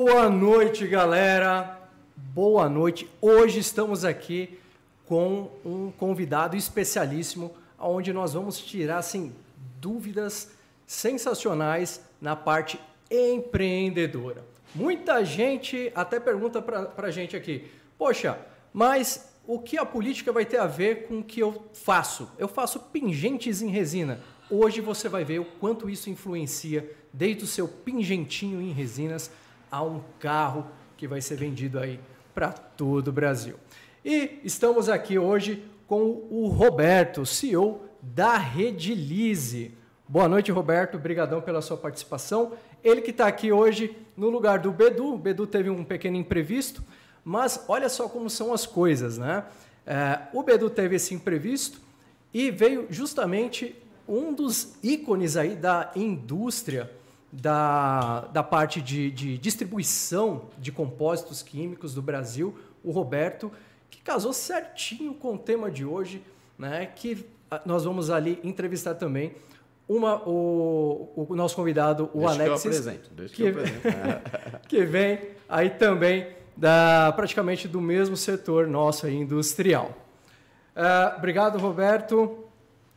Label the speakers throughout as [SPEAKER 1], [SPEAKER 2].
[SPEAKER 1] Boa noite, galera. Boa noite. Hoje estamos aqui com um convidado especialíssimo, onde nós vamos tirar assim, dúvidas sensacionais na parte empreendedora. Muita gente até pergunta para a gente aqui, poxa, mas o que a política vai ter a ver com o que eu faço? Eu faço pingentes em resina. Hoje você vai ver o quanto isso influencia desde o seu pingentinho em resinas a um carro que vai ser vendido aí para todo o Brasil. E estamos aqui hoje com o Roberto, CEO da Redilize. Boa noite, Roberto. Obrigadão pela sua participação. Ele que está aqui hoje no lugar do Bedu. O Bedu teve um pequeno imprevisto, mas olha só como são as coisas, né? É, o Bedu teve esse imprevisto e veio justamente um dos ícones aí da indústria da, da parte de, de distribuição de compósitos químicos do Brasil, o Roberto, que casou certinho com o tema de hoje, né? Que nós vamos ali entrevistar também uma, o, o nosso convidado, o
[SPEAKER 2] deixa
[SPEAKER 1] Alexis,
[SPEAKER 2] que, eu apresento, deixa
[SPEAKER 1] que,
[SPEAKER 2] que, eu apresento.
[SPEAKER 1] que vem aí também da praticamente do mesmo setor nosso aí, industrial. Uh, obrigado, Roberto.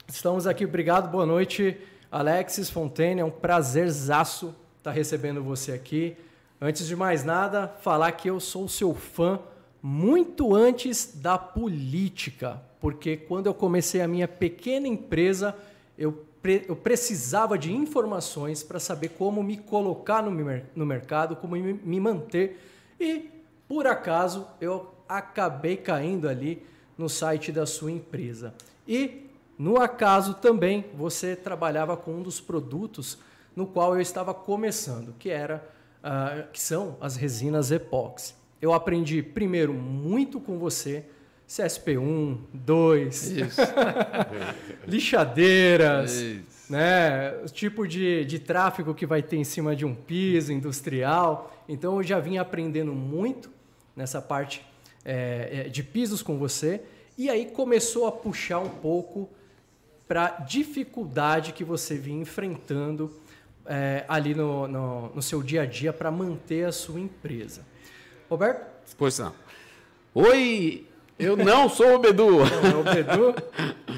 [SPEAKER 1] Estamos aqui. Obrigado. Boa noite, Alexis Fontaine. É um prazerzaço estar recebendo você aqui. Antes de mais nada, falar que eu sou seu fã muito antes da política, porque quando eu comecei a minha pequena empresa, eu, pre eu precisava de informações para saber como me colocar no, mer no mercado, como me, me manter. E, por acaso, eu acabei caindo ali no site da sua empresa. E, no acaso também, você trabalhava com um dos produtos no qual eu estava começando, que, era, uh, que são as resinas epóxi. Eu aprendi primeiro muito com você, CSP1, 2, lixadeiras, Isso. né? o tipo de, de tráfego que vai ter em cima de um piso industrial. Então eu já vim aprendendo muito nessa parte é, de pisos com você. E aí começou a puxar um pouco para a dificuldade que você vinha enfrentando é, ali no, no, no seu dia a dia para manter a sua empresa. Roberto?
[SPEAKER 2] Pois não. Oi, eu não sou o Bedu. Não, é o Bedu.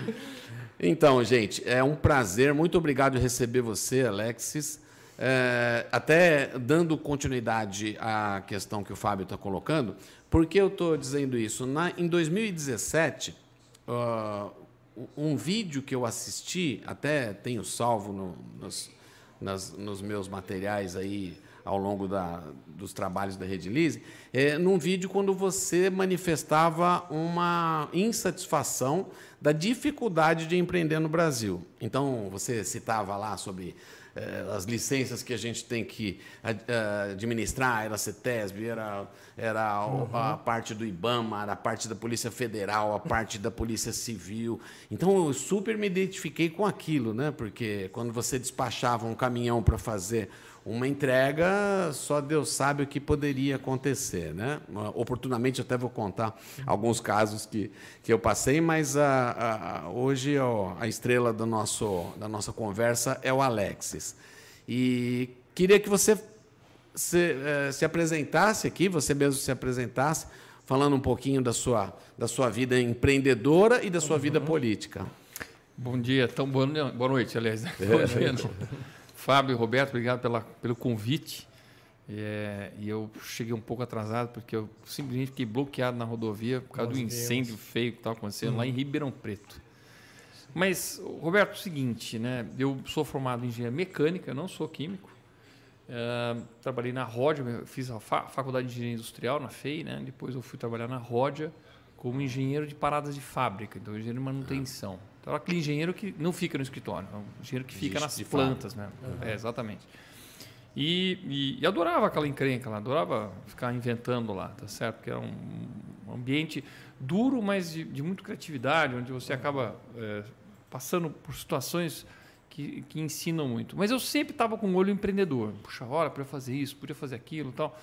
[SPEAKER 2] então, gente, é um prazer. Muito obrigado receber você, Alexis. É, até dando continuidade à questão que o Fábio está colocando, por que eu estou dizendo isso? Na, em 2017, uh, um vídeo que eu assisti, até tenho salvo no, nos, nas, nos meus materiais aí ao longo da, dos trabalhos da Rede Lise, é, num vídeo quando você manifestava uma insatisfação da dificuldade de empreender no Brasil. Então, você citava lá sobre as licenças que a gente tem que administrar, era a CETESB, era, era uhum. a parte do IBAMA, era a parte da Polícia Federal, a parte da Polícia Civil. Então, eu super me identifiquei com aquilo, né? porque quando você despachava um caminhão para fazer uma entrega, só Deus sabe o que poderia acontecer. Né? Oportunamente, até vou contar alguns casos que, que eu passei, mas a, a, hoje ó, a estrela do nosso, da nossa conversa é o Alexis. E queria que você se, eh, se apresentasse aqui, você mesmo se apresentasse, falando um pouquinho da sua, da sua vida empreendedora e da sua uhum. vida política.
[SPEAKER 3] Bom dia, tão boa, boa noite, aliás. É. Bom dia, Fábio e Roberto, obrigado pela, pelo convite. É, e eu cheguei um pouco atrasado porque eu simplesmente fiquei bloqueado na rodovia por causa do incêndio Deus. feio que estava acontecendo uhum. lá em uhum. Ribeirão Preto. Mas, Roberto, é o seguinte, né? Eu sou formado em engenharia mecânica, não sou químico. Uh, trabalhei na Rodia, fiz a fa faculdade de engenharia industrial na FEI, né? Depois eu fui trabalhar na Rodia como engenheiro de paradas de fábrica, então engenheiro de manutenção. Então, aquele engenheiro que não fica no escritório, é um engenheiro que fica nas plantas, né? Uhum. É, exatamente. E, e, e, adorava aquela encrenca lá, adorava ficar inventando lá, tá certo? Porque era um, um ambiente duro, mas de, de muita criatividade, onde você acaba é, passando por situações que, que ensinam muito. Mas eu sempre estava com o olho empreendedor. Puxa, olha, podia fazer isso, podia fazer aquilo tal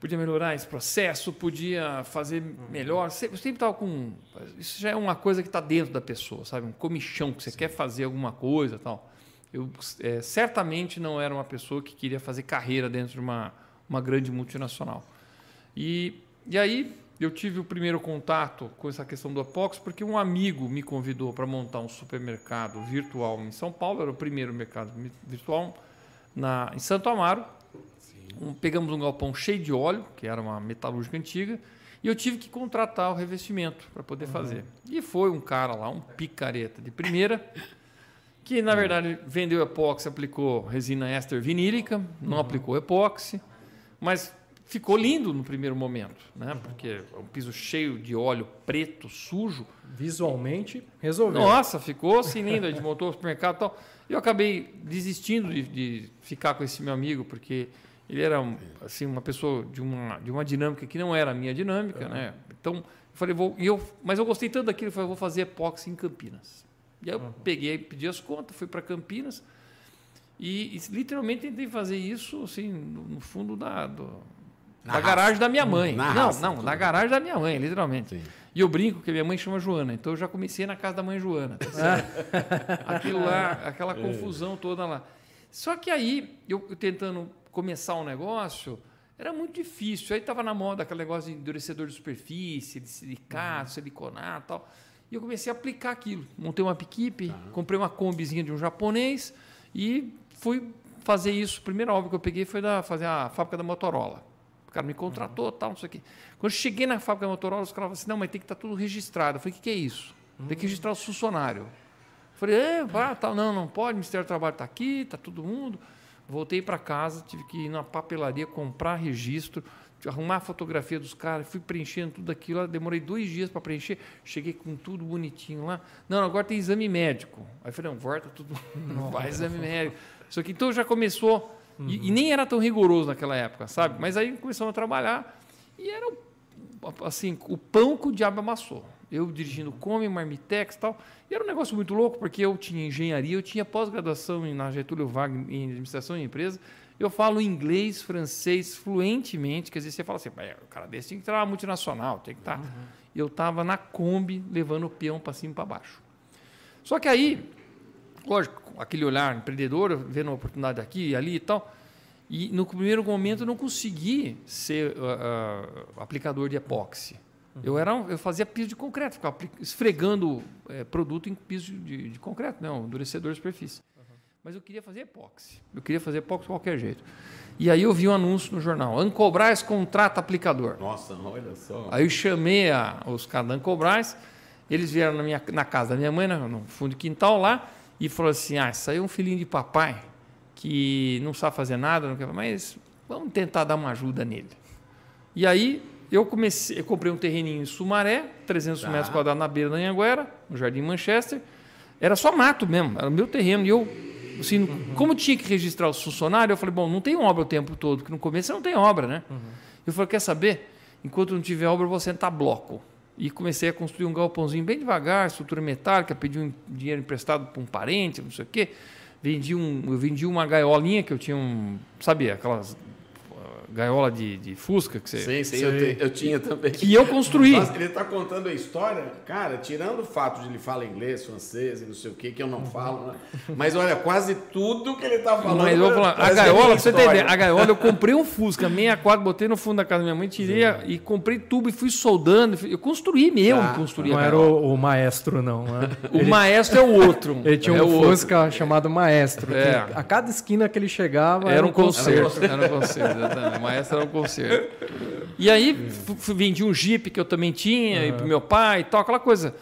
[SPEAKER 3] podia melhorar esse processo, podia fazer melhor. Sempre estava com. Isso já é uma coisa que está dentro da pessoa, sabe? Um comichão que você Sim. quer fazer alguma coisa tal. Eu é, certamente não era uma pessoa que queria fazer carreira dentro de uma, uma grande multinacional. E, e aí eu tive o primeiro contato com essa questão do epox porque um amigo me convidou para montar um supermercado virtual em São Paulo, era o primeiro mercado virtual na, em Santo Amaro. Um, pegamos um galpão cheio de óleo, que era uma metalúrgica antiga, e eu tive que contratar o revestimento para poder uhum. fazer. E foi um cara lá, um picareta de primeira, que na verdade vendeu epóxi, aplicou resina éster vinílica, não uhum. aplicou epóxi, mas ficou lindo no primeiro momento, né? Uhum. Porque é um piso cheio de óleo preto, sujo.
[SPEAKER 1] Visualmente resolveu.
[SPEAKER 3] Nossa, ficou assim lindo. A gente montou o supermercado e tal. Eu acabei desistindo de, de, ficar com esse meu amigo, porque ele era assim uma pessoa de uma, de uma dinâmica que não era a minha dinâmica, uhum. né? Então, eu falei, vou, e eu, mas eu gostei tanto daquilo, eu falei, vou fazer epóxi em Campinas. E aí eu uhum. peguei, pedi as contas, fui para Campinas e, e, literalmente tentei fazer isso assim, no, no fundo da, do, da garagem da minha mãe. Na não, raça, não, na garagem da minha mãe, literalmente. Sim. E eu brinco que minha mãe chama Joana, então eu já comecei na casa da mãe Joana. Tá Aquilo lá, aquela é. confusão toda lá. Só que aí, eu tentando começar um negócio, era muito difícil. Aí estava na moda aquele negócio de endurecedor de superfície, de silicato, uhum. siliconato e tal. E eu comecei a aplicar aquilo. Montei uma equipe, uhum. comprei uma combizinha de um japonês e fui fazer isso. A primeira obra que eu peguei foi da, fazer a fábrica da Motorola cara me contratou, tal, não sei o quê. Quando eu cheguei na fábrica da Motorola, os caras falaram assim, não, mas tem que estar tá tudo registrado. Eu falei, o que, que é isso? Tem que registrar o funcionário. Eu falei, é, pá, tal, não, não pode, o Ministério do Trabalho está aqui, está todo mundo. Voltei para casa, tive que ir na papelaria, comprar registro, arrumar a fotografia dos caras, fui preenchendo tudo aquilo, demorei dois dias para preencher, cheguei com tudo bonitinho lá. Não, agora tem exame médico. Aí falei, não, volta tudo, não faz exame médico. Isso aqui, então já começou Uhum. E, e, nem era tão rigoroso naquela época, sabe? Mas aí começamos a trabalhar e era assim, o pão que o diabo amassou. Eu dirigindo Come, Marmitex e tal. E era um negócio muito louco, porque eu tinha engenharia, eu tinha pós-graduação na Getúlio Vargas em administração de empresa. Eu falo inglês, francês fluentemente. Quer dizer, você fala assim, o cara desse tem que estar multinacional, tem que estar. Uhum. Eu estava na Kombi levando o peão para cima e para baixo. Só que aí lógico, aquele olhar empreendedor, vendo uma oportunidade aqui e ali e tal. E no primeiro momento eu não consegui ser uh, uh, aplicador de epóxi. Uhum. Eu, era, eu fazia piso de concreto, ficava esfregando é, produto em piso de, de concreto, né, endurecedor de superfície. Uhum. Mas eu queria fazer epóxi. Eu queria fazer epóxi de qualquer jeito. E aí eu vi um anúncio no jornal: Ancobras contrata aplicador.
[SPEAKER 2] Nossa, olha só.
[SPEAKER 3] Aí eu chamei a, os caras da Ancobras, eles vieram na, minha, na casa da minha mãe, no fundo de quintal lá, e falou assim: ah, saiu um filhinho de papai que não sabe fazer nada, não quer, mas vamos tentar dar uma ajuda nele. E aí eu comecei, eu comprei um terreninho em Sumaré, 300 tá. metros quadrados na beira da Anhanguera, no Jardim Manchester. Era só mato mesmo, era meu terreno. E eu, assim, uhum. como tinha que registrar os funcionários, eu falei, bom, não tem obra o tempo todo, porque no começo não tem obra, né? Uhum. Eu falei, quer saber? Enquanto não tiver obra, eu vou sentar bloco. E comecei a construir um galpãozinho bem devagar, estrutura metálica, pedi um dinheiro emprestado para um parente, não sei o quê. Vendi um, eu vendi uma gaiolinha que eu tinha um, sabe, aquelas gaiola de, de Fusca que você.
[SPEAKER 2] Sim, sim, eu, te, eu, tinha também.
[SPEAKER 3] Que eu construí.
[SPEAKER 2] Nossa, ele está contando a história, cara, tirando o fato de ele falar inglês, francês e não sei o que, que eu não falo, né? Mas olha, quase tudo que ele está falando. Mas
[SPEAKER 3] eu vou falar, a gaiola, pra você entender, a gaiola, eu comprei um Fusca 64, botei no fundo da casa da minha mãe, tirei a, e comprei tubo e fui soldando. Eu construí mesmo, tá. construí
[SPEAKER 1] Não era o, o, maestro, não. Né?
[SPEAKER 3] O ele, maestro é o outro.
[SPEAKER 1] Ele tinha
[SPEAKER 3] é
[SPEAKER 1] um Fusca outro. chamado maestro. É. A cada esquina que ele chegava.
[SPEAKER 3] Era, era um concerto. Era um concerto, exatamente. Maestro era um concerto. E aí vendi um Jeep que eu também tinha, uhum. e pro meu pai e tal, aquela coisa.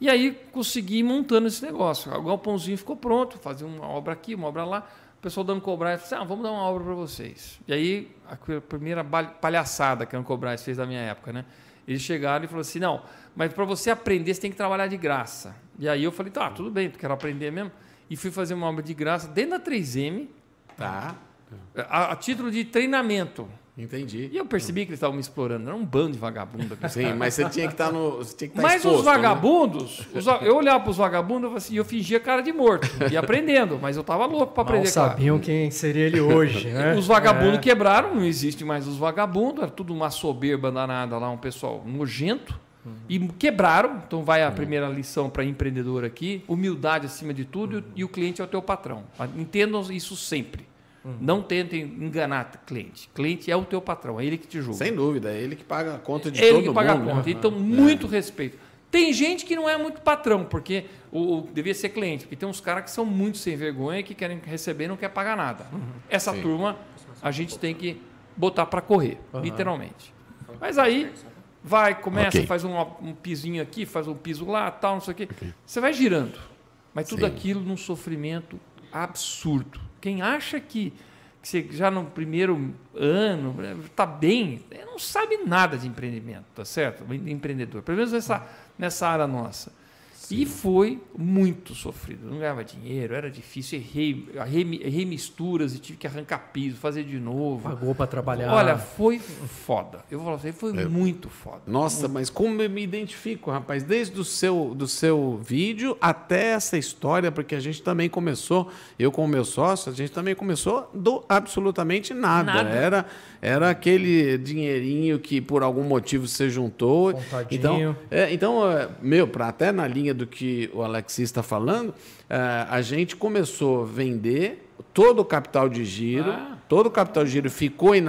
[SPEAKER 3] E aí consegui ir montando esse negócio. O galpãozinho ficou pronto, fazia uma obra aqui, uma obra lá. O pessoal dando cobrar, disse, ah, vamos dar uma obra para vocês. E aí, a primeira palhaçada que a Ancobras fez da minha época, né? Eles chegaram e falaram assim, não, mas para você aprender, você tem que trabalhar de graça. E aí eu falei, tá, tudo bem, quero aprender mesmo. E fui fazer uma obra de graça dentro da 3M.
[SPEAKER 2] Tá.
[SPEAKER 3] A, a título de treinamento.
[SPEAKER 2] Entendi.
[SPEAKER 3] E eu percebi que eles estavam me explorando. Era um bando de vagabundo.
[SPEAKER 2] Sim, mas você tinha que estar tá no. Você tinha que estar
[SPEAKER 3] tá
[SPEAKER 2] mas exposto,
[SPEAKER 3] os né? vagabundos, né? os, eu olhava para os vagabundos e eu fingia cara de morto. E aprendendo, mas eu estava louco para aprender.
[SPEAKER 1] Mal sabiam cara. quem seria ele hoje, né?
[SPEAKER 3] Os vagabundos é. quebraram, não existe mais os vagabundos, era tudo uma soberba danada lá, um pessoal nojento. Uhum. E quebraram, então vai a uhum. primeira lição para empreendedor aqui: humildade acima de tudo uhum. e o cliente é o teu patrão. Entendam isso sempre. Uhum. Não tentem enganar cliente. Cliente é o teu patrão, é ele que te julga.
[SPEAKER 2] Sem dúvida, é ele que paga a conta de
[SPEAKER 3] é
[SPEAKER 2] todo
[SPEAKER 3] ele que paga
[SPEAKER 2] mundo.
[SPEAKER 3] a conta. Então, muito é. respeito. Tem gente que não é muito patrão, porque o, o devia ser cliente, porque tem uns caras que são muito sem vergonha e que querem receber e não quer pagar nada. Uhum. Essa Sim. turma a gente tem que botar para correr, uhum. literalmente. Mas aí vai, começa, okay. faz um, um, pisinho aqui, faz um piso lá, tal, não sei o quê. Okay. Você vai girando. Mas tudo Sim. aquilo num sofrimento absurdo. Quem acha que, que você já no primeiro ano está bem, não sabe nada de empreendimento, tá certo? Empreendedor. Pelo menos nessa, nessa área nossa. E foi muito sofrido. Não ganhava dinheiro, era difícil. Errei, errei, errei misturas e tive que arrancar piso, fazer de novo.
[SPEAKER 1] Pagou para trabalhar.
[SPEAKER 3] Olha, foi foda. Eu vou falar assim, foi é. muito foda.
[SPEAKER 2] Nossa,
[SPEAKER 3] muito.
[SPEAKER 2] mas como eu me identifico, rapaz, desde o seu, do seu vídeo até essa história, porque a gente também começou, eu com o meu sócio, a gente também começou do absolutamente nada. nada. Era, era aquele dinheirinho que por algum motivo você juntou. Contadinho. Então, é, então é, meu, para até na linha do que o Alexis está falando, é, a gente começou a vender todo o capital de giro, ah. todo o capital de giro ficou eh,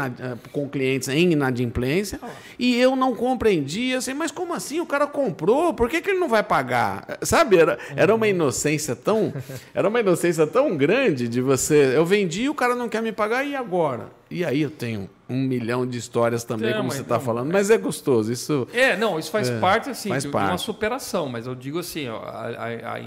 [SPEAKER 2] com clientes em inadimplência oh. e eu não compreendia assim, mas como assim? O cara comprou, por que, que ele não vai pagar? Sabe, era, era uma inocência tão era uma inocência tão grande de você, eu vendi e o cara não quer me pagar e agora? E aí eu tenho um milhão de histórias também, não, como você está falando, mas é gostoso. Isso
[SPEAKER 3] é, não, isso faz é, parte assim faz de, parte. uma superação, mas eu digo assim, ó, a, a, a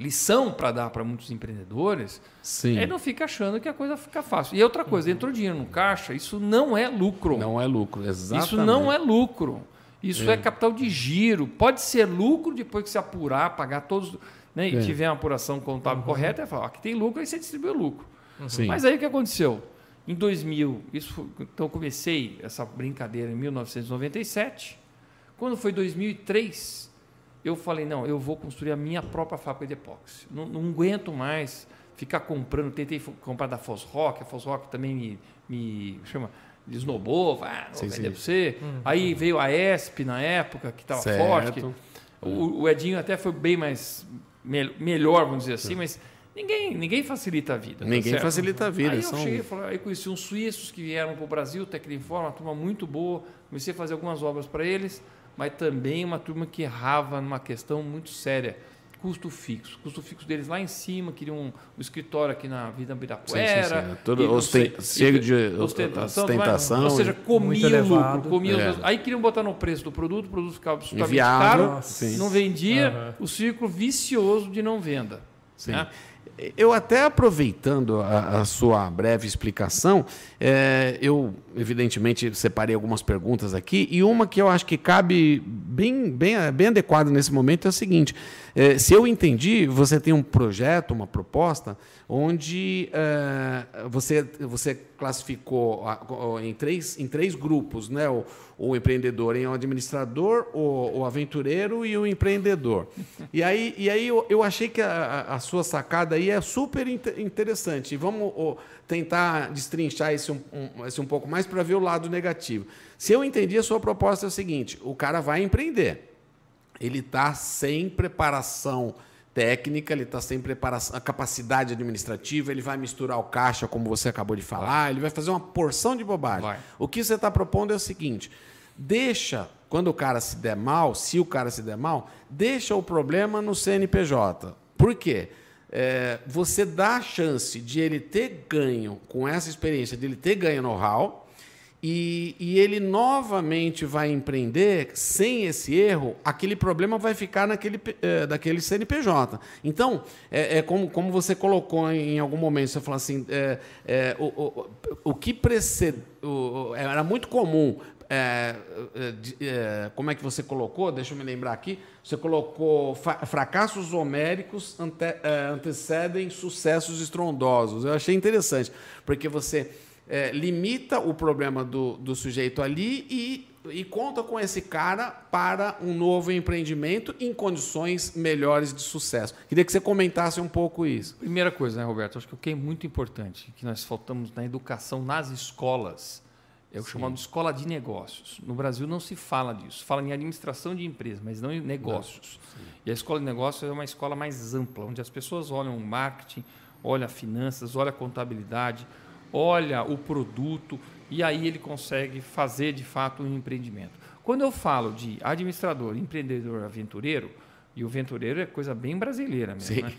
[SPEAKER 3] lição para dar para muitos empreendedores Sim. é não ficar achando que a coisa fica fácil. E outra coisa, entrou dinheiro no caixa, isso não é lucro.
[SPEAKER 2] Não é lucro, exatamente.
[SPEAKER 3] Isso não é lucro. Isso é, é capital de giro. Pode ser lucro depois que se apurar, pagar todos. Né, e é. tiver uma apuração contábil uhum. correta, é falar, aqui tem lucro, aí você distribui o lucro. Uhum. Mas aí o que aconteceu? Em 2000, isso foi, então eu comecei essa brincadeira em 1997. Quando foi 2003, eu falei, não, eu vou construir a minha própria fábrica de epóxi. Não, não aguento mais ficar comprando, tentei comprar da Fosrock, a Fosrock também me, me chama, desnobou, ah, não sim, vou vender para você. Hum, Aí hum. veio a ESP na época, que estava forte. Que, o, o, Edinho até foi bem mais me, melhor, vamos dizer assim, mas ninguém, ninguém facilita a vida.
[SPEAKER 2] Tá ninguém tá facilita a vida.
[SPEAKER 3] Aí eu cheguei, falei, aí conheci uns suíços que vieram para o Brasil, Tecninform, uma turma muito boa, comecei a fazer algumas obras para eles mas também uma turma que errava numa questão muito séria. Custo fixo. Custo fixo deles lá em cima, queriam um, um escritório aqui na Vida Ibirapuera. Sim, sim, sim.
[SPEAKER 2] Todo osten chega de ostentação. ostentação
[SPEAKER 3] ou seja, comia lucro. Comia é. Aí queriam botar no preço do produto, o produto ficava absolutamente caro, não vendia, uhum. o círculo vicioso de não venda.
[SPEAKER 2] Sim. Né? Eu até aproveitando a, a sua breve explicação, é, eu evidentemente separei algumas perguntas aqui e uma que eu acho que cabe bem, bem, bem adequada nesse momento é o seguinte: é, se eu entendi, você tem um projeto, uma proposta onde é, você, você classificou em três, em três grupos, né? O, o empreendedor em administrador, o, o, aventureiro e o empreendedor. E aí, e aí eu, eu achei que a, a, sua sacada aí é super interessante. Vamos tentar destrinchar esse um, um, esse um pouco mais para ver o lado negativo. Se eu entendi, a sua proposta é o seguinte: o cara vai empreender. Ele está sem preparação técnica, ele está sem preparação, a capacidade administrativa, ele vai misturar o caixa, como você acabou de falar, ele vai fazer uma porção de bobagem. Vai. O que você está propondo é o seguinte: deixa, quando o cara se der mal, se o cara se der mal, deixa o problema no CNPJ. Por quê? É, você dá a chance de ele ter ganho com essa experiência, de ele ter ganho know-how, e, e, ele novamente vai empreender sem esse erro, aquele problema vai ficar naquele é, daquele CNPJ. Então, é, é, como, como você colocou em, algum momento, você falou assim, é, é o, o, o que precede, era muito comum é, é, como é que você colocou? Deixa eu me lembrar aqui. Você colocou fracassos homéricos ante, antecedem sucessos estrondosos. Eu achei interessante, porque você é, limita o problema do, do sujeito ali e, e conta com esse cara para um novo empreendimento em condições melhores de sucesso. Queria que você comentasse um pouco isso.
[SPEAKER 3] Primeira coisa, né, Roberto? Acho que o que é muito importante, que nós faltamos na educação nas escolas, é o Sim. chamado escola de negócios. No Brasil não se fala disso. Fala em administração de empresas, mas não em negócios. Não. E a escola de negócios é uma escola mais ampla, onde as pessoas olham o marketing, olha finanças, olha contabilidade, olha o produto e aí ele consegue fazer de fato um empreendimento. Quando eu falo de administrador, empreendedor, aventureiro, e o aventureiro é coisa bem brasileira mesmo. Né?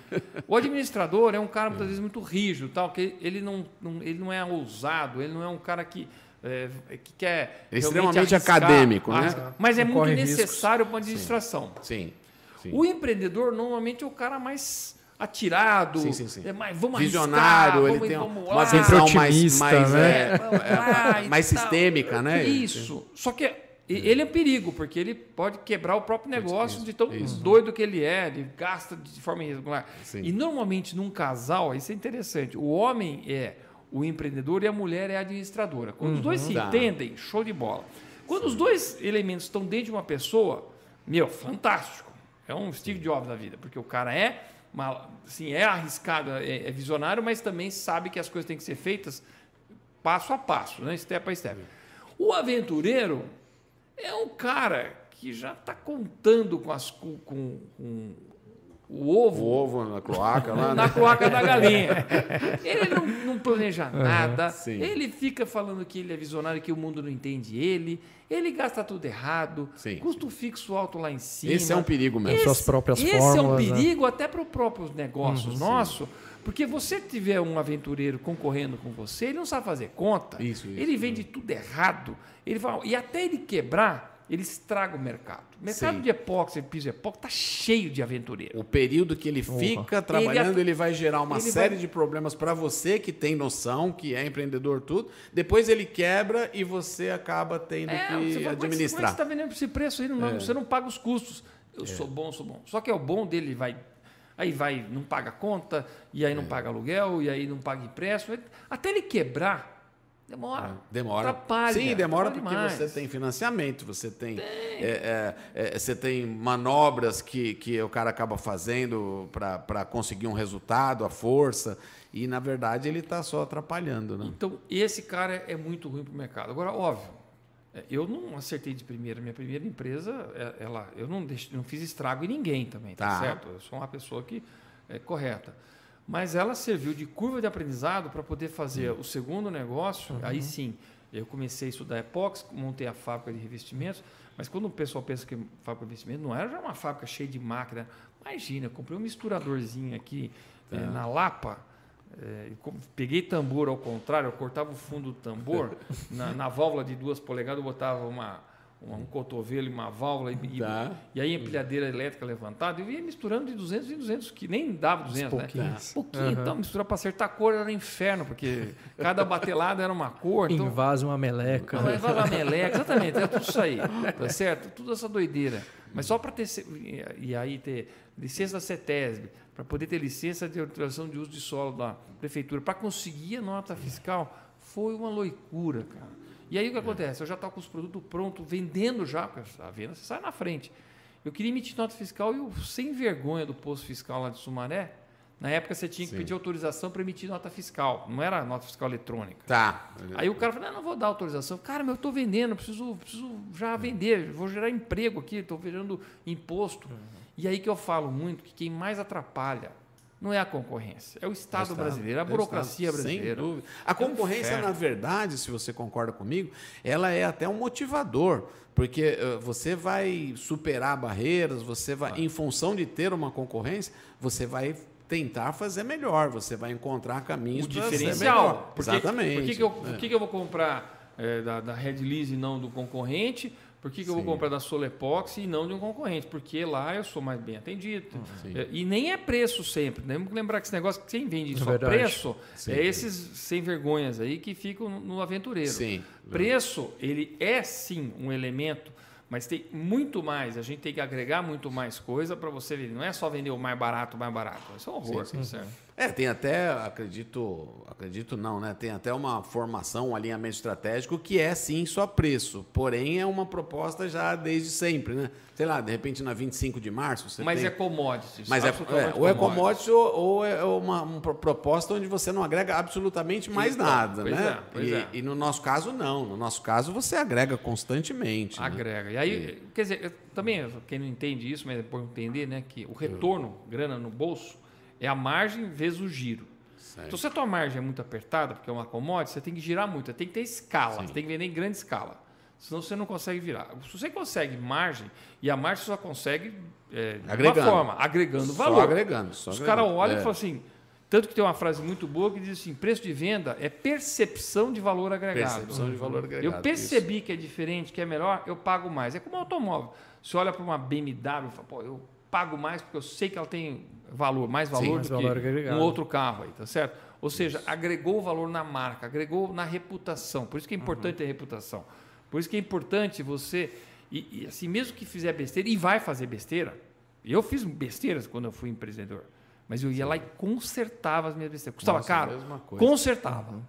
[SPEAKER 3] O administrador é um cara muitas vezes muito rígido, tal, que ele não, não, ele não é ousado, ele não é um cara que, é, que quer.
[SPEAKER 2] É extremamente arriscar, acadêmico, né?
[SPEAKER 3] Mas é muito necessário para a administração.
[SPEAKER 2] Sim. Sim.
[SPEAKER 3] O empreendedor normalmente é o cara mais atirado,
[SPEAKER 2] sim, sim, sim.
[SPEAKER 3] É mais, vamos
[SPEAKER 2] visionário,
[SPEAKER 3] arriscar,
[SPEAKER 2] ele tem
[SPEAKER 3] vamos
[SPEAKER 2] uma visão mais, mais,
[SPEAKER 1] né?
[SPEAKER 2] é, é, mais sistêmica, né?
[SPEAKER 3] Isso. Só que ele é perigo, porque ele pode quebrar o próprio negócio
[SPEAKER 2] isso,
[SPEAKER 3] de tão
[SPEAKER 2] isso.
[SPEAKER 3] doido que ele é, ele gasta de forma irregular.
[SPEAKER 2] Sim.
[SPEAKER 3] E normalmente num casal, isso é interessante, o homem é o empreendedor e a mulher é a administradora. Quando os dois se
[SPEAKER 2] Tá.
[SPEAKER 3] entendem, show de bola. Quando os dois elementos estão dentro de uma pessoa, meu, fantástico. É um Steve Jobs da vida, porque o cara é, uma, assim, é arriscado, é, é visionário, mas também sabe que as coisas têm que ser feitas passo a passo, né? step by step. O aventureiro é um cara que já está contando com, as, com, com- o
[SPEAKER 2] O
[SPEAKER 3] ovo
[SPEAKER 2] ovo na cloaca lá,
[SPEAKER 3] na
[SPEAKER 2] né?
[SPEAKER 3] cloaca da galinha. Ele não, não planeja nada.
[SPEAKER 2] sim.
[SPEAKER 3] Ele fica falando que ele é visionário, que o mundo não entende ele. Ele gasta tudo errado.
[SPEAKER 2] Sim,
[SPEAKER 3] custo fixo alto lá em cima.
[SPEAKER 2] Esse é um perigo mesmo.
[SPEAKER 1] Suas próprias
[SPEAKER 3] esse
[SPEAKER 1] fórmulas,
[SPEAKER 3] é um
[SPEAKER 1] né?
[SPEAKER 3] perigo até para os próprios negócios
[SPEAKER 2] Uhum,
[SPEAKER 3] nosso. Porque você tiver um aventureiro concorrendo com você, ele não sabe fazer conta.
[SPEAKER 2] Isso, isso.
[SPEAKER 3] Ele vende tudo errado. Ele fala, e até ele quebrar, ele estraga o mercado. O mercado
[SPEAKER 2] Sim.
[SPEAKER 3] de epóxi, piso epóxi, está cheio de aventureiro.
[SPEAKER 2] O período que ele fica trabalhando, ele, vai gerar uma
[SPEAKER 3] ele
[SPEAKER 2] série
[SPEAKER 3] vai-
[SPEAKER 2] de problemas para você que tem noção, que é empreendedor tudo. Depois ele quebra e você acaba tendo
[SPEAKER 3] É,
[SPEAKER 2] que
[SPEAKER 3] você fala, é que- Como é que
[SPEAKER 2] administrar.
[SPEAKER 3] você está vendendo esse preço aí? Não, Você não paga os custos. Eu sou bom, sou bom. Só que é o bom dele, vai. Aí vai, não paga conta, e aí não paga aluguel, e aí não paga empréstimo. Até ele quebrar, demora.
[SPEAKER 2] Demora.
[SPEAKER 3] Atrapalha.
[SPEAKER 2] Sim, demora
[SPEAKER 3] Atrapalha
[SPEAKER 2] porque
[SPEAKER 3] demais.
[SPEAKER 2] você tem financiamento, você tem, é, é, é, você tem manobras que, que o cara acaba fazendo para conseguir um resultado, a força, e na verdade ele está só atrapalhando. Né?
[SPEAKER 3] Então, esse cara é muito ruim para o mercado. Agora, óbvio, é, eu não acertei de primeira. Minha primeira empresa, é- ela, eu não, deixei, não fiz estrago em ninguém também, tá,
[SPEAKER 2] Tá.
[SPEAKER 3] certo? Eu sou uma pessoa que é correta. Mas ela serviu de curva de aprendizado para poder fazer o segundo negócio. Aí sim, eu comecei a estudar epóxi, montei a fábrica de revestimentos. Mas quando o pessoal pensa que fábrica de revestimento não era já uma fábrica cheia de máquina. Imagina, eu comprei um misturadorzinho aqui eh, na Lapa. com- peguei tambor ao contrário, eu cortava o fundo do tambor, na, na válvula de duas polegadas eu botava uma, uma- um cotovelo e uma válvula, e, e-
[SPEAKER 2] Tá.
[SPEAKER 3] e aí a empilhadeira elétrica levantada, eu ia misturando de 200 em 200, que nem dava 200, né?
[SPEAKER 1] pouquinhos.
[SPEAKER 3] Pouquinho, então, misturar para acertar a cor era um inferno, porque cada batelada era uma cor. Então,
[SPEAKER 1] Invase uma meleca.
[SPEAKER 3] não, vai lá, meleca, exatamente, é tudo isso aí, tá certo? Tudo essa doideira. Mas só para ter, e e aí ter licença da CETESB, para poder ter licença de autorização de uso de solo da prefeitura, para conseguir a nota fiscal, foi uma loucura, cara. E aí o que acontece? Eu já estava com os produtos prontos, vendendo já, porque a venda você sai na frente. Eu queria emitir nota fiscal e eu, sem vergonha do posto fiscal lá de Sumaré, na época você tinha que
[SPEAKER 2] Sim.
[SPEAKER 3] pedir autorização para emitir nota fiscal, não era nota fiscal eletrônica.
[SPEAKER 2] Tá.
[SPEAKER 3] Aí o cara falou, não, não vou dar autorização. Cara, mas eu estou vendendo, preciso, preciso já vender, vou gerar emprego aqui, estou gerando imposto. E aí que eu falo muito que quem mais atrapalha não é a concorrência, é o Estado,
[SPEAKER 2] Estado,
[SPEAKER 3] brasileiro, a
[SPEAKER 2] é
[SPEAKER 3] burocracia
[SPEAKER 2] Estado, sem
[SPEAKER 3] brasileira.
[SPEAKER 2] dúvida. A concorrência, na verdade, se você concorda comigo, ela é até um motivador, porque eh, você vai superar barreiras, você vai, em função de ter uma concorrência, você vai tentar fazer melhor, você vai encontrar caminhos
[SPEAKER 3] o
[SPEAKER 2] para ser
[SPEAKER 3] diferencial.
[SPEAKER 2] melhor.
[SPEAKER 3] Por que-
[SPEAKER 2] Exatamente.
[SPEAKER 3] Por que, que, eu,
[SPEAKER 2] É.
[SPEAKER 3] que que eu vou comprar é, da, da Red Lease e não do concorrente? Por que, que eu vou comprar da Solepox e não de um concorrente? Porque lá eu sou mais bem atendido.
[SPEAKER 2] Sim.
[SPEAKER 3] É, e nem é preço sempre. né? Temos que lembrar que esse negócio que quem vende
[SPEAKER 1] É
[SPEAKER 3] só
[SPEAKER 1] verdade.
[SPEAKER 3] preço
[SPEAKER 2] Sim.
[SPEAKER 3] é esses sem vergonhas aí que ficam no- aventureiro.
[SPEAKER 2] Sim.
[SPEAKER 3] Preço, ele é sim um elemento, mas tem muito mais. A gente tem que agregar muito mais coisa para você ver. Não é só vender o mais barato, o mais barato. Isso é um horror.
[SPEAKER 2] Sim, sim. É, tem até, acredito, acredito não, né? Tem até uma formação, um alinhamento estratégico que é sim só preço, porém é uma proposta já desde sempre, né? Sei lá, de repente na 25 de março você
[SPEAKER 3] Mas
[SPEAKER 2] tem...
[SPEAKER 3] é commodity.
[SPEAKER 2] Mas é, é, ou é commodity ou, ou é uma, uma pro- proposta onde você não agrega absolutamente mais
[SPEAKER 3] Então,
[SPEAKER 2] nada,
[SPEAKER 3] pois
[SPEAKER 2] né?
[SPEAKER 3] é, pois
[SPEAKER 2] e,
[SPEAKER 3] é.
[SPEAKER 2] e no nosso caso, não. No nosso caso, você agrega constantemente. né?
[SPEAKER 3] Agrega. E aí, quer dizer, eu- também, quem não entende isso, mas é bom entender, né, que o retorno, grana no bolso, é a margem vezes o giro. Certo. Então, se a tua margem é muito apertada, porque é uma commodity, você tem que girar muito, tem que ter escala, Sim. você tem que vender em grande escala. Senão você não consegue virar. Se você consegue margem, e a margem só consegue é, agregando. de uma forma, agregando valor. Só
[SPEAKER 2] agregando. Só
[SPEAKER 3] Os
[SPEAKER 2] caras
[SPEAKER 3] olham é. e falam assim. Tanto que tem uma frase muito boa que diz assim: preço de venda é percepção de valor agregado.
[SPEAKER 2] Percepção de valor agregado.
[SPEAKER 3] Eu percebi isso. que é diferente, que é melhor, eu pago mais. É como um automóvel. Você olha para uma BMW e fala, pô, eu pago mais porque eu sei que ela tem valor, mais valor Sim, do que um outro carro aí, tá certo? Ou seja, isso. agregou valor na marca, agregou na reputação. Por isso que é importante uhum. a reputação. Por isso que é importante você, e, e, assim, mesmo que fizer besteira, e vai fazer besteira, eu fiz besteiras quando eu fui empreendedor, mas eu ia Sim. lá e consertava as minhas besteiras. Custava Nossa, caro? Consertava. Uhum.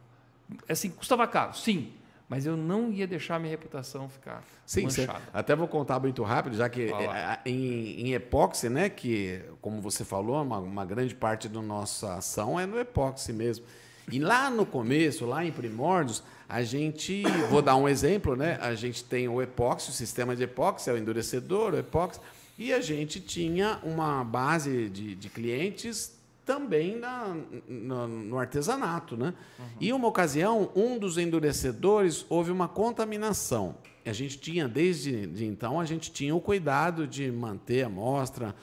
[SPEAKER 3] Assim, custava caro, sim mas eu não ia deixar minha reputação ficar Sim, manchada. Cê,
[SPEAKER 2] até vou contar muito rápido, já que é, em, em, epóxi, né, que como você falou, uma, uma grande parte da nossa ação é no epóxi mesmo. E lá no começo, lá em primórdios, a gente, vou dar um exemplo, né? A gente tem o epóxi, o sistema de epóxi, é o endurecedor, o epóxi, e a gente tinha uma base de, de clientes também na, no, no, artesanato. Né? Uhum. E uma ocasião, um dos endurecedores houve uma contaminação. A gente tinha, desde de então, a gente tinha o cuidado de manter a amostra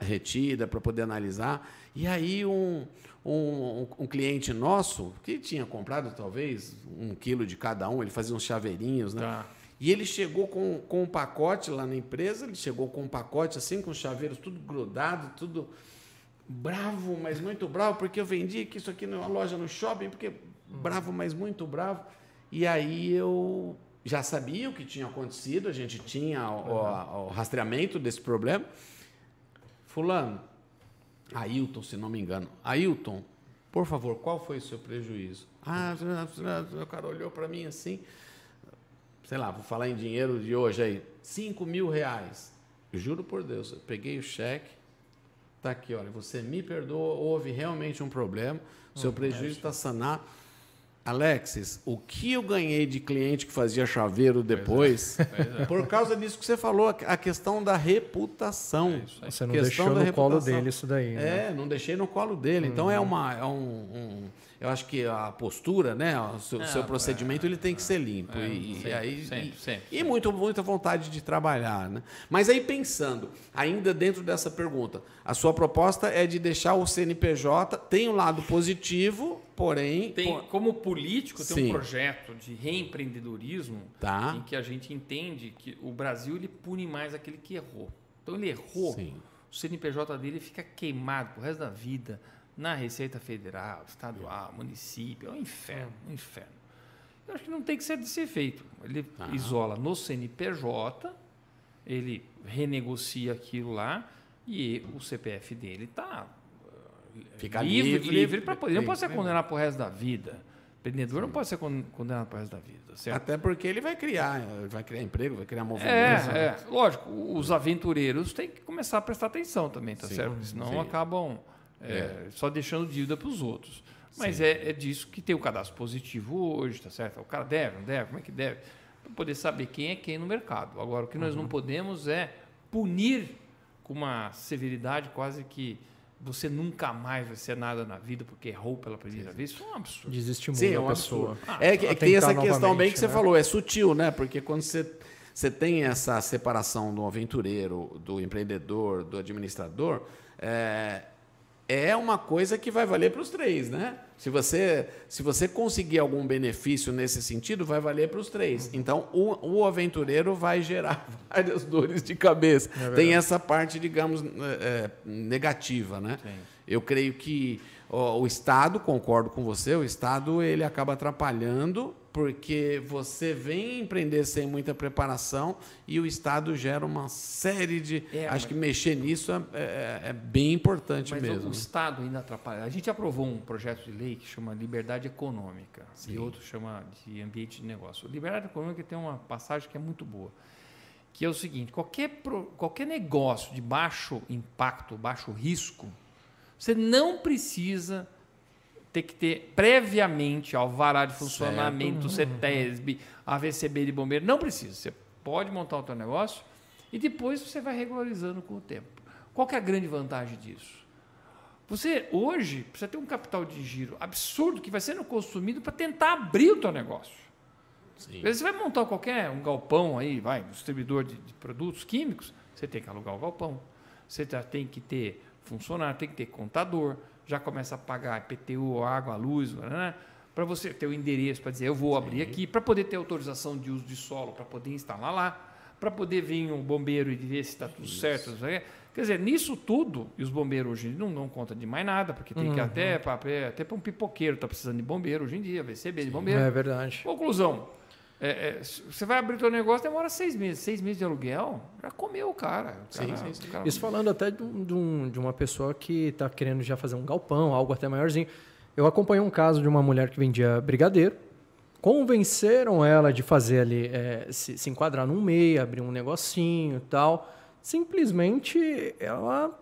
[SPEAKER 2] retida para poder analisar. E aí um, um, um, cliente nosso, que tinha comprado talvez um quilo de cada um, ele fazia uns chaveirinhos, né? Tá. E ele chegou com, com um pacote lá na empresa, ele chegou com um pacote assim, com chaveiros tudo grudado, tudo bravo, mas muito bravo, porque eu vendi que isso aqui numa loja no shopping, porque bravo, mas muito bravo. E aí eu já sabia o que tinha acontecido, a gente tinha o, o, o rastreamento desse problema. Fulano, Ailton, se não me engano, Ailton, por favor, qual foi o seu prejuízo? Ah, o cara olhou para mim assim, sei lá, vou falar em dinheiro de hoje aí, 5 mil reais. Juro por Deus, eu peguei o cheque, Está aqui, olha, você me perdoa, houve realmente um problema, seu hum, prejuízo está sanado. Alexis, o que eu ganhei de cliente que fazia chaveiro depois, é. É. por causa disso que você falou, a questão da reputação.
[SPEAKER 1] É você não deixou no reputação. colo dele isso daí.
[SPEAKER 2] Né? É, não deixei no colo dele. Então é, uhum. uma, é um, um eu acho que a postura, né, o seu, é, seu procedimento, é, ele tem que ser limpo. É, e, sempre, aí, sempre, e, sempre, e muito, muita vontade de trabalhar. Né? Mas aí pensando, ainda dentro dessa pergunta, a sua proposta é de deixar o CNPJ, tem um lado positivo, porém...
[SPEAKER 3] Tem, como político, tem Sim. um projeto de reempreendedorismo tá. em que a gente entende que o Brasil ele pune mais aquele que errou. Então ele errou, Sim. o CNPJ dele fica queimado pro resto da vida na Receita Federal, estadual, município, é um inferno, um inferno. Eu acho que não tem que ser desse feito. Ele ah. isola no CNPJ, ele renegocia aquilo lá e o CPF dele está
[SPEAKER 2] Fica livre, livre,
[SPEAKER 3] livre para poder. Ele não pode ser condenado para o resto da vida. O empreendedor Sim. não pode ser condenado para o resto da vida. Certo?
[SPEAKER 2] Até porque ele vai criar, vai criar emprego, vai criar movimento.
[SPEAKER 3] É, é, lógico, os aventureiros têm que começar a prestar atenção também, tá Sim. certo? Porque senão Sim. acabam é, é. só deixando dívida para os outros. Mas é, é, disso que tem o cadastro positivo hoje, tá certo? O cara deve, não deve, como é que deve? Para poder saber quem é quem no mercado. Agora, o que nós uhum. não podemos é punir com uma severidade quase que você nunca mais vai ser nada na vida porque errou pela primeira Sim. vez. Isso é um absurdo.
[SPEAKER 1] Desestimula Sim, é um a pessoa.
[SPEAKER 2] Ah, é, que, é que tem essa questão bem que você né? falou, é sutil, né? Porque quando você, você tem essa separação do aventureiro, do empreendedor, do administrador, é, é uma coisa que vai valer para os três, né? Se você, se você conseguir algum benefício nesse sentido, vai valer para os três. Uhum. Então, o, o, aventureiro vai gerar várias dores de cabeça. É Tem essa parte, digamos, é, negativa, né? Sim. Eu creio que o Estado, concordo com você, o Estado ele acaba atrapalhando porque você vem empreender sem muita preparação e o Estado gera uma série de. É, acho que mexer nisso é, é, é bem importante
[SPEAKER 3] mas
[SPEAKER 2] mesmo.
[SPEAKER 3] O, o Estado ainda atrapalha. A gente aprovou um projeto de lei que chama Liberdade Econômica Sim. e outro chama de Ambiente de Negócio. Liberdade Econômica tem uma passagem que é muito boa, que é o seguinte: qualquer, qualquer negócio de baixo impacto, baixo risco, você não precisa ter que ter previamente alvará de funcionamento, certo. CETESB, AVCB de bombeiro. Não precisa. Você pode montar o seu negócio e depois você vai regularizando com o tempo. Qual é a grande vantagem disso? Você, hoje, precisa ter um capital de giro absurdo que vai sendo consumido para tentar abrir o teu negócio. Sim. Você vai montar qualquer um galpão aí, vai, um distribuidor de, de produtos químicos, você tem que alugar o galpão. Você tem que ter funcionário, tem que ter contador, já começa a pagar IPTU, água, luz, né? para você ter o endereço para dizer eu vou abrir Sim. aqui, para poder ter autorização de uso de solo, para poder instalar lá, para poder vir um bombeiro e ver se está tudo Isso. certo. Quer dizer, nisso tudo, e os bombeiros hoje não dão conta de mais nada, porque tem uhum. que até para até para um pipoqueiro está precisando de bombeiro hoje em dia, VCB de bombeiro.
[SPEAKER 1] É verdade.
[SPEAKER 3] Conclusão. É, é, você vai abrir o teu negócio, demora seis meses. Seis meses de aluguel, já comeu o cara. O
[SPEAKER 1] cara, sim, sim, Cara... Isso falando até de, um, de uma pessoa que está querendo já fazer um galpão, algo até maiorzinho. Eu acompanhei um caso de uma mulher que vendia brigadeiro. Convenceram ela de fazer ali, é, se, se enquadrar num MEI, abrir um negocinho e tal simplesmente ela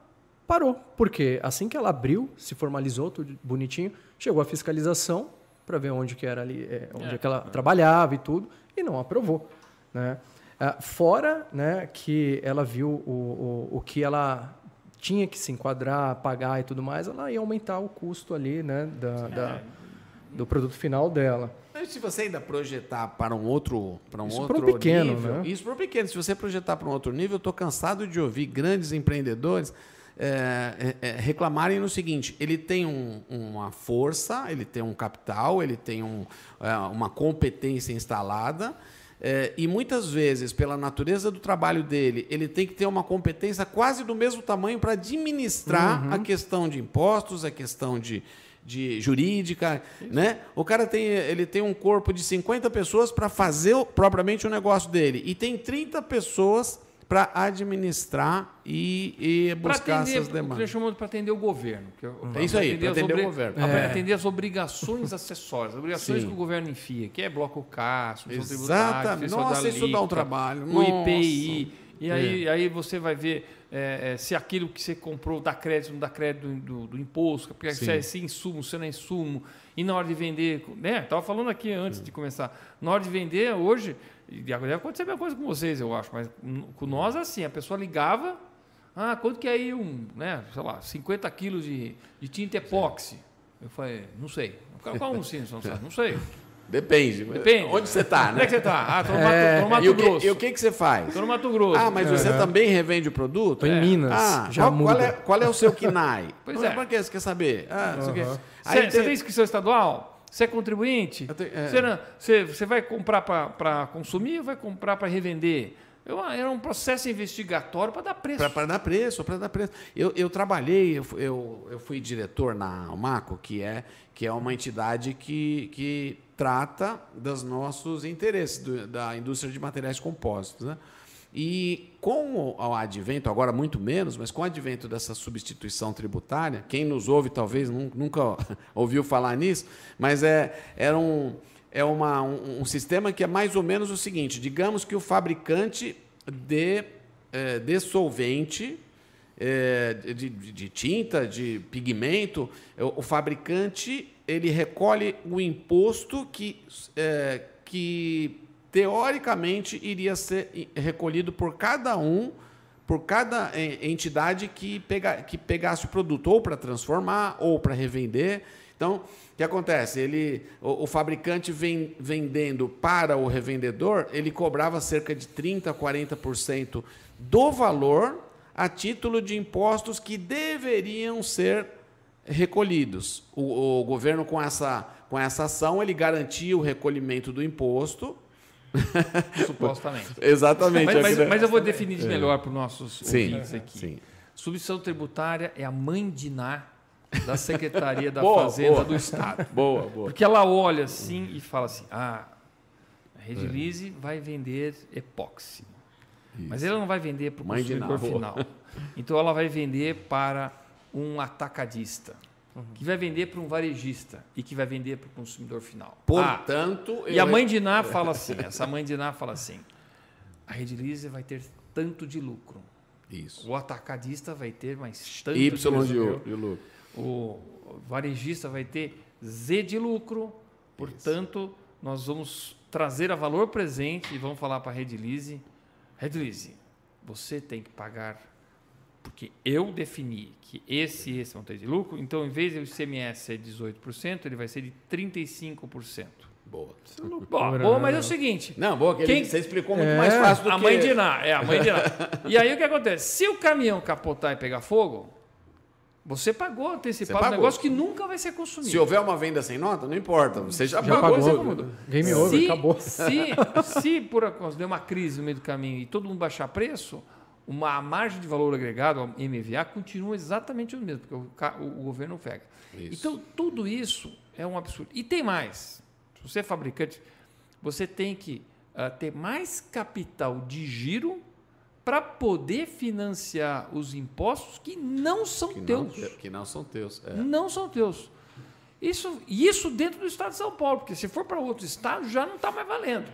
[SPEAKER 1] parou. Porque assim que ela abriu, se formalizou tudo bonitinho, chegou a fiscalização para ver onde que era ali, é, onde é, que ela é. trabalhava e tudo, e não aprovou. Né? Ah, fora né, que ela viu o, o, o que ela tinha que se enquadrar, pagar e tudo mais, ela ia aumentar o custo ali né, da, da é. do produto final dela.
[SPEAKER 2] Mas se você ainda projetar para um outro, para um
[SPEAKER 1] isso
[SPEAKER 2] outro
[SPEAKER 1] para um pequeno,
[SPEAKER 2] nível,
[SPEAKER 1] né?
[SPEAKER 2] isso para um pequeno. Se você projetar para um outro nível, eu estou cansado de ouvir grandes empreendedores é, é, é, reclamarem no seguinte: ele tem um, uma força, ele tem um capital, ele tem um, é, uma competência instalada. É, e muitas vezes, pela natureza do trabalho dele, ele tem que ter uma competência quase do mesmo tamanho para administrar uhum. a questão de impostos, a questão de, de jurídica, Isso. né? O cara tem, ele tem um corpo de 50 pessoas para fazer propriamente o negócio dele e tem 30 pessoas para administrar e, e buscar atender, essas demandas.
[SPEAKER 3] chamando para atender o governo.
[SPEAKER 2] Que é isso aí, para atender, o governo.
[SPEAKER 3] É. Atender as obrigações acessórias, as obrigações Sim. que o governo enfia, que é bloco CAS,
[SPEAKER 2] Exatamente. Nossa, isso dá um trabalho.
[SPEAKER 3] O IPI. E aí, é. aí você vai ver é, é, se aquilo que você comprou dá crédito, não dá crédito do, do, imposto, porque se é esse insumo, se não é insumo, e na hora de vender, né? Estava falando aqui antes de começar, na hora de vender hoje, deve acontecer a mesma coisa com vocês, eu acho, mas com nós assim, a pessoa ligava, ah, quanto que é aí um, né, sei lá, 50 quilos de, de tinta epóxi? Eu falei, não sei. Qual um sim, não sei.
[SPEAKER 2] Depende.
[SPEAKER 3] Depende.
[SPEAKER 2] Onde você está, né?
[SPEAKER 3] Onde é que você está? Ah, estou no, é. no, Mato
[SPEAKER 2] e o
[SPEAKER 3] que, Grosso.
[SPEAKER 2] E o que, que você faz?
[SPEAKER 3] Estou no Mato Grosso.
[SPEAKER 2] Ah, mas você também revende o produto?
[SPEAKER 1] Estou em Minas.
[SPEAKER 2] Ah, já qual, muda. Qual é, qual é o seu KINAI?
[SPEAKER 3] pois é.
[SPEAKER 2] Para que você quer saber? Ah, uhum.
[SPEAKER 3] você, Aí você tem... tem inscrição estadual? Você é contribuinte? Tenho, é. você, não, você, você vai comprar para consumir ou vai comprar para revender? Eu, era um processo investigatório para dar preço.
[SPEAKER 2] Para dar preço, para dar preço. Eu, eu trabalhei, eu, eu, eu fui diretor na Almaco, que é, que é uma entidade que, que trata dos nossos interesses, do, da indústria de materiais compostos. Né? E com o advento, agora muito menos, mas com o advento dessa substituição tributária, quem nos ouve talvez nunca ouviu falar nisso, mas é, era um, é uma, um, um, sistema que é mais ou menos o seguinte: digamos que o fabricante de, é, de solvente, é, de, de, tinta, de pigmento, o, o fabricante ele recolhe o imposto que, é, que teoricamente iria ser recolhido por cada um, por cada é, entidade que, pega, que pegasse o produto, ou para transformar, ou para revender. Então, o que acontece? Ele, o, o, fabricante vem vendendo para o revendedor, ele cobrava cerca de 30% a 40% do valor a título de impostos que deveriam ser recolhidos. O, o, governo, com essa, com essa ação, ele garantia o recolhimento do imposto.
[SPEAKER 3] Supostamente.
[SPEAKER 2] Exatamente.
[SPEAKER 3] Mas, mas, mas, eu vou definir isso melhor para os nossos sim, ouvintes aqui. Sim. Substituição tributária é a mãe de Ná da Secretaria da boa, Fazenda boa. do Estado.
[SPEAKER 2] Boa, boa.
[SPEAKER 3] Porque ela olha assim e fala assim: ah, a Redilize é. vai vender epóxi. Isso. Mas ela não vai vender para o consumidor final. Então ela vai vender para um atacadista, uhum. que vai vender para um varejista e que vai vender para o consumidor final.
[SPEAKER 2] Portanto,
[SPEAKER 3] ah, e a mãe de Ná fala assim, essa mãe de Ná fala assim, a Redilize vai ter tanto de lucro.
[SPEAKER 2] Isso.
[SPEAKER 3] O atacadista vai ter mais tanto
[SPEAKER 2] y de lucro. De lucro.
[SPEAKER 3] O varejista vai ter Z de lucro. Portanto, Isso. nós vamos trazer a valor presente e vamos falar para a Redilize, Redilize, você tem que pagar Porque eu defini que esse e esse vão ter de lucro, então em vez de o ICMS ser 18%, ele vai ser de 35%.
[SPEAKER 2] Boa.
[SPEAKER 3] Bom, bom, mas é o seguinte.
[SPEAKER 2] Não, boa, que
[SPEAKER 3] Quem-
[SPEAKER 2] você explicou muito
[SPEAKER 1] É.
[SPEAKER 2] mais fácil do
[SPEAKER 3] a
[SPEAKER 2] que...
[SPEAKER 3] mãe de Ná, é a mãe de Ná. e aí o que acontece? Se o caminhão capotar e pegar fogo, você pagou antecipado um negócio que nunca vai ser consumido.
[SPEAKER 2] Se houver uma venda sem nota, não importa. Você já,
[SPEAKER 1] Já
[SPEAKER 2] pagou.
[SPEAKER 1] pagou.
[SPEAKER 2] você mudou.
[SPEAKER 1] Game over,
[SPEAKER 3] se,
[SPEAKER 1] acabou.
[SPEAKER 3] Se, se por acaso der uma crise no meio do caminho e todo mundo baixar preço, uma a margem de valor agregado, a MVA, continua exatamente o mesmo, porque o, o- governo pega.
[SPEAKER 2] Isso.
[SPEAKER 3] Então, tudo isso é um absurdo. E tem mais. Se você é fabricante, você tem que ah, ter mais capital de giro para poder financiar os impostos que não são
[SPEAKER 2] Que não,
[SPEAKER 3] teus
[SPEAKER 2] que não são teus. é.
[SPEAKER 3] não são teus. Isso, isso dentro do estado de São Paulo, porque se for para outro estado já não está mais valendo.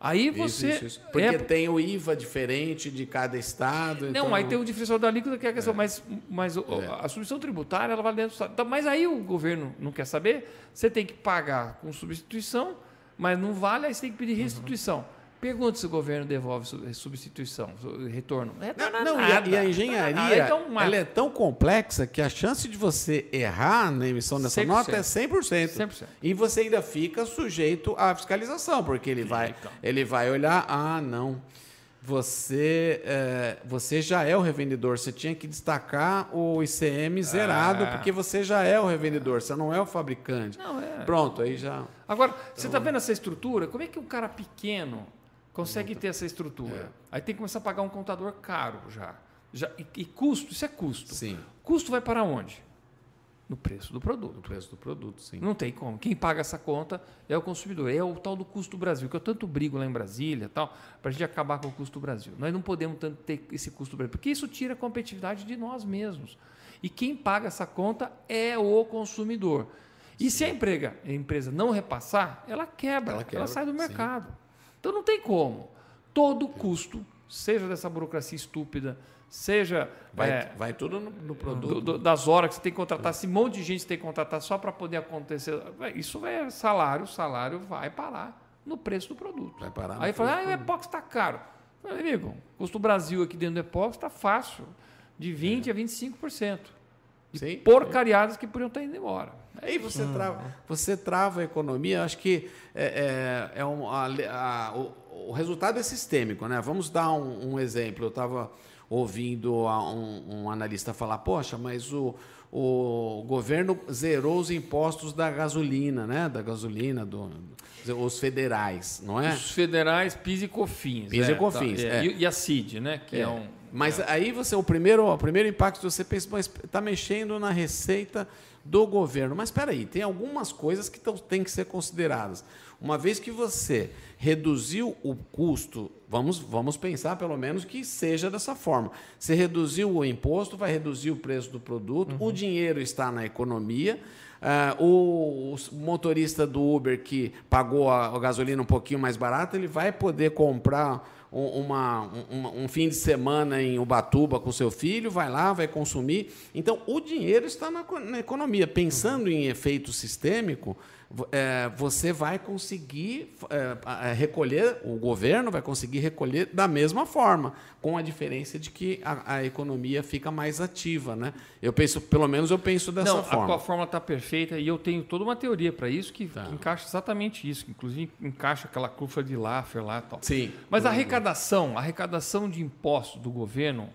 [SPEAKER 3] Aí
[SPEAKER 2] Isso,
[SPEAKER 3] você.
[SPEAKER 2] isso, isso. Porque
[SPEAKER 3] é-
[SPEAKER 2] tem o IVA diferente de cada estado.
[SPEAKER 3] não,
[SPEAKER 2] então-
[SPEAKER 3] aí tem o diferencial da alíquota que é a questão, mas, mas o-
[SPEAKER 2] É.
[SPEAKER 3] a substituição tributária ela vai dentro do estado. Então, mas aí o governo não quer saber, você tem que pagar com substituição, mas não vale, aí você tem que pedir restituição. Pergunta se o governo devolve su- substituição, su- retorno. É
[SPEAKER 2] Não, não, e, a, e a engenharia
[SPEAKER 3] Ah, então, uma-
[SPEAKER 2] ela é tão complexa que a chance de você errar na emissão dessa
[SPEAKER 3] 100%.
[SPEAKER 2] nota é 100%.
[SPEAKER 3] 100%.
[SPEAKER 2] E você ainda fica sujeito à fiscalização, porque ele vai,
[SPEAKER 3] então.
[SPEAKER 2] ele vai olhar, ah, não, você, é, você já é o revendedor, você tinha que destacar o ICM zerado,
[SPEAKER 3] Ah.
[SPEAKER 2] porque você já é o revendedor, você não é o fabricante.
[SPEAKER 3] Não, é.
[SPEAKER 2] Pronto, aí já...
[SPEAKER 3] Agora, você está vendo essa estrutura? Como é que um cara pequeno consegue ter essa estrutura?
[SPEAKER 2] É.
[SPEAKER 3] Aí tem que começar a pagar um contador caro já. já e, e custo, isso é custo.
[SPEAKER 2] Sim,
[SPEAKER 3] Custo vai para onde? No preço do produto.
[SPEAKER 2] preço do produto, sim.
[SPEAKER 3] Não tem como. Quem paga essa conta é o consumidor. É o tal do custo Brasil, que eu tanto brigo lá em Brasília tal, para a gente acabar com o custo Brasil. Nós não podemos tanto ter esse custo Brasil, porque isso tira a competitividade de nós mesmos. E quem paga essa conta é o consumidor. E se a, emprega, a empresa não repassar, ela quebra,
[SPEAKER 2] Ela
[SPEAKER 3] ela,
[SPEAKER 2] quebra,
[SPEAKER 3] sai do
[SPEAKER 2] sim.
[SPEAKER 3] Então não tem como. Todo custo, seja dessa burocracia estúpida, seja
[SPEAKER 2] Vai,
[SPEAKER 3] é,
[SPEAKER 2] vai tudo no, no produto.
[SPEAKER 3] do- do- das horas que você tem que contratar, esse monte de gente você tem que contratar só para poder acontecer. vai, Isso é salário, o salário vai parar no preço do produto.
[SPEAKER 2] Vai parar
[SPEAKER 3] Aí fala, ah, o
[SPEAKER 2] do
[SPEAKER 3] epóxi está caro. Meu amigo, custo Brasil aqui dentro do epóxi está fácil, de 20% a 25%. De
[SPEAKER 2] Sim.
[SPEAKER 3] porcariadas que podiam estar indo embora.
[SPEAKER 2] Aí você trava, você trava a economia. Acho que é, é, é um, a, a- o, o resultado é sistêmico, né? Vamos dar um, um exemplo. Eu estava ouvindo a- um, um analista falar: poxa, mas o, o governo zerou os impostos da gasolina, né? Da gasolina, do, os federais, não é?
[SPEAKER 3] Os federais, PIS e COFINS.
[SPEAKER 2] PIS
[SPEAKER 3] é,
[SPEAKER 2] e COFINS,
[SPEAKER 3] tá, é.
[SPEAKER 2] é.
[SPEAKER 3] E, e a CID, né? Que é,
[SPEAKER 2] É.
[SPEAKER 3] um.
[SPEAKER 2] Mas aí você, o primeiro, o primeiro impacto você pensa, mas está mexendo na receita do governo. Mas espera aí, tem algumas coisas que têm que ser consideradas. Uma vez que você reduziu o custo, vamos, vamos pensar pelo menos que seja dessa forma. Você reduziu o imposto, vai reduzir o preço do produto, o dinheiro está na economia. ah, o, o motorista do Uber que pagou a, a gasolina um pouquinho mais barata, ele vai poder comprar um, uma, um, fim de semana em Ubatuba com seu filho, vai lá, vai consumir. Então, o dinheiro está na, na economia. Pensando em efeito sistêmico, é, você vai conseguir é, recolher, o governo vai conseguir recolher da mesma forma, com a diferença de que a, a economia fica mais ativa. Né? Eu penso, pelo menos eu penso dessa
[SPEAKER 3] Não,
[SPEAKER 2] forma.
[SPEAKER 3] a fórmula está perfeita e eu tenho toda uma teoria para isso que,
[SPEAKER 2] Tá.
[SPEAKER 3] que encaixa exatamente isso. Inclusive encaixa aquela curva de Laffer lá e tal.
[SPEAKER 2] Sim.
[SPEAKER 3] Mas a arrecadação, a arrecadação de impostos do governo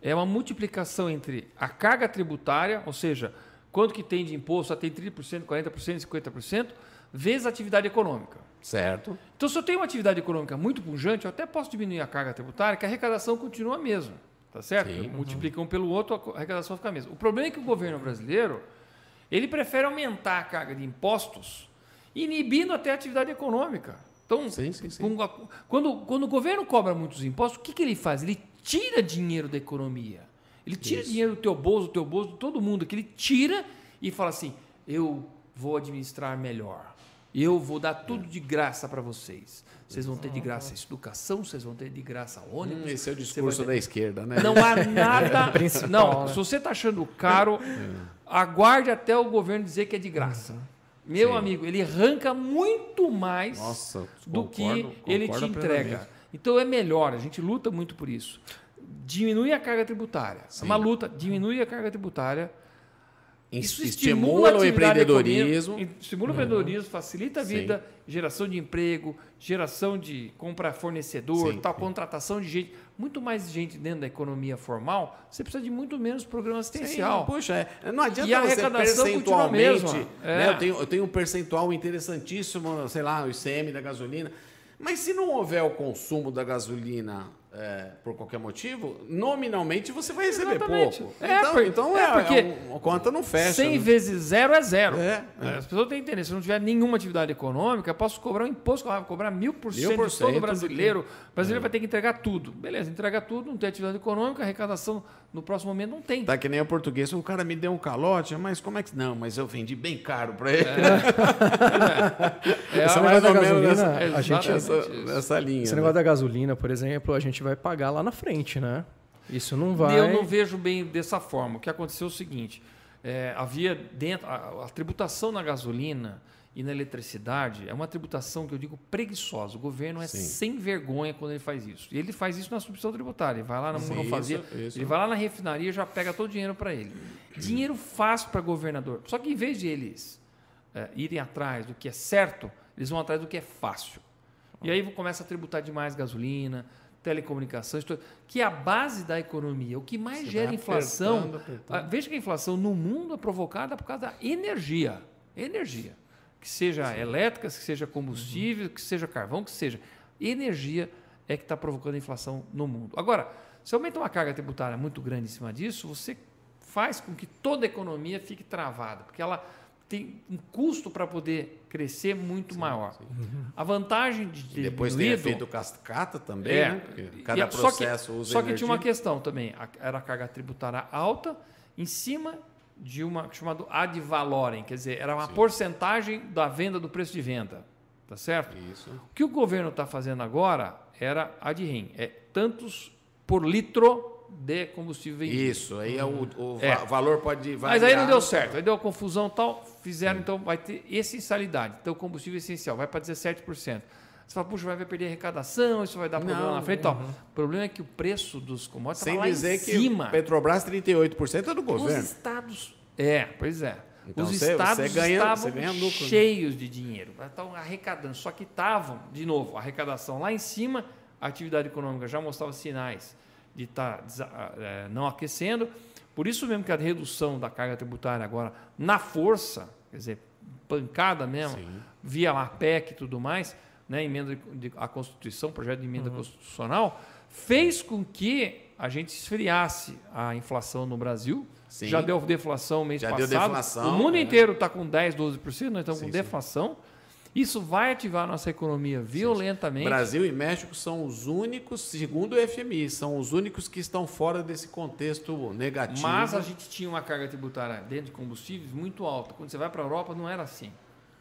[SPEAKER 3] é uma multiplicação entre a carga tributária, ou seja, quanto que tem de imposto, tem 30%, 40%, 50%, vezes a atividade econômica.
[SPEAKER 2] Certo.
[SPEAKER 3] Então, se eu tenho uma atividade econômica muito pujante, eu até posso diminuir a carga tributária, que a arrecadação continua a mesma. Tá certo?
[SPEAKER 2] Sim.
[SPEAKER 3] Um pelo outro, a arrecadação fica a mesma. O problema é que o governo brasileiro ele prefere aumentar a carga de impostos, inibindo até a atividade econômica. Então,
[SPEAKER 2] Sim, sim, sim.
[SPEAKER 3] quando, quando o governo cobra muitos impostos, o que, que ele faz? Ele tira dinheiro da economia. Ele tira
[SPEAKER 2] Isso.
[SPEAKER 3] dinheiro do teu bolso, do teu bolso, de todo mundo, que ele tira e fala assim: eu vou administrar melhor. Eu vou dar tudo de graça para vocês. Vocês vão ter de graça educação, vocês vão ter de graça ônibus.
[SPEAKER 2] Hum, esse é o discurso
[SPEAKER 3] ter-
[SPEAKER 2] da esquerda, né?
[SPEAKER 3] Não há nada.
[SPEAKER 1] Principal,
[SPEAKER 3] não,
[SPEAKER 1] né?
[SPEAKER 3] se você está achando caro, aguarde até o governo dizer que é de graça. Meu
[SPEAKER 2] Sim.
[SPEAKER 3] amigo, ele arranca muito mais
[SPEAKER 2] Nossa,
[SPEAKER 3] do
[SPEAKER 2] concordo-
[SPEAKER 3] que ele te entrega.
[SPEAKER 2] plenamente.
[SPEAKER 3] Então é melhor, a gente luta muito por isso. Diminui a carga tributária.
[SPEAKER 2] Sim.
[SPEAKER 3] É uma luta, diminui a carga tributária.
[SPEAKER 2] Isso estimula,
[SPEAKER 3] a
[SPEAKER 2] o empreendedorismo.
[SPEAKER 3] Estimula o empreendedorismo, facilita a
[SPEAKER 2] Sim.
[SPEAKER 3] vida, geração de emprego, geração de compra fornecedor,
[SPEAKER 2] Sim,
[SPEAKER 3] tal,
[SPEAKER 2] sim.
[SPEAKER 3] contratação de gente. Muito mais gente dentro da economia formal, você precisa de muito menos programa
[SPEAKER 2] Sim,
[SPEAKER 3] assistencial.
[SPEAKER 2] Puxa, é. não adianta
[SPEAKER 3] E a
[SPEAKER 2] você
[SPEAKER 3] continua a
[SPEAKER 2] percentualmente.
[SPEAKER 3] mesma. É.
[SPEAKER 2] Né, eu, tenho, eu tenho um percentual interessantíssimo, sei lá, o ICM da gasolina. Mas se não houver o consumo da gasolina é, por qualquer motivo, nominalmente você vai receber
[SPEAKER 3] Exatamente.
[SPEAKER 2] pouco.
[SPEAKER 3] É,
[SPEAKER 2] então,
[SPEAKER 3] por-
[SPEAKER 2] então
[SPEAKER 3] é
[SPEAKER 2] é,
[SPEAKER 3] porque
[SPEAKER 2] é um- a conta não fecha.
[SPEAKER 3] 100
[SPEAKER 2] né?
[SPEAKER 3] vezes zero é zero.
[SPEAKER 2] É,
[SPEAKER 3] É, As pessoas têm que entender. Se eu não tiver nenhuma atividade econômica, eu posso cobrar um imposto que eu vou cobrar mil por cento de todo brasileiro. O brasileiro vai ter que entregar tudo. Beleza, entrega tudo, não tem atividade econômica, arrecadação no próximo momento não tem.
[SPEAKER 2] Tá que nem o português, o cara me deu um calote, mas como é que. Não, mas eu vendi bem caro para ele.
[SPEAKER 3] É,
[SPEAKER 1] Esse
[SPEAKER 3] mais
[SPEAKER 1] negócio da
[SPEAKER 2] ou menos
[SPEAKER 1] gasolina,
[SPEAKER 3] essa-
[SPEAKER 1] a gente,
[SPEAKER 3] Exatamente.
[SPEAKER 2] nessa, nessa linha.
[SPEAKER 1] esse
[SPEAKER 2] né?
[SPEAKER 1] negócio da gasolina, por exemplo, a gente vai pagar lá na frente, né? Isso não vai.
[SPEAKER 3] Eu não vejo bem dessa forma. O que aconteceu é o seguinte: é, havia dentro. A, a tributação na gasolina e na eletricidade é uma tributação que eu digo preguiçosa. O governo é
[SPEAKER 2] Sim.
[SPEAKER 3] sem vergonha quando ele faz isso. E ele faz isso na substituição tributária. Ele vai lá na
[SPEAKER 2] Sim,
[SPEAKER 3] não fazia,
[SPEAKER 2] isso, isso.
[SPEAKER 3] ele vai lá na refinaria e já pega todo o dinheiro para ele. Dinheiro fácil para governador. Só que em vez de eles é, irem atrás do que é certo, eles vão atrás do que é fácil. E aí começa a tributar demais gasolina, telecomunicações, que é a base da economia. O que mais
[SPEAKER 2] Você
[SPEAKER 3] gera inflação.
[SPEAKER 2] apertando, apertando.
[SPEAKER 3] Ah, Veja que a inflação no mundo é provocada por causa da energia. Energia. Que seja elétrica, que seja combustível, que seja carvão, que seja. Energia é que está provocando a inflação no mundo. Agora, se aumenta uma carga tributária muito grande em cima disso, você faz com que toda a economia fique travada, porque ela tem um custo para poder crescer muito maior. A vantagem de ter
[SPEAKER 2] Depois tem efeito cascata também,
[SPEAKER 3] é.
[SPEAKER 2] né? Porque
[SPEAKER 3] E
[SPEAKER 2] cada
[SPEAKER 3] a- só que-
[SPEAKER 2] processo usa
[SPEAKER 3] Só que tinha uma
[SPEAKER 2] energia.
[SPEAKER 3] questão também. a- Era a carga tributária alta em cima de uma chamado ad valorem, quer dizer, era uma porcentagem da venda do preço de venda, tá certo?
[SPEAKER 2] Isso.
[SPEAKER 3] O que o governo está fazendo agora era ad rem, é tantos por litro de combustível vendido.
[SPEAKER 2] Isso, aí é o, o
[SPEAKER 3] É.
[SPEAKER 2] valor pode variar.
[SPEAKER 3] Mas aí não deu certo, aí deu confusão e tal, fizeram, então vai ter essencialidade. Então, combustível essencial vai para 17%. Você fala, puxa, vai perder arrecadação, isso vai dar problema
[SPEAKER 2] Não,
[SPEAKER 3] na frente e tal. O problema é que o preço dos commodities estava lá
[SPEAKER 2] dizer
[SPEAKER 3] em
[SPEAKER 2] que
[SPEAKER 3] cima.
[SPEAKER 2] Petrobras 38% é do
[SPEAKER 3] Os
[SPEAKER 2] governo.
[SPEAKER 3] estados... É, pois é.
[SPEAKER 2] Então,
[SPEAKER 3] Os
[SPEAKER 2] você-
[SPEAKER 3] estados
[SPEAKER 2] você ganha-
[SPEAKER 3] estavam
[SPEAKER 2] você ganha lucro, né?
[SPEAKER 3] cheios de dinheiro, estavam arrecadando, só que estavam, de novo, a arrecadação lá em cima, a atividade econômica já mostrava sinais de estar não aquecendo. Por isso mesmo que a redução da carga tributária agora, na força, quer dizer, pancada mesmo,
[SPEAKER 2] Sim.
[SPEAKER 3] via a PEC e tudo mais, né, emenda de, a Constituição, projeto de emenda constitucional, fez com que a gente esfriasse a inflação no Brasil.
[SPEAKER 2] Sim.
[SPEAKER 3] Já deu deflação mês
[SPEAKER 2] Já deu
[SPEAKER 3] passado.
[SPEAKER 2] deflação,
[SPEAKER 3] o mundo
[SPEAKER 2] é.
[SPEAKER 3] inteiro está com 10, 12%, nós estamos
[SPEAKER 2] Sim,
[SPEAKER 3] com
[SPEAKER 2] sim.
[SPEAKER 3] deflação. Isso vai ativar a nossa economia violentamente.
[SPEAKER 2] Brasil e México são os únicos, segundo o FMI, são os únicos que estão fora desse contexto negativo.
[SPEAKER 3] Mas a gente tinha uma carga tributária dentro de combustíveis muito alta. Quando você vai para a Europa, não era assim.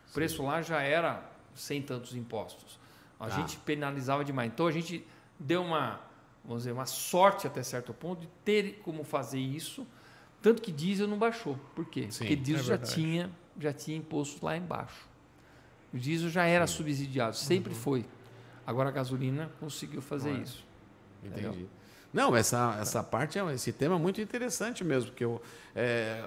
[SPEAKER 3] O preço lá já era sem tantos impostos. A
[SPEAKER 2] Tá.
[SPEAKER 3] gente penalizava demais. Então a gente deu uma, vamos dizer, uma sorte até certo ponto de ter como fazer isso. Tanto que diesel não baixou. Por quê?
[SPEAKER 2] Sim,
[SPEAKER 3] Porque diesel
[SPEAKER 1] é
[SPEAKER 3] já, tinha, já tinha imposto lá embaixo. O diesel já era subsidiado, sempre foi. Agora a gasolina conseguiu fazer
[SPEAKER 2] Uhum. É.
[SPEAKER 3] isso.
[SPEAKER 2] Entendi.
[SPEAKER 3] Entendeu?
[SPEAKER 2] Não, essa, essa parte, é, esse tema é muito interessante mesmo, porque eu, é,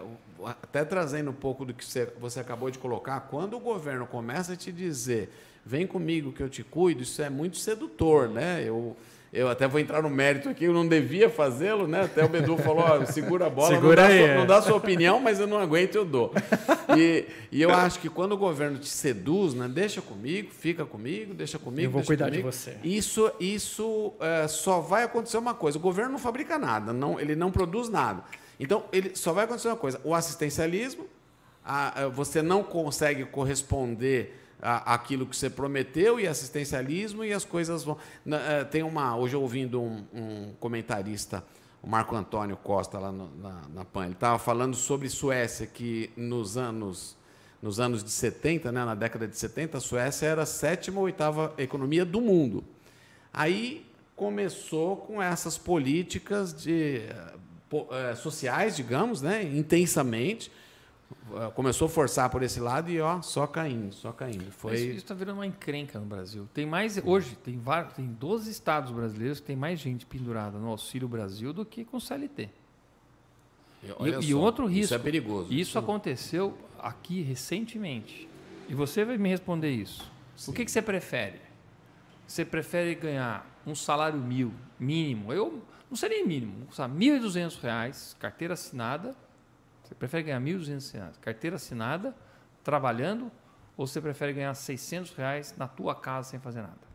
[SPEAKER 2] até trazendo um pouco do que você, você acabou de colocar, quando o governo começa a te dizer, vem comigo que eu te cuido, isso é muito sedutor, né? Eu, eu até vou entrar no mérito aqui, eu não devia fazê-lo, né? Até o Bedu falou, ó, segura a bola,
[SPEAKER 1] Segura
[SPEAKER 2] não, dá sua,
[SPEAKER 1] é.
[SPEAKER 2] não dá sua opinião, mas eu não aguento, eu dou. E, e eu acho que quando o governo te seduz, né? Deixa comigo, fica comigo, deixa comigo.
[SPEAKER 1] Eu vou cuidar de
[SPEAKER 2] comigo.
[SPEAKER 1] você.
[SPEAKER 2] Isso, isso é, só vai acontecer uma coisa: o governo não fabrica nada, não, ele não produz nada. Então, ele só vai acontecer uma coisa: o assistencialismo, a- a- você não consegue corresponder a- àquilo que você prometeu e assistencialismo e as coisas vão. é, tem uma. Hoje ouvindo um, um comentarista, o Marco Antônio Costa, lá no- na, na PAN, ele estava falando sobre Suécia, que nos anos. Nos anos de 70, né, na década de 70, a Suécia era a sétima ou oitava economia do mundo. Aí começou com essas políticas de, eh, eh, sociais, digamos, né, intensamente, começou a forçar por esse lado e ó, só caindo, só caindo. Foi...
[SPEAKER 3] Isso está virando uma encrenca no Brasil. Tem mais hoje, tem vários, tem 12 estados brasileiros que tem mais gente pendurada no Auxílio Brasil do que com CLT. E, e, outro risco.
[SPEAKER 2] Isso é perigoso.
[SPEAKER 3] Isso aconteceu aqui recentemente. E você vai me responder isso. Sim. O que, que você prefere? Você prefere ganhar um salário mil mínimo? Eu não seria mínimo, R$ 1.200, carteira assinada, você prefere ganhar 1.200 carteira assinada, trabalhando, ou você prefere ganhar 600 reais na tua casa sem fazer nada?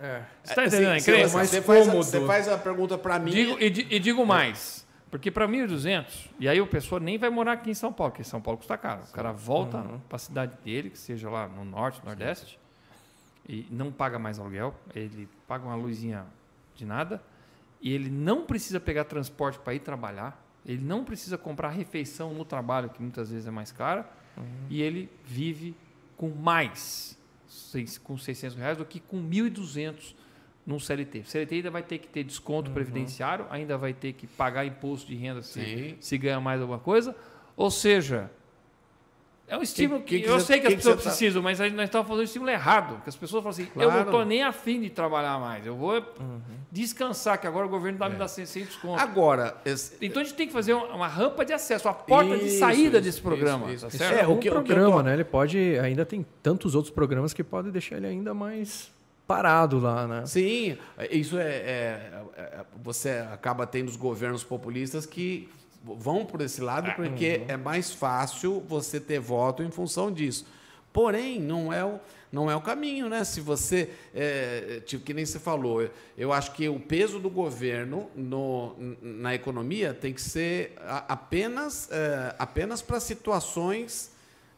[SPEAKER 2] É. Você está entendendo assim, a Você, faz, você faz a pergunta para mim.
[SPEAKER 3] Digo, e, e, digo mais, porque para 1.200, e aí o pessoa nem vai morar aqui em São Paulo, porque São Paulo custa caro. O cara volta uhum. para a cidade dele, que seja lá no norte, nordeste, e não paga mais aluguel, ele paga uma luzinha de nada, e ele não precisa pegar transporte para ir trabalhar. Ele não precisa comprar refeição no trabalho, que muitas vezes é mais cara, uhum. e ele vive com mais, com 600 reais, do que com 1.200 num CLT. O CLT ainda vai ter que ter desconto uhum. previdenciário, ainda vai ter que pagar imposto de renda se, se ganhar mais alguma coisa. Ou seja, é um estímulo que, que, que eu sei que, as pessoas tá- precisam, mas nós estamos fazendo um estímulo errado. Que as pessoas falam assim: claro. eu não estou nem afim de trabalhar mais, eu vou uhum. descansar, que agora o governo está é. me dando 100 desconto.
[SPEAKER 2] Agora.
[SPEAKER 3] Esse... Então a gente tem que fazer uma rampa de acesso, a porta isso, de saída isso, desse programa. Isso,
[SPEAKER 1] tá é, o que, programa, o tô... né? Ele pode. Ainda tem tantos outros programas que podem deixar ele ainda mais parado lá, né?
[SPEAKER 2] Sim, isso é, é, é, Você acaba tendo os governos populistas que vão por esse lado porque uhum. é mais fácil você ter voto em função disso. Porém, não é o, não é o caminho, né? Se você, é, tipo, que nem você falou, eu acho que o peso do governo no, na economia tem que ser apenas, é, apenas para situações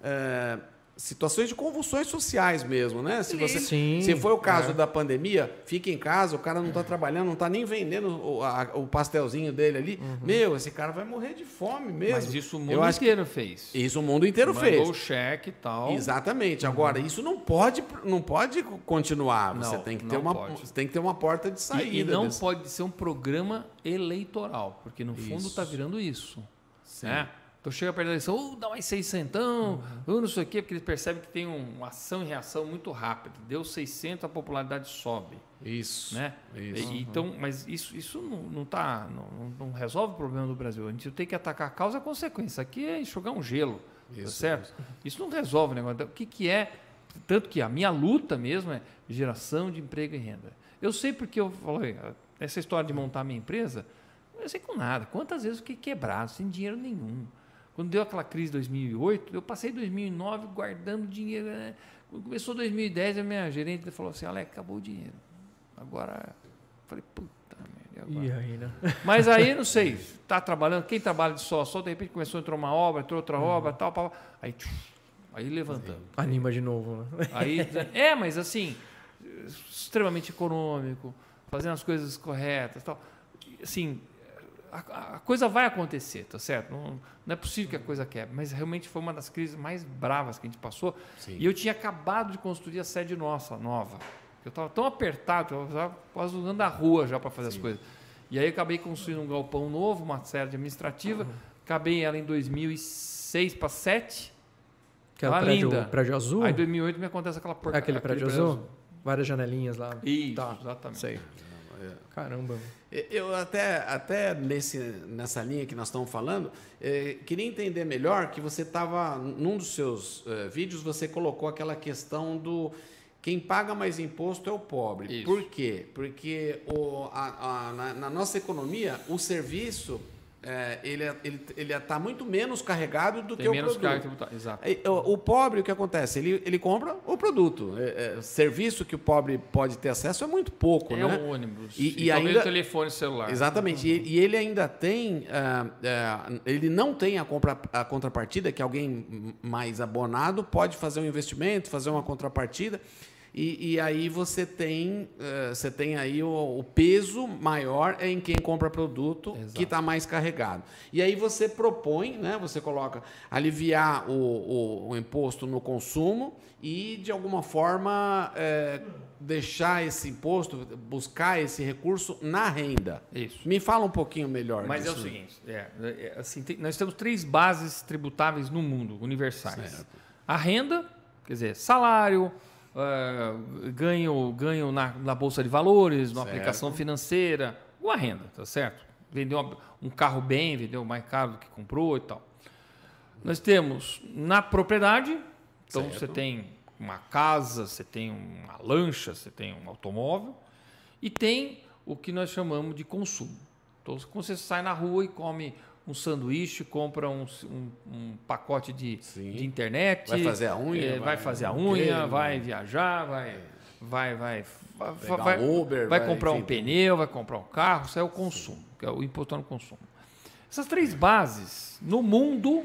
[SPEAKER 2] é, situações de convulsões sociais mesmo, né? Se você Sim, se foi o caso é. da pandemia, fica em casa, o cara não está trabalhando, não está nem vendendo o, a, o, pastelzinho dele ali. Uhum. Meu, esse cara vai morrer de fome mesmo. Mas
[SPEAKER 3] isso o mundo Eu inteiro que... fez.
[SPEAKER 2] Isso o mundo inteiro Mandou fez.
[SPEAKER 3] o cheque e tal.
[SPEAKER 2] Exatamente. Uhum. Agora, isso não pode não pode continuar. Você tem que ter uma pode. tem que ter uma porta de saída.
[SPEAKER 3] E, e não desse... pode ser um programa eleitoral, porque no fundo está virando isso. Sim. Né? Então chega perto da eleição, uh, dá mais 600, uhum. uh, não sei o quê, porque eles percebem que tem uma ação e reação muito rápida. Deu 600, a popularidade sobe.
[SPEAKER 2] Isso.
[SPEAKER 3] Né? Isso. E, então, mas isso, isso não, não, tá, não, não, resolve o problema do Brasil. A gente tem que atacar a causa e a consequência. Aqui é enxugar um gelo. Tá isso, certo? Isso. isso não resolve o negócio. O que, que é. Tanto que a minha luta mesmo é geração de emprego e renda. Eu sei porque eu falei, essa história de montar minha empresa, eu sei com nada. Quantas vezes eu fiquei quebrado, sem dinheiro nenhum. Quando deu aquela crise de 2008, eu passei 2009 guardando dinheiro. Né? Quando começou 2010, a minha gerente falou assim: Alex, acabou o dinheiro. Agora. Falei, puta merda. E aí, né? Mas aí, não sei, está trabalhando, quem trabalha de só, só de repente começou a entrar uma obra, entrou outra uhum. obra, tal, tal. Aí, aí levantando.
[SPEAKER 1] Anima de novo, né?
[SPEAKER 3] Aí, é, mas assim, extremamente econômico, fazendo as coisas corretas, tal. Assim, a, a, coisa vai acontecer, tá certo? Não, não, é possível que a coisa quebre, mas realmente foi uma das crises mais bravas que a gente passou. Sim. E eu tinha acabado de construir a sede nossa, nova. Eu estava tão apertado, eu estava quase andando a rua já para fazer Sim. as coisas. E aí acabei construindo um galpão novo, uma sede administrativa. Uhum. Acabei ela em 2006 para 2007.
[SPEAKER 1] Aquela é prédio, linda. prédio azul?
[SPEAKER 3] Aí em 2008 me acontece aquela porta.
[SPEAKER 1] Aquele, aquele prédio, prédio azul? azul? Várias janelinhas lá.
[SPEAKER 3] Isso, tá. exatamente.
[SPEAKER 1] Sei. Caramba.
[SPEAKER 2] Eu até, até nesse, nessa linha que nós estamos falando, eh, queria entender melhor que você estava, num dos seus eh, vídeos, você colocou aquela questão do quem paga mais imposto é o pobre. Isso. Por quê? Porque o, a, a, na, na nossa economia, o serviço é, ele é, ele ele está muito menos carregado do
[SPEAKER 3] Tem
[SPEAKER 2] que
[SPEAKER 3] menos
[SPEAKER 2] o produto.
[SPEAKER 3] Carga, exato.
[SPEAKER 2] O, o, pobre, o que acontece? Ele, ele compra o produto. É, é, serviço que o pobre pode ter acesso é muito pouco,
[SPEAKER 3] é
[SPEAKER 2] né?
[SPEAKER 3] o ônibus. E, e, e ainda o telefone celular.
[SPEAKER 2] Exatamente. Uhum. E, e, ele ainda tem, uh, ele não tem a, compra, a contrapartida que alguém mais abonado pode fazer um investimento, fazer uma contrapartida. E, e aí você tem, uh, você tem aí o, o, peso maior em quem compra produto Exato. que está mais carregado. E aí você propõe, né, você coloca aliviar o, o, o imposto no consumo e, de alguma forma, é, deixar esse imposto, buscar esse recurso na renda.
[SPEAKER 3] Isso.
[SPEAKER 2] Me fala um pouquinho melhor
[SPEAKER 3] Mas disso. é o seguinte, é, é, assim, tem, nós temos três bases tributáveis no mundo, universais. Certo. A renda, quer dizer, salário, uh, ganho, ganho na, na, Bolsa de Valores, na certo. aplicação financeira, ou a renda, tá certo? Vendeu um carro bem, vendeu mais caro do que comprou e tal. Nós temos na propriedade, então certo. você tem uma casa, você tem uma lancha, você tem um automóvel, e tem o que nós chamamos de consumo. Então, quando você sai na rua e come um sanduíche, compra um, um, um pacote de, de, internet.
[SPEAKER 2] Vai fazer a unha.
[SPEAKER 3] É, vai, vai, fazer a unha, vai viajar, vai. Vai, vai, vai, Uber, vai, comprar enfim, um pneu, vai comprar um carro, isso é o consumo, que é o imposto no consumo. Essas três bases, no mundo,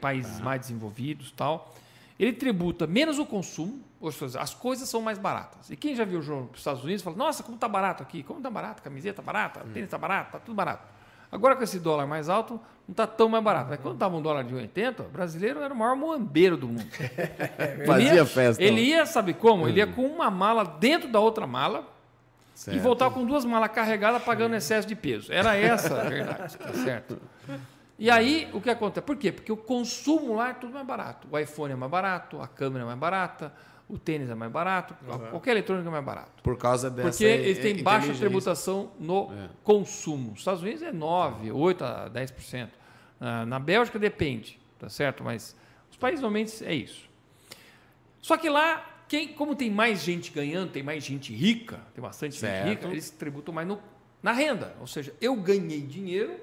[SPEAKER 3] países ah. mais desenvolvidos tal, ele tributa menos o consumo, ou seja, as coisas são mais baratas. E quem já viu o jogo nos Estados Unidos fala, nossa, como está barato aqui, como está barato, camiseta barata, hum. tênis está barato, está tudo barato. Agora com esse dólar mais alto, não está tão mais barato. Mas quando estava um dólar de 80, o brasileiro era o maior moambeiro do mundo.
[SPEAKER 2] Fazia ia, festa.
[SPEAKER 3] Ele ia, sabe como? Ele ia com uma mala dentro da outra mala certo. e voltava com duas malas carregadas pagando excesso de peso. Era essa a verdade, tá certo? E aí, o que acontece? Por quê? Porque o consumo lá é tudo mais barato. O iPhone é mais barato, a câmera é mais barata, o tênis é mais barato, uhum. qualquer eletrônico é mais barato.
[SPEAKER 2] Por causa dessa
[SPEAKER 3] Porque eles têm baixa tributação no é. consumo. Os Estados Unidos é 9, 8 a 10%. Ah, na Bélgica depende, tá certo? Mas os países normalmente é isso. Só que lá, quem, como tem mais gente ganhando, tem mais gente rica, tem bastante certo. gente rica, eles tributam mais no, na renda. Ou seja, eu ganhei dinheiro,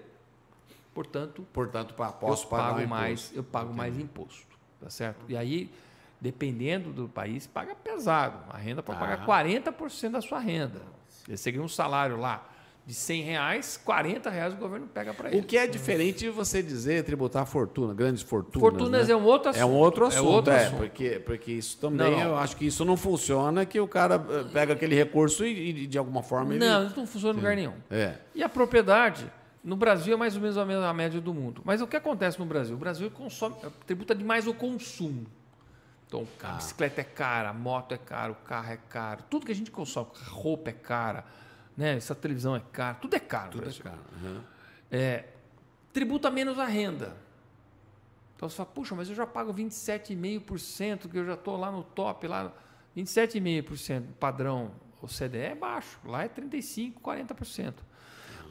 [SPEAKER 3] portanto,
[SPEAKER 2] portanto posso
[SPEAKER 3] eu
[SPEAKER 2] pagar
[SPEAKER 3] pago mais, eu pago Entendi. mais imposto, tá certo? E aí dependendo do país, paga pesado. A renda pode ah. pagar 40% da sua renda. Você ganha um salário lá de 100 reais, 40 reais o governo pega para ele.
[SPEAKER 2] O que é diferente de você dizer tributar fortuna, grandes fortunas.
[SPEAKER 3] Fortunas
[SPEAKER 2] né?
[SPEAKER 3] é um outro assunto.
[SPEAKER 2] É um outro assunto, é, outro é assunto. Porque, porque isso também, não, eu acho que isso não funciona, que o cara eh, pega aquele recurso e, e de alguma forma... Ele...
[SPEAKER 3] Não, isso não funciona em lugar nenhum.
[SPEAKER 2] É.
[SPEAKER 3] E a propriedade, no Brasil é mais ou menos a média do mundo. Mas o que acontece no Brasil? O Brasil consome, tributa demais o consumo. Então, a bicicleta é cara, a moto é cara, o carro é caro, tudo que a gente consome, roupa é cara, né? essa televisão é cara, tudo é caro.
[SPEAKER 2] Tudo é caro. Uhum.
[SPEAKER 3] É, tributa menos a renda. Então você fala, puxa, mas eu já pago 27,5%, que eu já estou lá no top, lá 27,5% padrão OCDE é baixo, lá é 35%, 40%.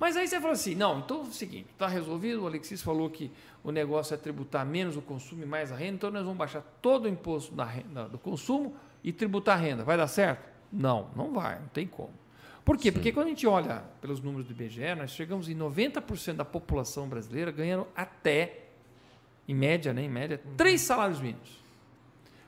[SPEAKER 3] Mas aí você fala assim, não, então é o seguinte, está resolvido, o Alexis falou que o negócio é tributar menos o consumo e mais a renda, então nós vamos baixar todo o imposto da renda, do consumo e tributar a renda. Vai dar certo? Não, não vai, não tem como. Por quê? Sim. Porque quando a gente olha pelos números do IBGE, nós chegamos em 90% da população brasileira ganhando até, em média, né, em média, três salários mínimos.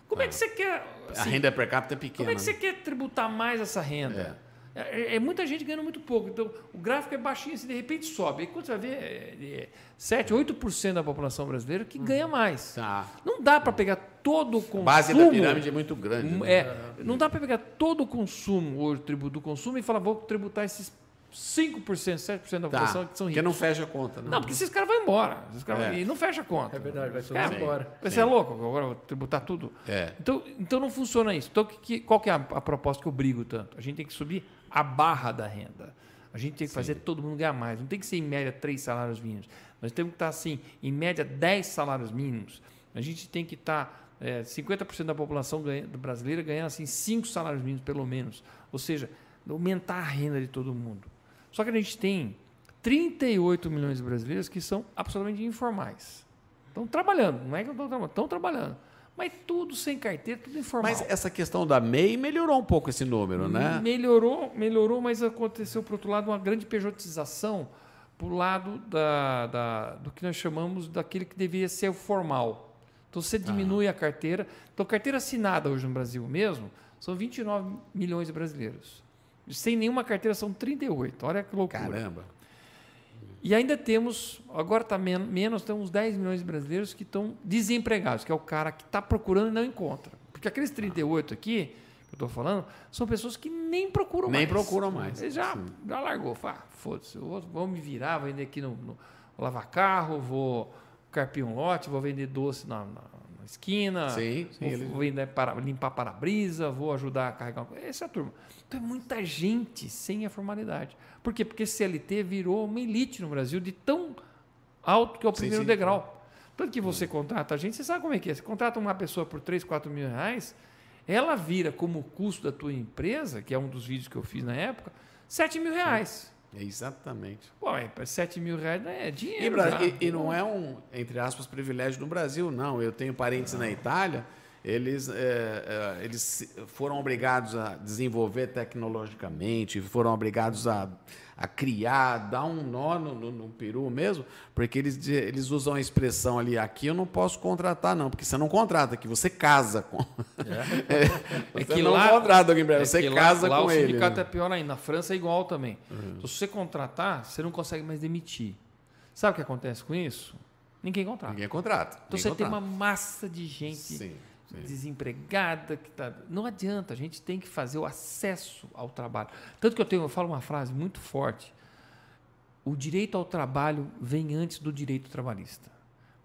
[SPEAKER 3] Como é que ah. você quer...
[SPEAKER 2] Assim, a renda per capita é pequena.
[SPEAKER 3] Como é que você quer tributar mais essa renda? É. É, é, é, muita gente ganhando muito pouco. Então, o gráfico é baixinho, assim, de repente sobe. Aí quando você vai ver, é, é 7, 8% da população brasileira que ganha uhum. mais.
[SPEAKER 2] Tá.
[SPEAKER 3] Não dá para pegar todo o consumo. A
[SPEAKER 2] base da pirâmide é muito grande.
[SPEAKER 3] Né? É, não dá para pegar todo o consumo, o tributo do consumo, e falar, vou tributar esses 5%, 7% da tá. população que são ricos.
[SPEAKER 2] Porque não fecha a conta. Né?
[SPEAKER 3] Não, porque esses caras vão embora. Esses caras é. E não fecha a conta.
[SPEAKER 1] É verdade, vai todo é, embora.
[SPEAKER 3] Vai ser louco, agora vou tributar tudo.
[SPEAKER 2] É.
[SPEAKER 3] Então, então não funciona isso. Então, que, qual que é a, a proposta que eu brigo tanto? A gente tem que subir a barra da renda. A gente tem que Sim. fazer todo mundo ganhar mais. Não tem que ser em média três salários mínimos. Nós temos que estar assim, em média 10 salários mínimos. A gente tem que estar é, 50% da população ganha, brasileira ganhando assim 5 salários mínimos pelo menos. Ou seja, aumentar a renda de todo mundo. Só que a gente tem 38 milhões de brasileiros que são absolutamente informais. Estão trabalhando, não é que não estão trabalhando, estão trabalhando. Mas tudo sem carteira, tudo informal.
[SPEAKER 2] Mas essa questão da MEI melhorou um pouco esse número, né?
[SPEAKER 3] Melhorou, melhorou, mas aconteceu, por outro lado, uma grande pejotização para o lado da, da, do que nós chamamos daquele que deveria ser formal. Então você diminui ah. a carteira. Então, carteira assinada hoje no Brasil mesmo são 29 milhões de brasileiros. Sem nenhuma carteira são 38. Olha que loucura.
[SPEAKER 2] Caramba.
[SPEAKER 3] E ainda temos, agora está men menos, temos 10 milhões de brasileiros que estão desempregados, que é o cara que está procurando e não encontra. Porque aqueles 38 aqui, estou falando, são pessoas que nem procuram
[SPEAKER 2] nem
[SPEAKER 3] mais.
[SPEAKER 2] Nem procuram mais.
[SPEAKER 3] Ele já, já largou. Fala, ah, foda-se, vou, vou, me virar, vou vender aqui no, no lavar carro, vou carpir um lote, vou vender doce na, na esquina,
[SPEAKER 2] sim, sim,
[SPEAKER 3] vou,
[SPEAKER 2] ele...
[SPEAKER 3] vou vender para, limpar para-brisa, vou ajudar a carregar. Essa é a turma. Então é muita gente sem a formalidade. Por quê? Porque CLT virou uma elite no Brasil de tão alto que é o primeiro sim, degrau. Tanto que você contrata a gente, você sabe como é que é. Você contrata uma pessoa por 3, 4 mil reais, ela vira como custo da tua empresa, que é um dos vídeos que eu fiz na época, 7 mil reais.
[SPEAKER 2] Exatamente.
[SPEAKER 3] Pô, é, 7 mil reais é dinheiro.
[SPEAKER 2] E, e, e, não é um, entre aspas, privilégio no Brasil, não. Eu tenho parentes não. na Itália eles, é, é, eles foram obrigados a desenvolver tecnologicamente, foram obrigados a, a criar, dar um nó no, no, no, peru mesmo, porque eles, eles usam a expressão ali, aqui eu não posso contratar não, porque você não contrata, aqui você casa com... É. é, você não lá, contrata alguém, é você casa lá,
[SPEAKER 3] com
[SPEAKER 2] lá ele.
[SPEAKER 3] o sindicato né? é pior ainda, na França é igual também. Uhum. Então, se você contratar, você não consegue mais demitir. Sabe o que acontece com isso? Ninguém contrata.
[SPEAKER 2] Ninguém contrata.
[SPEAKER 3] Então
[SPEAKER 2] Ninguém
[SPEAKER 3] você
[SPEAKER 2] contrata.
[SPEAKER 3] tem uma massa de gente... Sim Sim. desempregada, que tá... não adianta, a gente tem que fazer o acesso ao trabalho. Tanto que eu tenho, eu falo uma frase muito forte: o direito ao trabalho vem antes do direito trabalhista.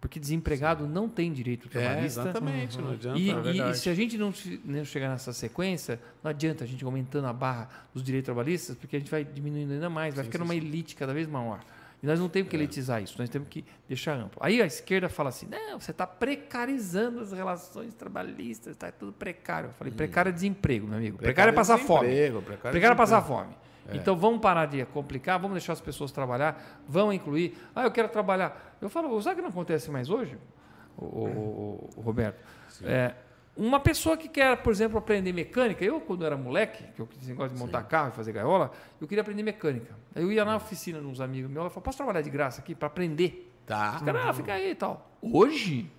[SPEAKER 3] Porque desempregado Sim. não tem direito é, trabalhista.
[SPEAKER 2] É, exatamente, uhum. não adianta.
[SPEAKER 3] E, é e, se a gente não, não chegar nessa sequência, não adianta a gente aumentando a barra dos direitos trabalhistas, porque a gente vai diminuindo ainda mais, vai sim, ficando sim, uma elite cada vez maior. E nós não temos que é. elitizar isso, nós temos que deixar amplo. Aí a esquerda fala assim: não, você está precarizando as relações trabalhistas, está tudo precário. Eu falei: hum. precário é desemprego, meu amigo. Precário, precário é passar fome. Precário, precário é passar fome. É. Então vamos parar de complicar, vamos deixar as pessoas trabalhar, vamos incluir. Ah, eu quero trabalhar. Eu falo, sabe o que não acontece mais hoje, o, o, o Roberto? É, uma pessoa que quer, por exemplo, aprender mecânica, eu, quando era moleque, que eu gosto de montar Sim. carro e fazer gaiola, eu queria aprender mecânica. Aí eu ia na oficina de uns amigos meus, ela falou: posso trabalhar de graça aqui para aprender?
[SPEAKER 2] Tá.
[SPEAKER 3] Os caras, ah, fica aí e tal. Hoje,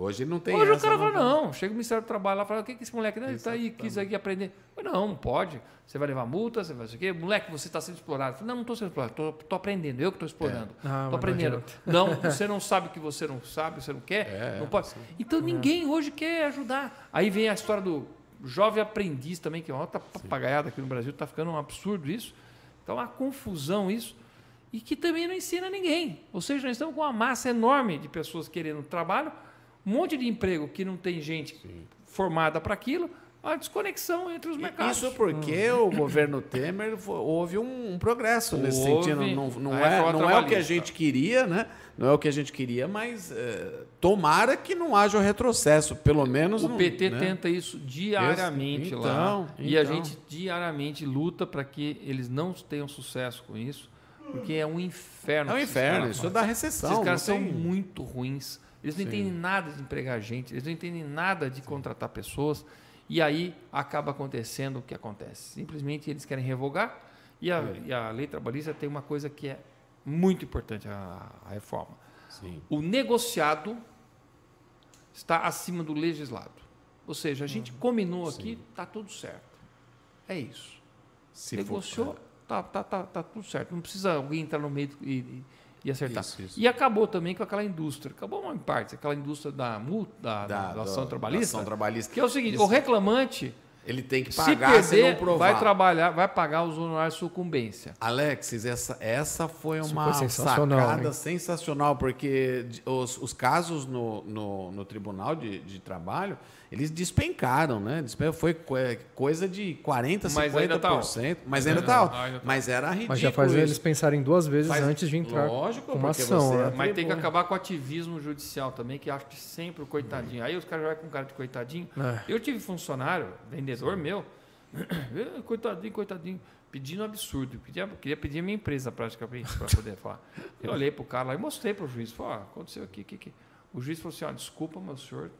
[SPEAKER 2] Hoje não tem
[SPEAKER 3] Hoje o cara fala, não. Chega o Ministério do Trabalho lá e fala, o que, que esse moleque né, está aí, quis aqui aprender? Falei, não, não pode. Você vai levar multa, você vai fazer o quê? Moleque, você está sendo explorado. Falei, não, não estou sendo explorado, estou aprendendo, eu que estou explorando. Estou é. ah, aprendendo. Não, você não sabe o que você não sabe, você não quer, é, não pode. Então ninguém hoje quer ajudar. Aí vem a história do jovem aprendiz também, que é uma outra papagaiada aqui no Brasil, está ficando um absurdo isso. Então, uma confusão isso e que também não ensina ninguém. Ou seja, nós estamos com uma massa enorme de pessoas querendo trabalho, um monte de emprego que não tem gente Sim. formada para aquilo, a desconexão entre os mercados.
[SPEAKER 2] Isso porque uhum. o governo Temer houve um, um progresso houve, nesse sentido. Não, não é, não é o que a gente queria, né? Não é o que a gente queria, mas é, tomara que não haja um retrocesso, pelo menos.
[SPEAKER 3] O PT né? tenta isso diariamente então, lá. Então. E a então. gente diariamente luta para que eles não tenham sucesso com isso, porque é um inferno.
[SPEAKER 2] É um inferno, isso dá recessão.
[SPEAKER 3] Esses caras são muito ruins eles não Sim. entendem nada de empregar gente, eles não entendem nada de Sim. contratar pessoas. E aí acaba acontecendo o que acontece. Simplesmente eles querem revogar e a, é. e a lei trabalhista tem uma coisa que é muito importante, a, a reforma. Sim. O negociado está acima do legislado. Ou seja, a gente uhum. combinou aqui, está tudo certo. É isso. Se Negociou, está tá, tá, tá tudo certo. Não precisa alguém entrar no meio e, e acertar. Isso, isso. E acabou também com aquela indústria. Acabou em parte, aquela indústria da multa, da, da, da ação, trabalhista,
[SPEAKER 2] ação trabalhista.
[SPEAKER 3] Que é o seguinte, isso. o reclamante
[SPEAKER 2] ele tem que pagar se, perder, se não provar.
[SPEAKER 3] Vai trabalhar, vai pagar os honorários de sucumbência.
[SPEAKER 2] Alexis, essa, essa foi uma foi sensacional, sacada hein? sensacional, porque os, os casos no, no, no Tribunal de, de Trabalho eles despencaram, né? Foi coisa de 40, mas 50%. Ainda tá mas ainda está alto. Ah, tá. Mas era ridículo.
[SPEAKER 1] Mas já faz isso. eles pensarem duas vezes faz, antes de entrar lógico, com uma ação. Né?
[SPEAKER 3] Mas tem que acabar com o ativismo judicial também, que acho que sempre o coitadinho. Aí os caras já vai com cara de coitadinho. É. Eu tive funcionário, vendedor Sim. meu, coitadinho, coitadinho pedindo um absurdo. Pedia, queria pedir a minha empresa praticamente para poder falar. Eu olhei para o cara lá e mostrei para o juiz. Falei, ah, aconteceu aqui, aqui, aqui. O juiz falou assim, ah, desculpa, meu senhor,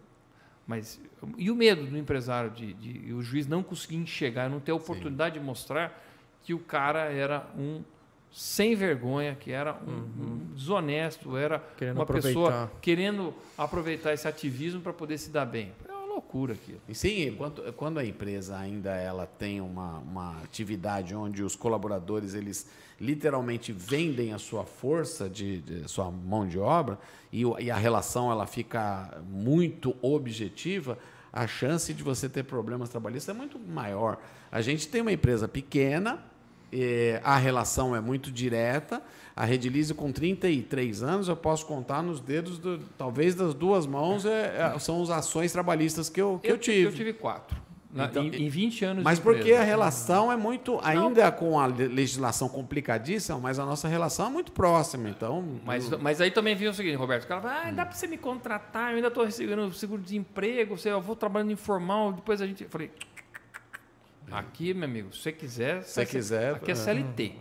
[SPEAKER 3] mas, e o medo do empresário de, de o juiz não conseguir enxergar, não ter a oportunidade Sim. de mostrar que o cara era um sem vergonha, que era um, uhum. um desonesto, era querendo uma aproveitar. pessoa querendo aproveitar esse ativismo para poder se dar bem. Loucura aquilo.
[SPEAKER 2] E sim, quando, quando a empresa ainda ela tem uma, uma atividade onde os colaboradores eles literalmente vendem a sua força de, de sua mão de obra e, e, a relação ela fica muito objetiva, a chance de você ter problemas trabalhistas é muito maior. A gente tem uma empresa pequena, a relação é muito direta. A Redilize, com 33 anos, eu posso contar nos dedos, do, talvez das duas mãos, é, é, são as ações trabalhistas que eu, que eu, eu tive.
[SPEAKER 3] Eu tive quatro. Então, em, em 20 anos
[SPEAKER 2] Mas porque a relação é muito, ainda Não. com a legislação complicadíssima, mas a nossa relação é muito próxima. Então,
[SPEAKER 3] mas, eu... mas aí também viu o seguinte, Roberto, o cara fala, ah, dá para você me contratar, eu ainda estou recebendo seguro-desemprego, eu vou trabalhando informal, depois a gente. Eu falei, aqui, meu amigo, se você quiser.
[SPEAKER 2] Se você quiser.
[SPEAKER 3] Aqui é CLT.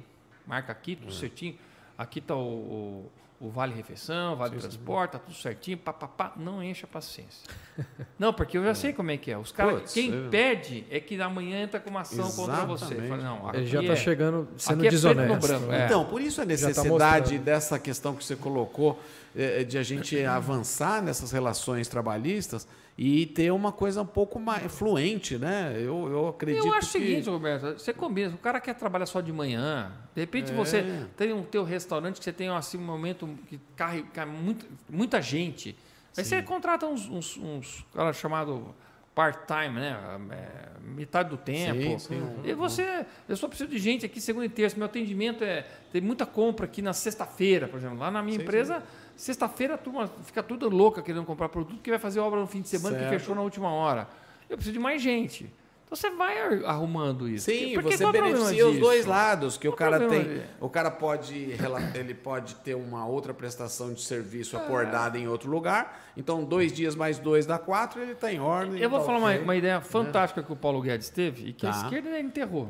[SPEAKER 3] Marca aqui, tudo certinho. Aqui está o, o o vale refeição, vale sim, transporte, sim. tá tudo certinho, papapá, não enche a paciência. não, porque eu já é. sei como é que é. Os caras, quem eu... pede é que amanhã entra com uma ação Exatamente. contra você. Fala, não,
[SPEAKER 1] Ele já está é, chegando sendo é desonesto.
[SPEAKER 2] Branco, é. Então, por isso a tá necessidade tá dessa questão que você colocou é, de a gente avançar nessas relações trabalhistas e ter uma coisa um pouco mais fluente, né? Eu, eu acredito
[SPEAKER 3] Eu acho
[SPEAKER 2] que...
[SPEAKER 3] o seguinte, Roberto, você combina, o cara quer trabalhar só de manhã, de repente é. você tem um teu restaurante que você tem assim, um momento que carrega muito, muita gente, aí Sim. você contrata uns, uns, uns cara chamado part-time, né? É, metade do tempo. Sim, sim. E você, eu só preciso de gente aqui segunda e terça. Meu atendimento é tem muita compra aqui na sexta-feira, por exemplo. Lá na minha sim, empresa, sexta-feira a turma fica tudo louca querendo comprar produto que vai fazer obra no fim de semana certo. que fechou na última hora. Eu preciso de mais gente. Então você vai arrumando isso.
[SPEAKER 2] Sim, porque, você beneficia os dois lados, que o cara tem, o cara pode ele pode ter uma outra prestação de serviço é. acordada em outro lugar. Então dois dias mais dois dá quatro, ele está em ordem.
[SPEAKER 3] Eu vou tá falar uma, uma, ideia fantástica que o Paulo Guedes teve e que tá. a esquerda enterrou.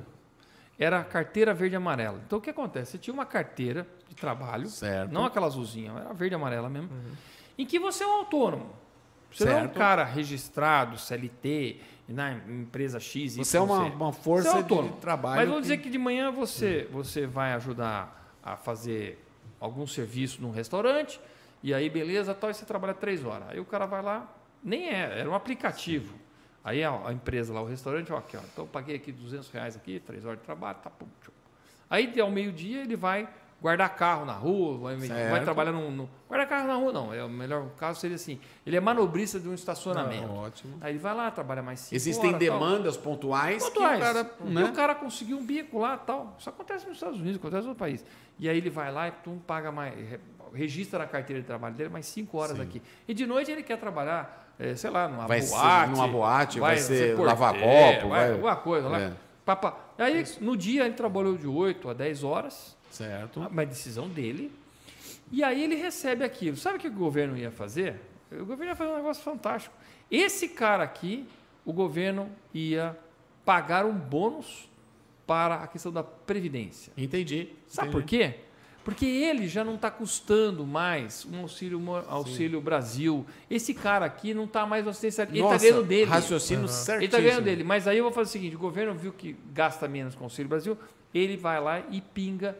[SPEAKER 3] Era a carteira verde e amarela. Então o que acontece? Você tinha uma carteira de trabalho, certo. não aquela azulzinha, era verde e amarela mesmo, uhum. em que você é um autônomo. Você certo. não é um cara registrado, CLT na empresa X.
[SPEAKER 2] Você é uma, uma força é de trabalho.
[SPEAKER 3] Mas vamos que... dizer que de manhã você, você vai ajudar a fazer algum serviço num restaurante, e aí beleza, tal, e você trabalha três horas. Aí o cara vai lá, nem é, era um aplicativo. Aí a, a empresa lá, o restaurante, ó, aqui, ó, então eu paguei aqui 200 reais aqui, três horas de trabalho, tá, pum, Aí ao meio-dia ele vai guardar carro na rua, vai, vai trabalhar no, no, Guardar carro na rua não, é o melhor caso seria assim. Ele é manobrista de um estacionamento. Não,
[SPEAKER 2] ótimo.
[SPEAKER 3] Aí ele vai lá, trabalha mais cinco
[SPEAKER 2] Existem
[SPEAKER 3] horas,
[SPEAKER 2] demandas tal. pontuais,
[SPEAKER 3] pontuais. Que o cara, né? E o cara conseguiu um bico lá tal. Isso acontece nos Estados Unidos, acontece no outro país. E aí ele vai lá e tu paga mais, registra na carteira de trabalho dele mais cinco horas Sim. aqui. E de noite ele quer trabalhar, é, sei lá, numa
[SPEAKER 2] vai
[SPEAKER 3] boate.
[SPEAKER 2] Ser numa boate, vai, vai ser, ser lavar copo.
[SPEAKER 3] Vai, vai, alguma coisa lá. É. Papa. Aí no dia ele trabalhou de 8 a 10 horas
[SPEAKER 2] Certo.
[SPEAKER 3] Uma decisão dele. E aí ele recebe aquilo. Sabe o que o governo ia fazer? O governo ia fazer um negócio fantástico. Esse cara aqui, o governo ia pagar um bônus para a questão da previdência.
[SPEAKER 2] Entendi.
[SPEAKER 3] Sabe
[SPEAKER 2] entendi.
[SPEAKER 3] por quê? Porque ele já não está custando mais um auxílio, um auxílio Brasil. Esse cara aqui não está mais no assistência. Ele está ganhando dele.
[SPEAKER 2] Raciocínio uhum. certíssimo.
[SPEAKER 3] Ele está ganhando dele. Mas aí eu vou fazer o seguinte: o governo viu que gasta menos com o auxílio Brasil, ele vai lá e pinga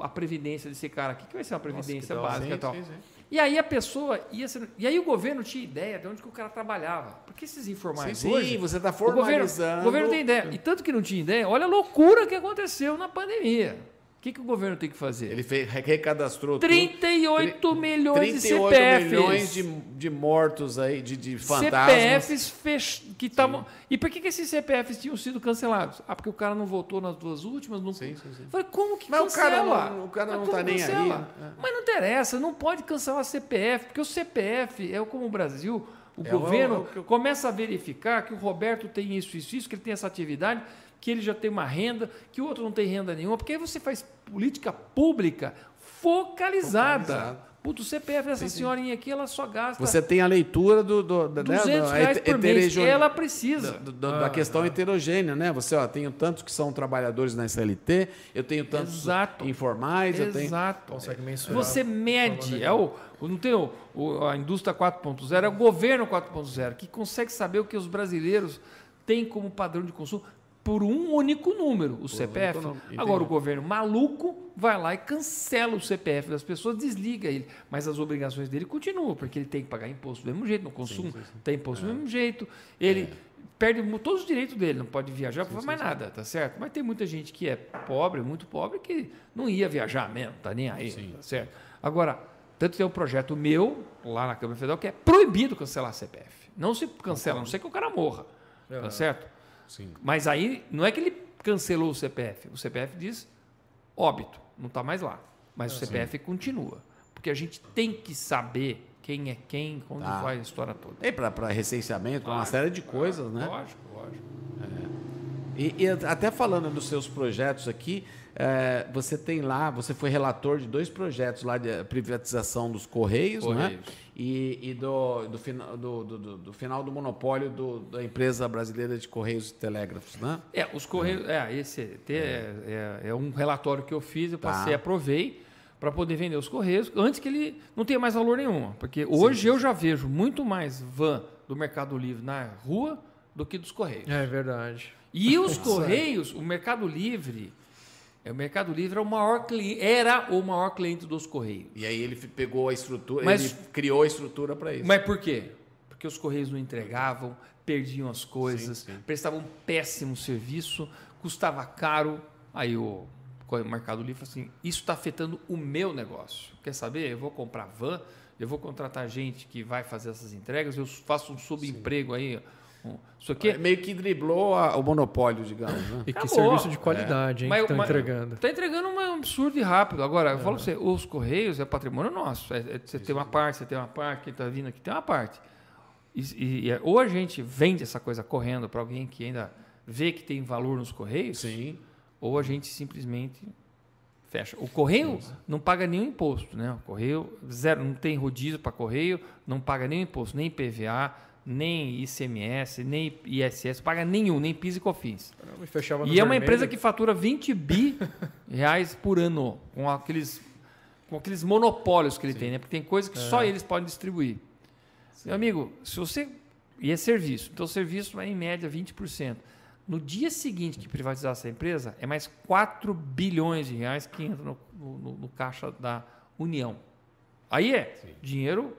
[SPEAKER 3] a previdência desse cara aqui, que vai ser uma previdência Nossa, básica sim, e tal. Sim, sim. E aí a pessoa ia ser, E aí o governo tinha ideia de onde que o cara trabalhava. Porque esses informais
[SPEAKER 2] sim,
[SPEAKER 3] hoje.
[SPEAKER 2] Sim, você está formalizando.
[SPEAKER 3] O governo, o governo tem ideia. E tanto que não tinha ideia, olha a loucura que aconteceu na pandemia. O que, que o governo tem que fazer?
[SPEAKER 2] Ele fez, recadastrou
[SPEAKER 3] 38 tudo, milhões 38 de
[SPEAKER 2] CPFs. milhões de, de mortos aí, de, de fantasmas.
[SPEAKER 3] CPFs fech... que estavam. E por que, que esses CPFs tinham sido cancelados? Ah, porque o cara não votou nas duas últimas. Não... Sim, sim, sim. Falei, como que
[SPEAKER 2] Mas
[SPEAKER 3] cancela?
[SPEAKER 2] O cara não, o cara não está nem cancela? aí.
[SPEAKER 3] É. Mas não interessa, não pode cancelar CPF, porque o CPF é como o Brasil. O é governo o, o, começa a verificar que o Roberto tem isso, isso, isso, que ele tem essa atividade que ele já tem uma renda, que o outro não tem renda nenhuma, porque aí você faz política pública focalizada. Focalizado. Puto, o CPF dessa sim, senhorinha aqui, ela só gasta.
[SPEAKER 2] Você tem a leitura do. do,
[SPEAKER 3] do 200 né, reais por mês. Ela precisa.
[SPEAKER 2] Do, do, ah, da questão ah. heterogênea, né? Você, ó, tenho tantos que são trabalhadores na SLT, eu tenho tantos Exato. informais,
[SPEAKER 3] Exato.
[SPEAKER 2] eu tenho.
[SPEAKER 3] Consegue mensurar. Você mede. É o, não tem o, o a indústria 4.0, é o governo 4.0, que consegue saber o que os brasileiros têm como padrão de consumo por um único número, o por CPF. Agora, o governo maluco vai lá e cancela o CPF das pessoas, desliga ele. Mas as obrigações dele continuam, porque ele tem que pagar imposto do mesmo jeito, no consumo sim, sim, sim. tem imposto é. do mesmo jeito. Ele é. perde todos os direitos dele, não pode viajar, não faz mais nada, tá certo? Mas tem muita gente que é pobre, muito pobre, que não ia viajar mesmo, tá nem aí, tá certo? Agora, tanto tem um projeto meu, lá na Câmara Federal, que é proibido cancelar CPF. Não se cancela, a não sei que o cara morra. Tá certo?
[SPEAKER 2] Sim.
[SPEAKER 3] Mas aí não é que ele cancelou o CPF. O CPF diz óbito, não está mais lá. Mas o CPF continua. Porque a gente tem que saber quem é quem, quando
[SPEAKER 2] Tá.
[SPEAKER 3] vai a história toda.
[SPEAKER 2] E para recenseamento, uma
[SPEAKER 3] Claro,
[SPEAKER 2] série de coisas, né?
[SPEAKER 3] Lógico, lógico.
[SPEAKER 2] E, e até falando dos seus projetos aqui, é, você tem lá, você foi relator de dois projetos lá de eh, privatização dos Correios, né? E, e do, do, fina- do, do, do- do final do monopólio do- da empresa brasileira de Correios e Telégrafos, né?
[SPEAKER 3] É, os Correios. É, esse te- é, é- é um relatório que eu fiz, eu
[SPEAKER 2] Tá.
[SPEAKER 3] passei, aprovei para poder vender os Correios antes que ele não tenha mais valor nenhum. Porque hoje eu já vejo muito mais van do Mercado Livre na rua do que dos Correios.
[SPEAKER 1] É verdade.
[SPEAKER 3] E os Correios, o Mercado Livre, é, o Mercado Livre é o maior cliente, era o maior cliente dos Correios.
[SPEAKER 2] E aí ele pegou a estrutura,
[SPEAKER 3] Mas-
[SPEAKER 2] ele criou a estrutura para isso.
[SPEAKER 3] Mas por quê? Porque os Correios não entregavam, perdiam as coisas,
[SPEAKER 2] Sim, sim.
[SPEAKER 3] prestavam um péssimo serviço, custava caro. Aí o Mercado Livre falou assim: isso está afetando o meu negócio. Quer saber? Eu vou comprar van, eu vou contratar gente que vai fazer essas entregas, eu faço um subemprego aí. Isso aqui
[SPEAKER 2] É, meio que driblou a- o monopólio, digamos, né?
[SPEAKER 1] E que
[SPEAKER 3] Acabou.
[SPEAKER 1] serviço de qualidade, hein,
[SPEAKER 3] Mas-
[SPEAKER 1] que estão entregando.
[SPEAKER 3] Tá entregando um absurdo e rápido. Agora, eu falo pra você, os Correios é patrimônio nosso. É- é- você tem uma parte, você tem uma parte, quem está vindo aqui tem uma parte. E, e- e é- ou a gente vende essa coisa correndo para alguém que ainda vê que tem valor nos Correios,
[SPEAKER 2] Sim.
[SPEAKER 3] ou a gente simplesmente fecha. O Correio não paga nenhum imposto, né? O Correio zero, não tem rodízio para Correio, não paga nenhum imposto, nem PVA, nem ICMS, nem ISS, paga nenhum, nem PIS e COFINS. E é uma empresa que fatura 20 bi reais por ano, com aqueles, com aqueles monopólios que ele tem, né? Porque tem coisas que só eles podem distribuir. Meu amigo, se você. E é serviço. Então, o serviço é em média 20%. No dia seguinte que privatizar essa empresa, é mais 4 bilhões de reais que entram no, no- no caixa da União. Aí é dinheiro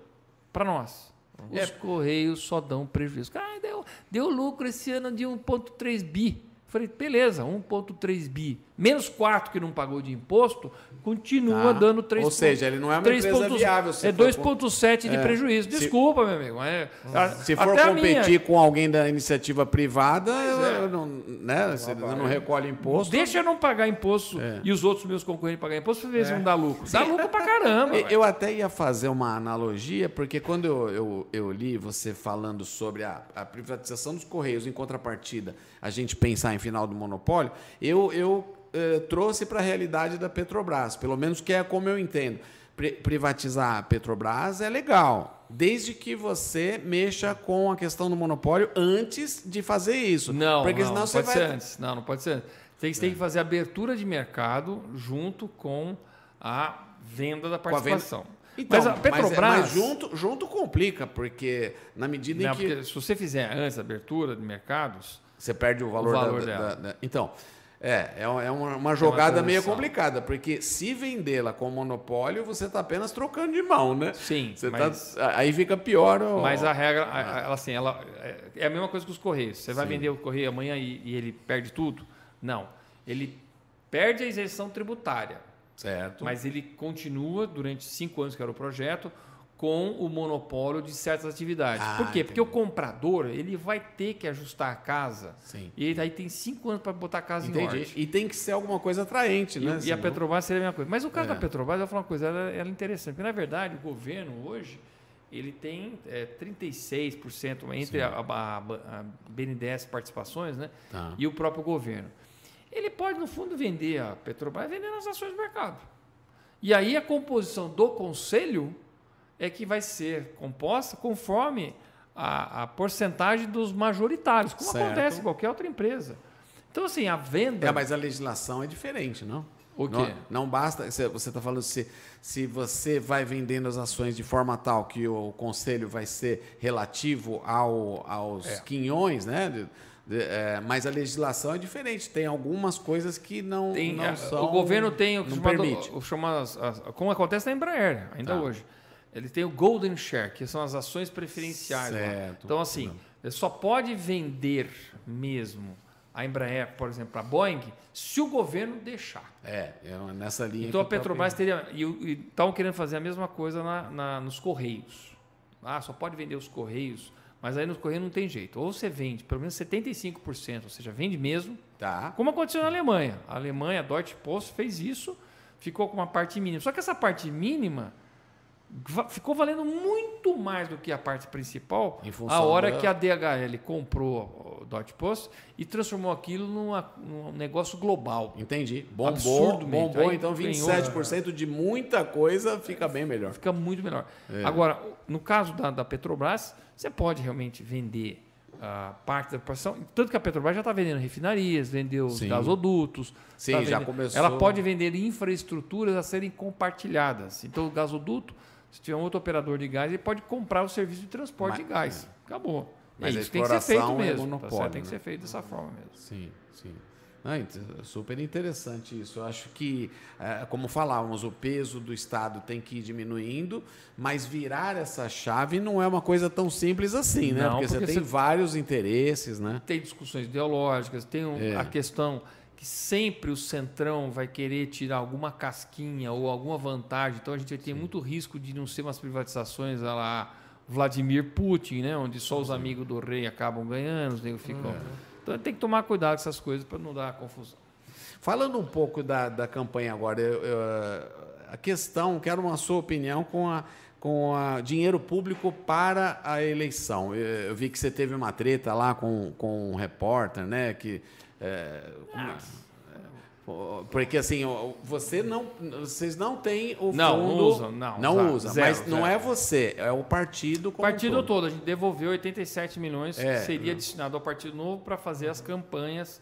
[SPEAKER 3] para nós. Os Correios só dão prejuízo. Ah, deu, deu lucro esse ano de 1,3 bi. Falei, beleza, 1,3 bi. Menos 4 que não pagou de imposto, continua
[SPEAKER 2] Tá.
[SPEAKER 3] dando 3
[SPEAKER 2] Ou seja, ele não é uma
[SPEAKER 3] 3
[SPEAKER 2] empresa
[SPEAKER 3] pontos-
[SPEAKER 2] viável, se
[SPEAKER 3] É
[SPEAKER 2] for
[SPEAKER 3] 2,7 de
[SPEAKER 2] É.
[SPEAKER 3] prejuízo.
[SPEAKER 2] Se-
[SPEAKER 3] Desculpa, meu amigo. É,
[SPEAKER 2] Se for
[SPEAKER 3] minha-
[SPEAKER 2] competir com alguém da iniciativa privada,
[SPEAKER 3] é.
[SPEAKER 2] eu não, né? Você não recolhe imposto.
[SPEAKER 3] Deixa eu não pagar imposto
[SPEAKER 2] É.
[SPEAKER 3] e os outros meus concorrentes pagar imposto para ver se não dá lucro. Dá lucro pra caramba.
[SPEAKER 2] Eu- Eu até ia fazer uma analogia, porque quando eu, eu, eu li você falando sobre a, a privatização dos Correios, em contrapartida, a gente pensar em final do monopólio, eu, eu eh, trouxe para a realidade da Petrobras, pelo menos que é como eu entendo. Pri- privatizar a Petrobras é legal, desde que você mexa com a questão do monopólio antes de fazer isso.
[SPEAKER 3] Não,
[SPEAKER 2] porque
[SPEAKER 3] não,
[SPEAKER 2] senão
[SPEAKER 3] não
[SPEAKER 2] você
[SPEAKER 3] pode
[SPEAKER 2] vai.
[SPEAKER 3] ser antes. Não, não pode ser antes. Tem, você tem que fazer abertura de mercado junto com a venda da participação.
[SPEAKER 2] Então,
[SPEAKER 3] mas a Petrobras...
[SPEAKER 2] mas, mas junto, junto complica, porque na medida
[SPEAKER 3] Não,
[SPEAKER 2] em que.
[SPEAKER 3] se você fizer antes a abertura de mercados,
[SPEAKER 2] Você perde o valor,
[SPEAKER 3] O valor
[SPEAKER 2] da,
[SPEAKER 3] dela.
[SPEAKER 2] da- da- Então, é, é uma- é uma, uma jogada meio complicada, porque se vendê-la com monopólio, você está apenas trocando de mão, né?
[SPEAKER 3] Sim,
[SPEAKER 2] Você
[SPEAKER 3] mas-
[SPEAKER 2] tá, aí fica pior. o-
[SPEAKER 3] Mas a regra, a- a- ela, assim, ela é- é a mesma coisa que os Correios. Você vai
[SPEAKER 2] Sim.
[SPEAKER 3] vender o Correio amanhã e, e ele perde tudo? Não. Ele perde a isenção tributária,
[SPEAKER 2] Certo.
[SPEAKER 3] mas ele continua, durante cinco anos que era o projeto, com o monopólio de certas atividades.
[SPEAKER 2] Ah,
[SPEAKER 3] Por quê? Porque o
[SPEAKER 2] entendi.
[SPEAKER 3] comprador ele vai ter que ajustar a casa.
[SPEAKER 2] Sim.
[SPEAKER 3] E aí tem cinco anos para botar a casa em
[SPEAKER 2] Entendi.
[SPEAKER 3] ordem.
[SPEAKER 2] E tem que ser alguma coisa atraente,
[SPEAKER 3] E,
[SPEAKER 2] né?
[SPEAKER 3] e a Petrobras seria a mesma coisa. Mas o caso
[SPEAKER 2] É.
[SPEAKER 3] da Petrobras, eu vou falar uma coisa, ela, ela é interessante. Porque, na verdade, o governo hoje, ele tem é, 36% entre a, a, a BNDES participações né,
[SPEAKER 2] Tá.
[SPEAKER 3] e o próprio governo. Ele pode, no fundo, vender a Petrobras vendendo as ações do mercado. E aí a composição do conselho é que vai ser composta conforme a, a porcentagem dos majoritários, como
[SPEAKER 2] Certo.
[SPEAKER 3] acontece em qualquer outra empresa. Então, assim, a venda...
[SPEAKER 2] É, mas a legislação é diferente, não?
[SPEAKER 3] O quê?
[SPEAKER 2] Não, não basta. Você está falando se, se você vai vendendo as ações de forma tal que o conselho vai ser relativo ao, aos
[SPEAKER 3] É.
[SPEAKER 2] quinhões, né? De- de- é, mas a legislação é diferente. Tem algumas coisas que não,
[SPEAKER 3] Tem,
[SPEAKER 2] não
[SPEAKER 3] é,
[SPEAKER 2] são.
[SPEAKER 3] o governo tem o que
[SPEAKER 2] não
[SPEAKER 3] chamado,
[SPEAKER 2] permite.
[SPEAKER 3] o chama as- as- como acontece na Embraer ainda
[SPEAKER 2] Tá.
[SPEAKER 3] hoje. Ele tem o Golden Share, que são as ações preferenciais. lá.
[SPEAKER 2] Certo.
[SPEAKER 3] Então, assim, ele só pode vender mesmo a Embraer, por exemplo, a Boeing, se o governo deixar.
[SPEAKER 2] É, é nessa linha.
[SPEAKER 3] Então a
[SPEAKER 2] tá
[SPEAKER 3] Petrobras teria. E estavam querendo fazer a mesma coisa na, na- nos Correios. Ah, só pode vender os Correios Mas aí nos Correios não tem jeito. Ou você vende pelo menos 75%, ou seja, vende mesmo.
[SPEAKER 2] Tá.
[SPEAKER 3] Como aconteceu na Alemanha. A Alemanha, a Deutsche Post, fez isso, ficou com uma parte mínima. Só que essa parte mínima ficou valendo muito mais do que a parte principal a hora
[SPEAKER 2] da-
[SPEAKER 3] que a DHL comprou o Deutsche Post e transformou aquilo numa- num negócio global.
[SPEAKER 2] Entendi. Bombou, bombou,
[SPEAKER 3] Aí
[SPEAKER 2] então
[SPEAKER 3] ganhou.
[SPEAKER 2] 27% de muita coisa fica bem melhor.
[SPEAKER 3] Fica muito melhor.
[SPEAKER 2] É.
[SPEAKER 3] Agora, no caso da, da Petrobras, você pode realmente vender a parte da produção. Tanto que a Petrobras já está vendendo refinarias, vendeu os
[SPEAKER 2] Sim.
[SPEAKER 3] gasodutos.
[SPEAKER 2] Sim,
[SPEAKER 3] tá
[SPEAKER 2] já começou.
[SPEAKER 3] Ela pode vender infraestruturas a serem compartilhadas. Então, o gasoduto, se tiver um outro operador de gás, ele pode comprar o serviço de transporte
[SPEAKER 2] Mas-
[SPEAKER 3] de gás. Acabou.
[SPEAKER 2] Mas
[SPEAKER 3] é isso, tem que ser feito
[SPEAKER 2] é
[SPEAKER 3] mesmo. tá
[SPEAKER 2] monopólio,
[SPEAKER 3] certo? Tem que
[SPEAKER 2] né?
[SPEAKER 3] ser feito dessa forma mesmo.
[SPEAKER 2] Sim, sim. Ah, super interessante isso. Eu acho que, eh, como falávamos, o peso do Estado tem que ir diminuindo, mas virar essa chave não é uma coisa tão simples assim, né?
[SPEAKER 3] Não,
[SPEAKER 2] porque, você
[SPEAKER 3] porque
[SPEAKER 2] tem
[SPEAKER 3] você-
[SPEAKER 2] vários interesses, né?
[SPEAKER 3] tem discussões ideológicas, tem um-
[SPEAKER 2] É.
[SPEAKER 3] a questão que sempre o centrão vai querer tirar alguma casquinha ou alguma vantagem. Então a gente vai ter muito risco de não ser umas privatizações a lá Vladimir Putin, né? onde só os amigos do rei acabam ganhando, os negros ficam.
[SPEAKER 2] É.
[SPEAKER 3] Então tem que tomar cuidado com essas coisas para não dar confusão.
[SPEAKER 2] Falando um pouco da, da campanha agora, eu- eu- a questão, quero uma sua opinião com a com a dinheiro público para a eleição. Eu, eu vi que você teve uma treta lá com, com um repórter, né? Que, é, é? É, porque assim, você não, vocês não têm o
[SPEAKER 3] Não, não
[SPEAKER 2] fundo,
[SPEAKER 3] usam, não,
[SPEAKER 2] não
[SPEAKER 3] zero,
[SPEAKER 2] usa,
[SPEAKER 3] zero,
[SPEAKER 2] mas não
[SPEAKER 3] zero.
[SPEAKER 2] é você, é o partido
[SPEAKER 3] O
[SPEAKER 2] como
[SPEAKER 3] partido
[SPEAKER 2] todo.
[SPEAKER 3] todo, a gente devolveu 87 milhões
[SPEAKER 2] É,
[SPEAKER 3] que seria destinado ao Partido Novo para fazer as campanhas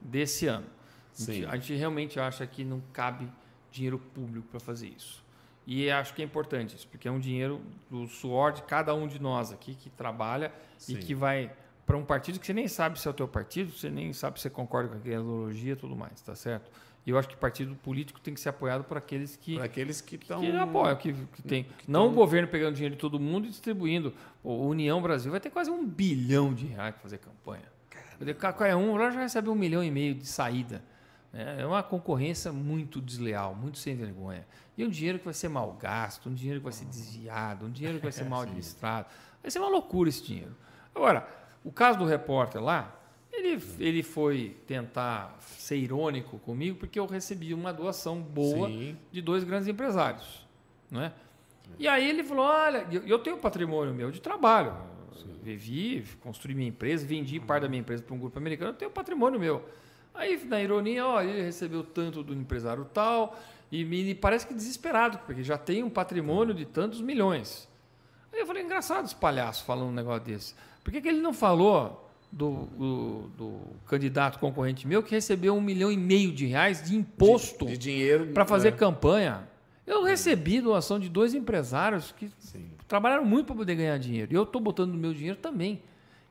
[SPEAKER 3] desse ano. A gente,
[SPEAKER 2] Sim.
[SPEAKER 3] a gente realmente acha que não cabe dinheiro público para fazer isso. E acho que é importante isso, porque é um dinheiro do suor de cada um de nós aqui que trabalha
[SPEAKER 2] Sim.
[SPEAKER 3] e que vai para um partido que você nem sabe se é o teu partido, você nem sabe se você concorda com aquela ideologia e tudo mais, tá certo? E eu acho que partido político tem que ser apoiado por aqueles que
[SPEAKER 2] Para aqueles que estão.
[SPEAKER 3] que apoia, que, que tem. não o governo pegando dinheiro de todo mundo e distribuindo. O União Brasil vai ter quase um bilhão de reais para fazer campanha. Qualquer um lá já recebe um milhão e meio de saída. né? É uma concorrência muito desleal, muito sem vergonha. E um dinheiro que vai ser mal gasto, um dinheiro que vai ser desviado, um dinheiro que vai ser mal administrado. Vai ser uma loucura esse dinheiro. Agora, o caso do repórter lá, ele, ele foi tentar ser irônico comigo porque eu recebi uma doação boa
[SPEAKER 2] Sim.
[SPEAKER 3] de dois grandes empresários. Não é? E aí ele falou: olha, eu tenho patrimônio meu de trabalho. Vivi, construí minha empresa, vendi parte da minha empresa para um grupo americano, eu tenho patrimônio meu. Aí, na ironia, ó, ele recebeu tanto do empresário tal, e me parece que desesperado, porque já tem um patrimônio de tantos milhões. Aí eu falei, engraçado esse palhaço falando um negócio desse. Por que, que ele não falou do, do, do candidato concorrente meu que recebeu um milhão e meio de reais de imposto
[SPEAKER 2] de dinheiro
[SPEAKER 3] para fazer
[SPEAKER 2] é.
[SPEAKER 3] campanha? Eu recebi doação de dois empresários que
[SPEAKER 2] Sim.
[SPEAKER 3] trabalharam muito para poder ganhar dinheiro. E eu estou botando o meu dinheiro também.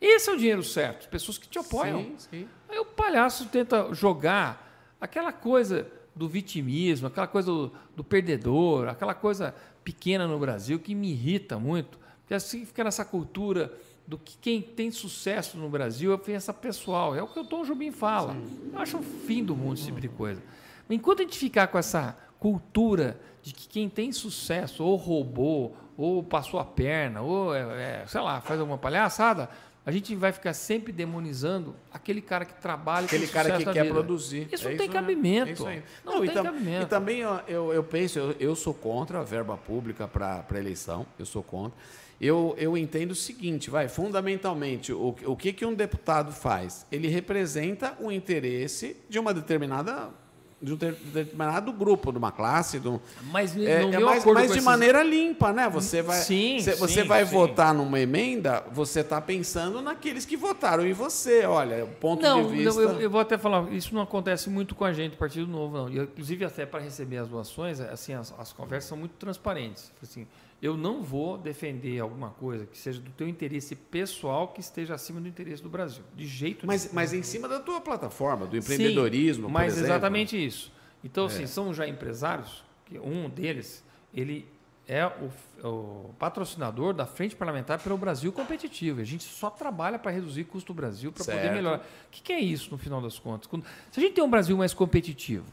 [SPEAKER 3] Esse é o dinheiro certo, pessoas que te apoiam.
[SPEAKER 2] Sim, sim.
[SPEAKER 3] Aí o palhaço tenta jogar aquela coisa do vitimismo, aquela coisa do, do perdedor, aquela coisa pequena no Brasil que me irrita muito. Porque assim fica nessa cultura do que quem tem sucesso no Brasil é ofensa pessoal. É o que o Tom Jobim fala. Eu acho o fim do mundo esse tipo de coisa. Enquanto a gente ficar com essa cultura de que quem tem sucesso ou roubou, ou passou a perna, ou, é, é, sei lá, faz alguma palhaçada, a gente vai ficar sempre demonizando aquele cara que trabalha
[SPEAKER 2] Aquele
[SPEAKER 3] tem
[SPEAKER 2] cara que quer
[SPEAKER 3] vida.
[SPEAKER 2] produzir.
[SPEAKER 3] Isso
[SPEAKER 2] É
[SPEAKER 3] não tem
[SPEAKER 2] mesmo,
[SPEAKER 3] cabimento.
[SPEAKER 2] é isso aí.
[SPEAKER 3] Não,
[SPEAKER 2] e
[SPEAKER 3] tem
[SPEAKER 2] tam-
[SPEAKER 3] cabimento.
[SPEAKER 2] E também ó, eu, eu penso, eu, eu sou contra a verba pública para eleição, eu sou contra. Eu, eu entendo o seguinte, vai, fundamentalmente, o, o que, que um deputado faz? Ele representa o interesse de uma determinada de um ter- determinado grupo, de uma classe, de um,
[SPEAKER 3] Mas
[SPEAKER 2] é, é mais,
[SPEAKER 3] com
[SPEAKER 2] de
[SPEAKER 3] esses-
[SPEAKER 2] maneira limpa, né? Você vai,
[SPEAKER 3] Sim,
[SPEAKER 2] cê- você
[SPEAKER 3] sim,
[SPEAKER 2] vai
[SPEAKER 3] sim.
[SPEAKER 2] votar numa emenda, você está pensando naqueles que votaram em você. Olha, ponto
[SPEAKER 3] Não,
[SPEAKER 2] de vista.
[SPEAKER 3] não, eu, eu vou até falar, isso não acontece muito com a gente, Partido Novo, não. Eu, inclusive, até para receber as doações, assim, as, as conversas são muito transparentes. Assim, eu não vou defender alguma coisa que seja do teu interesse pessoal que esteja acima do interesse do Brasil. De jeito
[SPEAKER 2] Mas,
[SPEAKER 3] nenhum.
[SPEAKER 2] mas em cima da tua plataforma, do empreendedorismo,
[SPEAKER 3] Sim, mas exatamente isso. Então,
[SPEAKER 2] É.
[SPEAKER 3] assim, são já empresários, que um deles, ele é o, o patrocinador da Frente Parlamentar pelo Brasil Competitivo. A gente só trabalha para reduzir custo do Brasil, para poder melhorar. O que, que é isso, no final das contas? Quando- se a gente tem um Brasil mais competitivo,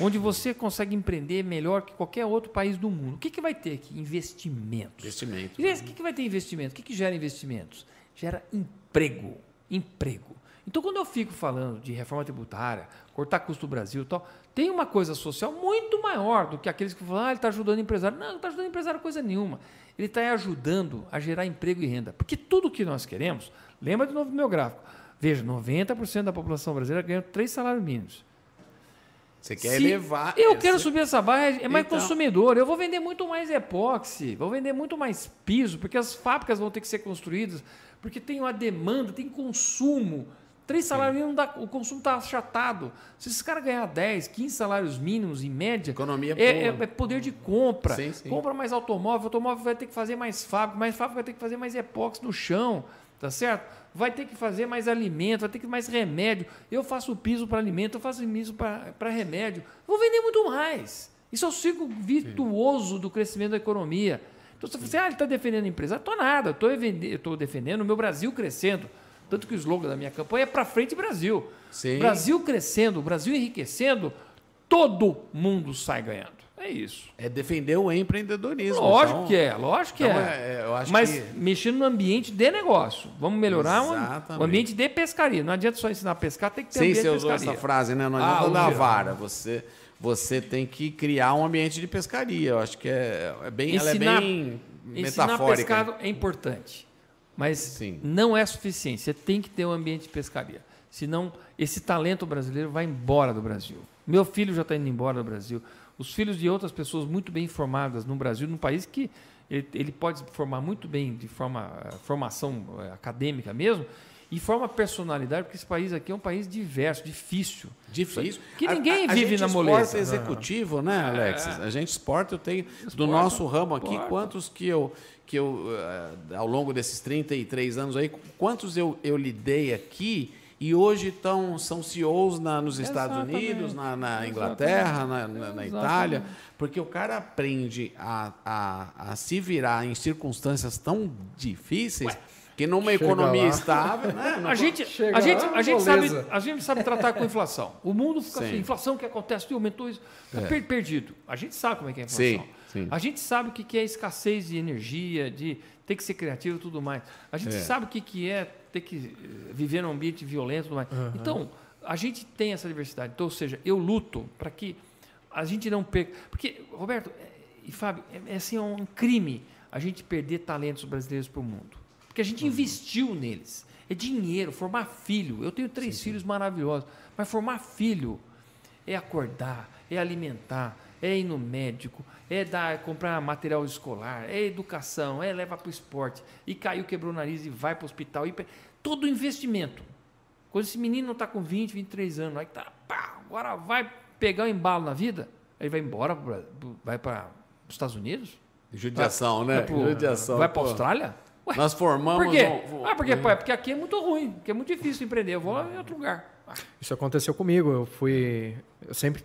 [SPEAKER 3] onde você consegue empreender melhor que qualquer outro país do mundo, o que, que vai ter aqui? Investimentos.
[SPEAKER 2] Investimento.
[SPEAKER 3] Esse- O que, que vai ter investimento? O que, que gera investimentos? gera emprego. Emprego. Então, quando eu fico falando de reforma tributária, cortar custo do Brasil e tal, tem uma coisa social muito maior do que aqueles que falam, ah, ele está ajudando o empresário. Não, não está ajudando o empresário coisa nenhuma. Ele está ajudando a gerar emprego e renda. Porque tudo que nós queremos, lembra de novo do meu gráfico, veja, 90% da população brasileira ganha três salários mínimos.
[SPEAKER 2] Você quer Se elevar.
[SPEAKER 3] Eu essa... quero subir essa barra, é mais então... consumidor. Eu vou vender muito mais epóxi, vou vender muito mais piso, porque as fábricas vão ter que ser construídas, porque tem uma demanda, tem consumo. Três salários mínimos, o consumo está achatado. Se esses caras ganhar 10, 15 salários mínimos em média,
[SPEAKER 2] Economia
[SPEAKER 3] é, é, é, poder de compra. Sim, sim. Compra mais automóvel, o automóvel vai ter que fazer mais fábrica, mais fábrica vai ter que fazer mais epóxi no chão, tá certo? Vai ter que fazer mais alimento, vai ter que mais remédio. Eu faço piso para alimento, eu faço piso para remédio. Vou vender muito mais. Isso é o ciclo virtuoso sim. do crescimento da economia. Então você fala assim, ah, ele está defendendo a empresa. Estou nada, estou defendendo o meu Brasil crescendo. Tanto que o slogan da minha campanha é para frente Brasil. Sim. Brasil crescendo, Brasil enriquecendo, todo mundo sai ganhando. É isso.
[SPEAKER 2] É defender o empreendedorismo.
[SPEAKER 3] Lógico então, que é, lógico que então é. é Mas que... mexendo no ambiente de negócio. Vamos melhorar o ambiente de pescaria. Não adianta só ensinar a pescar, tem que ter Sim, ambiente
[SPEAKER 2] você
[SPEAKER 3] usou
[SPEAKER 2] essa frase, né? Não adianta ah, dar vara. Você, você tem que criar um ambiente de pescaria. Eu acho que é, é bem, ensinar, ela é bem metafórica. Ensinar pescado
[SPEAKER 3] é importante. Mas Sim. não é suficiente. Você tem que ter um ambiente de pescaria. Senão, esse talento brasileiro vai embora do Brasil. Meu filho já está indo embora do Brasil. Os filhos de outras pessoas muito bem formadas no Brasil, num país que ele, ele pode formar muito bem de forma eh, formação eh, acadêmica mesmo, e forma personalidade, porque esse país aqui é um país diverso, difícil.
[SPEAKER 2] Difícil.
[SPEAKER 3] Que ninguém a, a, vive na moleza.
[SPEAKER 2] A gente executivo, né, Alex? É. A gente exporta, eu tenho, exporta, do nosso ramo aqui, exporta. quantos que eu, que eu, uh, ao longo desses 33 anos aí, quantos eu, eu lidei aqui e hoje tão, são CEOs na, nos Estados Exatamente. Unidos, na, na Inglaterra, na, na, Itália, porque o cara aprende a, a, a se virar em circunstâncias tão difíceis. Ué que numa Chega economia lá. estável, né?
[SPEAKER 3] A gente, a gente, a gente sabe, a gente sabe tratar com inflação. O mundo fica assim, inflação que acontece, aumentou isso, está é. perdido. A gente sabe como é que é a inflação. Sim. Sim. A gente sabe o que é escassez de energia, de ter que ser criativo e tudo mais. A gente é. sabe o que é ter que eh, viver num ambiente violento. Uhum. Então, a gente tem essa diversidade. Então, ou seja, eu luto para que a gente não perca. Porque, Roberto é, e Fábio, é, é, assim, é um crime a gente perder talentos brasileiros para o mundo. Porque a gente uhum. investiu neles. É dinheiro, formar filho. Eu tenho três sim, filhos sim. maravilhosos. Mas formar filho é acordar, é alimentar, é ir no médico, é dar, comprar material escolar, é educação, é levar para o esporte. E caiu, quebrou o nariz e vai para o hospital. E... Todo investimento. Quando esse menino não está com 20, 23 anos, aí tá, pá, agora vai pegar o um embalo na vida, aí vai embora, vai para os Estados Unidos.
[SPEAKER 2] Judiação, vai, né?
[SPEAKER 3] Vai, pro, Judiação, vai para a Austrália?
[SPEAKER 2] Ué, Nós formamos.
[SPEAKER 3] Por quê? Um... Ah, porque, é porque aqui é muito ruim, porque é muito difícil empreender. Eu vou em outro lugar.
[SPEAKER 1] Isso aconteceu comigo. Eu fui. Eu sempre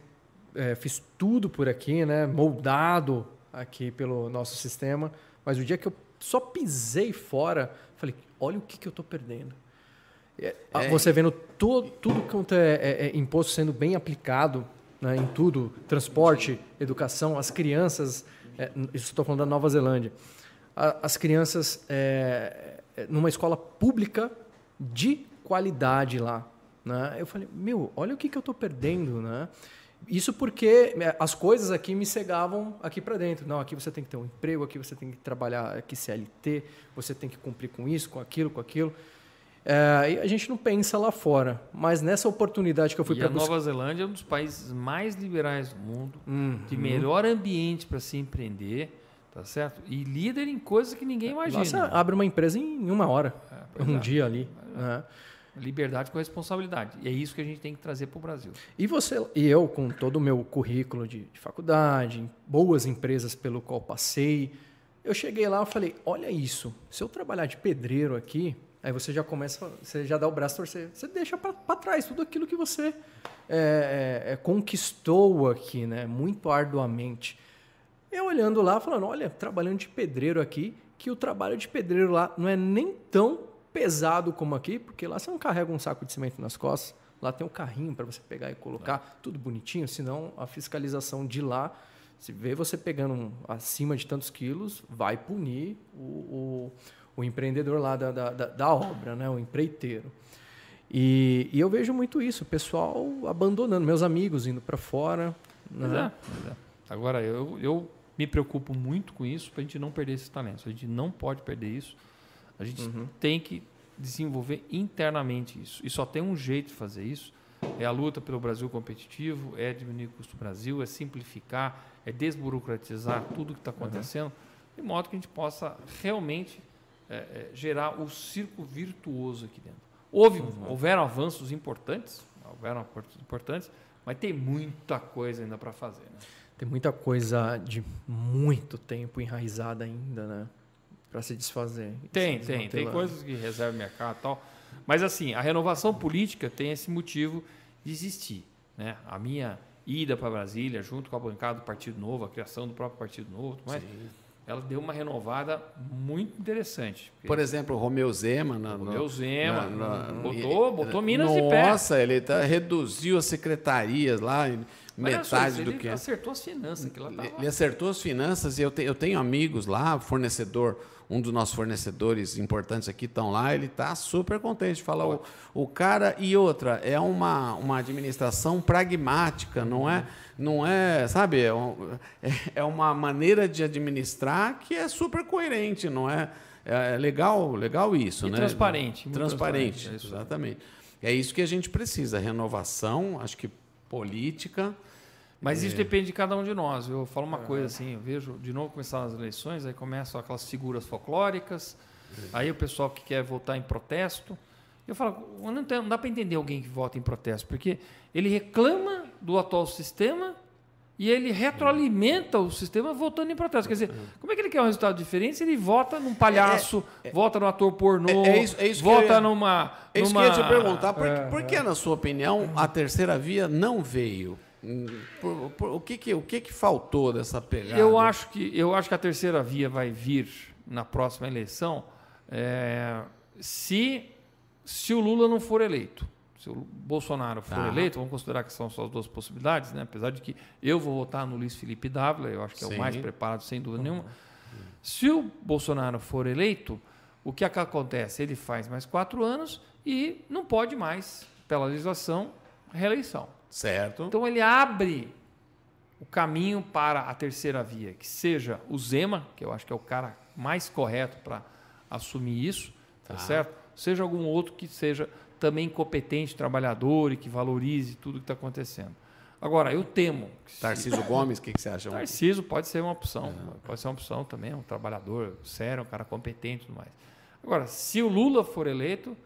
[SPEAKER 1] é, fiz tudo por aqui, né? Moldado aqui pelo nosso sistema. Mas o dia que eu só pisei fora, falei, olha o que, que eu estou perdendo. É, é. Você vendo todo, tudo quanto é, é, é, imposto sendo bem aplicado né, em tudo, transporte, educação, as crianças, é, isso estou falando da Nova Zelândia, as crianças numa escola pública de qualidade lá. Né? Eu falei, meu, olha o que, que eu estou perdendo, né? Isso porque é, as coisas aqui me cegavam aqui para dentro. Não, aqui você tem que ter um emprego, aqui você tem que trabalhar aqui CLT, você tem que cumprir com isso, com aquilo, com aquilo. É, e a gente não pensa lá fora. Mas nessa oportunidade que eu fui para
[SPEAKER 3] a Nova Zelândia é um dos países mais liberais do mundo, uhum. de melhor ambiente para se empreender, tá certo? E líder em coisas que ninguém imagina. Você
[SPEAKER 1] abre uma empresa em uma hora, é, um é. dia ali. É.
[SPEAKER 3] Liberdade com responsabilidade. E é isso que a gente tem que trazer para o Brasil.
[SPEAKER 1] E você e eu, com todo o meu currículo de, de faculdade, boas empresas pelo qual passei, eu cheguei lá e falei: olha isso, se eu trabalhar de pedreiro aqui, aí você já começa, você já dá o braço torcer, você deixa para trás tudo aquilo que você é, é, é, conquistou aqui, né? Muito arduamente. Eu olhando lá, falando: olha, trabalhando de pedreiro aqui, que o trabalho de pedreiro lá não é nem tão pesado como aqui, porque lá você não carrega um saco de cimento nas costas. Lá tem um carrinho para você pegar e colocar, tudo bonitinho, senão a fiscalização de lá, se vê você pegando um, acima de tantos quilos, vai punir o, o, o empreendedor lá da, da, da obra, né? o empreiteiro. E, e, eu vejo muito isso, o pessoal abandonando, meus amigos indo para fora. Né?
[SPEAKER 3] É, é. Agora, eu, eu me preocupo muito com isso para a gente não perder esses talentos. A gente não pode perder isso. A gente uhum. tem que desenvolver internamente isso. E só tem um jeito de fazer isso. É a luta pelo Brasil competitivo, é diminuir o custo do Brasil, é simplificar, é desburocratizar tudo que está acontecendo, uhum. de modo que a gente possa realmente é, é, gerar o circo virtuoso aqui dentro. Houve, uhum. Houveram avanços importantes, houveram importantes, mas tem muita coisa ainda para fazer. Né?
[SPEAKER 1] Tem muita coisa de muito tempo enraizada ainda, né? Para se desfazer.
[SPEAKER 3] Tem, tem. Tem lá. coisas que reserva mercado e tal. Mas assim, a renovação política tem esse motivo de existir. Né? A minha ida para Brasília, junto com a bancada do Partido Novo, a criação do próprio Partido Novo, mas ela deu uma renovada muito interessante.
[SPEAKER 2] Por exemplo, o Romeu Zema. Na,
[SPEAKER 3] Romeu Zema. Na, na, botou, botou Minas
[SPEAKER 2] nossa,
[SPEAKER 3] de pé.
[SPEAKER 2] Nossa, ele tá, reduziu as secretarias lá, metade
[SPEAKER 3] só,
[SPEAKER 2] do que...
[SPEAKER 3] Ele acertou as finanças.
[SPEAKER 2] Que Ele acertou as finanças e eu, te, eu tenho amigos lá, fornecedor um dos nossos fornecedores importantes aqui estão lá, ele está super contente. Fala, o, o cara e outra, é uma, uma administração pragmática, não é, não é sabe, é, é, é uma maneira de administrar que é super coerente, não é? É legal, legal isso,
[SPEAKER 3] e
[SPEAKER 2] né?
[SPEAKER 3] Transparente.
[SPEAKER 2] Transparente, transparente é exatamente. É isso que a gente precisa, renovação, acho que política.
[SPEAKER 3] Mas isso é. depende de cada um de nós. Eu falo uma coisa assim, eu vejo de novo começar as eleições, aí começam aquelas figuras folclóricas, aí o pessoal que quer votar em protesto. Eu falo, não, tem, não dá para entender alguém que vota em protesto, porque ele reclama do atual sistema e ele retroalimenta o sistema votando em protesto. Quer dizer, como é que ele quer um resultado diferente se ele vota num palhaço, é, é, vota no ator pornô, é, é isso, é isso vota
[SPEAKER 2] ia,
[SPEAKER 3] numa,
[SPEAKER 2] É isso
[SPEAKER 3] numa...
[SPEAKER 2] que eu ia te perguntar. Por, por que, na sua opinião, a terceira via não veio? Por, por, o que, que, o que, que faltou dessa pegada?
[SPEAKER 3] Eu acho que, eu acho que a terceira via vai vir na próxima eleição é, se, se o Lula não for eleito. Se o Bolsonaro for tá. eleito, vamos considerar que são só as duas possibilidades, né? apesar de que eu vou votar no Luiz Felipe Dávila, eu acho que Sim. é o mais preparado, sem dúvida nenhuma. Se o Bolsonaro for eleito, o que acontece? Ele faz mais quatro anos e não pode mais, pela legislação, reeleição.
[SPEAKER 2] Certo.
[SPEAKER 3] Então ele abre o caminho para a terceira via, que seja o Zema, que eu acho que é o cara mais correto para assumir isso, tá. tá certo? Seja algum outro que seja também competente, trabalhador e que valorize tudo que está acontecendo. Agora, eu temo.
[SPEAKER 2] Tarcísio Gomes, o que, que, você acha?
[SPEAKER 3] Tarcísio pode ser uma opção. É. Pode ser uma opção também, um trabalhador sério, um cara competente e tudo mais. Agora, se o Lula for eleito,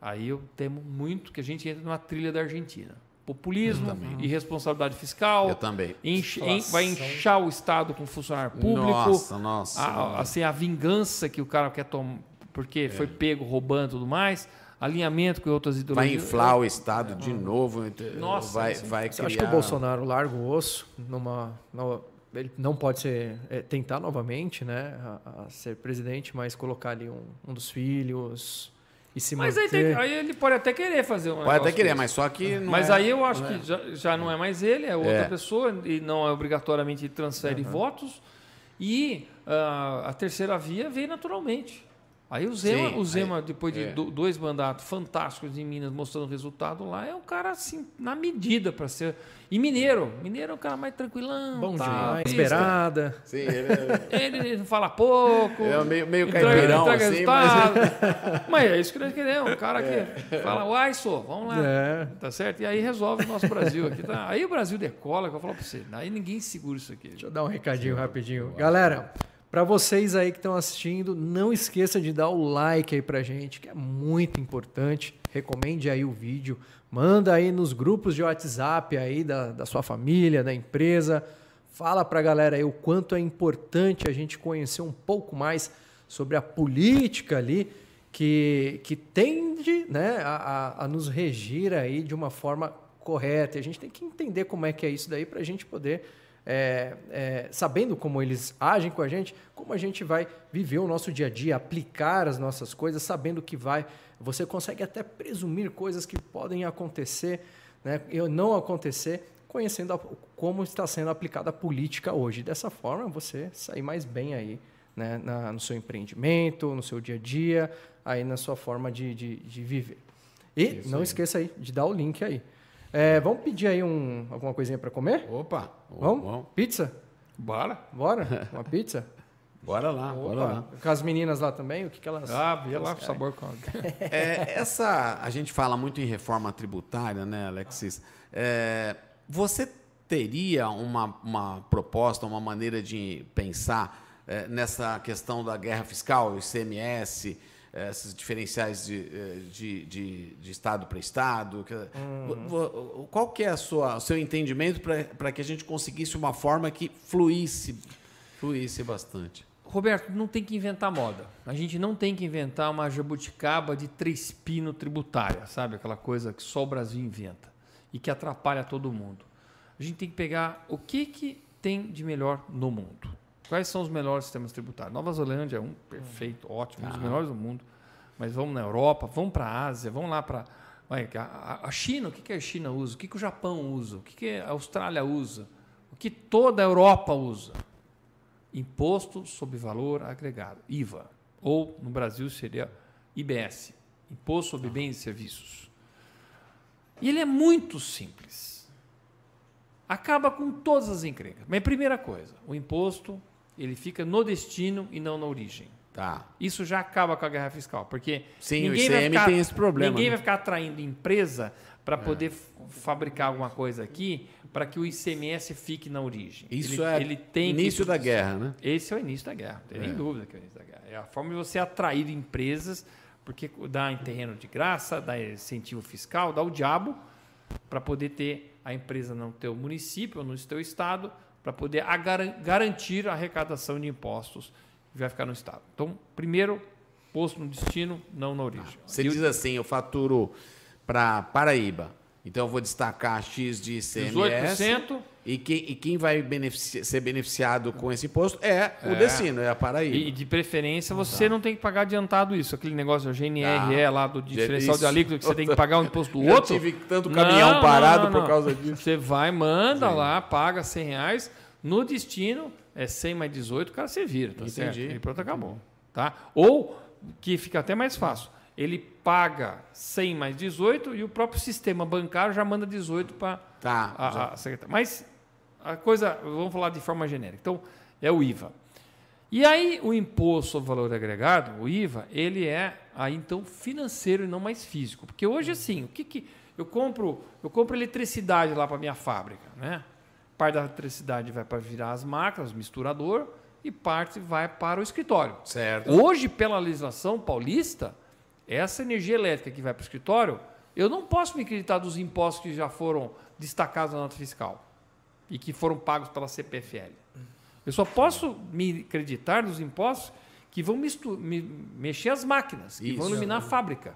[SPEAKER 3] aí eu temo muito que a gente entre numa trilha da Argentina populismo e responsabilidade fiscal.
[SPEAKER 2] Eu também.
[SPEAKER 3] Enche, vai inchar o Estado com funcionário público.
[SPEAKER 2] Nossa, nossa.
[SPEAKER 3] A, assim, a vingança que o cara quer tomar, porque é. foi pego roubando e tudo mais. Alinhamento com outras
[SPEAKER 2] ideologias. Vai inflar o Estado é. de novo.
[SPEAKER 3] Nossa,
[SPEAKER 2] vai, vai criar...
[SPEAKER 1] acho que o Bolsonaro larga o osso numa, numa ele não pode ser é, tentar novamente, né, a, a, ser presidente, mas colocar ali um, um dos filhos, e se
[SPEAKER 3] mas
[SPEAKER 1] manter...
[SPEAKER 3] aí, tem, aí, ele pode até querer fazer um
[SPEAKER 2] Pode até querer, desse. mas só que não
[SPEAKER 3] Mas
[SPEAKER 2] é,
[SPEAKER 3] aí eu acho que é. já, já, não é mais ele, é outra é. pessoa e não é obrigatoriamente transfere uhum. votos. E uh, a terceira via veio naturalmente. Aí o Zema, Sim, o Zema aí, depois de é. dois mandatos fantásticos em Minas, mostrando resultado lá, é um cara assim, na medida para ser. E mineiro. Mineiro é um cara mais tranquilão.
[SPEAKER 1] Bom tá, demais. Esperada.
[SPEAKER 2] Sim, ele, é...
[SPEAKER 3] ele não fala pouco.
[SPEAKER 2] É meio, meio caipirão, entrega assim,
[SPEAKER 3] mas... mas... é isso que nós queremos. Um cara que é. fala, uai, só, vamos lá. É. Tá certo? E aí resolve o nosso Brasil aqui. Tá? Aí o Brasil decola, que eu falo para você. Aí ninguém segura isso aqui.
[SPEAKER 1] Deixa eu dar um recadinho rapidinho. Galera, para vocês aí que estão assistindo, não esqueça de dar o like aí pra gente, que é muito importante. Recomende aí o vídeo, manda aí nos grupos de WhatsApp aí da, da sua família, da empresa. Fala pra galera aí o quanto é importante a gente conhecer um pouco mais sobre a política ali que, que tende né, a, a, nos regir aí de uma forma correta. E a gente tem que entender como é que é isso daí para a gente poder é, é, sabendo como eles agem com a gente, como a gente vai viver o nosso dia a dia, aplicar as nossas coisas, sabendo que vai. Você consegue até presumir coisas que podem acontecer, né, não acontecer, conhecendo a, como está sendo aplicada a política hoje. Dessa forma, você sair mais bem aí né, na, no seu empreendimento, no seu dia a dia, aí na sua forma de, de, de viver. E Isso não aí. esqueça aí de dar o link aí. É, vamos pedir aí um, alguma coisinha para comer?
[SPEAKER 2] Opa!
[SPEAKER 1] Vamos? vamos? Pizza?
[SPEAKER 3] Bora.
[SPEAKER 1] Bora? Uma pizza?
[SPEAKER 2] Bora lá, Opa. bora lá.
[SPEAKER 1] Com as meninas lá também, o que, que elas.
[SPEAKER 3] Ah, via lá o sabor com.
[SPEAKER 2] é, essa. A gente fala muito em reforma tributária, né, Alexis? É, você teria uma, uma proposta, uma maneira de pensar é, nessa questão da guerra fiscal, o ICMS, é, esses diferenciais de, é, de, de, de estado para estado? Uhum. Qual que é a sua, o seu entendimento para que a gente conseguisse uma forma que fluísse, fluísse bastante?
[SPEAKER 3] Roberto, não tem que inventar moda. A gente não tem que inventar uma jabuticaba de três pino tributária, sabe? Aquela coisa que só o Brasil inventa e que atrapalha todo mundo. A gente tem que pegar o que, que tem de melhor no mundo. Quais são os melhores sistemas tributários? Nova Zelândia é um perfeito, ótimo, um dos melhores do mundo. Mas vamos na Europa, vamos para a Ásia, vamos lá para. A China, o que, que a China usa? O que, que o Japão usa? O que, que a Austrália usa? O que toda a Europa usa? Imposto sobre Valor Agregado, IVA. Ou, no Brasil, seria IBS Imposto sobre Bens e Serviços. E ele é muito simples. Acaba com todas as encrencas. Mas primeira coisa, o imposto ele fica no destino e não na origem.
[SPEAKER 2] Tá.
[SPEAKER 3] Isso já acaba com a guerra fiscal, porque
[SPEAKER 2] Sim, ninguém o ICM ficar, tem esse problema.
[SPEAKER 3] Ninguém né? vai ficar atraindo empresa para é. poder fabricar alguma coisa aqui para que o ICMS fique na origem.
[SPEAKER 2] Isso ele, é ele tem início que... da guerra, né?
[SPEAKER 3] Esse é o início da guerra, não tem é. nem dúvida que é o início da guerra. É a forma de você atrair empresas, porque dá em terreno de graça, dá incentivo fiscal, dá o diabo para poder ter a empresa no teu município ou no teu estado, para poder a garantir a arrecadação de impostos que vai ficar no estado. Então, primeiro, posto no destino, não na origem.
[SPEAKER 2] Você diz assim, eu faturo para Paraíba então eu vou destacar X de ICMS. 18%. E quem, e quem vai benefici ser beneficiado com esse imposto é, é, o destino, é a Paraíba.
[SPEAKER 3] E de preferência você tá. não tem que pagar adiantado isso. Aquele negócio, o GNRE ah, lá do diferencial isso. de alíquota, que você tem que pagar o imposto do outro.
[SPEAKER 2] Eu tive tanto caminhão não, parado não, não, por causa disso.
[SPEAKER 3] Você vai, manda Sim. lá, paga 100 reais. No destino, é 100 mais 18, o cara você vira, tá Entendi. certo? E pronto, acabou. Tá? Ou, que fica até mais fácil, ele paga 100 mais 18 e o próprio sistema bancário já manda 18 para
[SPEAKER 2] tá,
[SPEAKER 3] a, a secretária. Mas a coisa, vamos falar de forma genérica. Então, é o IVA. E aí, o imposto sobre valor agregado, o IVA, ele é aí então financeiro e não mais físico. Porque hoje, assim, o que, que eu compro? Eu compro eletricidade lá para minha fábrica, né? Parte da eletricidade vai para virar as máquinas, misturador, e parte vai para o escritório.
[SPEAKER 2] Certo.
[SPEAKER 3] Hoje, pela legislação paulista, essa energia elétrica que vai para o escritório, eu não posso me acreditar dos impostos que já foram destacados na nota fiscal e que foram pagos pela CPFL. Eu só posso me acreditar dos impostos que vão me, mexer as máquinas, que Isso. vão iluminar a fábrica.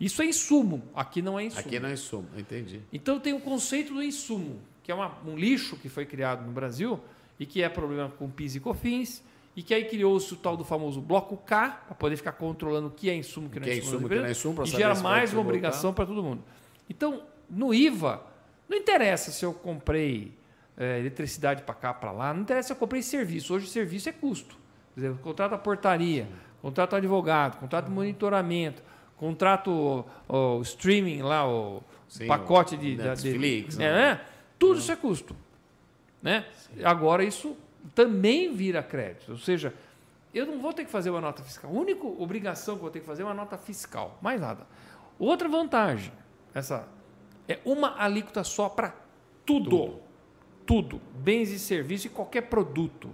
[SPEAKER 3] Isso é insumo, aqui não é insumo.
[SPEAKER 2] Aqui não é insumo, entendi.
[SPEAKER 3] Então tem o conceito do insumo, que é uma, um lixo que foi criado no Brasil e que é problema com PIS e COFINS, e que aí criou-se o tal do famoso bloco K, para poder ficar controlando o que é insumo, que não é insumo, que não é insumo, e gera mais uma obrigação para todo mundo. Então, no IVA, não interessa se eu comprei é, eletricidade para cá, para lá, não interessa se eu comprei serviço. Hoje, serviço é custo. Quer dizer, contrato a portaria, contrato advogado, contrato de monitoramento, contrato o, o streaming lá, o Sim, pacote de
[SPEAKER 2] Netflix,
[SPEAKER 3] de, né? né? Tudo isso é custo. Né? Agora, isso também vira crédito. Ou seja, eu não vou ter que fazer uma nota fiscal. A única obrigação que eu vou ter que fazer é uma nota fiscal, mais nada. Outra vantagem, essa é uma alíquota só para tudo. tudo. Tudo. Bens e serviços e qualquer produto.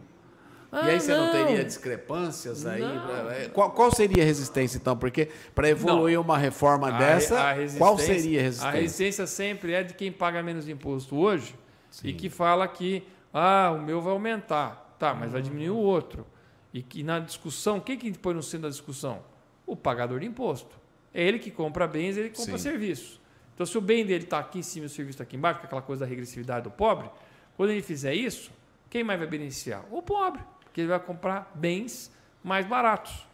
[SPEAKER 2] Ah, e aí você não. não, teria discrepâncias aí? É, qual, qual, seria a resistência, então? Porque para evoluir não. uma reforma a, dessa, a qual seria a resistência?
[SPEAKER 3] A resistência sempre é de quem paga menos imposto hoje Sim. e que fala que ah, o meu vai aumentar. Tá, mas vai diminuir o outro. E que na discussão, quem que põe no centro da discussão? O pagador de imposto. É ele que compra bens, ele que compra Sim. serviços. Então, se o bem dele está aqui em cima e o serviço está aqui embaixo, que é aquela coisa da regressividade do pobre, quando ele fizer isso, quem mais vai beneficiar? O pobre, porque ele vai comprar bens mais baratos.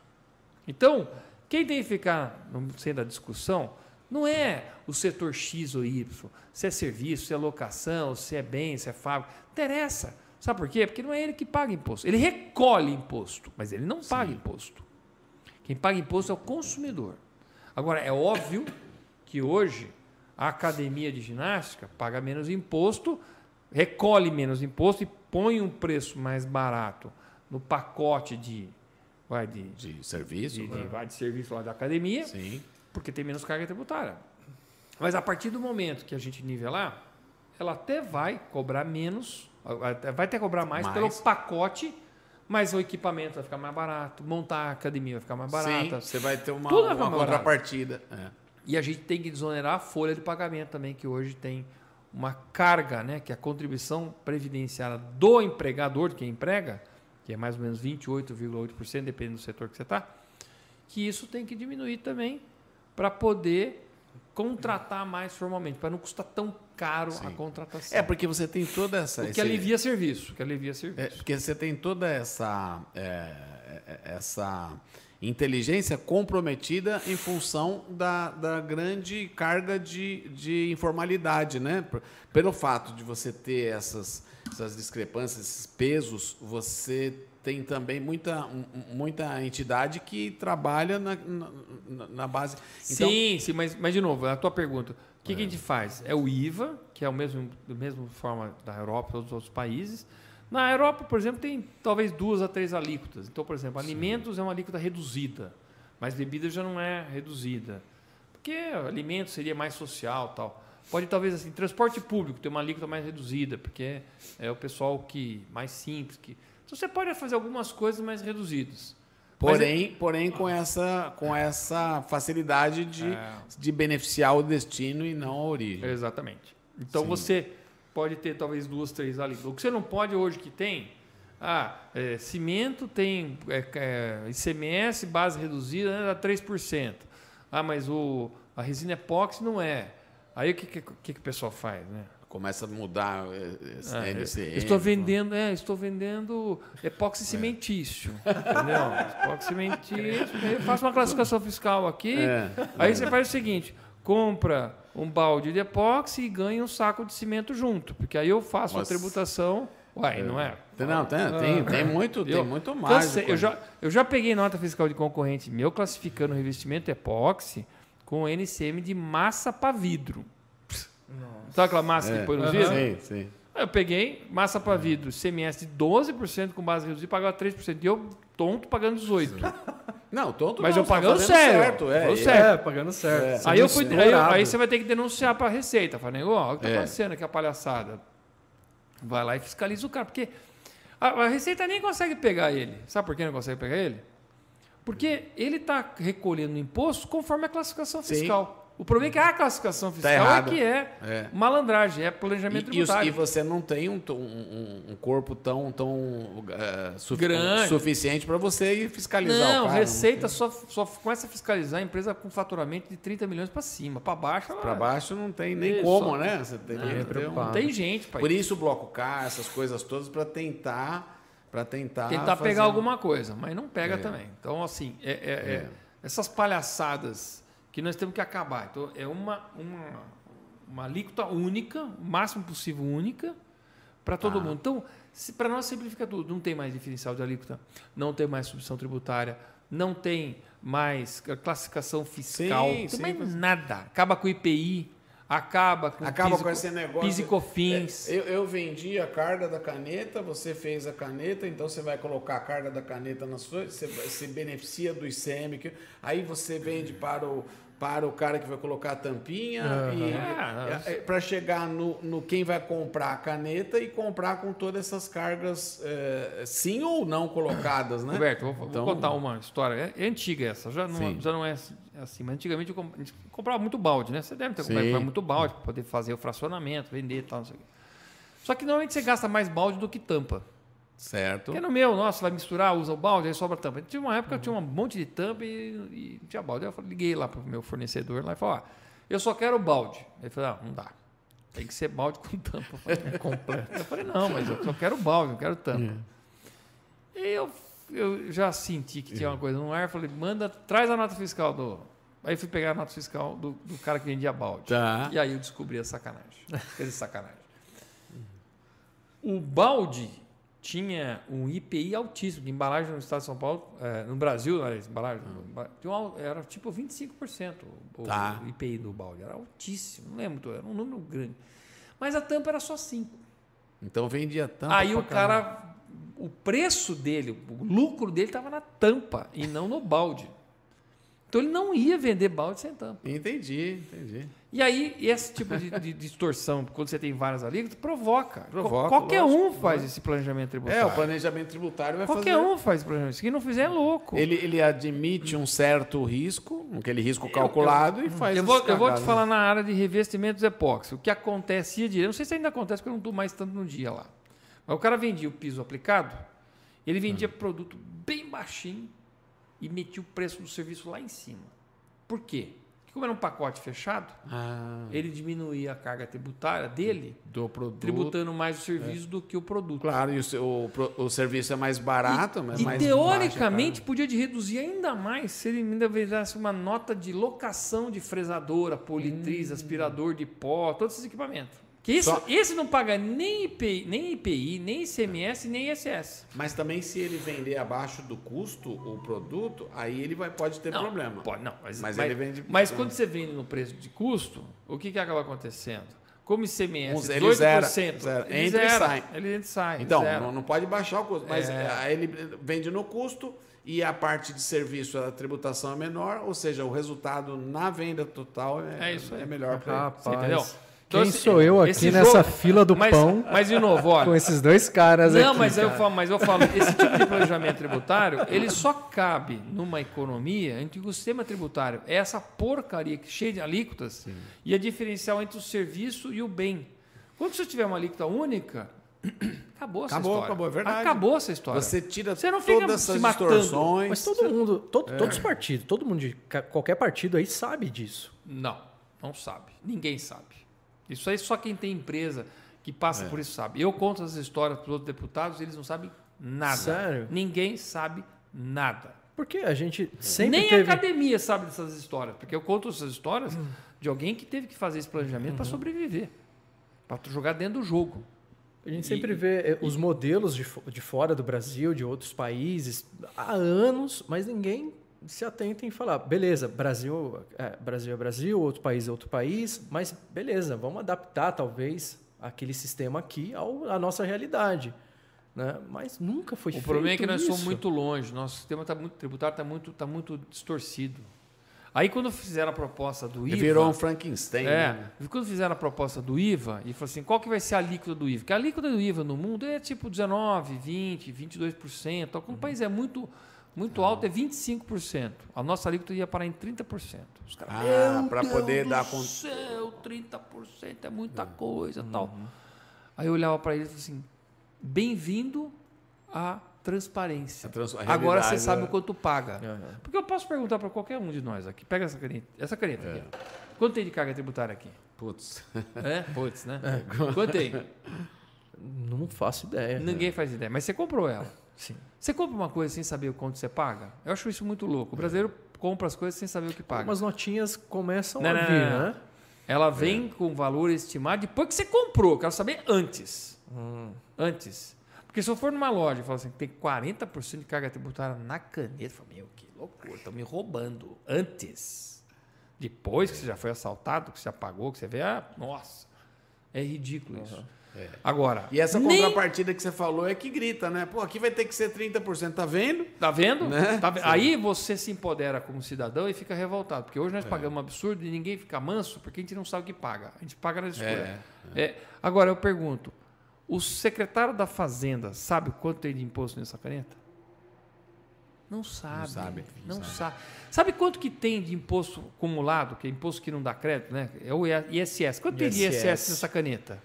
[SPEAKER 3] Então, quem tem que ficar no centro da discussão não é o setor X ou Y, se é serviço, se é locação, se é bem, se é fábrica. Interessa. Sabe por quê? Porque não é ele que paga imposto. Ele recolhe imposto, mas ele não paga imposto. Quem paga imposto é o consumidor. Agora, é óbvio que hoje a academia de ginástica paga menos imposto, recolhe menos imposto e põe um preço mais barato no pacote de vai de,
[SPEAKER 2] De serviço.
[SPEAKER 3] de, de-
[SPEAKER 2] né?
[SPEAKER 3] vai de serviço lá da academia,
[SPEAKER 2] Sim.
[SPEAKER 3] porque tem menos carga tributária. Mas a partir do momento que a gente nivelar, ela até vai cobrar menos, vai até cobrar mais,
[SPEAKER 2] Mais.
[SPEAKER 3] pelo pacote, mas o equipamento vai ficar mais barato, montar a academia vai ficar mais barata.
[SPEAKER 2] Sim, você vai ter uma, uma contrapartida. É.
[SPEAKER 3] E a gente tem que desonerar a folha de pagamento também, que hoje tem uma carga, né, que é a contribuição previdenciária do empregador, de quem emprega, que é mais ou menos 28,8%, dependendo do setor que você está, que isso tem que diminuir também para poder contratar mais formalmente, para não custar tão caro a contratação.
[SPEAKER 2] É, porque você tem toda essa.
[SPEAKER 3] o que
[SPEAKER 2] esse-
[SPEAKER 3] alivia serviço, que alivia
[SPEAKER 2] É,
[SPEAKER 3] serviço.
[SPEAKER 2] porque você tem toda essa, é, é, essa inteligência comprometida em função da, da grande carga de, de informalidade, né? Pelo fato de você ter essas, essas discrepâncias, esses pesos, você tem também muita, muita entidade que trabalha na, na, na- base. Então,
[SPEAKER 3] sim, sim, mas, mas de novo, a tua pergunta. O que, que a gente faz? É o IVA, que é o mesmo, da mesma forma da Europa e dos outros países. Na Europa, por exemplo, tem talvez duas a três alíquotas. Então, por exemplo, alimentos é uma alíquota reduzida, mas bebida já não é reduzida. Porque alimento seria mais social tal. Pode talvez assim, transporte público ter uma alíquota mais reduzida, porque é o pessoal que mais simples. Que... Então, você pode fazer algumas coisas mais reduzidas.
[SPEAKER 2] Porém, porém com, essa, com essa facilidade de,
[SPEAKER 3] É.
[SPEAKER 2] de beneficiar o destino e não a origem.
[SPEAKER 3] Exatamente. Então
[SPEAKER 2] Sim.
[SPEAKER 3] você pode ter talvez duas, três ali. O que você não pode hoje que tem, ah, é, cimento tem é, é, ICMS, base reduzida, né, dá 3%. Ah, mas o, a resina epóxi não é. Aí o que, que, que, que o pessoal faz, né?
[SPEAKER 2] Começa a mudar esse
[SPEAKER 3] Ah,
[SPEAKER 2] NCM.
[SPEAKER 3] estou vendendo, é, estou vendendo epóxi cimentício, entendeu? Epóxi cimentício. Eu faço uma classificação fiscal aqui.
[SPEAKER 2] É.
[SPEAKER 3] Aí você faz o seguinte: compra um balde de epóxi e ganha um saco de cimento junto, porque aí eu faço
[SPEAKER 2] Nossa.
[SPEAKER 3] a tributação. Uai, não é?
[SPEAKER 2] Não, tem, tem, tem muito, tem
[SPEAKER 3] Eu
[SPEAKER 2] muito
[SPEAKER 3] cansei-
[SPEAKER 2] mais.
[SPEAKER 3] eu, já, eu já peguei nota fiscal de concorrente meu classificando o revestimento epóxi com NCM de massa para vidro. Sabe aquela massa que põe no vidro?
[SPEAKER 2] Sim, sim.
[SPEAKER 3] Eu peguei massa para vidro, CMS de 12% com base reduzida e pagava 3%. E eu, tonto, pagando 18%.
[SPEAKER 2] Não, tonto
[SPEAKER 3] Mas
[SPEAKER 2] não,
[SPEAKER 3] eu
[SPEAKER 2] tá
[SPEAKER 3] pagando
[SPEAKER 2] fazendo
[SPEAKER 3] sério.
[SPEAKER 2] Certo, é,
[SPEAKER 3] Falou
[SPEAKER 2] é.
[SPEAKER 1] É, pagando certo. Você
[SPEAKER 3] Aí, eu fui, aí, aí você vai ter que denunciar para a Receita. Falei, ó, o que está
[SPEAKER 2] É.
[SPEAKER 3] acontecendo aqui, a palhaçada? Vai lá e fiscaliza o cara. Porque a, a Receita nem consegue pegar ele. Sabe por que não consegue pegar ele? Porque ele está recolhendo imposto conforme a classificação
[SPEAKER 2] Sim.
[SPEAKER 3] O problema é que a classificação fiscal é
[SPEAKER 2] errado.
[SPEAKER 3] que é,
[SPEAKER 2] É.
[SPEAKER 3] malandragem, é planejamento
[SPEAKER 2] E, e, os-
[SPEAKER 3] tributário.
[SPEAKER 2] e você não tem um, um- um- corpo tão, tão eh, sufi-
[SPEAKER 3] Grande.
[SPEAKER 2] suficiente para você ir fiscalizar
[SPEAKER 3] Não,
[SPEAKER 2] o cara.
[SPEAKER 3] Receita só, só começa a fiscalizar a empresa com faturamento de 30 milhões para cima. Para baixo,
[SPEAKER 2] Para baixo não tem nem como, né? Você tem
[SPEAKER 3] Não,
[SPEAKER 2] que
[SPEAKER 1] é
[SPEAKER 3] não tem gente para
[SPEAKER 2] Por isso o bloco K, essas coisas todas, para tentar, para tentar,
[SPEAKER 3] tentar
[SPEAKER 2] fazer-
[SPEAKER 3] pegar alguma coisa, mas não pega
[SPEAKER 2] É.
[SPEAKER 3] também. Então, assim, é, é- é-
[SPEAKER 2] É.
[SPEAKER 3] essas palhaçadas que nós temos que acabar. Então, é uma, uma, uma alíquota única, o máximo possível única, para todo
[SPEAKER 2] Tá.
[SPEAKER 3] mundo. Então, para nós simplifica tudo. Não tem mais diferencial de alíquota, não tem mais substituição tributária, não tem mais classificação fiscal,
[SPEAKER 2] Sim,
[SPEAKER 3] não tem
[SPEAKER 2] sim,
[SPEAKER 3] mais
[SPEAKER 2] mas-
[SPEAKER 3] nada. Acaba com o IPI, acaba com
[SPEAKER 2] Acaba com
[SPEAKER 3] co-
[SPEAKER 2] esse negócio.
[SPEAKER 3] PIS e COFINS.
[SPEAKER 2] É, eu, eu vendi a carga da caneta, você fez a caneta, então você vai colocar a carga da caneta na sua, você se beneficia do ICM, que, aí você vende para o, para o cara que vai colocar a tampinha
[SPEAKER 3] Ah,
[SPEAKER 2] e para chegar no, no quem vai comprar a caneta e comprar com todas essas cargas é, sim ou não colocadas, né?
[SPEAKER 3] Roberto, vou, vou
[SPEAKER 2] Então-
[SPEAKER 3] contar uma história. É, é antiga essa, já não,
[SPEAKER 2] Sim.
[SPEAKER 3] já não é assim. Mas antigamente eu comp- a gente comprava muito balde, né? Você deve ter
[SPEAKER 2] Sim.
[SPEAKER 3] comprado muito balde para poder fazer o fracionamento, vender e tal, não sei o quê. Só que normalmente você gasta mais balde do que tampa.
[SPEAKER 2] Certo.
[SPEAKER 3] Porque no meu, nossa, vai misturar, usa o balde, aí sobra tampa. Tinha uma época que eu tinha um monte de tampa e, e não tinha balde. Eu liguei lá para o meu fornecedor lá e falei, ó, eu só quero balde. Ele falou, ah, não dá. Tem que ser balde com tampa. Eu falei, é completo. Eu falei, não, mas eu só quero balde, não quero tampa. E eu, eu já senti que tinha uma coisa no ar, falei, manda, traz a nota fiscal do. Aí fui pegar a nota fiscal do, do cara que vendia balde.
[SPEAKER 2] Tá.
[SPEAKER 3] E aí eu descobri a sacanagem. Quer dizer, sacanagem. O balde tinha um IPI altíssimo de embalagem no estado de São Paulo, é, no Brasil, aliás, embalagem, tinha um- era tipo 25% o,
[SPEAKER 2] Tá.
[SPEAKER 3] o IPI do balde. Era altíssimo, não lembro, era um número grande. Mas a tampa era só 5.
[SPEAKER 2] Então vendia tampa.
[SPEAKER 3] Aí o cara, o preço dele, o lucro dele estava na tampa e não no balde. Então ele não ia vender balde sem tampa.
[SPEAKER 2] Entendi, entendi.
[SPEAKER 3] E aí, esse tipo de, de distorção, quando você tem várias alíquotas, provoca.
[SPEAKER 2] Provoca,
[SPEAKER 3] Qual- Qualquer
[SPEAKER 2] lógico,
[SPEAKER 3] um faz esse planejamento tributário.
[SPEAKER 2] É, o planejamento tributário vai
[SPEAKER 3] Qualquer
[SPEAKER 2] fazer.
[SPEAKER 3] um faz esse planejamento. Se não fizer é louco.
[SPEAKER 2] Ele, ele admite um certo risco, aquele risco calculado, e faz
[SPEAKER 3] Eu vou, eu vou te falar na área de revestimentos epóxi. O que acontecia direto, não sei se ainda acontece porque eu não estou mais tanto no dia lá. Mas o cara vendia o piso aplicado, ele vendia produto bem baixinho e metia o preço do serviço lá em cima. Por quê? Como era um pacote fechado,
[SPEAKER 2] Ah,
[SPEAKER 3] ele diminuía a carga tributária dele,
[SPEAKER 2] do produto.
[SPEAKER 3] tributando mais o serviço do que o produto.
[SPEAKER 2] Claro, e o, o, o serviço é mais barato, mas
[SPEAKER 3] E
[SPEAKER 2] mais
[SPEAKER 3] teoricamente podia de reduzir ainda mais se ele ainda vendesse uma nota de locação de fresadora, politriz, aspirador de pó, todos esses equipamentos. Que esse,
[SPEAKER 2] Só-
[SPEAKER 3] esse não paga nem IPI, nem IPI, nem ICMS, nem ISS.
[SPEAKER 2] Mas também se ele vender abaixo do custo o produto, aí ele vai, pode ter
[SPEAKER 3] Não,
[SPEAKER 2] problema.
[SPEAKER 3] Pode, não, mas,
[SPEAKER 2] Mas
[SPEAKER 3] mas,
[SPEAKER 2] ele vende-
[SPEAKER 3] mas quando você vende no preço de custo, o que, que acaba acontecendo? Como ICMS,
[SPEAKER 2] Uns-
[SPEAKER 3] 18%,
[SPEAKER 2] ele zera, zera.
[SPEAKER 3] ele
[SPEAKER 2] Entra e
[SPEAKER 3] zera,
[SPEAKER 2] sai.
[SPEAKER 3] Ele entra e sai.
[SPEAKER 2] Então, não, não pode baixar o custo, mas
[SPEAKER 3] É.
[SPEAKER 2] aí ele vende no custo e a parte de serviço, a tributação é menor, ou seja, o resultado na venda total é,
[SPEAKER 3] É
[SPEAKER 2] é melhor para ele.
[SPEAKER 3] Você entendeu? Então,
[SPEAKER 1] quem
[SPEAKER 3] esse-
[SPEAKER 1] sou eu aqui nessa
[SPEAKER 3] jogo-
[SPEAKER 1] fila do
[SPEAKER 3] mas,
[SPEAKER 1] pão
[SPEAKER 3] Mas, de novo, olha,
[SPEAKER 1] com esses dois caras
[SPEAKER 3] Não,
[SPEAKER 1] aqui?
[SPEAKER 3] mas eu,
[SPEAKER 1] cara?
[SPEAKER 3] falo, mas eu falo, esse tipo de planejamento tributário, ele só cabe numa economia em que o sistema tributário é essa porcaria que cheia de alíquotas e a diferencial entre o serviço e o bem. Quando você tiver uma alíquota única, acabou essa
[SPEAKER 2] Acabou,
[SPEAKER 3] história.
[SPEAKER 2] acabou, é verdade.
[SPEAKER 3] Acabou essa história.
[SPEAKER 2] Você tira
[SPEAKER 3] Você não fica
[SPEAKER 2] todas
[SPEAKER 3] se
[SPEAKER 2] essas
[SPEAKER 3] matando.
[SPEAKER 2] distorções.
[SPEAKER 1] Mas todo mundo, todo-
[SPEAKER 2] É.
[SPEAKER 1] todos os partidos, todo mundo de qualquer partido aí sabe disso.
[SPEAKER 3] Não, não sabe. Ninguém sabe. Isso aí só quem tem empresa que passa
[SPEAKER 2] É.
[SPEAKER 3] por isso sabe. Eu conto essas histórias para os outros deputados, eles não sabem nada.
[SPEAKER 1] Sério?
[SPEAKER 3] Ninguém sabe nada.
[SPEAKER 1] Porque a gente sempre
[SPEAKER 3] Nem
[SPEAKER 1] teve...
[SPEAKER 3] a academia sabe dessas histórias, porque eu conto essas histórias de alguém que teve que fazer esse planejamento
[SPEAKER 1] Uhum.
[SPEAKER 3] para sobreviver, para jogar dentro do jogo.
[SPEAKER 1] A gente sempre
[SPEAKER 3] E-
[SPEAKER 1] vê eh, os modelos de, de fora do Brasil, de outros países, há anos, mas ninguém se atenta em falar, beleza, Brasil é Brasil, é Brasil outro país é outro país, mas beleza, vamos adaptar talvez aquele sistema aqui ao, à nossa realidade. Né? Mas nunca foi
[SPEAKER 3] O
[SPEAKER 1] feito
[SPEAKER 3] problema é que nós
[SPEAKER 1] isso.
[SPEAKER 3] somos muito longe, nosso sistema tá muito, tributário está muito, tá muito distorcido. Aí quando fizeram a proposta do IVA...
[SPEAKER 2] virou um Frankenstein.
[SPEAKER 3] É,
[SPEAKER 2] né?
[SPEAKER 3] quando fizeram a proposta do IVA e falou assim, qual que vai ser a alíquota do IVA? Porque a alíquota do IVA no mundo é tipo 19, 20, 22%. Quando o país é muito muito alto é 25%. A nossa alíquota ia parar em 30%. Os caras,
[SPEAKER 2] Ah,
[SPEAKER 3] "Meu
[SPEAKER 2] pra
[SPEAKER 3] Deus
[SPEAKER 2] poder
[SPEAKER 3] do
[SPEAKER 2] dar con-
[SPEAKER 3] céu, 30% é muita coisa, tal. Aí eu olhava para ele e assim: "Bem-vindo à transparência.
[SPEAKER 2] A trans- a
[SPEAKER 3] Agora você sabe
[SPEAKER 2] é.
[SPEAKER 3] o quanto paga.
[SPEAKER 1] Aham.
[SPEAKER 3] Porque eu posso perguntar para qualquer um de nós aqui. Pega essa caneta, essa caneta aqui. Quanto tem de carga tributária aqui?
[SPEAKER 2] Putz.
[SPEAKER 3] É? Putz, né? Quanto tem?
[SPEAKER 1] Não faço ideia.
[SPEAKER 3] Ninguém faz ideia. Mas você comprou ela.
[SPEAKER 1] Sim.
[SPEAKER 3] Você compra uma coisa sem saber o quanto você paga? Eu acho isso muito louco. O brasileiro compra as coisas sem saber o que paga.
[SPEAKER 1] Umas notinhas começam
[SPEAKER 3] Não,
[SPEAKER 1] a
[SPEAKER 3] não,
[SPEAKER 1] vir,
[SPEAKER 3] não, não.
[SPEAKER 1] né?
[SPEAKER 3] Ela vem com valor estimado depois que você comprou. Quero saber antes. Antes. Porque se eu for numa loja e falar assim, tem 40% de carga tributária na caneta, eu falo, meu, que loucura, estão me roubando. Antes. Depois que você já foi assaltado, que você já pagou, que você vê, ah, nossa, é ridículo isso. Agora,
[SPEAKER 2] E essa
[SPEAKER 3] nem-
[SPEAKER 2] contrapartida que você falou é que grita, né? Pô, aqui vai ter que ser 30%, tá vendo?
[SPEAKER 3] Tá vendo?
[SPEAKER 2] Né?
[SPEAKER 3] Tá Aí você se empodera como cidadão e fica revoltado. Porque hoje nós
[SPEAKER 2] É.
[SPEAKER 3] pagamos um absurdo e ninguém fica manso porque a gente não sabe o que paga. A gente paga na escolha.
[SPEAKER 2] É,
[SPEAKER 3] É, Agora, eu pergunto: o secretário da Fazenda sabe quanto tem de imposto nessa caneta? Não sabe.
[SPEAKER 2] sabe,
[SPEAKER 3] Não
[SPEAKER 2] não
[SPEAKER 3] sabe. Sabe quanto que tem de imposto acumulado, que é imposto que não dá crédito, né? É o ISS. Quanto tem de
[SPEAKER 1] ISS?
[SPEAKER 3] ISS nessa caneta?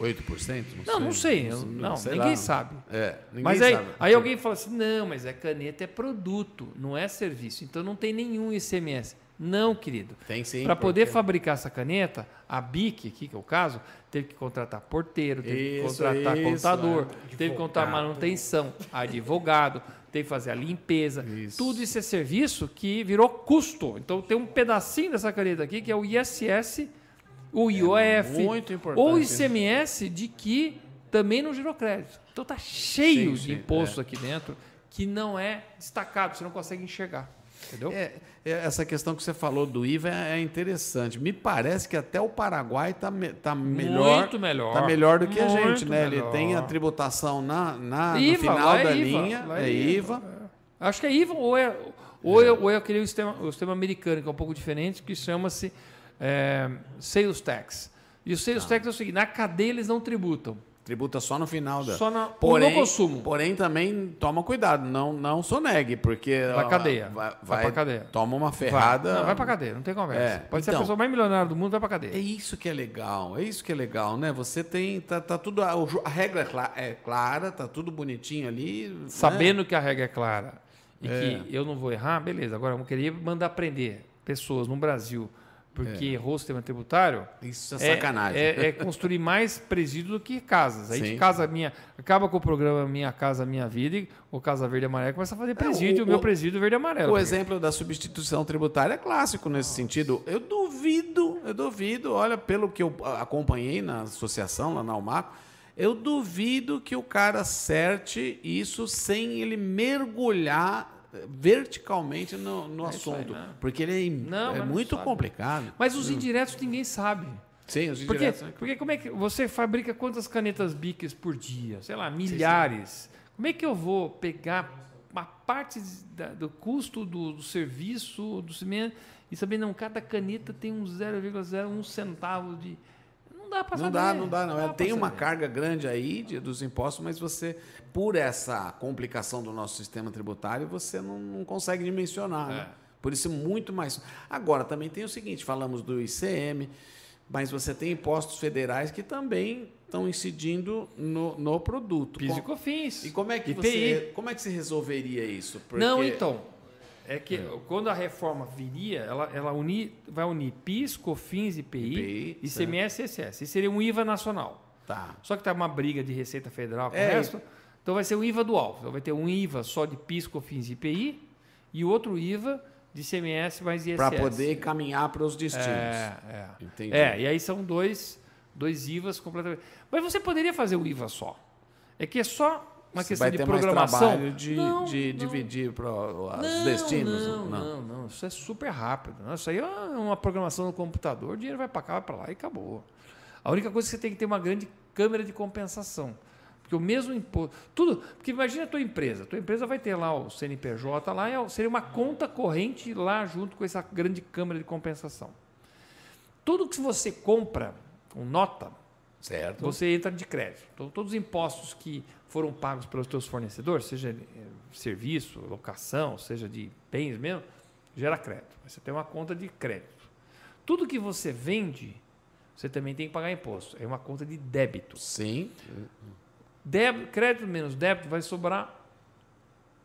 [SPEAKER 2] 8%?
[SPEAKER 3] Não, não sei. eu- Não,
[SPEAKER 2] sei
[SPEAKER 3] ninguém
[SPEAKER 2] lá.
[SPEAKER 3] sabe.
[SPEAKER 2] É, ninguém
[SPEAKER 3] Mas aí,
[SPEAKER 2] sabe.
[SPEAKER 3] aí alguém fala assim: não, mas é caneta é produto, não é serviço. Então não tem nenhum ICMS. Não, querido.
[SPEAKER 2] Tem sim.
[SPEAKER 3] Para poder
[SPEAKER 2] porque-
[SPEAKER 3] fabricar essa caneta, a BIC, aqui que é o caso, teve que contratar porteiro, teve que
[SPEAKER 2] Isso,
[SPEAKER 3] contratar
[SPEAKER 2] isso,
[SPEAKER 3] contador,
[SPEAKER 2] é.
[SPEAKER 3] teve que contratar manutenção, advogado, teve que fazer a limpeza.
[SPEAKER 2] Isso.
[SPEAKER 3] Tudo isso é serviço que virou custo. Então tem um pedacinho dessa caneta aqui que é o ISS, o IOF,
[SPEAKER 2] importante
[SPEAKER 3] ou
[SPEAKER 2] isso.
[SPEAKER 3] ICMS de que também não gerou crédito. Então tá cheio
[SPEAKER 2] Sim,
[SPEAKER 3] de
[SPEAKER 2] sim,
[SPEAKER 3] impostos
[SPEAKER 2] é.
[SPEAKER 3] aqui dentro que não é destacado, você não consegue enxergar. Entendeu?
[SPEAKER 2] É, é, essa questão que você falou do IVA é, é interessante. Me parece que até o Paraguai está tá melhor.
[SPEAKER 3] Muito melhor.
[SPEAKER 2] Tá melhor do que a gente, né? Ele
[SPEAKER 3] melhor.
[SPEAKER 2] tem a tributação na, na, no
[SPEAKER 3] IVA,
[SPEAKER 2] final
[SPEAKER 3] lá é
[SPEAKER 2] da
[SPEAKER 3] IVA,
[SPEAKER 2] linha,
[SPEAKER 3] lá
[SPEAKER 2] é IVA.
[SPEAKER 3] É. Acho que é IVA ou é, ou é, ou é aquele sistema, o sistema americano, que é um pouco diferente, que chama-se é, Sales Tax. E o
[SPEAKER 2] Tá.
[SPEAKER 3] Sales Tax é o seguinte: na cadeia eles não tributam.
[SPEAKER 2] Tributa só no final da.
[SPEAKER 3] Só na,
[SPEAKER 2] porém,
[SPEAKER 3] no consumo.
[SPEAKER 2] Porém, também toma cuidado, não, não sonegue, porque.
[SPEAKER 3] Vai cadeia.
[SPEAKER 2] Vai,
[SPEAKER 3] Vai
[SPEAKER 2] vai-
[SPEAKER 3] pra cadeia.
[SPEAKER 2] Toma uma
[SPEAKER 3] Vai,
[SPEAKER 2] ferrada.
[SPEAKER 3] não, vai pra cadeia, não tem conversa.
[SPEAKER 2] É,
[SPEAKER 3] Pode ser a
[SPEAKER 2] então.
[SPEAKER 3] pessoa mais milionária do mundo, vai pra cadeia.
[SPEAKER 2] É isso que é legal, é isso que é legal, né? Você tem. Tá, tá tudo. A, a regra é cla- é clara, tá tudo bonitinho ali. né?
[SPEAKER 3] Sabendo que a regra é clara e
[SPEAKER 2] É.
[SPEAKER 3] que eu não vou errar, beleza. Agora, eu queria mandar prender pessoas no Brasil porque errou o sistema tributário.
[SPEAKER 2] Isso é sacanagem.
[SPEAKER 3] É, é construir mais presídio do que casas. Aí
[SPEAKER 2] Sim.
[SPEAKER 3] de casa minha, acaba com o programa Minha Casa Minha Vida e o Casa Verde Amarelo começa a fazer presídio,
[SPEAKER 2] o-
[SPEAKER 3] o, meu presídio verde amarelo.
[SPEAKER 2] O exemplo da substituição tributária é clássico nesse sentido. Eu duvido, eu duvido, olha, pelo que eu acompanhei na associação, lá na Almaco, eu duvido que o cara acerte isso sem ele mergulhar verticalmente no, no
[SPEAKER 3] É isso aí,
[SPEAKER 2] assunto.
[SPEAKER 3] né?
[SPEAKER 2] porque ele é,
[SPEAKER 3] Não,
[SPEAKER 2] é muito complicado.
[SPEAKER 3] Mas os indiretos ninguém sabe.
[SPEAKER 2] Sim, os
[SPEAKER 3] Porque,
[SPEAKER 2] indiretos, né?
[SPEAKER 3] porque como é que você fabrica quantas canetas Bics por dia? Sei lá, milhares. Como é que eu vou pegar uma parte da- do custo do, do serviço, do cimento, e saber, não, cada caneta tem um 0,01 centavo de. Não dá para
[SPEAKER 2] Não
[SPEAKER 3] saber.
[SPEAKER 2] dá, não dá, não. É,
[SPEAKER 3] pra
[SPEAKER 2] tem uma
[SPEAKER 3] saber.
[SPEAKER 2] carga grande aí de- dos impostos, mas você, por essa complicação do nosso sistema tributário, você não, não consegue dimensionar. né?
[SPEAKER 3] É.
[SPEAKER 2] Por isso, muito mais. Agora, também tem o seguinte: falamos do ICM, mas você tem impostos federais que também estão incidindo no, no produto.
[SPEAKER 3] PIS e COFINS.
[SPEAKER 2] E como é que
[SPEAKER 3] IPI.
[SPEAKER 2] você, como é que se resolveria isso? Porque-
[SPEAKER 3] Não, então. É que quando a reforma viria, ela, ela unir, vai unir PIS, COFINS, IPI,
[SPEAKER 2] IPI,
[SPEAKER 3] ICMS e ISS. Isso seria um IVA nacional.
[SPEAKER 2] Tá.
[SPEAKER 3] Só que tá uma briga de Receita Federal com
[SPEAKER 2] É.
[SPEAKER 3] o resto. Então vai ser o IVA dual. Então vai ter um IVA só de PIS, COFINS e IPI e outro IVA de ICMS mais ISS.
[SPEAKER 2] Para poder caminhar para os destinos.
[SPEAKER 3] É, é.
[SPEAKER 2] Entendi.
[SPEAKER 3] É, e aí são dois, dois IVAs completamente. Mas você poderia fazer o IVA só. É que é só uma questão
[SPEAKER 2] vai
[SPEAKER 3] de programação.
[SPEAKER 2] de,
[SPEAKER 3] Não,
[SPEAKER 2] de
[SPEAKER 3] não.
[SPEAKER 2] dividir para os
[SPEAKER 3] Não,
[SPEAKER 2] destinos?
[SPEAKER 3] Não, não, não, Isso é super rápido. Isso aí é uma programação no computador, o dinheiro vai para cá, vai para lá e acabou. A única coisa é que você tem que ter uma grande câmera de compensação. Porque o mesmo imposto. Tudo. Porque imagina a tua empresa. A tua empresa vai ter lá o CNPJ lá, é- seria uma conta corrente lá junto com essa grande câmera de compensação. Tudo que você compra com nota,
[SPEAKER 2] Certo.
[SPEAKER 3] você entra de crédito. Então, todos os impostos que foram pagos pelos teus fornecedores, seja de, eh, serviço, locação, seja de bens mesmo, gera crédito. Você tem uma conta de crédito. Tudo que você vende, você também tem que pagar imposto. É uma conta de débito.
[SPEAKER 2] Sim.
[SPEAKER 3] Débito, crédito menos débito vai sobrar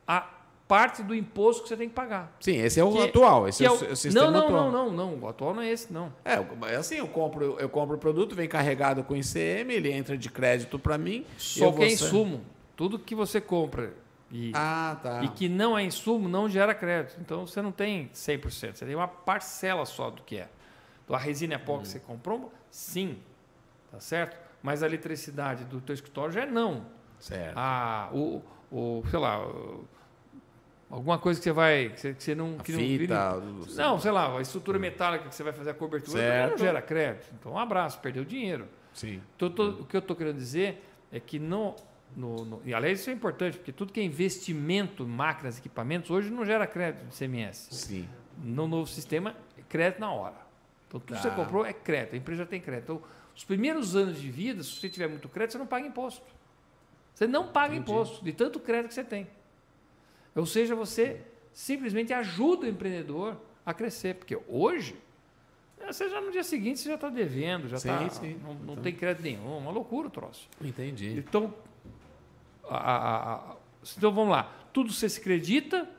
[SPEAKER 3] a parte do imposto que você tem que pagar.
[SPEAKER 2] Sim, esse é o
[SPEAKER 3] Que-
[SPEAKER 2] atual. Esse é, o,
[SPEAKER 3] o-
[SPEAKER 2] o sistema
[SPEAKER 3] não, não,
[SPEAKER 2] atual.
[SPEAKER 3] não, não, não. O atual não é esse, não.
[SPEAKER 2] É, é assim, eu compro, eu compro o produto, vem carregado com ICM, ele entra de crédito para mim.
[SPEAKER 3] Só que é insumo. Tudo que você compra e
[SPEAKER 2] Ah, tá.
[SPEAKER 3] e que não é insumo não gera crédito. Então você não tem 100%, você tem uma parcela só do que é. Então, a resina epó que você comprou, sim, tá certo? Mas a eletricidade do teu escritório já é não.
[SPEAKER 2] Certo.
[SPEAKER 3] Ah, o, o sei lá, o- alguma coisa que você vai, que você, que você não...
[SPEAKER 2] A
[SPEAKER 3] que não-
[SPEAKER 2] fita.
[SPEAKER 3] que não, sei lá, a estrutura metálica que você vai fazer a cobertura
[SPEAKER 2] Certo.
[SPEAKER 3] não gera crédito. Então, um abraço, perdeu dinheiro.
[SPEAKER 2] Sim.
[SPEAKER 3] Então, tô- o que eu estou querendo dizer é que no, no, no- E aliás, isso é importante, porque tudo que é investimento em máquinas, equipamentos, hoje não gera crédito de CMS.
[SPEAKER 2] Sim.
[SPEAKER 3] No novo sistema, é crédito na hora. Então, tudo que
[SPEAKER 2] Tá.
[SPEAKER 3] você comprou é crédito, a empresa já tem crédito. Então, os primeiros anos de vida, se você tiver muito crédito, você não paga imposto. Você não paga
[SPEAKER 2] Entendi.
[SPEAKER 3] imposto de tanto crédito que você tem. Ou seja, você simplesmente ajuda o empreendedor a crescer. Porque hoje, eh, você já no dia seguinte você já está devendo, já
[SPEAKER 2] Sim,
[SPEAKER 3] tá,
[SPEAKER 2] sim.
[SPEAKER 3] não, não
[SPEAKER 2] Então-
[SPEAKER 3] tem crédito nenhum, uma loucura o troço.
[SPEAKER 2] Entendi.
[SPEAKER 3] Então, a- a- a- então vamos lá. Tudo que você se acredita,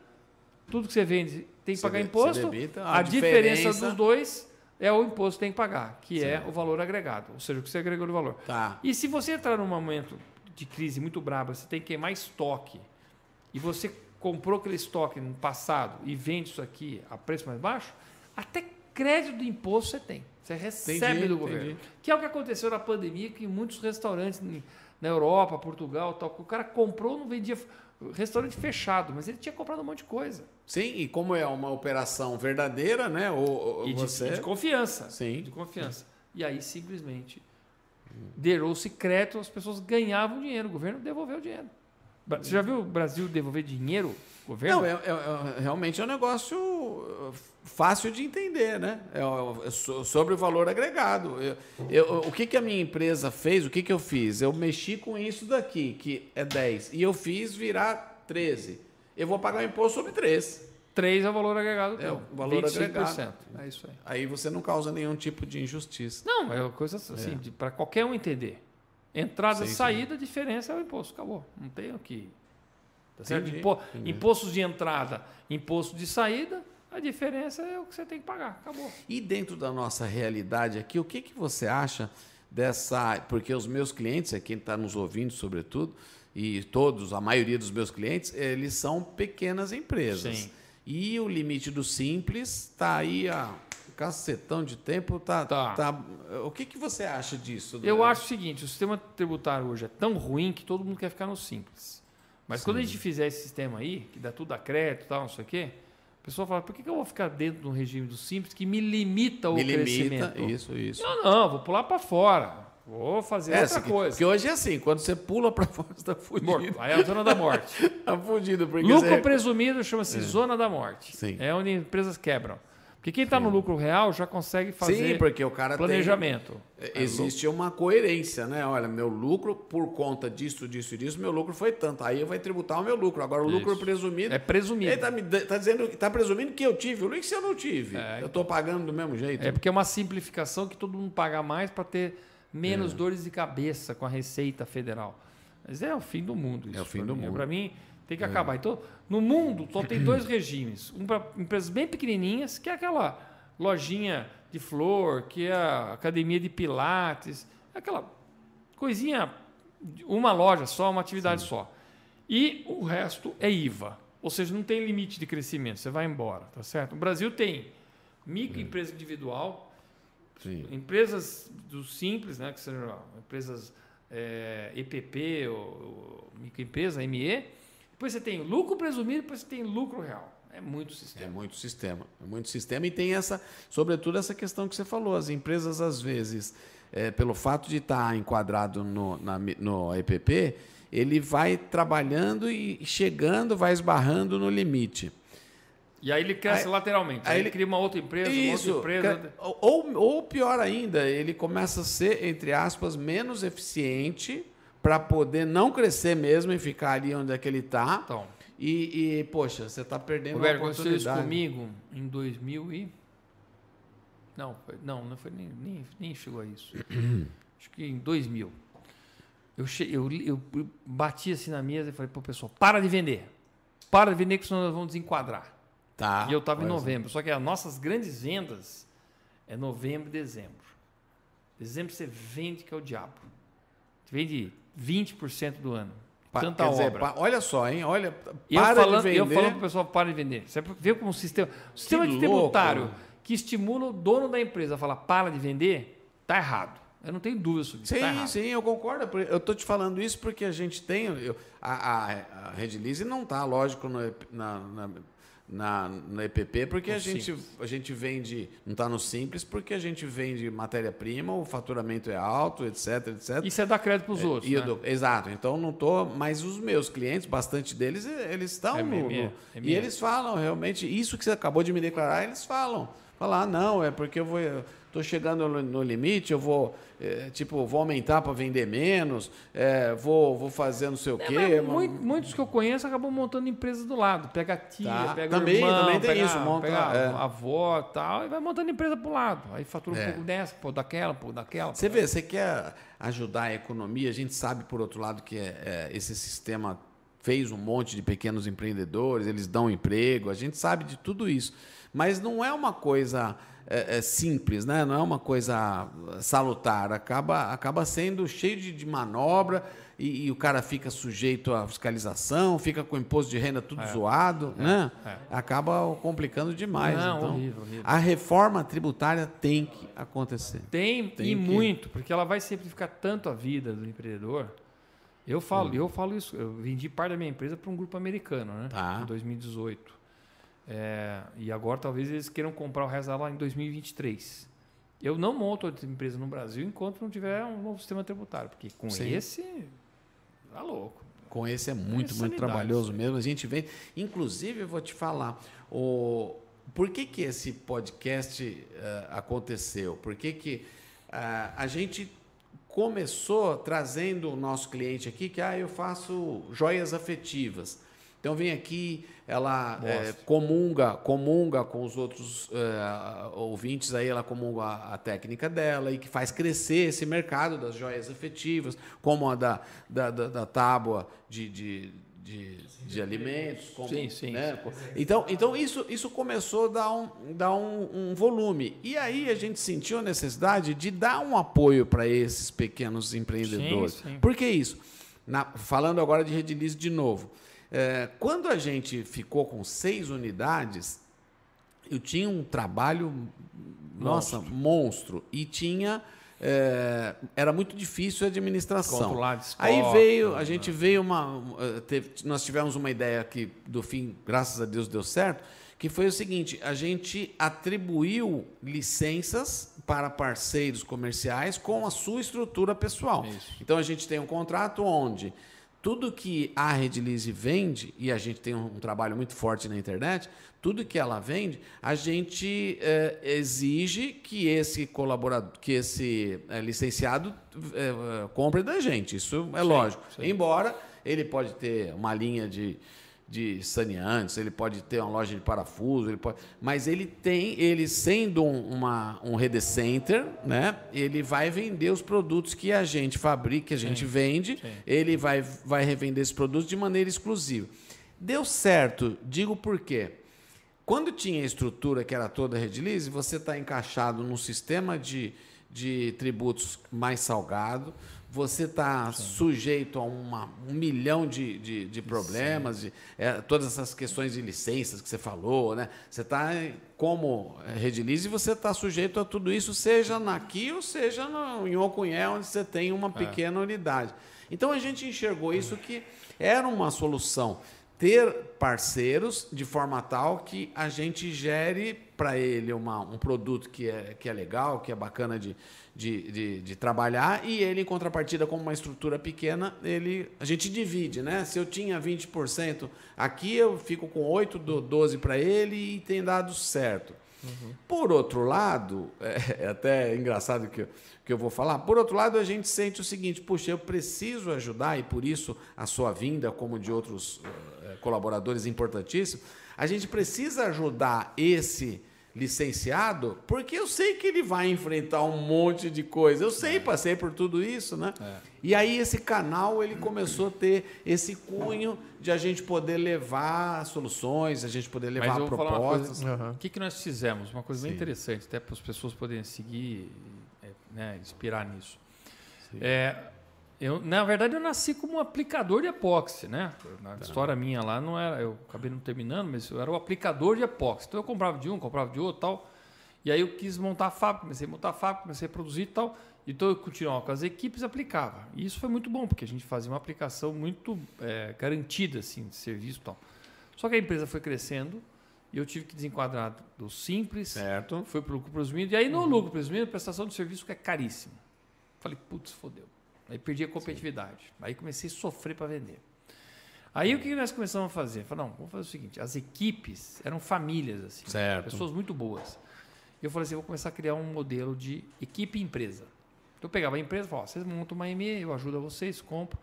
[SPEAKER 3] tudo que você vende tem que
[SPEAKER 2] Você
[SPEAKER 3] pagar
[SPEAKER 2] de-
[SPEAKER 3] imposto.
[SPEAKER 2] debita,
[SPEAKER 3] a diferença
[SPEAKER 2] diferença-
[SPEAKER 3] dos dois é o imposto que tem que pagar, que é
[SPEAKER 2] Certo.
[SPEAKER 3] o valor agregado, ou seja, o que você agregou de valor.
[SPEAKER 2] Tá.
[SPEAKER 3] E se você entrar num momento de crise muito braba, você tem que queimar estoque, e você comprou aquele estoque no passado e vende isso aqui a preço mais baixo, até crédito de imposto você tem. Você recebe
[SPEAKER 2] Entendi,
[SPEAKER 3] do governo.
[SPEAKER 2] entendi.
[SPEAKER 3] Que é o que aconteceu na pandemia, que muitos restaurantes na Europa, Portugal, tal. O cara comprou, não vendia restaurante fechado, mas ele tinha comprado um monte de coisa.
[SPEAKER 2] Sim, e como é uma operação verdadeira, né? Ou,
[SPEAKER 3] e de,
[SPEAKER 2] você...
[SPEAKER 3] de confiança.
[SPEAKER 2] Sim.
[SPEAKER 3] De confiança. E aí simplesmente derou-se crédito, as pessoas ganhavam dinheiro, o governo devolveu o dinheiro. Você já viu o Brasil devolver dinheiro? Governo?
[SPEAKER 2] Não, é, é, é, realmente é um negócio uh, fácil de entender, né? É, é sobre o valor agregado. Eu, eu, o que, que a minha empresa fez? O que, que eu fiz? Eu mexi com isso daqui, que é 10, e eu fiz virar 13. Eu vou pagar o imposto sobre 3.
[SPEAKER 3] 3 é o valor agregado.
[SPEAKER 2] É o valor 25%.
[SPEAKER 3] agregado. É isso aí.
[SPEAKER 2] Aí você não causa nenhum tipo de injustiça.
[SPEAKER 3] Não, é uma coisa assim, é. para qualquer um entender. Entrada e saída, a diferença é o imposto. Acabou. Não tem o que. Tá certo? Impo Impostos de entrada, imposto de saída, a diferença é o que você tem que pagar. Acabou.
[SPEAKER 2] E dentro da nossa realidade aqui, o que, que você acha dessa. Porque os meus clientes, é quem está nos ouvindo, sobretudo, e todos, a maioria dos meus clientes, eles são pequenas empresas. Sim. E o limite do simples está aí há cacetão de tempo. Tá, tá. tá o que, que você acha disso?
[SPEAKER 3] Eu acho o seguinte: o sistema tributário hoje é tão ruim que todo mundo quer ficar no simples. Mas Sim. quando a gente fizer esse sistema aí, que dá tudo a crédito e tal, não sei o quê, a pessoa fala, por que, que eu vou ficar dentro de um regime do simples que me limita o me crescimento?
[SPEAKER 2] Limita, isso, isso.
[SPEAKER 3] Não, não, vou pular para fora. Vou fazer é, outra coisa.
[SPEAKER 2] Porque hoje é assim, quando você pula para fora, você está fudido. Morto.
[SPEAKER 3] Aí é a zona da morte.
[SPEAKER 2] Está fudido.
[SPEAKER 3] Lucro você... presumido chama-se é. zona da morte. Sim. É onde empresas quebram. Porque quem está no lucro real já consegue fazer
[SPEAKER 2] Sim, porque o cara
[SPEAKER 3] planejamento.
[SPEAKER 2] Tem, é, existe uma coerência, né? Olha, meu lucro, por conta disso, disso e disso, meu lucro foi tanto. Aí eu vou tributar o meu lucro. Agora, o Isso. lucro presumido.
[SPEAKER 3] É presumido.
[SPEAKER 2] Ele está tá dizendo está presumindo que eu tive. O lucro se eu não tive. É, eu estou pagando do mesmo jeito.
[SPEAKER 3] É porque é uma simplificação que todo mundo paga mais para ter menos é. dores de cabeça com a Receita Federal. Mas é o fim do mundo. Isso
[SPEAKER 2] é o fim do
[SPEAKER 3] mim.
[SPEAKER 2] mundo.
[SPEAKER 3] Para mim, tem que é. acabar. Então, no mundo, só tem dois regimes. Um para empresas bem pequenininhas, que é aquela lojinha de flor, que é a academia de pilates, aquela coisinha, uma loja só, uma atividade Sim. só. E o resto é IVA, ou seja, não tem limite de crescimento, você vai embora, tá certo? O Brasil tem microempresa individual, Sim. empresas do simples, né, que sejam empresas é, EPP, ou, ou microempresa, ME, depois você tem lucro presumido, depois você tem lucro real. É muito sistema.
[SPEAKER 2] É muito sistema. É muito sistema e tem essa, sobretudo essa questão que você falou. As empresas, às vezes, é, pelo fato de estar enquadrado no, na, no EPP, ele vai trabalhando e chegando, vai esbarrando no limite.
[SPEAKER 3] E aí ele cresce aí, lateralmente. Aí, aí ele cria uma outra empresa, isso, uma outra empresa.
[SPEAKER 2] Ou, ou pior ainda, ele começa a ser, entre aspas, menos eficiente para poder não crescer mesmo e ficar ali onde é que ele está. Então. E, e, poxa, você está perdendo
[SPEAKER 3] Roberto, uma oportunidade. Você comigo em 2000 e... Não, foi, não, não foi nem, nem, nem chegou a isso. Acho que em 2000. Eu, che, eu, eu, eu bati assim na mesa e falei para o pessoal, para de vender. Para de vender que senão nós vamos desenquadrar.
[SPEAKER 2] Tá,
[SPEAKER 3] e eu estava em novembro. É. Só que as nossas grandes vendas é novembro e dezembro. Dezembro você vende que é o diabo. Você vende 20% do ano. Tanta Quer dizer, obra.
[SPEAKER 2] olha só, hein? Olha,
[SPEAKER 3] eu para falando, de vender. Eu falando para o pessoal, para de vender. Você vê como o sistema... O sistema de tributário que estimula o dono da empresa a falar, para de vender, está errado. Eu não tenho dúvida sobre isso.
[SPEAKER 2] Sim,
[SPEAKER 3] tá
[SPEAKER 2] sim, eu concordo. Eu estou te falando isso porque a gente tem... Eu, a, a, a Redilize não está, lógico, no, na, na na, na EPP, porque a gente, a gente vende, não está no simples, porque a gente vende matéria-prima, o faturamento é alto, etc, etc.
[SPEAKER 3] E você dá crédito para os é, outros. Né?
[SPEAKER 2] Dou, exato. Então não estou. Mas os meus clientes, bastante deles, eles estão é no, no, é E eles falam realmente, isso que você acabou de me declarar, eles falam. Falar, ah, não, é porque eu vou estou chegando no, no, limite, eu vou, é, tipo, vou aumentar para vender menos, é, vou, vou fazer não sei o é, quê.
[SPEAKER 3] Muito, muitos que eu conheço acabam montando empresas do lado. Pega a tia, tá. pega
[SPEAKER 2] também,
[SPEAKER 3] o irmão,
[SPEAKER 2] também tem
[SPEAKER 3] pega,
[SPEAKER 2] isso, monta,
[SPEAKER 3] pega é. a avó e tal, e vai montando empresa para o lado. Aí fatura um é. pouco dessa, pouco daquela, pouco daquela.
[SPEAKER 2] Você vê, você quer ajudar a economia, a gente sabe, por outro lado, que é, esse sistema fez um monte de pequenos empreendedores, eles dão emprego, a gente sabe de tudo isso. Mas não é uma coisa é, é simples, né? não é uma coisa salutar, acaba, acaba sendo cheio de, de manobra e, e, o cara fica sujeito à fiscalização, fica com o imposto de renda tudo é, zoado, é, né? É. acaba complicando demais. Não, então, horrível, horrível. A reforma tributária tem que acontecer.
[SPEAKER 3] Tem, tem e que... muito, porque ela vai simplificar tanto a vida do empreendedor Eu falo, eu falo isso. Eu vendi parte da minha empresa para um grupo americano, né?
[SPEAKER 2] Tá.
[SPEAKER 3] Em 2018. É, e agora talvez eles queiram comprar o resto lá em 2023. Eu não monto outra empresa no Brasil enquanto não tiver um novo sistema tributário, porque com
[SPEAKER 2] Sim.
[SPEAKER 3] esse tá louco.
[SPEAKER 2] Com esse é muito,
[SPEAKER 3] É
[SPEAKER 2] muito trabalhoso mesmo. A gente vem. Inclusive, eu vou te falar. O... Por que, que esse podcast eh, aconteceu? Por que, que ah, a gente começou trazendo o nosso cliente aqui, que ah, eu faço joias afetivas. Então vem aqui, ela eh, comunga, comunga com os outros eh, ouvintes aí, ela comunga a, a técnica dela e que faz crescer esse mercado das joias afetivas, como a da, da, da, da tábua de, de, de, de alimentos. Como,
[SPEAKER 3] Sim, sim,
[SPEAKER 2] né? Então, então isso, isso começou a dar, um, dar um, um volume. E aí a gente sentiu a necessidade de dar um apoio para esses pequenos empreendedores.
[SPEAKER 3] Sim, sim.
[SPEAKER 2] Por que isso? Na- falando agora de Redilize de novo. É, quando a gente ficou com seis unidades, eu tinha um trabalho, nossa, monstro. E tinha. é, era muito difícil a administração.
[SPEAKER 3] Controlar
[SPEAKER 2] Aí veio, a gente veio uma. eh, teve- nós tivemos uma ideia que, do fim, graças a Deus, deu certo, que foi o seguinte: a gente atribuiu licenças para parceiros comerciais com a sua estrutura pessoal.
[SPEAKER 3] Isso.
[SPEAKER 2] Então a gente tem um contrato onde tudo que a Redilize vende, e a gente tem um, um trabalho muito forte na internet, tudo que ela vende, a gente eh, exige que esse colaborador, que esse eh, licenciado eh, eh, compre da gente. Isso é lógico.
[SPEAKER 3] sim.
[SPEAKER 2] Embora ele pode ter uma linha de, de saneantes, ele pode ter uma loja de parafuso, ele pode, mas ele tem, ele sendo um, uma, um rede center, né, ele vai vender os produtos que a gente fabrica, que a gente vende,
[SPEAKER 3] sim.
[SPEAKER 2] ele vai, vai revender esses produtos de maneira exclusiva. Deu certo, digo por quê. Quando tinha a estrutura que era toda Redilize, você está encaixado num sistema de, de tributos mais salgado, você está sujeito a uma, um milhão de, de, de problemas, de, é, todas essas questões de licenças que você falou, né? Você está como é, Redilize, você está sujeito a tudo isso, seja naqui ou seja no, em Ocunhé, onde você tem uma pequena unidade. Então a gente enxergou isso que era uma solução ter parceiros de forma tal que a gente gere para ele uma, um produto que é, que é legal, que é bacana de, de, de, de trabalhar, e ele, em contrapartida, como uma estrutura pequena, ele, a gente divide, né? Se eu tinha 20% aqui, eu fico com 8, dou 12 para ele e tem dado certo. Por outro lado, é, é até engraçado que eu, que eu vou falar, por outro lado, a gente sente o seguinte: puxa, eu preciso ajudar, e por isso a sua vinda, como de outros eh, colaboradores importantíssimos, a gente precisa ajudar esse licenciado, porque eu sei que ele vai enfrentar um monte de coisa. Eu sei, passei por tudo isso, né? E aí esse canal ele começou a ter esse cunho de a gente poder levar soluções, a gente poder levar
[SPEAKER 3] Mas eu vou falar uma
[SPEAKER 2] propostas.
[SPEAKER 3] O que, que nós fizemos? Uma coisa bem interessante, até para as pessoas poderem seguir, é, né, inspirar nisso. É, eu, na verdade, eu nasci como um aplicador de epóxi, né? Na
[SPEAKER 2] Tá.
[SPEAKER 3] história minha lá, não era, eu acabei não terminando, mas eu era o aplicador de epóxi. Então eu comprava de um, comprava de outro tal. E aí eu quis montar a fábrica, comecei a montar a fábrica, comecei a produzir e tal. Então eu continuava com as equipes e aplicava. E isso foi muito bom, porque a gente fazia uma aplicação muito é, garantida assim, de serviço e tal. Só que a empresa foi crescendo eu tive que desenquadrar do simples,
[SPEAKER 2] Certo.
[SPEAKER 3] foi para o lucro presumido. E aí no lucro presumido, prestação de serviço que é caríssimo. Falei, putz, fodeu. Aí perdi a competitividade. Aí comecei a sofrer para vender. Aí o que nós começamos a fazer? Falei, não, vamos fazer o seguinte: as equipes eram famílias, assim,
[SPEAKER 2] Certo.
[SPEAKER 3] pessoas muito boas. E eu falei assim: vou começar a criar um modelo de equipe e empresa. Então eu pegava a empresa e falava: vocês montam uma ME, eu ajudo a vocês, compro.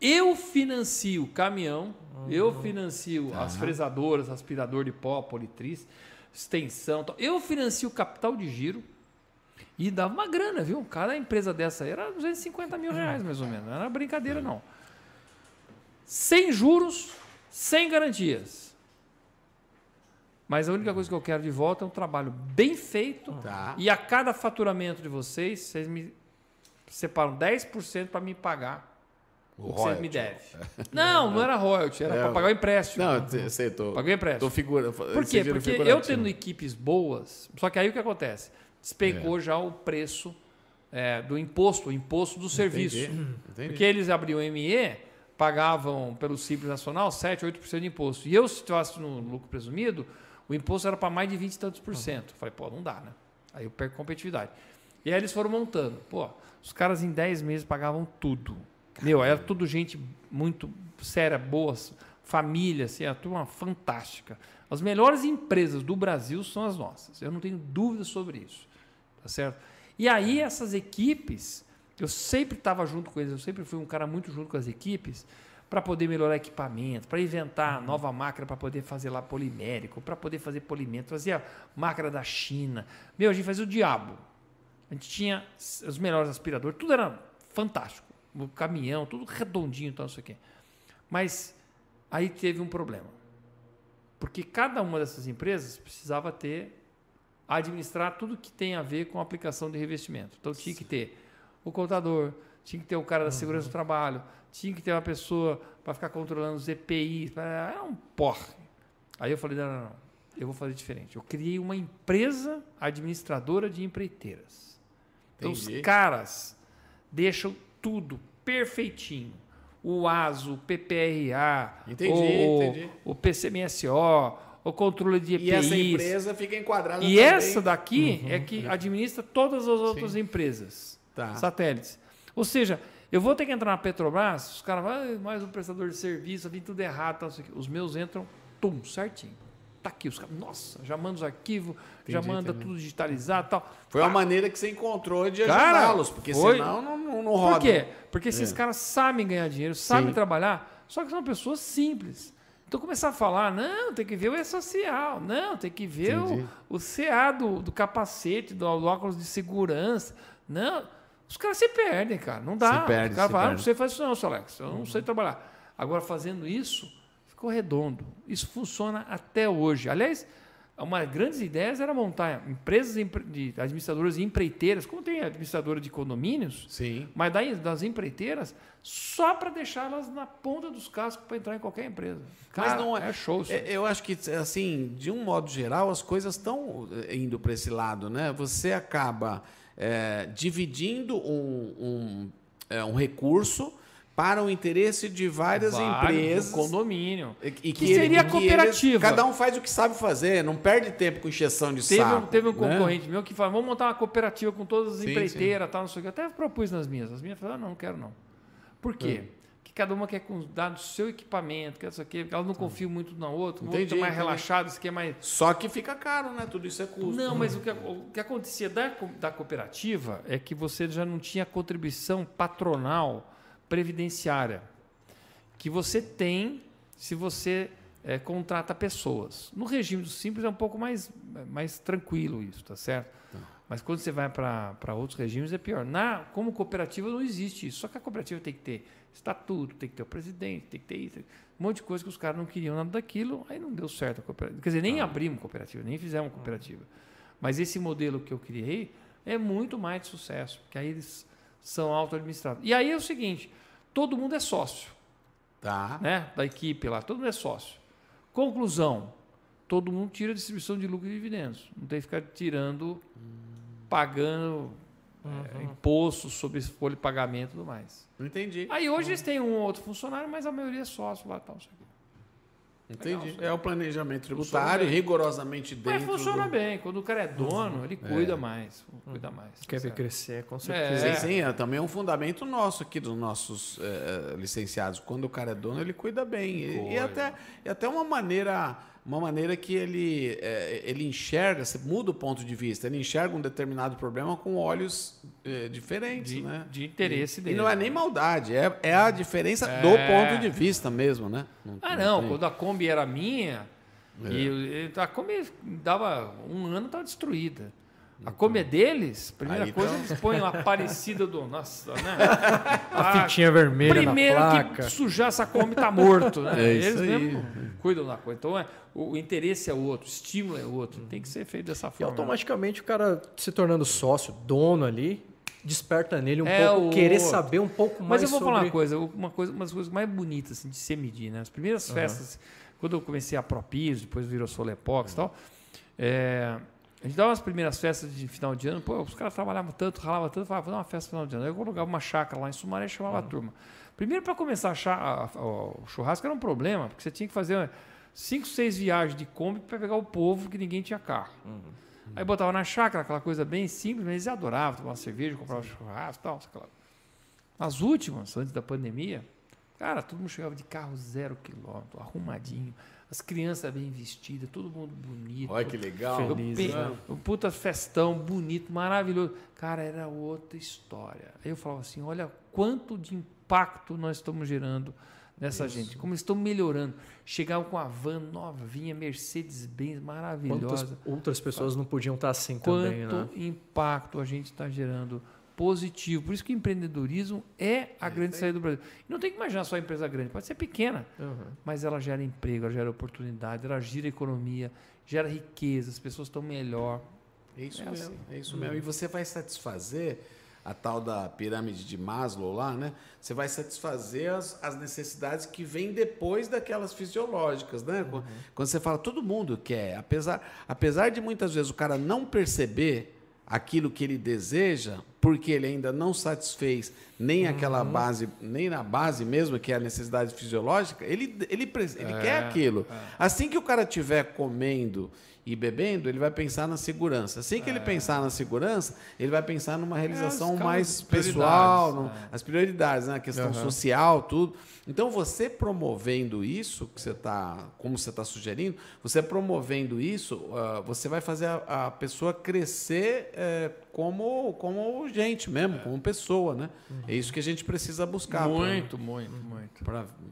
[SPEAKER 3] Eu financio o caminhão, eu financio as fresadoras, aspirador de pó, politriz, extensão. Tal. Eu financio o capital de giro e dava uma grana, viu? Cada empresa dessa aí era 250 mil reais, mais ou menos. Não era brincadeira, não. Sem juros, sem garantias. Mas a única coisa que eu quero de volta é um trabalho bem feito
[SPEAKER 2] Tá.
[SPEAKER 3] e a cada faturamento de vocês, vocês me separam 10% para me pagar o, que vocês me
[SPEAKER 2] royalty.
[SPEAKER 3] devem. Não, não era royalty, era
[SPEAKER 2] É,
[SPEAKER 3] para pagar o empréstimo.
[SPEAKER 2] Não, eu sei, tô,
[SPEAKER 3] Paguei empréstimo.
[SPEAKER 2] tô figura.
[SPEAKER 3] Por quê? Porque eu tendo equipes boas, só que aí o que acontece? Despencou
[SPEAKER 2] É.
[SPEAKER 3] já o preço é, do imposto, o imposto do serviço.
[SPEAKER 2] Entendi.
[SPEAKER 3] Porque eles abriam ME, pagavam pelo Simples Nacional 7, 8% de imposto. E eu, se estivesse no lucro presumido, o imposto era para mais de 20 e tantos por cento. Falei, pô, não dá, né? Aí eu perco competitividade. E aí eles foram montando. Pô, os caras em 10 meses pagavam tudo. Meu, era tudo gente muito séria, boas, família, assim, a turma fantástica. As melhores empresas do Brasil são as nossas. Eu não tenho dúvida sobre isso. Tá certo? E aí essas equipes, eu sempre estava junto com eles, eu sempre fui um cara muito junto com as equipes para poder melhorar equipamento, para inventar nova máquina para poder fazer lá polimérico, para poder fazer polimento, fazia máquina da China. Meu, a gente fazia o diabo. A gente tinha os melhores aspiradores, tudo era fantástico. O caminhão, tudo redondinho, tal, não sei o quê. Mas aí teve um problema. Porque cada uma dessas empresas precisava ter administrar tudo que tem a ver com a aplicação de revestimento. Então tinha que ter o contador, tinha que ter o cara da segurança do trabalho, tinha que ter uma pessoa para ficar controlando os EPIs. Era um porre. Aí eu falei, não, não, não, eu vou fazer diferente. Eu criei uma empresa administradora de empreiteiras. Então os caras deixam tudo perfeitinho. O ASO, o PPRA,
[SPEAKER 2] Entendi,
[SPEAKER 3] o,
[SPEAKER 2] entendi.
[SPEAKER 3] o PCMSO, o controle de EPIs.
[SPEAKER 2] E essa empresa fica enquadrada
[SPEAKER 3] E
[SPEAKER 2] também.
[SPEAKER 3] essa daqui é que administra todas as outras empresas
[SPEAKER 2] Tá.
[SPEAKER 3] satélites. Ou seja, eu vou ter que entrar na Petrobras, os caras vão, "Ah, mais um prestador de serviço, vem tudo errado. Tal, quê." Os meus entram, tum, certinho. Tá aqui, os caras, nossa, já manda os arquivos, já
[SPEAKER 2] Entendi,
[SPEAKER 3] manda
[SPEAKER 2] entendi.
[SPEAKER 3] tudo digitalizado tal.
[SPEAKER 2] Foi uma
[SPEAKER 3] Pá.
[SPEAKER 2] maneira que você encontrou de ajudá-los, porque
[SPEAKER 3] foi.
[SPEAKER 2] senão não, não, não roda.
[SPEAKER 3] Por quê? Porque esses caras sabem ganhar dinheiro, sabem
[SPEAKER 2] Sim.
[SPEAKER 3] trabalhar, só que são pessoas simples. Então começar a falar, não, tem que ver o E-Social, não, tem que ver
[SPEAKER 2] Entendi.
[SPEAKER 3] o, o CA do, do capacete, do, do óculos de segurança. Não, os caras se perdem, cara. Não dá.
[SPEAKER 2] Se perde,
[SPEAKER 3] o cara
[SPEAKER 2] se
[SPEAKER 3] fala, ah, não
[SPEAKER 2] perde.
[SPEAKER 3] sei fazer isso não, seu Alex. Eu não sei trabalhar. Agora, fazendo isso, ficou redondo. Isso funciona até hoje. Aliás, uma das grandes ideias era montar empresas empre- de administradoras e empreiteiras, como tem administradora de condomínios,
[SPEAKER 2] Sim.
[SPEAKER 3] mas daí, das empreiteiras, só para deixá-las na ponta dos cascos para entrar em qualquer empresa. Cara,
[SPEAKER 2] Mas não é,
[SPEAKER 3] é show isso.
[SPEAKER 2] é- Eu acho que, assim, de um modo geral, as coisas estão eh, indo para esse lado, né? Você acaba eh, dividindo um, um, eh, um recurso para o interesse de várias
[SPEAKER 3] Vários,
[SPEAKER 2] empresas.
[SPEAKER 3] do condomínio.
[SPEAKER 2] E, e
[SPEAKER 3] Que
[SPEAKER 2] ele-
[SPEAKER 3] seria
[SPEAKER 2] e que
[SPEAKER 3] cooperativa.
[SPEAKER 2] eles- cada um faz o que sabe fazer, não perde tempo com encheção de
[SPEAKER 3] Teve, um,
[SPEAKER 2] saco.
[SPEAKER 3] teve um
[SPEAKER 2] né?
[SPEAKER 3] concorrente meu que falou, vamos montar uma cooperativa com todas as
[SPEAKER 2] Sim,
[SPEAKER 3] empreiteiras, tal, não sei o que. Eu até propus nas minhas. As minhas falaram, ah, não, não quero não. Por quê?
[SPEAKER 2] Hum.
[SPEAKER 3] Que cada uma quer cuidar do seu equipamento, quer isso aqui, elas não confiam muito na outra, o outro
[SPEAKER 2] Entendi,
[SPEAKER 3] é mais relaxado, isso aqui é mais...
[SPEAKER 2] Só que fica caro, né? Tudo isso é custo.
[SPEAKER 3] Não, mas o que, o que acontecia da, da cooperativa é que você já não tinha contribuição patronal previdenciária que você tem se você eh, contrata pessoas. No regime do simples é um pouco mais, mais tranquilo isso, tá certo? Mas quando você vai para outros regimes é pior. Na, como cooperativa não existe isso. Só que a cooperativa tem que ter estatuto, tem que ter o presidente, tem que ter isso. Um monte de coisa que os caras não queriam nada daquilo, aí não deu certo a cooperativa. Quer dizer, nem abrimos cooperativa, nem fizemos cooperativa. Mas esse modelo que eu criei é muito mais de sucesso, porque aí eles são auto-administrados. E aí é o seguinte, todo mundo é sócio
[SPEAKER 2] Tá.
[SPEAKER 3] né, da equipe lá, todo mundo é sócio. Conclusão, todo mundo tira a distribuição de lucro e dividendos. Não tem que ficar tirando, pagando é, imposto sobre esse folha de pagamento e tudo mais.
[SPEAKER 2] Entendi.
[SPEAKER 3] Aí hoje eles têm um ou outro funcionário, mas a maioria é sócio lá e tal. aqui.
[SPEAKER 2] Entendi.
[SPEAKER 3] Legal.
[SPEAKER 2] É o planejamento tributário,
[SPEAKER 3] bem.
[SPEAKER 2] rigorosamente dentro.
[SPEAKER 3] Mas funciona
[SPEAKER 2] do...
[SPEAKER 3] bem. Quando o cara é dono, ele cuida mais. Cuida mais.
[SPEAKER 1] Quer ver crescer, com
[SPEAKER 3] É.
[SPEAKER 1] certeza.
[SPEAKER 2] Sim, sim, é também um fundamento nosso aqui dos nossos eh, licenciados. Quando o cara é dono, ele cuida bem. E, e até, e até uma maneira, uma maneira que ele, eh, ele enxerga, você muda o ponto de vista, ele enxerga um determinado problema com olhos eh, diferentes,
[SPEAKER 3] De,
[SPEAKER 2] né?
[SPEAKER 3] de interesse
[SPEAKER 2] E
[SPEAKER 3] dele.
[SPEAKER 2] não é nem maldade, é, é a diferença do
[SPEAKER 3] É.
[SPEAKER 2] ponto de vista mesmo, né?
[SPEAKER 3] Ah, não.
[SPEAKER 2] tem-
[SPEAKER 3] Quando a Kombi era minha,
[SPEAKER 2] É.
[SPEAKER 3] e, a Kombi dava um ano estava destruída. A Kombi é deles, primeira
[SPEAKER 2] Aí,
[SPEAKER 3] coisa,
[SPEAKER 2] então.
[SPEAKER 3] eles põem uma parecida do. Nossa, né?
[SPEAKER 1] A fitinha vermelha
[SPEAKER 3] Primeiro
[SPEAKER 1] na placa.
[SPEAKER 3] que sujar essa Kombi tá morto, né?
[SPEAKER 2] É
[SPEAKER 3] Eles mesmo cuidam da coisa. Então, é, o, interesse é outro, o estímulo é outro. Tem que ser feito dessa
[SPEAKER 1] E
[SPEAKER 3] forma.
[SPEAKER 1] automaticamente o cara se tornando sócio, dono ali, desperta nele um
[SPEAKER 3] É
[SPEAKER 1] pouco,
[SPEAKER 3] o
[SPEAKER 1] querer saber um pouco
[SPEAKER 3] Mas
[SPEAKER 1] mais
[SPEAKER 3] eu vou
[SPEAKER 1] sobre...
[SPEAKER 3] falar uma coisa, uma coisa, uma das coisas mais bonitas assim, de se medir, né? As primeiras festas, quando eu comecei a Propiso, depois virou Solepox e tal, é, A gente dava as primeiras festas de final de ano, pô, os caras trabalhavam tanto, ralavam tanto, falavam, vou dar uma festa de final de ano. Aí eu colocava uma chácara lá em Sumaré e chamava a turma. Primeiro, para começar a, a, a, o churrasco era um problema, porque você tinha que fazer cinco, seis viagens de Kombi para pegar o povo que ninguém tinha carro. Uhum. Aí botava na chácara, aquela coisa bem simples, mas eles adoravam tomar cerveja, comprar churrasco e tal. Nas últimas, antes da pandemia, cara, todo mundo chegava de carro zero quilômetro, arrumadinho. As crianças bem vestidas, todo mundo bonito.
[SPEAKER 2] Olha que legal.
[SPEAKER 3] Feliz, pe... né? Um puta festão, bonito, maravilhoso. Cara, era outra história. Aí eu falava assim, olha quanto de impacto nós estamos gerando nessa Isso. gente. Como eles estão melhorando. Chegavam com a van nova, vinha Mercedes-Benz maravilhosa.
[SPEAKER 1] Quantas outras pessoas não podiam estar assim
[SPEAKER 3] Quanto
[SPEAKER 1] também,
[SPEAKER 3] né? impacto a gente está gerando positivo. Por isso que o empreendedorismo é a é, grande saída do Brasil. E não tem que imaginar só a empresa grande, pode ser pequena, uhum. mas ela gera emprego, ela gera oportunidade, ela gira economia, gera riqueza, as pessoas estão melhor.
[SPEAKER 2] É isso é mesmo, assim. é isso mesmo. E você vai satisfazer a tal da pirâmide de Maslow lá, né? Você vai satisfazer as, as necessidades que vêm depois daquelas fisiológicas, né? Uhum. Quando você fala, todo mundo quer, apesar, apesar de muitas vezes o cara não perceber aquilo que ele deseja, porque ele ainda não satisfez nem uhum. aquela base, nem na base mesmo, que é a necessidade fisiológica, ele, ele, ele é, quer aquilo. É. Assim que o cara estiver comendo e bebendo, ele vai pensar na segurança. Assim que é. ele pensar na segurança, ele vai pensar numa realização é, mais pessoal, no, é. as prioridades, né? a questão uhum. social, tudo. Então, você promovendo isso, que você tá, como você está sugerindo, você promovendo isso, uh, você vai fazer a, a pessoa crescer é, como, como gente mesmo, como pessoa. Né? Uhum. É isso que a gente precisa buscar.
[SPEAKER 3] Muito, pra, muito, muito.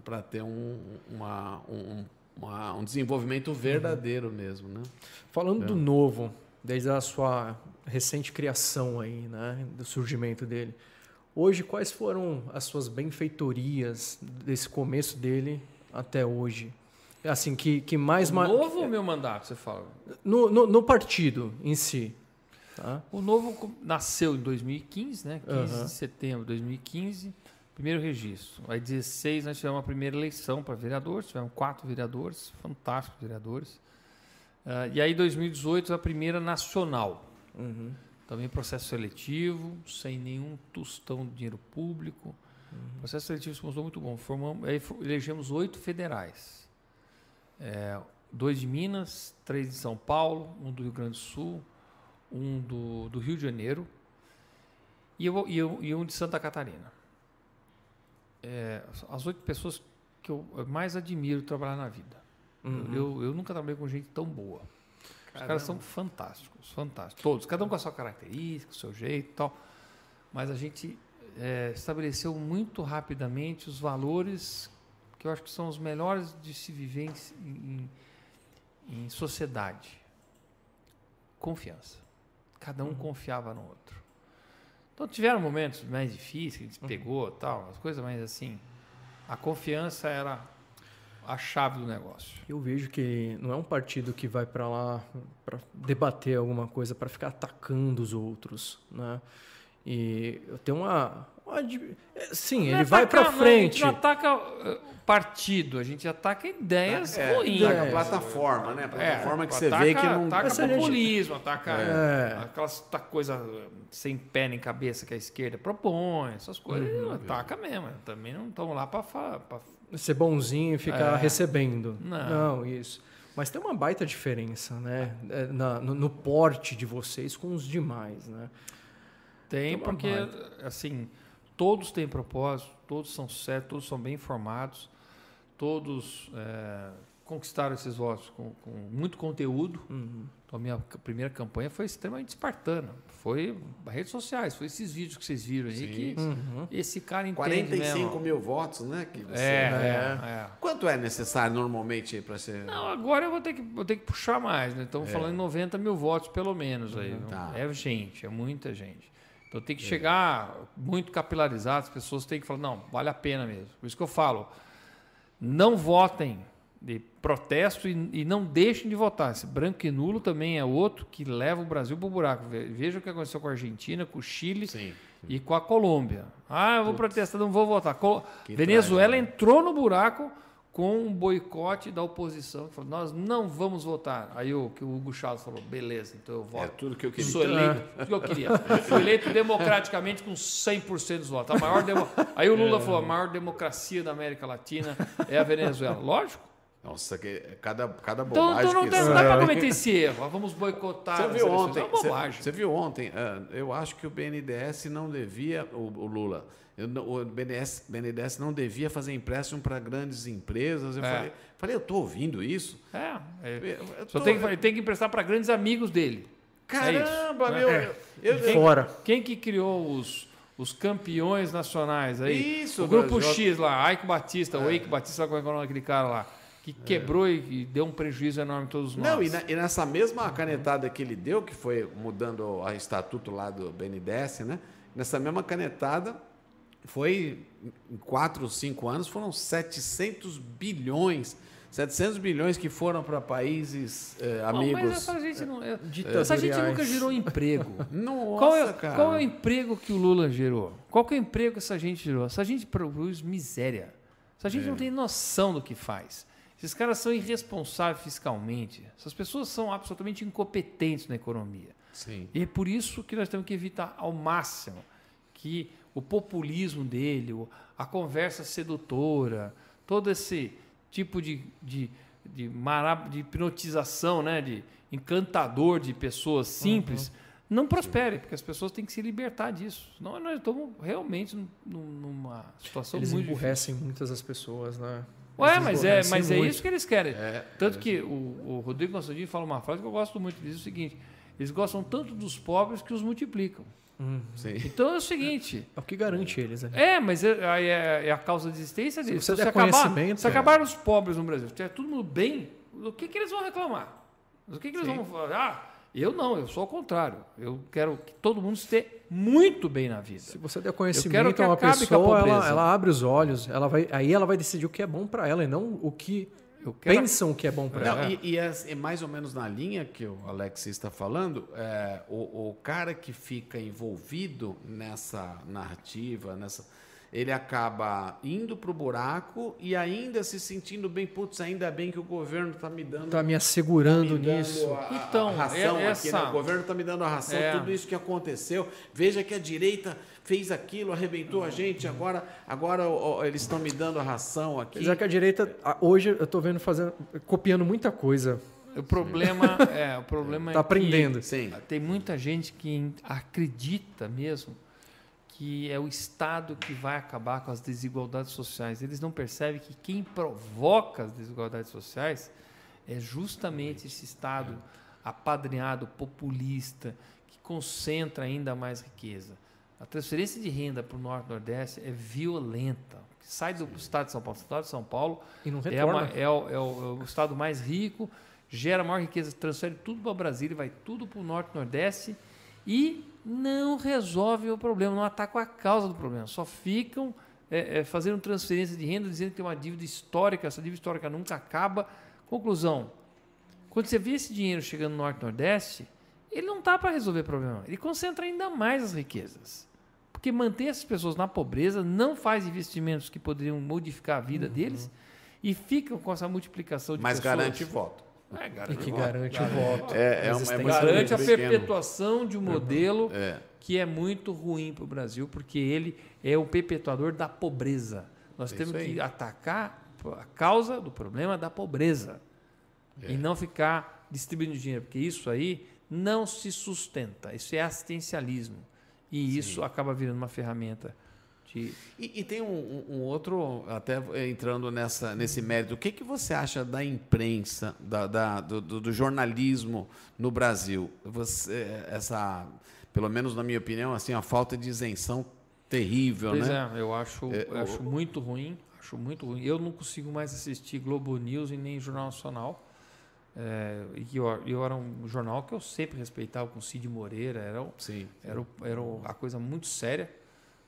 [SPEAKER 2] Para ter um, uma, um uma, um desenvolvimento verdadeiro uhum. mesmo, né?
[SPEAKER 1] Falando é. do novo, desde a sua recente criação aí, né, do surgimento dele. Hoje, quais foram as suas benfeitorias desse começo dele até hoje? Assim, que, que mais... O
[SPEAKER 3] novo ou meu mandato, você fala?
[SPEAKER 1] No, no, no partido em si. Tá?
[SPEAKER 3] O novo nasceu em 2015, né? 15 uhum. de setembro de 2015. Primeiro registro. Aí 16 nós tivemos a primeira eleição para vereadores, tivemos quatro vereadores, fantásticos vereadores. Uh, e aí 2018 a primeira nacional. Uhum. Também processo seletivo, sem nenhum tostão de dinheiro público. Uhum. Processo seletivo se mostrou muito bom. Formamos, aí elegemos oito federais. É, dois de Minas, três de São Paulo, um do Rio Grande do Sul, um do, do Rio de Janeiro e, eu, e, eu, e um de Santa Catarina é, as oito pessoas que eu mais admiro trabalhar na vida. Uhum. Eu, eu nunca trabalhei com gente tão boa. Os caras são fantásticos, fantásticos. Todos, cada um com a sua característica, o seu jeito e tal. Mas a gente é, estabeleceu muito rapidamente os valores que eu acho que são os melhores de se viver em, em, em sociedade. Confiança. Cada um uhum. confiava no outro. Então tiveram momentos mais difíceis, gente uhum. pegou tal, as coisas mais assim. A confiança era a chave do negócio.
[SPEAKER 1] Eu vejo que não é um partido que vai para lá para debater alguma coisa, para ficar atacando os outros, né? E eu tenho uma sim, não ele vai para frente.
[SPEAKER 3] Não, a gente não ataca uh, partido, a gente ataca ideias é, ruins. Ataca
[SPEAKER 2] a plataforma, né? A plataforma é, que você vê que não...
[SPEAKER 3] Ataca populismo, gente... ataca é. aquelas coisa sem pé nem cabeça que a esquerda propõe, essas coisas. Uhum, ataca mesmo. Também não estão lá para... Pra...
[SPEAKER 1] Ser bonzinho e ficar é. recebendo. Não. não, isso. Mas tem uma baita diferença, né? É, na, no, no porte de vocês com os demais, né?
[SPEAKER 3] Tem, porque, baita. assim, todos têm propósito, todos são certos, todos são bem informados todos é, conquistaram esses votos com, com muito conteúdo. Uhum. Então, a minha primeira campanha foi extremamente espartana. Foi redes sociais, foi esses vídeos que vocês viram aí Sim. que uhum. esse cara entende 45
[SPEAKER 2] mesmo. mil votos, né? Que
[SPEAKER 3] você... é, é, é,
[SPEAKER 2] Quanto é necessário normalmente para ser...
[SPEAKER 3] Não, agora eu vou ter que, vou ter que puxar mais. Né? Estamos é. falando em 90 mil votos, pelo menos. aí. Uhum. Tá. É gente, é muita gente. Então tem que é. chegar muito capilarizado, as pessoas têm que falar, não, vale a pena mesmo. Por isso que eu falo, não votem de protesto e, e, não deixem de votar. Esse branco e nulo também é outro que leva o Brasil para o buraco. Veja o que aconteceu com a Argentina, com o Chile sim, e com a Colômbia. Ah, eu vou Putz. protestar, não vou votar. Col Venezuela entrou no buraco com um boicote da oposição. Falou, nós não vamos votar. Aí o, que o Hugo Chávez falou, beleza, então eu voto. É
[SPEAKER 2] tudo que eu queria.
[SPEAKER 3] Sou eleito, tudo que eu queria. Fui eleito democraticamente com 100% dos votos. A maior demo... Aí o Lula é. falou, a maior democracia da América Latina é a Venezuela. Lógico.
[SPEAKER 2] Nossa, que cada, cada
[SPEAKER 3] então,
[SPEAKER 2] bobagem.
[SPEAKER 3] Então não,
[SPEAKER 2] tem,
[SPEAKER 3] não dá para cometer esse erro. Vamos boicotar.
[SPEAKER 2] Você viu ontem? É você, você, viu ontem? eu acho que o BNDES não devia, o, o Lula, o BNDES, BNDES não devia fazer empréstimo para grandes empresas. Eu é. falei, falei, eu estou ouvindo isso.
[SPEAKER 3] É. é. Tô, tem, que, tem que emprestar para grandes amigos dele.
[SPEAKER 2] É Caramba, meu. É.
[SPEAKER 1] Eu, eu, Fora.
[SPEAKER 3] Quem que criou os, os campeões nacionais aí? Isso, o grupo X lá, Aico Batista, o Eike Batista, como é que é o nome daquele cara lá? que quebrou é. e, deu um prejuízo enorme a todos nós.
[SPEAKER 2] Não, e, na, e, nessa mesma canetada que ele deu, que foi mudando o estatuto lá do BNDES, né? Nessa mesma canetada, foi em quatro ou cinco anos, foram 700 bilhões 700 bilhões que foram para países eh, amigos. Não, mas
[SPEAKER 3] essa gente, não, é, essa gente nunca gerou emprego.
[SPEAKER 2] Nossa,
[SPEAKER 3] qual é,
[SPEAKER 2] cara.
[SPEAKER 3] Qual é o emprego que o Lula gerou? Qual é o emprego que essa gente gerou? Essa gente produz miséria. Essa gente é. não tem noção do que faz. Esses caras são irresponsáveis fiscalmente. Essas pessoas são absolutamente incompetentes na economia.
[SPEAKER 2] Sim.
[SPEAKER 3] E é por isso que nós temos que evitar ao máximo que o populismo dele, a conversa sedutora, todo esse tipo de, de, de, de hipnotização, né? de encantador de pessoas simples, uhum. não prospere, Sim. porque as pessoas têm que se libertar disso. Senão nós estamos realmente numa situação
[SPEAKER 1] Eles
[SPEAKER 3] muito
[SPEAKER 1] emburrecem muitas as pessoas, né?
[SPEAKER 3] Ué, mas é, mas é isso que eles querem. É, tanto é. que o, o Rodrigo Constantino fala uma frase que eu gosto muito, diz o seguinte: eles gostam tanto dos pobres que os multiplicam.
[SPEAKER 1] Hum,
[SPEAKER 3] então é o seguinte.
[SPEAKER 1] É o que garante eles.
[SPEAKER 3] Né? É, mas é, é, é, a causa de existência deles. Se, você se, acabar, se acabar os pobres no Brasil, se tiver todo mundo bem, do que, que eles vão reclamar? Do que, que eles Sim. vão falar? Ah, eu não, eu sou ao contrário. Eu quero que todo mundo esteja muito bem na vida.
[SPEAKER 1] Se você der conhecimento a uma pessoa, ela, ela, abre os olhos, ela vai, aí ela vai decidir o que é bom para ela e não o que quero... pensam que é bom para ela.
[SPEAKER 2] E, e é, é, mais ou menos na linha que o Alex está falando, é, o, o cara que fica envolvido nessa narrativa, nessa ele acaba indo para o buraco e ainda se sentindo bem, putz, ainda bem que o governo está me dando.
[SPEAKER 1] Está me assegurando tá me nisso.
[SPEAKER 2] A, então, a ração essa... aqui, né? O governo está me dando a ração, é. tudo isso que aconteceu. Veja que a direita fez aquilo, arrebentou a gente, agora, agora ó, eles estão me dando a ração aqui.
[SPEAKER 1] Apesar que a direita, hoje eu estou vendo fazendo, copiando muita coisa.
[SPEAKER 3] O problema é, o problema
[SPEAKER 1] tá
[SPEAKER 3] é
[SPEAKER 1] aprendendo.
[SPEAKER 3] Sim. tem muita gente que acredita mesmo que é o Estado que vai acabar com as desigualdades sociais. Eles não percebem que quem provoca as desigualdades sociais é justamente esse Estado apadrinhado, populista, que concentra ainda mais riqueza. A transferência de renda para o Norte e Nordeste é violenta. Sai do Estado de São Paulo. O Estado de São Paulo é, uma, é, o, é, o, é, o, Estado mais rico, gera maior riqueza, transfere tudo para Brasília, vai tudo para o Norte e Nordeste e não resolvem o problema, não atacam a causa do problema, só ficam é, é, fazendo transferência de renda, dizendo que tem uma dívida histórica, essa dívida histórica nunca acaba. Conclusão: quando você vê esse dinheiro chegando no Norte e Nordeste, ele não está para resolver o problema, ele concentra ainda mais as riquezas. Porque manter essas pessoas na pobreza não faz investimentos que poderiam modificar a vida uhum. deles e ficam com essa multiplicação de
[SPEAKER 2] Mas
[SPEAKER 3] pessoas.
[SPEAKER 2] Mas garante voto.
[SPEAKER 1] É, garante e que garante o voto.
[SPEAKER 2] É, é, uma, é
[SPEAKER 3] garante a perpetuação de um modelo é. que é muito ruim para o Brasil, porque ele é o perpetuador da pobreza. Nós é temos que atacar a causa do problema da pobreza e não ficar distribuindo dinheiro, porque isso aí não se sustenta. Isso é assistencialismo. E Sim. isso acaba virando uma ferramenta
[SPEAKER 2] e, e, tem um, um, outro, até entrando nessa, nesse mérito, o que, que você acha da imprensa, da, da do, do, jornalismo no Brasil? Você, essa, pelo menos na minha opinião, assim, a falta de isenção terrível,
[SPEAKER 3] pois
[SPEAKER 2] né?
[SPEAKER 3] é, eu acho, é, eu acho muito ruim, acho muito ruim. Eu não consigo mais assistir Globo News e nem Jornal Nacional. É, e eu, eu, era um jornal que eu sempre respeitava com Cid Moreira, era, Sim. era, era a coisa muito séria.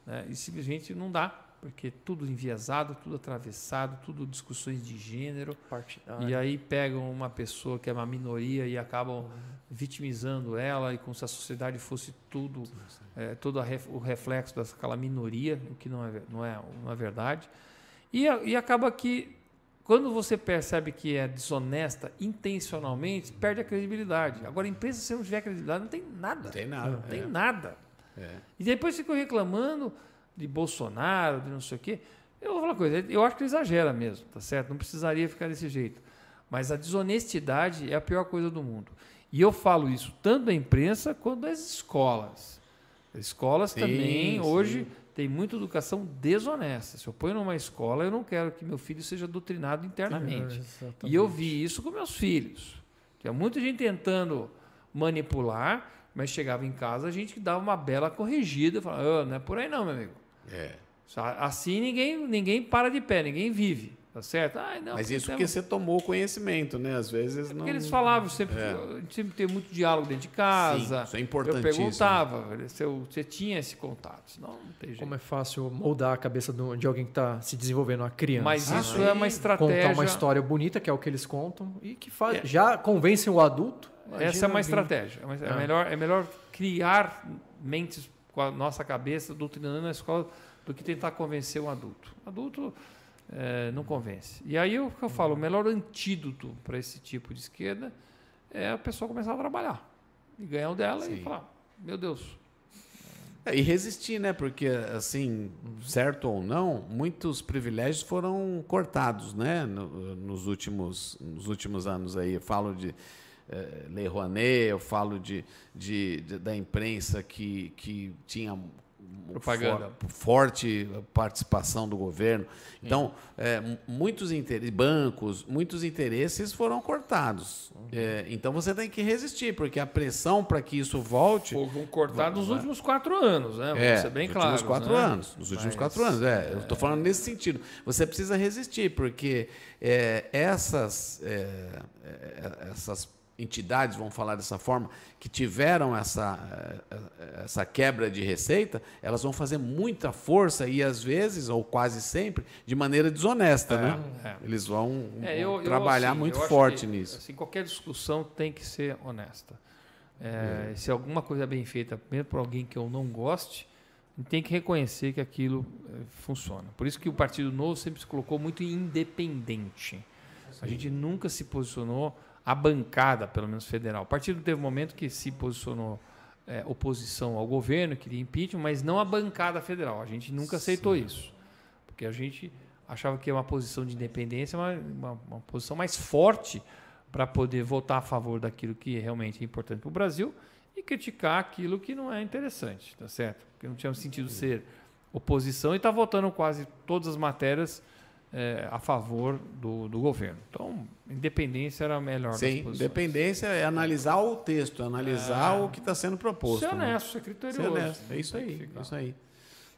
[SPEAKER 3] Né? E simplesmente não dá, porque tudo enviesado, tudo atravessado, tudo discussões de gênero.
[SPEAKER 1] Partidário.
[SPEAKER 3] E aí pegam uma pessoa que é uma minoria e acabam uhum. vitimizando ela, e como se a sociedade fosse tudo, é, todo o reflexo daquela minoria, o que não é, não é, não é verdade. E, e acaba que quando você percebe que é desonesta intencionalmente, perde a credibilidade. Agora, a imprensa, se não tiver credibilidade, não tem nada. Não
[SPEAKER 2] tem nada.
[SPEAKER 3] Não tem é. nada. É. E depois ficam reclamando de Bolsonaro, de não sei o quê. Eu vou falar uma coisa, eu acho que ele exagera mesmo, tá certo? Não precisaria ficar desse jeito. Mas a desonestidade é a pior coisa do mundo. E eu falo isso tanto da imprensa quanto das escolas. As escolas sim, também, sim. hoje, tem muita educação desonesta. Se eu ponho numa escola, eu não quero que meu filho seja doutrinado internamente. Sim, e eu vi isso com meus filhos. Tinha muita gente tentando manipular, mas chegava em casa, a gente dava uma bela corrigida, falava, oh, não é por aí não, meu amigo. É. Assim ninguém, ninguém para de pé, ninguém vive. Tá certo?
[SPEAKER 2] Ah, não, Mas isso porque você tomou conhecimento, né? Às vezes é não.
[SPEAKER 3] eles falavam sempre, é. sempre tem muito diálogo dentro de casa. Sim,
[SPEAKER 2] isso é importantíssimo.
[SPEAKER 3] Eu perguntava se eu, você tinha esse contato. Senão não tem jeito.
[SPEAKER 1] Como é fácil moldar a cabeça de alguém que está se desenvolvendo, uma criança.
[SPEAKER 3] Mas ah, isso é uma estratégia.
[SPEAKER 1] Contar uma história bonita, que é o que eles contam, e que faz, é. já convencem o adulto.
[SPEAKER 3] Essa é uma estratégia. É, é, melhor, é melhor criar mentes com a nossa cabeça, doutrinando na escola, do que tentar convencer um adulto. Adulto é, não convence. E aí o que eu falo, o melhor antídoto para esse tipo de esquerda é a pessoa começar a trabalhar e ganhar o dela Sim. e falar, meu Deus.
[SPEAKER 2] É, e resistir, né? Porque, assim, certo ou não, muitos privilégios foram cortados, né? No, nos, últimos, nos últimos anos aí. Eu falo de eh, Lei Rouanet, eu falo de, de, de, da imprensa que, que tinha
[SPEAKER 3] propaganda.
[SPEAKER 2] For, forte participação do governo. Então, é, muitos interesses, bancos, muitos interesses foram cortados. Uhum. É, então, você tem que resistir, porque a pressão para que isso volte...
[SPEAKER 3] Foram cortados nos últimos quatro anos, né?
[SPEAKER 2] Vamos é, ser bem claro. Nos últimos quatro né? anos. Nos últimos Mas, quatro anos, é. Eu estou falando nesse sentido. Você precisa resistir, porque é, essas, é, é, essas entidades, vamos falar dessa forma, que tiveram essa, eh, essa quebra de receita, elas vão fazer muita força e às vezes, ou quase sempre, de maneira desonesta. É, né? É. Eles vão, é, eu, trabalhar eu, assim, muito forte que, nisso.
[SPEAKER 3] Assim, qualquer discussão tem que ser honesta. É, se alguma coisa é bem feita, mesmo por alguém que eu não goste, tem que reconhecer que aquilo eh, funciona. Por isso que o Partido Novo sempre se colocou muito independente. A gente nunca se posicionou a bancada, pelo menos federal. O partido teve um momento que se posicionou é, oposição ao governo, queria impeachment, mas não a bancada federal. A gente nunca aceitou Sim. isso. Porque a gente achava que uma posição de independência uma, uma, uma posição mais forte para poder votar a favor daquilo que realmente é importante para o Brasil e criticar aquilo que não é interessante, tá certo? Porque não tinha sentido ser oposição e está votando quase todas as matérias é, a favor do, do governo. Então, independência era a melhor
[SPEAKER 2] Sim, independência é analisar o texto, analisar é. o que está sendo proposto.
[SPEAKER 3] Ser honesto, né? ser criterioso. Ser honesto.
[SPEAKER 2] É isso aí, é isso aí.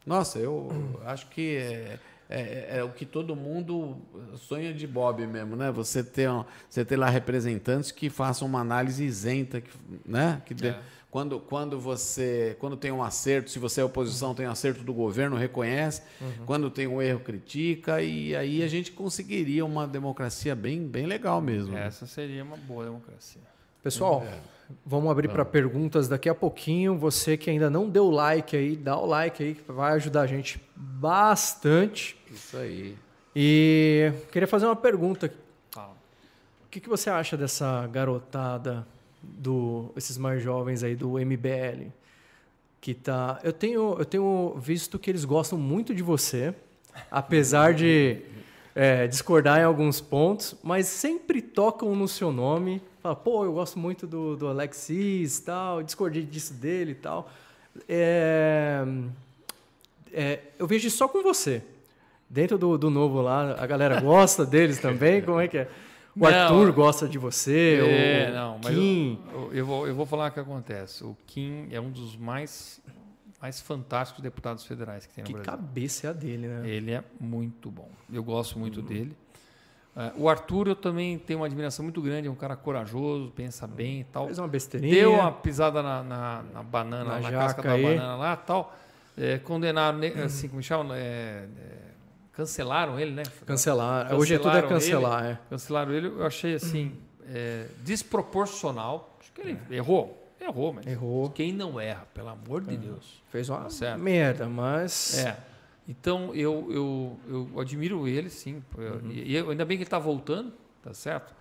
[SPEAKER 2] Nossa, eu acho que é, é, é, o que todo mundo sonha de Bob mesmo, né? Você ter, você ter lá representantes que façam uma análise isenta, que, né? Que dê, é. Quando, quando você quando tem um acerto, se você é oposição, tem um acerto do governo, reconhece. Uhum. Quando tem um erro, critica. E aí a gente conseguiria uma democracia bem, bem legal mesmo.
[SPEAKER 3] Né? Essa seria uma boa democracia.
[SPEAKER 1] Pessoal, é. vamos abrir para perguntas daqui a pouquinho. Você que ainda não deu like aí, dá o like aí, que vai ajudar a gente bastante.
[SPEAKER 2] Isso aí.
[SPEAKER 1] E queria fazer uma pergunta. O que, que você acha dessa garotada do esses mais jovens aí do MBL que tá eu tenho eu tenho visto que eles gostam muito de você apesar de é, discordar em alguns pontos mas sempre tocam no seu nome fala pô eu gosto muito do, do Alexis tal discordei disso dele e tal é, é, eu vejo só com você dentro do, do novo lá a galera gosta deles também como é que é o não, Arthur gosta de você, é, o não, Kim.
[SPEAKER 3] Eu, eu, vou, eu vou falar o que acontece. O Kim é um dos mais, mais fantásticos deputados federais que tem no
[SPEAKER 1] que
[SPEAKER 3] Brasil.
[SPEAKER 1] Que cabeça é a dele, né?
[SPEAKER 3] Ele é muito bom. Eu gosto muito uhum. dele. Uh, o Arthur eu também tenho uma admiração muito grande, é um cara corajoso, pensa bem e tal.
[SPEAKER 1] Fez uma besteirinha.
[SPEAKER 3] Deu uma pisada na, na, na banana, na, na casca aí. da banana lá tal. É, condenaram, assim, como chama? É, é, Cancelaram ele, né?
[SPEAKER 1] Cancelaram. Hoje é tudo é cancelar.
[SPEAKER 3] Ele,
[SPEAKER 1] é.
[SPEAKER 3] Cancelaram ele. Eu achei assim é, desproporcional. Acho que ele é. errou. Errou, mas
[SPEAKER 1] errou.
[SPEAKER 3] quem não erra, pelo amor de é. Deus.
[SPEAKER 1] Fez uma tá merda, mas.
[SPEAKER 3] É. Então, eu, eu, eu admiro ele, sim. Uhum. E eu, ainda bem que ele está voltando, tá certo?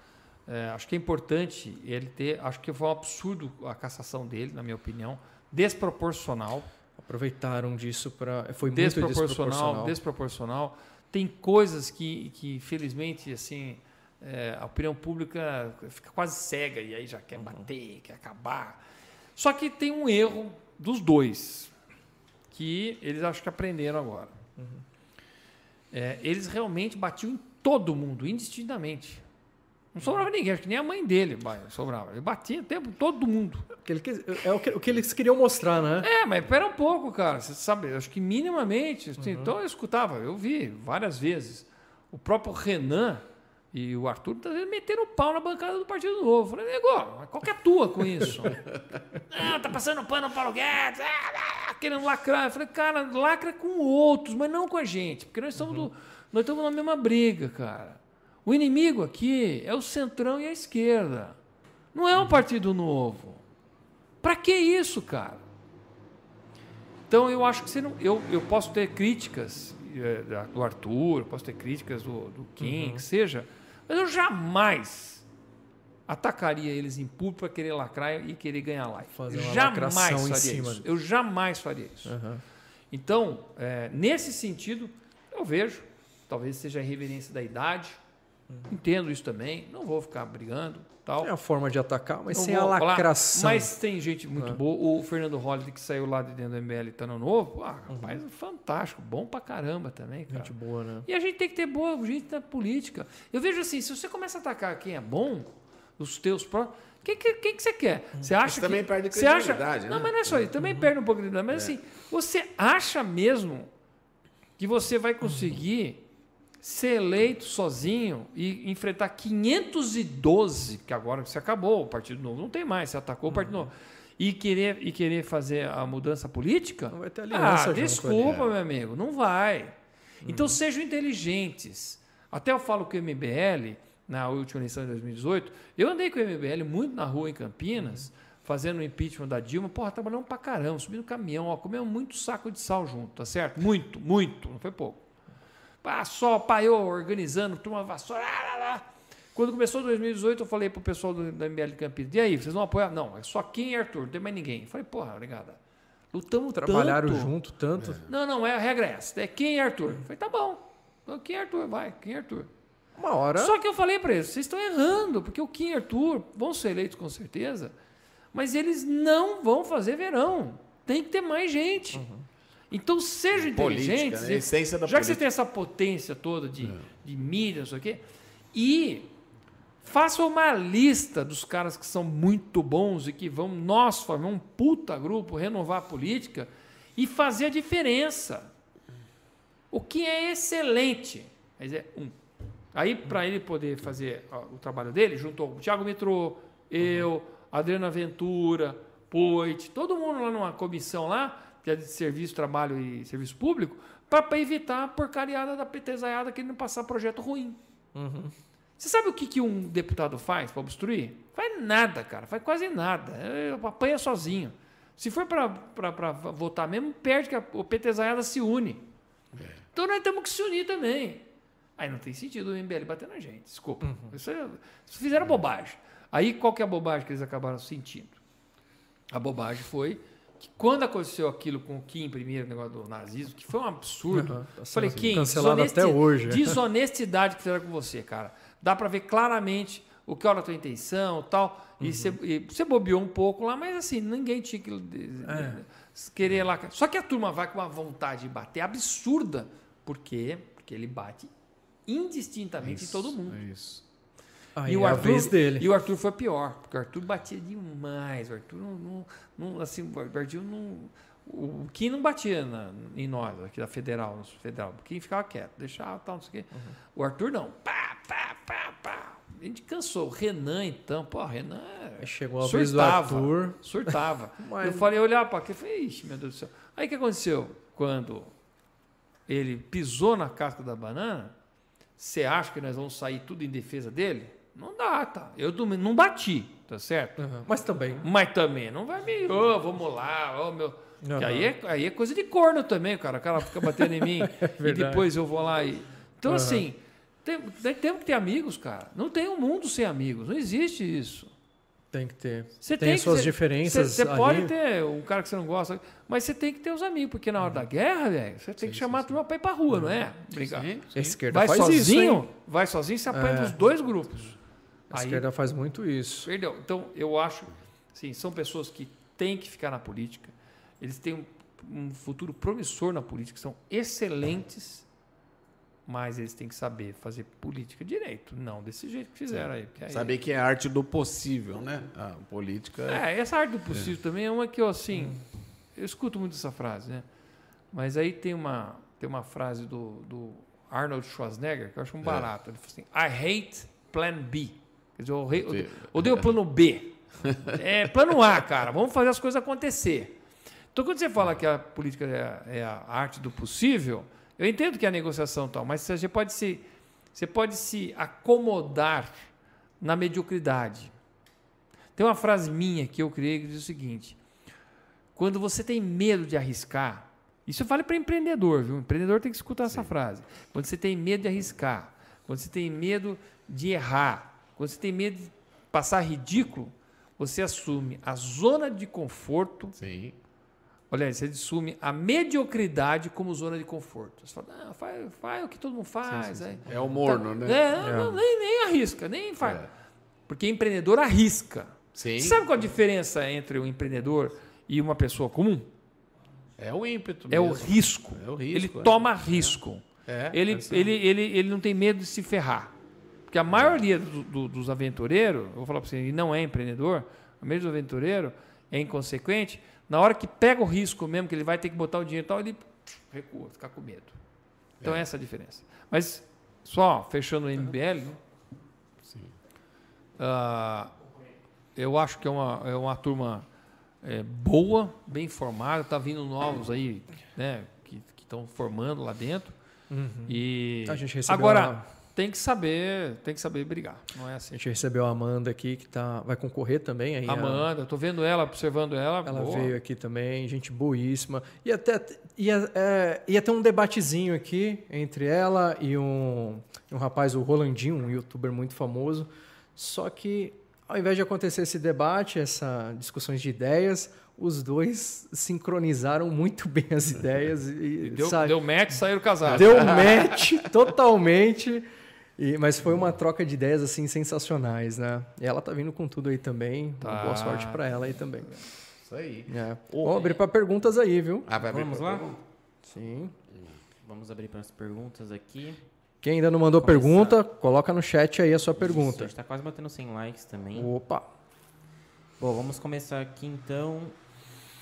[SPEAKER 3] É, acho que é importante ele ter. Acho que foi um absurdo a cassação dele, na minha opinião. Desproporcional.
[SPEAKER 1] Aproveitaram disso para. Foi
[SPEAKER 3] muito desproporcional. Desproporcional. Tem coisas que, que felizmente, assim. É, a opinião pública fica quase cega e aí já quer uhum. bater, quer acabar. Só que tem um erro dos dois que eles acho que aprenderam agora. Uhum. É, eles realmente batiam em todo mundo, indistintamente. Não sobrava ninguém, acho que nem a mãe dele sobrava. Ele batia o tempo todo mundo.
[SPEAKER 1] É o que, o que eles queriam mostrar, né?
[SPEAKER 3] É, mas espera um pouco, cara. Você sabe, acho que minimamente. Assim, uhum. Então eu escutava, eu vi várias vezes. O próprio Renan e o Arthur tá meteram o pau na bancada do Partido Novo. Falei, nego, qual que é a tua com isso? Não, tá passando pano no Paulo Guedes, ah, ah, querendo lacrar. Eu falei, cara, lacra com outros, mas não com a gente, porque nós estamos, uhum. do, nós estamos na mesma briga, cara. O inimigo aqui é o centrão e a esquerda. Não é um Partido Novo. Para que isso, cara? Então eu acho que você não. Eu, eu posso ter críticas é, do Arthur, posso ter críticas do, do Kim, uhum. que seja mas eu jamais atacaria eles em público para querer lacrar e querer ganhar like. Fazer uma jamais faria isso. Eu jamais faria isso. Uhum. Então, é, nesse sentido, eu vejo, talvez seja a reverência da idade, uhum. entendo isso também, não vou ficar brigando, Tal.
[SPEAKER 1] É a forma de atacar, mas não sem a lacração.
[SPEAKER 3] Falar, mas tem gente muito é. boa. O Fernando Holliday, que saiu lá de dentro do MBL tá no novo, ah, uhum. rapaz, fantástico, bom pra caramba também, cara.
[SPEAKER 1] Gente boa, né?
[SPEAKER 3] E a gente tem que ter boa gente na política. Eu vejo assim, se você começa a atacar quem é bom, os teus próprios. Quem que, quem que você quer? Você acha
[SPEAKER 2] você também
[SPEAKER 3] que,
[SPEAKER 2] perde credibilidade, você
[SPEAKER 3] acha, né? Não, mas não é só isso. Também uhum. perde um pouco de credibilidade. Mas é. assim, você acha mesmo que você vai conseguir ser eleito sozinho e enfrentar 512, que agora se acabou, o Partido Novo não tem mais, você atacou uhum. o Partido Novo, e querer, e querer fazer a mudança política, não vai ter aliança ah, desculpa, meu amigo, não vai. Então uhum. sejam inteligentes. Até eu falo que o MBL, na última eleição de 2018, eu andei com o MBL muito na rua em Campinas, uhum. fazendo o impeachment da Dilma, porra, trabalhando pra caramba, subindo caminhão, ó, comendo muito saco de sal junto, tá certo? Muito, muito, não foi pouco. Pá, só paiou, organizando, turma vassoura. Lá, lá. Quando começou 2018, eu falei pro pessoal do, da MBL Campinas, e aí, vocês vão apoiar? Não, é só quem e Arthur, não tem mais ninguém. Eu falei, porra, obrigada. Lutamos
[SPEAKER 1] Trabalharam
[SPEAKER 3] tanto.
[SPEAKER 1] junto tanto. É.
[SPEAKER 3] Não, não, é a regra é essa. É quem e Arthur. Eu falei, tá bom. Quem é Arthur? Vai, quem é Arthur?
[SPEAKER 1] Uma hora.
[SPEAKER 3] Só que eu falei para eles, vocês estão errando, porque o Kim e Arthur vão ser eleitos com certeza, mas eles não vão fazer verão. Tem que ter mais gente. Uhum. Então sejam inteligentes. Né?
[SPEAKER 2] essência da
[SPEAKER 3] já política. que você tem essa potência toda de, é. de mídia, não sei o quê, e faça uma lista dos caras que são muito bons e que vão, nós formar um puta grupo, renovar a política e fazer a diferença. O que é excelente. Quer dizer, um. Aí, para ele poder fazer o trabalho dele, juntou o Thiago Metrô, eu, Adriana Ventura, Poit, todo mundo lá numa comissão lá, que é de serviço, trabalho e serviço público, para evitar a porcariada da petezaiada que ele não passar projeto ruim. Uhum. Você sabe o que, que um deputado faz para obstruir? Faz nada, cara. Faz quase nada. Apanha sozinho. Se for para votar mesmo, perde que a, petezaiada se une. É. Então nós temos que se unir também. Aí não tem sentido o MBL bater na gente. Desculpa. Uhum. Isso, é, isso fizeram bobagem. Aí qual que é a bobagem que eles acabaram sentindo? A bobagem foi que quando aconteceu aquilo com o Kim primeiro, o negócio do nazismo, que foi um absurdo. Uhum, tá
[SPEAKER 1] falei, Kim, cancelado até hoje.
[SPEAKER 3] Desonestidade que fizeram com você, cara. Dá para ver claramente o que era a tua intenção tal. Uhum. E, você, e você bobeou um pouco lá, mas assim, ninguém tinha que é. querer lá. Só que a turma vai com uma vontade de bater absurda. Por quê? Porque ele bate indistintamente isso, em todo mundo. É
[SPEAKER 1] isso. Aí e o é Arthur, vez dele.
[SPEAKER 3] E o Arthur foi pior, porque o Arthur batia demais. O Arthur não, não, não assim, o Arthur não. O Kim não batia na, em nós, aqui da Federal, no Federal. O Kim ficava quieto, deixava tal, não sei o quê. Uhum. O Arthur não. Pá, pá, pá, pá. A gente cansou. O Renan, então, pô, o Renan.
[SPEAKER 1] Chegou a surtava, vez do Arthur.
[SPEAKER 3] Surtava. Mas... Eu falei, olhar para aqui, falei, ixi, meu Deus do céu. Aí o que aconteceu? Quando ele pisou na casca da banana, você acha que nós vamos sair tudo em defesa dele? Não dá, tá? Eu não bati, tá certo?
[SPEAKER 1] Uhum. Mas também.
[SPEAKER 3] Mas também não vai me. Oh, vamos lá, oh, meu. Uhum. Que aí, é, aí é coisa de corno também, cara. O cara fica batendo em mim é e depois eu vou lá e. Então, uhum. assim, tem, temos que ter amigos, cara. Não tem um mundo sem amigos. Não existe isso.
[SPEAKER 1] Tem que ter. Você tem, tem suas cê, diferenças.
[SPEAKER 3] Você pode ter um cara que você não gosta, mas você tem que ter os amigos, porque na hora da guerra, velho, você tem sim, que chamar sim, a turma para ir para rua, não é?
[SPEAKER 1] Brincar. Sim, sim. A esquerda
[SPEAKER 3] vai sozinho,
[SPEAKER 1] isso,
[SPEAKER 3] vai sozinho, você apanha é. dos dois grupos.
[SPEAKER 1] A Aí, esquerda faz muito isso.
[SPEAKER 3] Perdeu. Então, eu acho, sim, são pessoas que têm que ficar na política. Eles têm um, um futuro promissor na política, são excelentes mas eles têm que saber fazer política direito, não desse jeito que fizeram aí. aí.
[SPEAKER 2] Saber que é arte do possível, né? A política.
[SPEAKER 3] É, essa arte do possível é. também é uma que eu assim, hum. eu escuto muito essa frase, né? Mas aí tem uma tem uma frase do, do Arnold Schwarzenegger que eu acho um é. barato. Ele fala assim: I hate Plan B. Quer dizer, eu odeio, odeio o plano B. é plano A, cara. Vamos fazer as coisas acontecer. Então, quando você fala que a política é, é a arte do possível, eu entendo que é a negociação tal, mas você pode se, você pode se acomodar na mediocridade. Tem uma frase minha que eu criei que diz o seguinte: quando você tem medo de arriscar, isso eu falo para empreendedor, viu? O empreendedor tem que escutar Sim. essa frase. Quando você tem medo de arriscar, quando você tem medo de errar, quando você tem medo de passar ridículo, você assume a zona de conforto
[SPEAKER 2] Sim.
[SPEAKER 3] Olha, você assume a mediocridade como zona de conforto. Você fala, ah, faz, faz o que todo mundo faz. Sim, sim, sim.
[SPEAKER 2] É o morno,
[SPEAKER 3] tá,
[SPEAKER 2] né?
[SPEAKER 3] É, é. Não, nem, nem arrisca, nem faz. É. Porque empreendedor arrisca.
[SPEAKER 2] Sim.
[SPEAKER 3] Sabe qual a diferença entre um empreendedor e uma pessoa comum?
[SPEAKER 2] É o ímpeto.
[SPEAKER 3] É o risco. É o risco. Ele é. toma risco. É, ele, é ele, ele, ele não tem medo de se ferrar. Porque a maioria do, do, dos aventureiros, eu vou falar para você, ele não é empreendedor, a maioria dos aventureiros é inconsequente na hora que pega o risco mesmo, que ele vai ter que botar o dinheiro e tal, ele recua, fica com medo. Então, é. essa é a diferença. Mas, só fechando o MBL, né? uh, eu acho que é uma, é uma turma é, boa, bem formada, está vindo novos aí, né, que estão formando lá dentro.
[SPEAKER 1] Uhum.
[SPEAKER 3] E
[SPEAKER 1] a gente recebeu
[SPEAKER 3] agora, uma tem que saber, tem que saber brigar. Não é assim.
[SPEAKER 1] A gente recebeu a Amanda aqui que tá, vai concorrer também aí.
[SPEAKER 3] Amanda, estou vendo ela, observando ela.
[SPEAKER 1] Ela boa. veio aqui também, gente boíssima. E até ia, é, ia ter um debatezinho aqui entre ela e um, um rapaz, o Rolandinho, um youtuber muito famoso. Só que ao invés de acontecer esse debate, essa discussões de ideias, os dois sincronizaram muito bem as ideias e,
[SPEAKER 3] e deu, deu match, saíram casados.
[SPEAKER 1] Deu match totalmente. E, mas foi uma troca de ideias assim sensacionais, né? E ela tá vindo com tudo aí também. Tá. Boa sorte para ela aí também.
[SPEAKER 2] Isso aí.
[SPEAKER 1] É. Vamos abrir para perguntas aí, viu?
[SPEAKER 2] Ah, vai
[SPEAKER 4] Vamos lá?
[SPEAKER 2] Pergunta?
[SPEAKER 1] Sim.
[SPEAKER 4] Vamos abrir para as perguntas aqui.
[SPEAKER 1] Quem ainda não mandou pergunta, coloca no chat aí a sua pergunta. Isso, a
[SPEAKER 4] gente tá quase batendo 100 likes também.
[SPEAKER 1] Opa!
[SPEAKER 4] Bom, vamos começar aqui então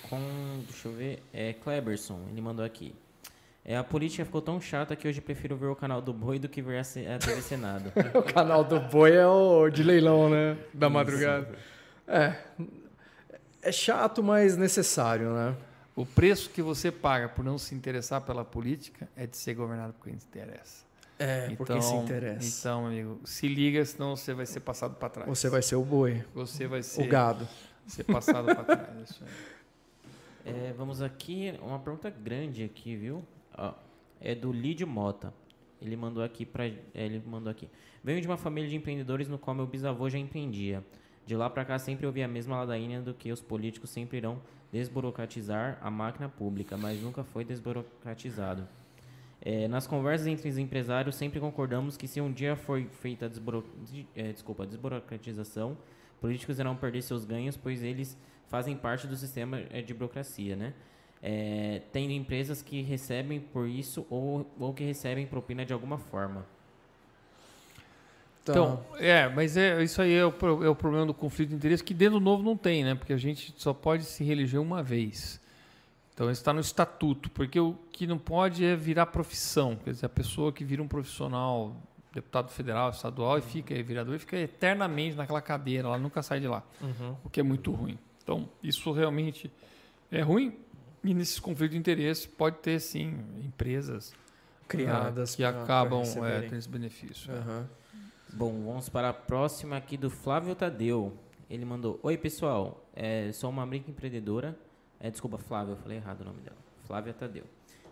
[SPEAKER 4] com, deixa eu ver, é Kleberson, ele mandou aqui. É, a política ficou tão chata que hoje prefiro ver o canal do Boi do que ver a, a TV Senado.
[SPEAKER 1] o canal do Boi é o de leilão, né? Da Isso. madrugada. É. É chato, mas necessário, né?
[SPEAKER 3] O preço que você paga por não se interessar pela política é de ser governado por quem se interessa.
[SPEAKER 1] É, então, porque se interessa.
[SPEAKER 3] Então, amigo, se liga, senão você vai ser passado para trás.
[SPEAKER 1] Você vai ser o boi.
[SPEAKER 3] Você vai ser
[SPEAKER 1] o gado.
[SPEAKER 3] Ser passado para trás. Isso
[SPEAKER 4] aí. É, vamos aqui, uma pergunta grande aqui, viu? É do Lídio Mota. Ele mandou aqui para é, ele mandou aqui. Venho de uma família de empreendedores no qual meu bisavô já empreendia. De lá para cá sempre ouvi a mesma ladainha do que os políticos sempre irão desburocratizar a máquina pública, mas nunca foi desburocratizado. É, nas conversas entre os empresários sempre concordamos que se um dia for feita a desburo... é, desculpa, desburocratização, políticos irão perder seus ganhos, pois eles fazem parte do sistema é, de burocracia, né? É, tendo empresas que recebem por isso ou, ou que recebem propina de alguma forma.
[SPEAKER 3] Tá. Então, é, mas é, isso aí é o, é o problema do conflito de interesse, que dentro do novo não tem, né? Porque a gente só pode se reeleger uma vez. Então, isso está no estatuto, porque o que não pode é virar profissão. Quer dizer, a pessoa que vira um profissional, deputado federal, estadual, uhum. e fica e vereador, e fica eternamente naquela cadeira, ela nunca sai de lá.
[SPEAKER 1] Uhum.
[SPEAKER 3] O que é muito ruim. Então, isso realmente é ruim, e nesses conflitos de interesse pode ter, sim, empresas
[SPEAKER 1] criadas
[SPEAKER 3] uh, que acabam é, tendo esse benefício.
[SPEAKER 1] Uhum.
[SPEAKER 4] Bom, vamos para a próxima aqui do Flávio Tadeu. Ele mandou: Oi, pessoal. É, sou uma microempreendedora É, desculpa, Flávia, eu falei errado o nome dela. Flávia Tadeu.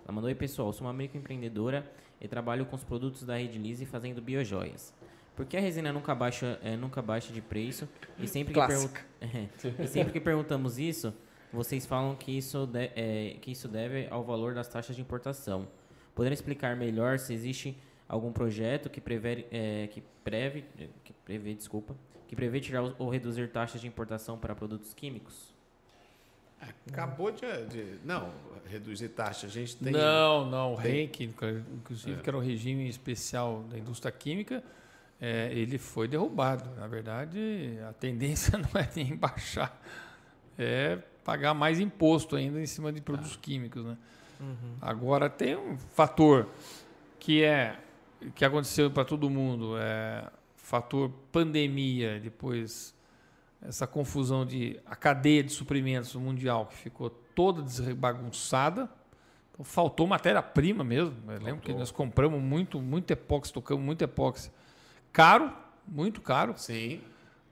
[SPEAKER 4] Ela mandou: Oi, pessoal, sou uma microempreendedora e trabalho com os produtos da Rede Lise fazendo biojoias. Por que a resina nunca baixa, é, nunca baixa de preço? E sempre, que pergun- e sempre que perguntamos isso, vocês falam que isso, de- é, que isso deve ao valor das taxas de importação. Poderiam explicar melhor se existe algum projeto que prevê, é, que preve, que prevê, desculpa, que prevê tirar ou- ou reduzir taxas de importação para produtos químicos?
[SPEAKER 2] Acabou de, de- Não, reduzir taxa. A gente tem.
[SPEAKER 3] Não, não. O
[SPEAKER 2] tem-
[SPEAKER 3] REIC, inclusive, que era o regime especial da indústria química, é, ele foi derrubado. Na verdade, a tendência não é nem baixar, é pagar mais imposto ainda em cima de produtos químicos. Né? Agora, tem um fator que é que aconteceu para todo mundo, é fator pandemia, depois essa confusão de a cadeia de suprimentos mundial que ficou toda desbagunçada. Então, faltou matéria-prima mesmo. Eu lembro que nós compramos muito, muito epóxi, tocamos muito epóxi. Caro, muito caro,
[SPEAKER 2] Sim.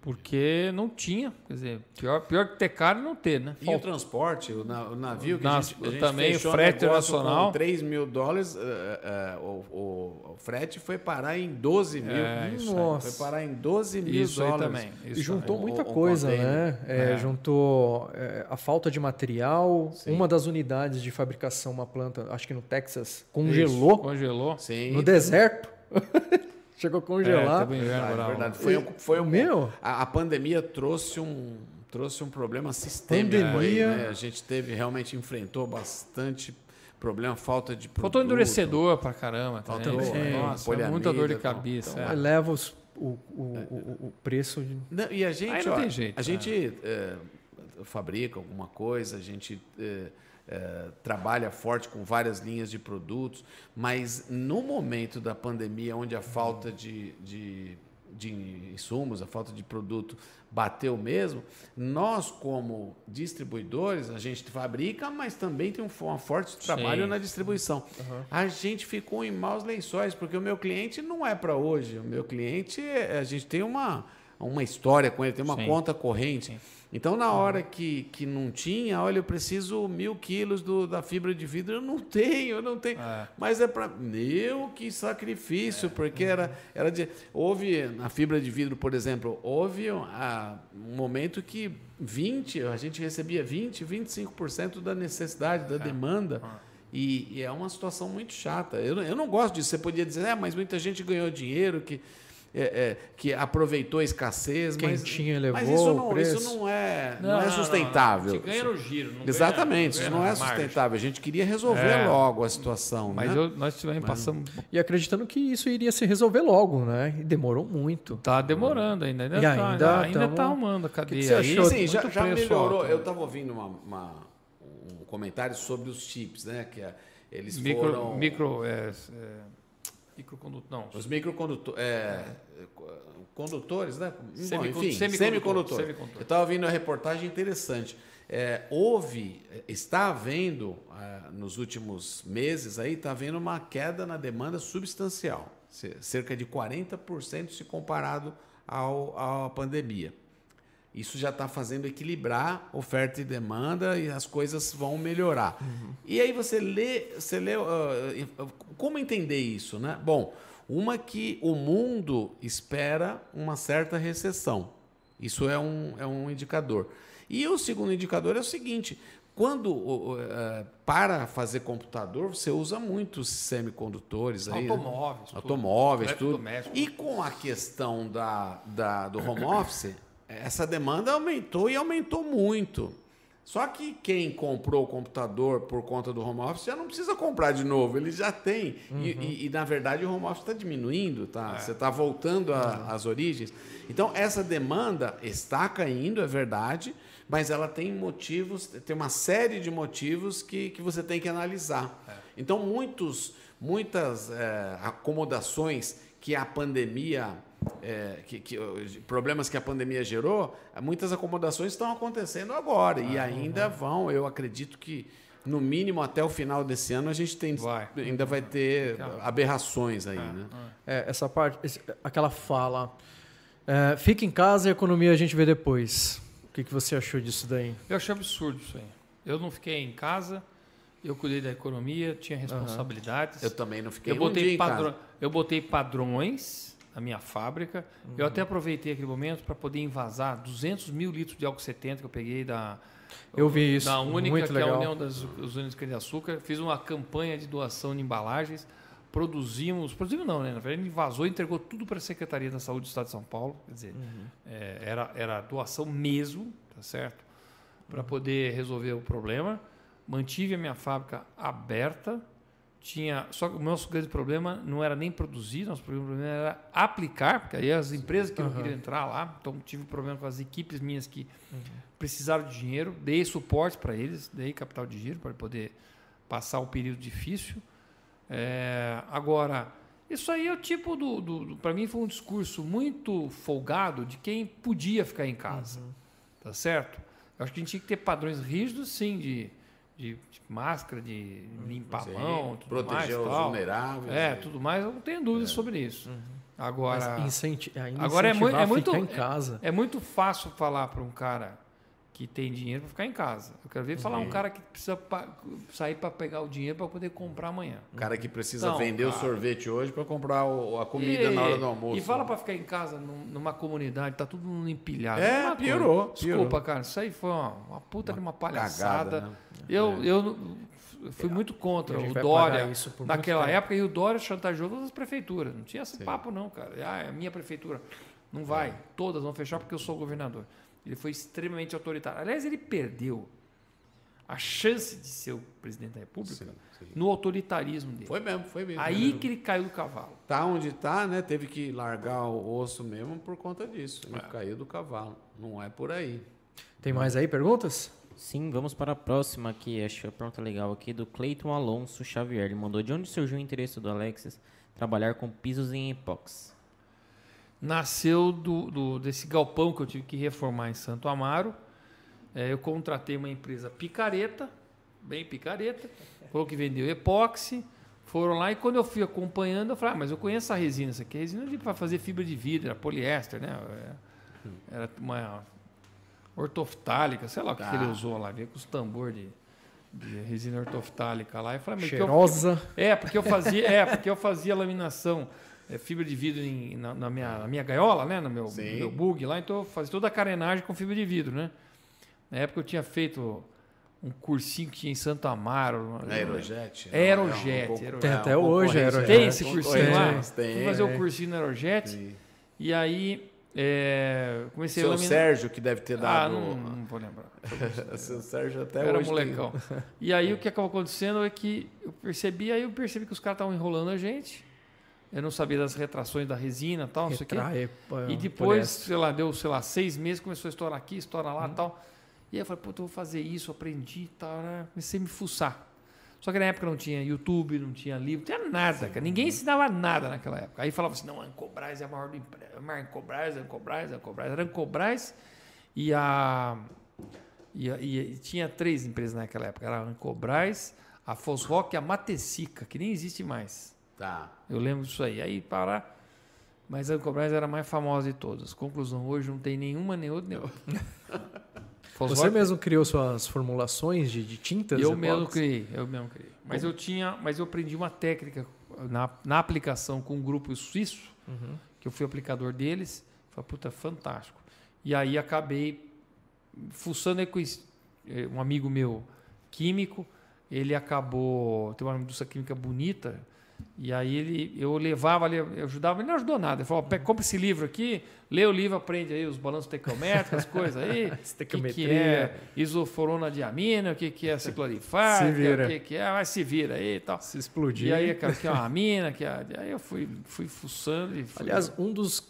[SPEAKER 3] Porque não tinha. Quer dizer, pior, pior que ter caro e não ter, né?
[SPEAKER 2] E o transporte, o, na- o navio que
[SPEAKER 3] Nas-
[SPEAKER 2] a gente, a gente
[SPEAKER 3] também,
[SPEAKER 2] fechou
[SPEAKER 3] frete internacional.
[SPEAKER 2] Com 3 mil dólares, eh, eh, o, o- o frete foi parar em 12 mil.
[SPEAKER 3] É, isso aí.
[SPEAKER 1] Nossa.
[SPEAKER 2] Foi parar em 12 mil
[SPEAKER 3] Isso aí
[SPEAKER 2] dólares.
[SPEAKER 3] também.
[SPEAKER 1] E
[SPEAKER 3] Isso
[SPEAKER 1] juntou
[SPEAKER 2] aí.
[SPEAKER 1] muita
[SPEAKER 2] O- o
[SPEAKER 1] coisa,
[SPEAKER 2] container.
[SPEAKER 1] né? É,
[SPEAKER 3] É.
[SPEAKER 1] Juntou é, a falta de material,
[SPEAKER 2] Sim.
[SPEAKER 1] uma das unidades de fabricação, uma planta, acho que no Texas, congelou
[SPEAKER 3] Congelou.
[SPEAKER 2] Sim.
[SPEAKER 1] no deserto. Chegou a
[SPEAKER 3] É,
[SPEAKER 1] congelar.
[SPEAKER 3] teve um inverno
[SPEAKER 2] Verdade. Foi, um- foi um,
[SPEAKER 1] Meu.
[SPEAKER 2] a, a pandemia trouxe um, trouxe um problema sistêmico aí,
[SPEAKER 1] Pandemia.
[SPEAKER 2] né? A gente teve, realmente enfrentou bastante problema, falta de produto.
[SPEAKER 3] Faltou endurecedor pra caramba. Também.
[SPEAKER 2] Faltou,
[SPEAKER 1] é,
[SPEAKER 3] Nossa,
[SPEAKER 2] poliamida,
[SPEAKER 3] muita dor de cabeça.
[SPEAKER 2] então,
[SPEAKER 3] é.
[SPEAKER 1] Eleva os- o, o, o, o preço. De...
[SPEAKER 2] Não, e a gente,
[SPEAKER 3] Aí não
[SPEAKER 2] ó,
[SPEAKER 3] tem jeito,
[SPEAKER 2] a
[SPEAKER 3] né?
[SPEAKER 2] gente é, fabrica alguma coisa, a gente é, é, trabalha forte com várias linhas de produtos, mas no momento da pandemia, onde a falta de, de, de insumos, a falta de produto bateu mesmo, nós como distribuidores, a gente fabrica, mas também tem um, um forte trabalho
[SPEAKER 3] Sim.
[SPEAKER 2] na distribuição. A gente ficou em maus lençóis, porque o meu cliente não é para hoje. O meu cliente, é- a gente tem uma, uma história com ele, tem uma
[SPEAKER 3] Sim.
[SPEAKER 2] conta corrente.
[SPEAKER 3] Sim.
[SPEAKER 2] Então, na hora que, que não tinha, olha, eu preciso mil quilos do, da fibra de vidro, eu não tenho, eu não tenho.
[SPEAKER 3] É.
[SPEAKER 2] Mas é para. Meu, que sacrifício, porque era, era de. Houve, na fibra de vidro, por exemplo, houve um, ah, um momento que 20, a gente recebia 20, 25% da necessidade, da demanda. E, e é uma situação muito chata. Eu, não- eu não gosto disso. Você podia dizer, é, mas muita gente ganhou dinheiro, que, é, é, que aproveitou a escassez.
[SPEAKER 1] Quem
[SPEAKER 2] mas,
[SPEAKER 1] tinha levou
[SPEAKER 2] mas isso
[SPEAKER 1] o
[SPEAKER 2] não,
[SPEAKER 1] preço.
[SPEAKER 2] isso não é, não, é sustentável.
[SPEAKER 3] Você ganha no giro. Não
[SPEAKER 2] Exatamente,
[SPEAKER 3] ganha,
[SPEAKER 2] isso não é
[SPEAKER 3] ganha na margem.
[SPEAKER 2] sustentável. A gente queria resolver
[SPEAKER 3] É.
[SPEAKER 2] logo a situação.
[SPEAKER 3] Mas
[SPEAKER 2] né?
[SPEAKER 3] eu- nós tivemos, passamos.
[SPEAKER 1] E acreditando que isso iria se resolver logo, né? E demorou muito.
[SPEAKER 3] Tá demorando ainda. Ainda,
[SPEAKER 1] E
[SPEAKER 3] tá,
[SPEAKER 1] ainda
[SPEAKER 3] ainda,
[SPEAKER 1] tamo-
[SPEAKER 3] tá arrumando a cadeia.
[SPEAKER 1] você
[SPEAKER 3] aí.
[SPEAKER 1] achou?
[SPEAKER 2] Sim, já, já melhorou.
[SPEAKER 3] alto.
[SPEAKER 2] Eu estava ouvindo uma, uma- um comentário sobre os chips, né? Que é- eles
[SPEAKER 3] Micro,
[SPEAKER 2] foram...
[SPEAKER 3] micro, é, é, microcondutor, não.
[SPEAKER 2] Os microcondutores... É, condutores, né? Bom,
[SPEAKER 3] Semicondu-
[SPEAKER 2] enfim,
[SPEAKER 3] semicondutor,
[SPEAKER 2] semicondutor.
[SPEAKER 3] semicondutor.
[SPEAKER 2] Eu estava ouvindo uma reportagem interessante. É, houve, está havendo, ah, nos últimos meses aí, está havendo uma queda na demanda substancial. Ce- Cerca de 40% se comparado ao, à pandemia. Isso já está fazendo equilibrar oferta e demanda e as coisas vão melhorar. E aí você lê, você lê ah, como entender isso, né? Bom, uma que o mundo espera uma certa recessão. Isso é um, é um indicador. E o segundo indicador é o seguinte: quando eh, para fazer computador, você usa muitos semicondutores aí, né?
[SPEAKER 3] Automóveis. tudo.
[SPEAKER 2] automóveis, tudo.
[SPEAKER 3] Eletrodoméstico.
[SPEAKER 2] E com a questão da, da- do home office, essa demanda aumentou e aumentou muito. Só que quem comprou o computador por conta do home office já não precisa comprar de novo, ele já tem. E, e- e, na verdade o home office está diminuindo, tá? Você está voltando a- às origens. Então essa demanda está caindo, é verdade, mas ela tem motivos, tem uma série de motivos que, que você tem que analisar. Então muitos, muitas eh, acomodações que a pandemia é, que, que, problemas que a pandemia gerou, muitas acomodações estão acontecendo agora e ainda vão. Eu acredito que no mínimo até o final desse ano a gente tem,
[SPEAKER 3] Vai.
[SPEAKER 2] ainda vai ter aberrações aí, né?
[SPEAKER 1] É, essa parte, esse- aquela fala. é, fica em casa e a economia a gente vê depois. O que, que você achou disso daí?
[SPEAKER 3] Eu achei absurdo isso aí. Eu não fiquei em casa, eu cuidei da economia, tinha responsabilidades.
[SPEAKER 2] Eu também não fiquei
[SPEAKER 3] Eu
[SPEAKER 2] um
[SPEAKER 3] botei,
[SPEAKER 2] dia em
[SPEAKER 3] padrão,
[SPEAKER 2] casa.
[SPEAKER 3] eu botei padrões na minha fábrica. Eu até aproveitei aquele momento para poder envasar 200 mil litros de álcool 70 que eu peguei da,
[SPEAKER 1] Eu vi isso.
[SPEAKER 3] da Única,
[SPEAKER 1] muito
[SPEAKER 3] que é a. União das Usinas de Cana-de-Açúcar. Fiz uma campanha de doação de embalagens. Produzimos, produzimos não, né? Na verdade, vazou e entregou tudo para a Secretaria da Saúde do Estado de São Paulo. Quer dizer, é, era, era doação mesmo, tá certo? Para poder resolver o problema. Mantive a minha fábrica aberta. Tinha, só que o nosso grande problema não era nem produzir, nosso problema era aplicar, porque aí as empresas que não
[SPEAKER 1] Aham.
[SPEAKER 3] queriam entrar lá, então tive problema com as equipes minhas que precisaram de dinheiro, dei suporte para eles, dei capital de giro para poder passar o período difícil. É, agora, isso aí é o tipo do, do, do para mim foi um discurso muito folgado de quem podia ficar em casa, tá certo? Eu acho que a gente tinha que ter padrões rígidos, sim, de, de, de máscara, de limpar
[SPEAKER 2] Sim,
[SPEAKER 3] a mão, tudo mais,
[SPEAKER 2] proteger os
[SPEAKER 3] tal.
[SPEAKER 2] vulneráveis.
[SPEAKER 3] É,
[SPEAKER 2] e-
[SPEAKER 3] tudo mais, eu não tenho dúvida sobre isso. Agora,
[SPEAKER 1] Mas incenti ainda
[SPEAKER 3] agora é é muito-
[SPEAKER 1] ficar em casa.
[SPEAKER 3] é muito fácil falar para um cara que tem dinheiro para ficar em casa. Eu quero ver falar um cara que precisa sair para pegar o dinheiro para poder comprar amanhã.
[SPEAKER 2] O cara que precisa
[SPEAKER 3] Então,
[SPEAKER 2] vender o
[SPEAKER 3] cara.
[SPEAKER 2] sorvete hoje para comprar o- a comida
[SPEAKER 3] E-
[SPEAKER 2] na hora do almoço.
[SPEAKER 3] E fala para ficar em casa num- numa comunidade, tá tudo mundo empilhado.
[SPEAKER 2] É,
[SPEAKER 3] Uma coisa.
[SPEAKER 2] piorou,
[SPEAKER 3] Desculpa,
[SPEAKER 2] piorou.
[SPEAKER 3] cara, isso aí foi uma, uma puta de uma palhaçada.
[SPEAKER 2] Cagada, né?
[SPEAKER 3] Eu, eu fui muito contra o Dória naquela época e o Dória chantageou todas as prefeituras. Não tinha esse papo, não, cara. Ah, é a minha prefeitura. Não vai. Todas vão fechar porque eu sou o governador. Ele foi extremamente autoritário. Aliás, ele perdeu a chance de ser o presidente da República
[SPEAKER 2] Sim, sim.
[SPEAKER 3] no autoritarismo dele.
[SPEAKER 2] Foi mesmo, foi mesmo.
[SPEAKER 3] Aí que ele caiu do cavalo.
[SPEAKER 2] Tá onde tá, né? Teve que largar o osso mesmo por conta disso. Ele caiu do cavalo. Não é por aí.
[SPEAKER 1] Tem mais aí perguntas?
[SPEAKER 4] Sim, vamos para a próxima aqui. Acho que a pergunta legal aqui do Cleiton Alonso Xavier. Ele mandou de onde surgiu o interesse do Alexis trabalhar com pisos em epóxi?
[SPEAKER 3] Nasceu do, do- desse galpão que eu tive que reformar em Santo Amaro. É, eu contratei uma empresa picareta, bem picareta, falou que vendeu epóxi. Foram lá e quando eu fui acompanhando, eu falei, ah, mas eu conheço essa resina, essa aqui é resina para fazer fibra de vidro, era poliéster, né? É, Era uma ortoftálica, sei lá o que, que ele usou lá, veio com os tambor de, de resina ortoftálica lá. E falei, mas que eu-
[SPEAKER 1] Cheirosa.
[SPEAKER 3] é, porque eu fazia, é, porque eu fazia laminação, é, fibra de vidro em- na, na minha, na minha gaiola, né? No meu,
[SPEAKER 2] Sim.
[SPEAKER 3] meu bug lá, então eu fazia toda a carenagem com fibra de vidro, né? Na época eu tinha feito um cursinho que tinha em Santo Amaro.
[SPEAKER 2] Aerojet?
[SPEAKER 3] Aerojet,
[SPEAKER 2] Não, é um
[SPEAKER 3] Aerojet.
[SPEAKER 1] Tem
[SPEAKER 2] é
[SPEAKER 1] até
[SPEAKER 2] uma
[SPEAKER 1] hoje
[SPEAKER 2] concorrência.
[SPEAKER 1] Aerojet.
[SPEAKER 3] Tem esse cursinho lá?
[SPEAKER 2] Concorrência,
[SPEAKER 3] Fui
[SPEAKER 2] Tem.
[SPEAKER 3] fazer o
[SPEAKER 1] é.
[SPEAKER 3] cursinho no Aerojet
[SPEAKER 2] Sim.
[SPEAKER 3] e aí é, comecei a
[SPEAKER 2] Seu
[SPEAKER 3] laminar.
[SPEAKER 2] Sérgio que deve ter
[SPEAKER 3] Ah,
[SPEAKER 2] dado.
[SPEAKER 3] não, não vou lembrar.
[SPEAKER 2] Seu Sérgio até
[SPEAKER 3] era
[SPEAKER 2] hoje.
[SPEAKER 3] molecão. E aí o que acabou acontecendo é que eu percebi, aí eu percebi que os caras estavam enrolando a gente. Eu não sabia das retrações da resina e tal, não sei o quê.
[SPEAKER 1] Retrai, é,
[SPEAKER 3] E depois, sei lá, deu, sei lá, seis meses, começou a estourar aqui, estourar lá e tal. E aí eu falei, puta, eu vou fazer isso, aprendi e tal, né? Comecei a me fuçar. Só que na época não tinha YouTube, não tinha livro, não tinha nada, cara. Ninguém ensinava nada naquela época. Aí falava assim, não, a Ancobras é a maior do emprego. Ancobras, Ancobras, Ancobras. Era Ancobras e a... E, e- e tinha três empresas naquela época. Era a Ancobras, a Fosroc e a Matecica, que nem existe mais.
[SPEAKER 2] Tá.
[SPEAKER 3] Eu lembro disso aí. Aí para. Mas a Ancobras era a mais famosa de todas. Conclusão, hoje não tem nenhuma, nem outra, nem outra.
[SPEAKER 1] Você mesmo criou suas formulações de, de tintas?
[SPEAKER 3] Eu mesmo criei, eu mesmo criei. Mas eu tinha, mas eu aprendi uma técnica na, na aplicação com um grupo suíço,
[SPEAKER 1] Uhum.
[SPEAKER 3] que eu fui aplicador deles. Falei, puta, fantástico. E aí acabei fuçando com eh, um amigo meu químico, ele acabou, tem uma indústria química bonita, e aí ele, eu levava ali, eu ajudava, ele não ajudou nada. Ele falou, "Pega, compra esse livro aqui, lê o livro, aprende aí os balanços tecométricos, as coisas aí, o que, é isoforona diamina, o que, que é
[SPEAKER 1] vira.
[SPEAKER 3] o que, que é, vai se vira aí e tal.
[SPEAKER 1] Se explodir.
[SPEAKER 3] E aí, cara, que é uma mina, que é, aí eu fui, fui fuçando e fui,
[SPEAKER 1] Aliás, um dos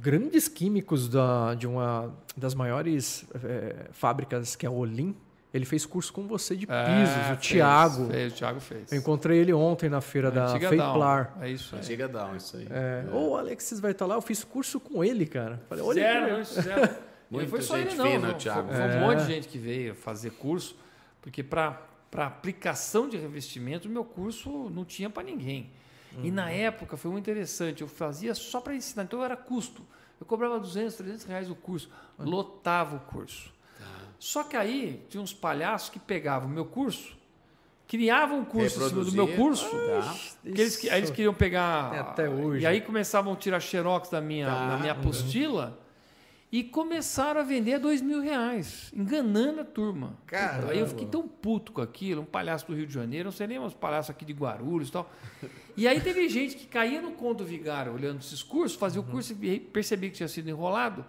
[SPEAKER 1] grandes químicos da, de uma das maiores eh, fábricas, que é a Olim, ele fez curso com você de
[SPEAKER 3] É,
[SPEAKER 1] pisos, o
[SPEAKER 3] fez,
[SPEAKER 1] Tiago.
[SPEAKER 3] Fez, o Thiago fez.
[SPEAKER 1] Eu encontrei ele ontem na feira da
[SPEAKER 3] Antiga Down,
[SPEAKER 1] Feiplar.
[SPEAKER 3] É isso aí.
[SPEAKER 2] Antiga Down, isso aí.
[SPEAKER 1] É, Ô, o Alexis vai estar lá, eu fiz curso com ele, cara. Falei, olha
[SPEAKER 3] fizeram. E
[SPEAKER 2] Muita
[SPEAKER 3] não foi só
[SPEAKER 2] gente
[SPEAKER 3] ele, não.
[SPEAKER 2] fina,
[SPEAKER 3] Foi,
[SPEAKER 2] Thiago.
[SPEAKER 3] foi um
[SPEAKER 1] É.
[SPEAKER 3] monte de gente que veio fazer curso, porque para aplicação de revestimento, o meu curso não tinha para ninguém. E na época foi muito interessante, eu fazia só para ensinar, então era custo. Eu cobrava 200, 300 reais o curso, lotava o curso. Só que aí tinha uns palhaços que pegavam o meu curso, criavam um curso em cima do meu curso,
[SPEAKER 2] Tá.
[SPEAKER 3] que eles, aí eles queriam pegar.
[SPEAKER 1] É, até hoje.
[SPEAKER 3] E aí começavam a tirar xerox da minha,
[SPEAKER 2] Tá.
[SPEAKER 3] da minha apostila e começaram a vender a dois mil reais, enganando a turma.
[SPEAKER 2] Caramba.
[SPEAKER 3] Aí eu fiquei tão puto com aquilo, um palhaço do Rio de Janeiro, não sei nem uns palhaços aqui de Guarulhos e tal. E aí teve gente que caía no conto vigário olhando esses cursos, fazia o curso e percebia que tinha sido enrolado.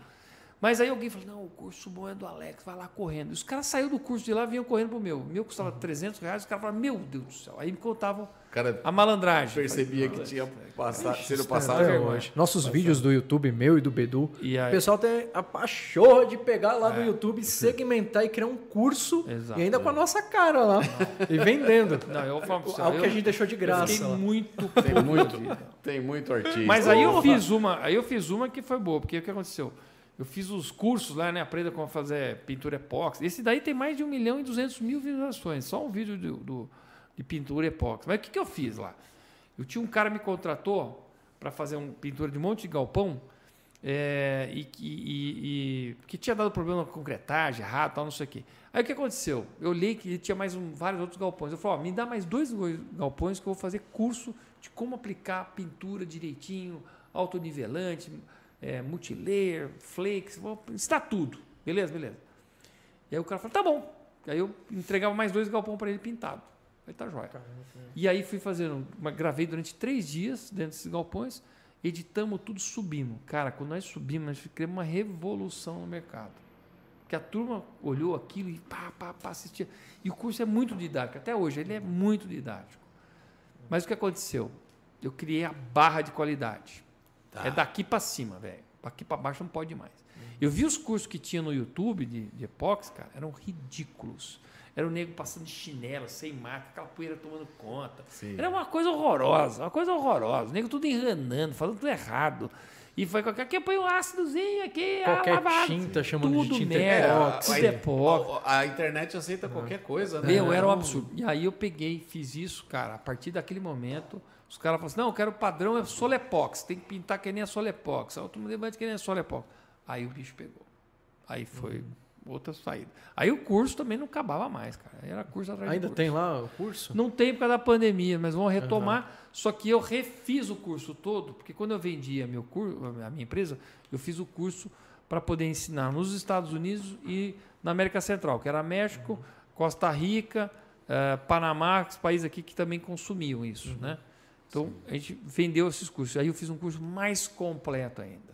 [SPEAKER 3] Mas aí alguém falou, não, o curso bom é do Alex, vai lá correndo. E os caras saíram do curso de lá e vinham correndo pro meu. O meu custava 300 reais, os caras falavam, meu Deus do céu. Aí me contavam
[SPEAKER 2] O cara
[SPEAKER 3] a malandragem.
[SPEAKER 2] percebia que tinha passado, sido
[SPEAKER 1] Até
[SPEAKER 2] passado.
[SPEAKER 1] hoje. Nossos vídeos do YouTube, meu e do Bedu,
[SPEAKER 3] E aí-
[SPEAKER 1] o pessoal tem a pachorra de pegar lá do YouTube, segmentar e criar um curso
[SPEAKER 3] Exato.
[SPEAKER 1] e ainda com a nossa cara lá e vendendo.
[SPEAKER 3] Não, eu falo pra você,
[SPEAKER 1] Algo que a
[SPEAKER 3] eu-
[SPEAKER 1] gente deixou de
[SPEAKER 3] eu
[SPEAKER 1] graça.
[SPEAKER 3] fiquei
[SPEAKER 1] lá.
[SPEAKER 3] muito
[SPEAKER 2] Tem muito, tem muito artista.
[SPEAKER 3] Mas aí eu fiz uma, aí eu fiz uma que foi boa, porque o que aconteceu? Eu fiz os cursos lá, né? Aprenda como fazer pintura epóxi. Esse daí tem mais de 1 milhão e 200 mil visualizações, só um vídeo do, do- de pintura epóxi. Mas o que, que eu fiz lá? Eu tinha um cara me contratou para fazer uma pintura de um monte de galpão é, e, e- e- que tinha dado problema com concretagem, errado, tal, não sei o quê. Aí o que aconteceu? Eu li que tinha mais um- vários outros galpões. Eu falei, ó, me dá mais dois galpões que eu vou fazer curso de como aplicar pintura direitinho, autonivelante, é, multilayer, flakes, vou ensinar tudo. Beleza, beleza. E aí o cara falou, tá bom. Aí eu entregava mais dois galpões para ele pintado. Aí tá jóia. E aí fui fazendo, uma- gravei durante três dias dentro desses galpões, editamos tudo, subimos. Cara, quando nós subimos, nós criamos uma revolução no mercado. Porque a turma olhou aquilo e pá, pá, pá, assistia. E o curso é muito didático, até hoje ele é muito didático. Mas o que aconteceu? Eu criei a barra de qualidade. É daqui para cima, velho. Daqui para baixo não pode mais. Eu vi os cursos que tinha no YouTube de, de epóxi, cara, eram ridículos. Era o nego passando de chinelo, sem marca, aquela poeira tomando conta.
[SPEAKER 2] Sim.
[SPEAKER 3] Era uma coisa horrorosa, uma coisa horrorosa. O nego tudo enranando, falando tudo errado. E foi qualquer. Aqui põe um ácidozinho, aqui. ah,
[SPEAKER 1] Qualquer
[SPEAKER 3] lava-
[SPEAKER 1] tinta, chamando de
[SPEAKER 3] tudo
[SPEAKER 1] tinta
[SPEAKER 3] merda,
[SPEAKER 1] epóxi.
[SPEAKER 3] tudo epóxi.
[SPEAKER 2] A, a internet aceita qualquer coisa, né?
[SPEAKER 3] Meu, era um absurdo. E aí eu peguei, fiz isso, cara. A partir daquele momento, os caras falaram assim: não, eu quero o padrão é Solepox, tem que pintar que nem a Solepox. Aí outro mundo vai que nem a Solepox. Aí o bicho pegou. Aí foi
[SPEAKER 1] Uhum.
[SPEAKER 3] outra saída. Aí o curso também não acabava mais, cara. Aí Era curso atrás de
[SPEAKER 1] Ainda
[SPEAKER 3] curso.
[SPEAKER 1] tem lá o curso?
[SPEAKER 3] Não tem por causa da pandemia, mas vão retomar. Só que eu refiz o curso todo, porque quando eu vendia meu curso, a minha empresa, eu fiz o curso para poder ensinar nos Estados Unidos e na América Central, que era México, Costa Rica, eh, Panamá, os países aqui que também consumiam isso, né? Então a gente vendeu esses cursos. Aí eu fiz um curso mais completo ainda.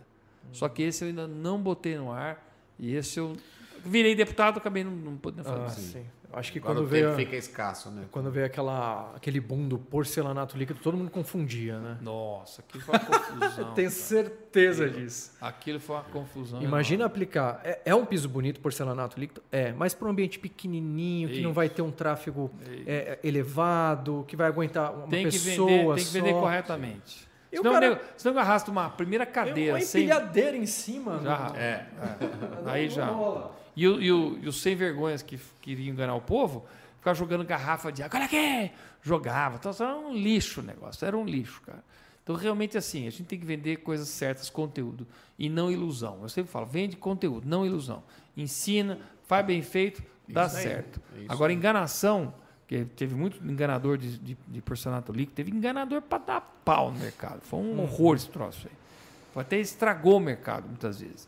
[SPEAKER 3] Só que esse eu ainda não botei no ar e esse eu virei deputado, acabei não, não podendo fazer.
[SPEAKER 1] Ah,
[SPEAKER 3] mais.
[SPEAKER 1] Acho que
[SPEAKER 2] Agora
[SPEAKER 1] quando
[SPEAKER 2] o
[SPEAKER 1] veio,
[SPEAKER 2] fica escasso, né?
[SPEAKER 1] quando veio aquela, aquele boom do porcelanato líquido, todo mundo confundia, né?
[SPEAKER 3] Nossa, aquilo foi uma confusão.
[SPEAKER 1] Tenho
[SPEAKER 3] cara.
[SPEAKER 1] certeza disso.
[SPEAKER 3] Aquilo foi uma confusão.
[SPEAKER 1] Imagina aplicar. É, é um piso bonito, porcelanato líquido? É, mas para um ambiente pequenininho, que não
[SPEAKER 3] Isso.
[SPEAKER 1] vai ter um tráfego é, elevado, que vai aguentar uma
[SPEAKER 3] tem que
[SPEAKER 1] pessoa
[SPEAKER 3] vender, tem que vender
[SPEAKER 1] só.
[SPEAKER 3] corretamente.
[SPEAKER 1] E
[SPEAKER 3] Senão,
[SPEAKER 1] cara-
[SPEAKER 3] senão eu arrasto uma primeira cadeira
[SPEAKER 1] Uma
[SPEAKER 3] sem.
[SPEAKER 1] empilhadeira em cima.
[SPEAKER 3] Já,
[SPEAKER 1] né?
[SPEAKER 2] É.
[SPEAKER 3] Aí
[SPEAKER 1] Não
[SPEAKER 3] já.
[SPEAKER 1] rola.
[SPEAKER 3] E, o- e, o- e os sem vergonhas que queriam enganar o povo, ficavam jogando garrafa de água. Olha aqui! Jogava. Então, era um lixo o negócio. Era um lixo, cara. Então, realmente, assim, a gente tem que vender coisas certas, conteúdo, e não ilusão. Eu sempre falo, vende conteúdo, não ilusão. Ensina, faz bem feito, dá
[SPEAKER 2] Isso aí.
[SPEAKER 3] certo.
[SPEAKER 2] Isso
[SPEAKER 3] Agora, enganação, que teve muito enganador de, de, de porcelanato líquido, teve enganador para dar pau no mercado. Foi um horror esse troço aí. Até estragou o mercado, muitas vezes.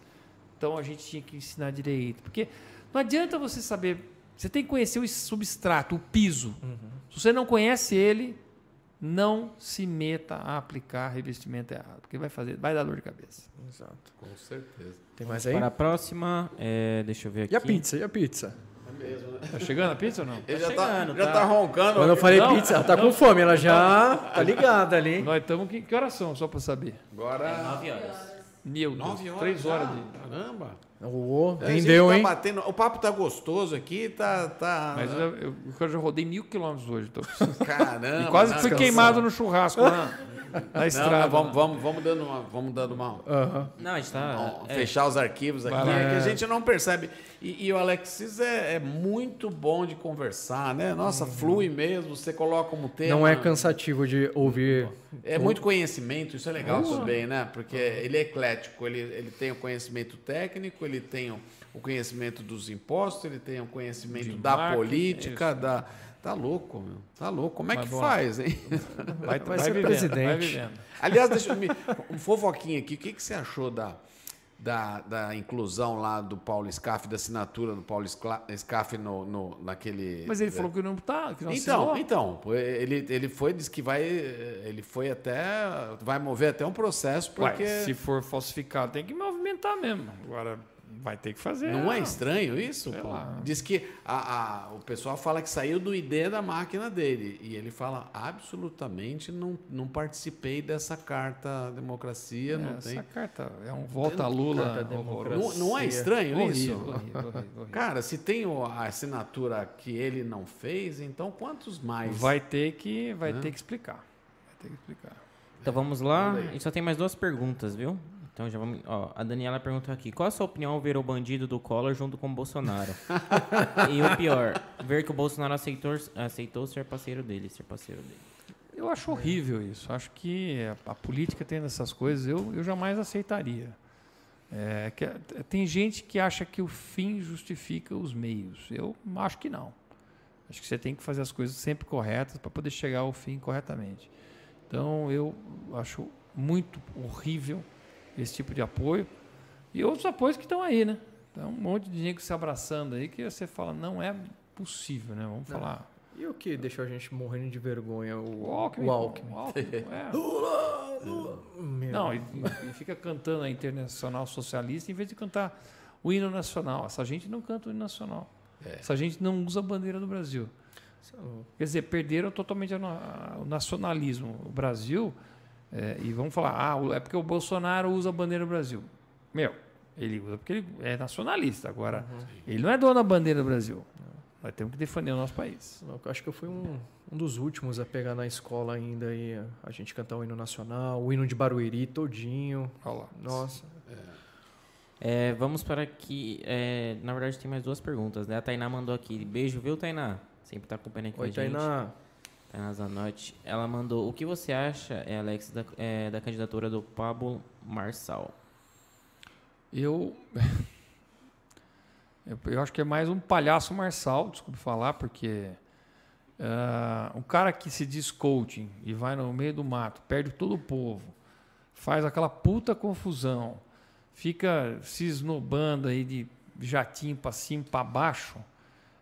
[SPEAKER 3] Então, a gente tinha que ensinar direito. Porque não adianta você saber... Você tem que conhecer o substrato, o piso. Se você não conhece ele, não se meta a aplicar revestimento errado, porque vai fazer, vai dar dor de cabeça.
[SPEAKER 1] Exato.
[SPEAKER 2] Com certeza.
[SPEAKER 1] Tem mais aí?
[SPEAKER 4] Para a próxima, é, deixa eu ver aqui.
[SPEAKER 1] E a pizza? E a pizza?
[SPEAKER 3] Tá chegando a pizza ou não?
[SPEAKER 2] Ele já,
[SPEAKER 4] chegando,
[SPEAKER 2] tá, já
[SPEAKER 4] tá.
[SPEAKER 2] tá roncando.
[SPEAKER 1] Quando eu falei
[SPEAKER 3] Não,
[SPEAKER 1] pizza, ela tá com fome, ela já tá ligada ali.
[SPEAKER 3] Nós estamos que, que horas são, só para saber?
[SPEAKER 2] Agora.
[SPEAKER 4] 9 horas.
[SPEAKER 3] Meu Deus,
[SPEAKER 2] Nove horas.
[SPEAKER 3] três horas
[SPEAKER 2] já?
[SPEAKER 3] de.
[SPEAKER 2] Caramba. Gente
[SPEAKER 1] vendeu,
[SPEAKER 2] tá
[SPEAKER 1] hein?
[SPEAKER 2] batendo- O papo tá gostoso aqui, tá. tá...
[SPEAKER 3] Mas eu, eu, eu já rodei mil quilômetros hoje. Tô,
[SPEAKER 2] Caramba.
[SPEAKER 3] e quase
[SPEAKER 2] não,
[SPEAKER 3] fui
[SPEAKER 2] não,
[SPEAKER 3] queimado no churrasco na, na
[SPEAKER 2] Não,
[SPEAKER 3] estrada.
[SPEAKER 2] não, vamos, vamos, vamos dando uma. Vamos dando uma
[SPEAKER 1] Aham.
[SPEAKER 4] Não, a gente tá.
[SPEAKER 2] Ó,
[SPEAKER 4] é,
[SPEAKER 2] fechar os arquivos aqui, é que a gente não percebe. E, e o Alexis é, é muito bom de conversar, né? Nossa, flui mesmo, você coloca como tema.
[SPEAKER 1] Não é cansativo de ouvir.
[SPEAKER 2] É muito conhecimento, isso é legal também, né? Porque ele é eclético. ele, ele tem o conhecimento técnico, ele tem o, o conhecimento dos impostos, ele tem o conhecimento
[SPEAKER 3] De
[SPEAKER 2] da política,
[SPEAKER 3] isso.
[SPEAKER 2] da. Tá louco, meu. Tá louco. Como é
[SPEAKER 3] Mas
[SPEAKER 2] que
[SPEAKER 3] bom.
[SPEAKER 2] faz, hein?
[SPEAKER 3] Vai,
[SPEAKER 1] Vai
[SPEAKER 3] vai
[SPEAKER 1] ser
[SPEAKER 3] vivendo,
[SPEAKER 1] presidente.
[SPEAKER 3] Vai.
[SPEAKER 2] Aliás, deixa eu me. Um fofoquinho aqui. O que, que você achou da, da, da inclusão lá do Paulo Scaff, da assinatura do Paulo Scaff no, no, naquele.
[SPEAKER 3] Mas ele falou que não tá, que não
[SPEAKER 2] Então,
[SPEAKER 3] assinou.
[SPEAKER 2] então, ele, ele foi, disse que vai. Ele foi até. Vai mover até um processo,
[SPEAKER 3] Ué,
[SPEAKER 2] porque.
[SPEAKER 3] se for falsificado, tem que movimentar mesmo. Agora vai ter que fazer.
[SPEAKER 2] Não é estranho isso?
[SPEAKER 3] Sei
[SPEAKER 2] pô?
[SPEAKER 3] lá.
[SPEAKER 2] Diz que a, a- o pessoal fala que saiu do ID da máquina dele. E ele fala: absolutamente não, não participei dessa carta democracia. não
[SPEAKER 3] Essa
[SPEAKER 2] tem.
[SPEAKER 3] carta é um volta a Lula.
[SPEAKER 2] Não, não é estranho
[SPEAKER 3] Horrível,
[SPEAKER 2] isso?
[SPEAKER 3] horrível, horrível, horrível.
[SPEAKER 2] Cara, se tem a assinatura que ele não fez, então quantos mais?
[SPEAKER 3] Vai ter que, vai
[SPEAKER 2] Né?
[SPEAKER 3] ter que explicar. Vai ter que explicar.
[SPEAKER 4] Então vamos lá. A gente só tem mais duas perguntas, viu? Então já vamos. Ó, a Daniela perguntou aqui: qual a sua opinião ao ver o bandido do Collor junto com o Bolsonaro? e o pior, ver que o Bolsonaro aceitou, aceitou ser parceiro dele, ser parceiro dele.
[SPEAKER 3] Eu acho horrível isso. Acho que a, a política tendo essas coisas, eu, eu jamais aceitaria. É, que, tem gente que acha que o fim justifica os meios. Eu acho que não. Acho que você tem que fazer as coisas sempre corretas para poder chegar ao fim corretamente. Então, eu acho muito horrível esse tipo de apoio. E outros apoios que estão aí, né? Então, um monte de gente se abraçando aí que você fala, não é possível, né? Vamos
[SPEAKER 1] Não.
[SPEAKER 3] falar.
[SPEAKER 1] E o que deixou a gente morrendo de vergonha? O,
[SPEAKER 3] Alckmin.
[SPEAKER 1] o Alckmin.
[SPEAKER 3] o Alckmin, é.
[SPEAKER 1] Meu.
[SPEAKER 3] Não, e, e fica cantando a Internacional Socialista em vez de cantar o hino nacional. Essa gente não canta o hino nacional.
[SPEAKER 2] É.
[SPEAKER 3] Essa gente não usa a bandeira do Brasil.
[SPEAKER 1] É.
[SPEAKER 3] Quer dizer, perderam totalmente a na- a- o nacionalismo. O Brasil, é, e vamos falar, ah, é porque o Bolsonaro usa a bandeira do Brasil. Meu, ele usa porque ele é nacionalista. Agora, ele não é dono da bandeira do Brasil. Nós temos que defender o nosso país.
[SPEAKER 1] Eu acho que eu fui um, um dos últimos a pegar na escola ainda aí a gente cantar o hino nacional, o hino de Barueri todinho.
[SPEAKER 3] Olha lá.
[SPEAKER 1] Nossa.
[SPEAKER 4] É, vamos para aqui. é, na verdade, tem mais duas perguntas, né? A Tainá mandou aqui. Beijo, viu, Tainá? Sempre tá acompanhando aqui
[SPEAKER 1] Oi,
[SPEAKER 4] com a gente.
[SPEAKER 1] Tainá.
[SPEAKER 4] Tainá Zanotti. Ela mandou. O que você acha, é, Alex, da, é, da candidatura do Pablo Marçal?
[SPEAKER 3] Eu, eu. acho que é mais um palhaço marçal, desculpe falar, porque. ah, um cara que se diz coaching e vai no meio do mato, perde todo o povo, faz aquela puta confusão, fica se esnobando aí de jatinho para cima, para baixo.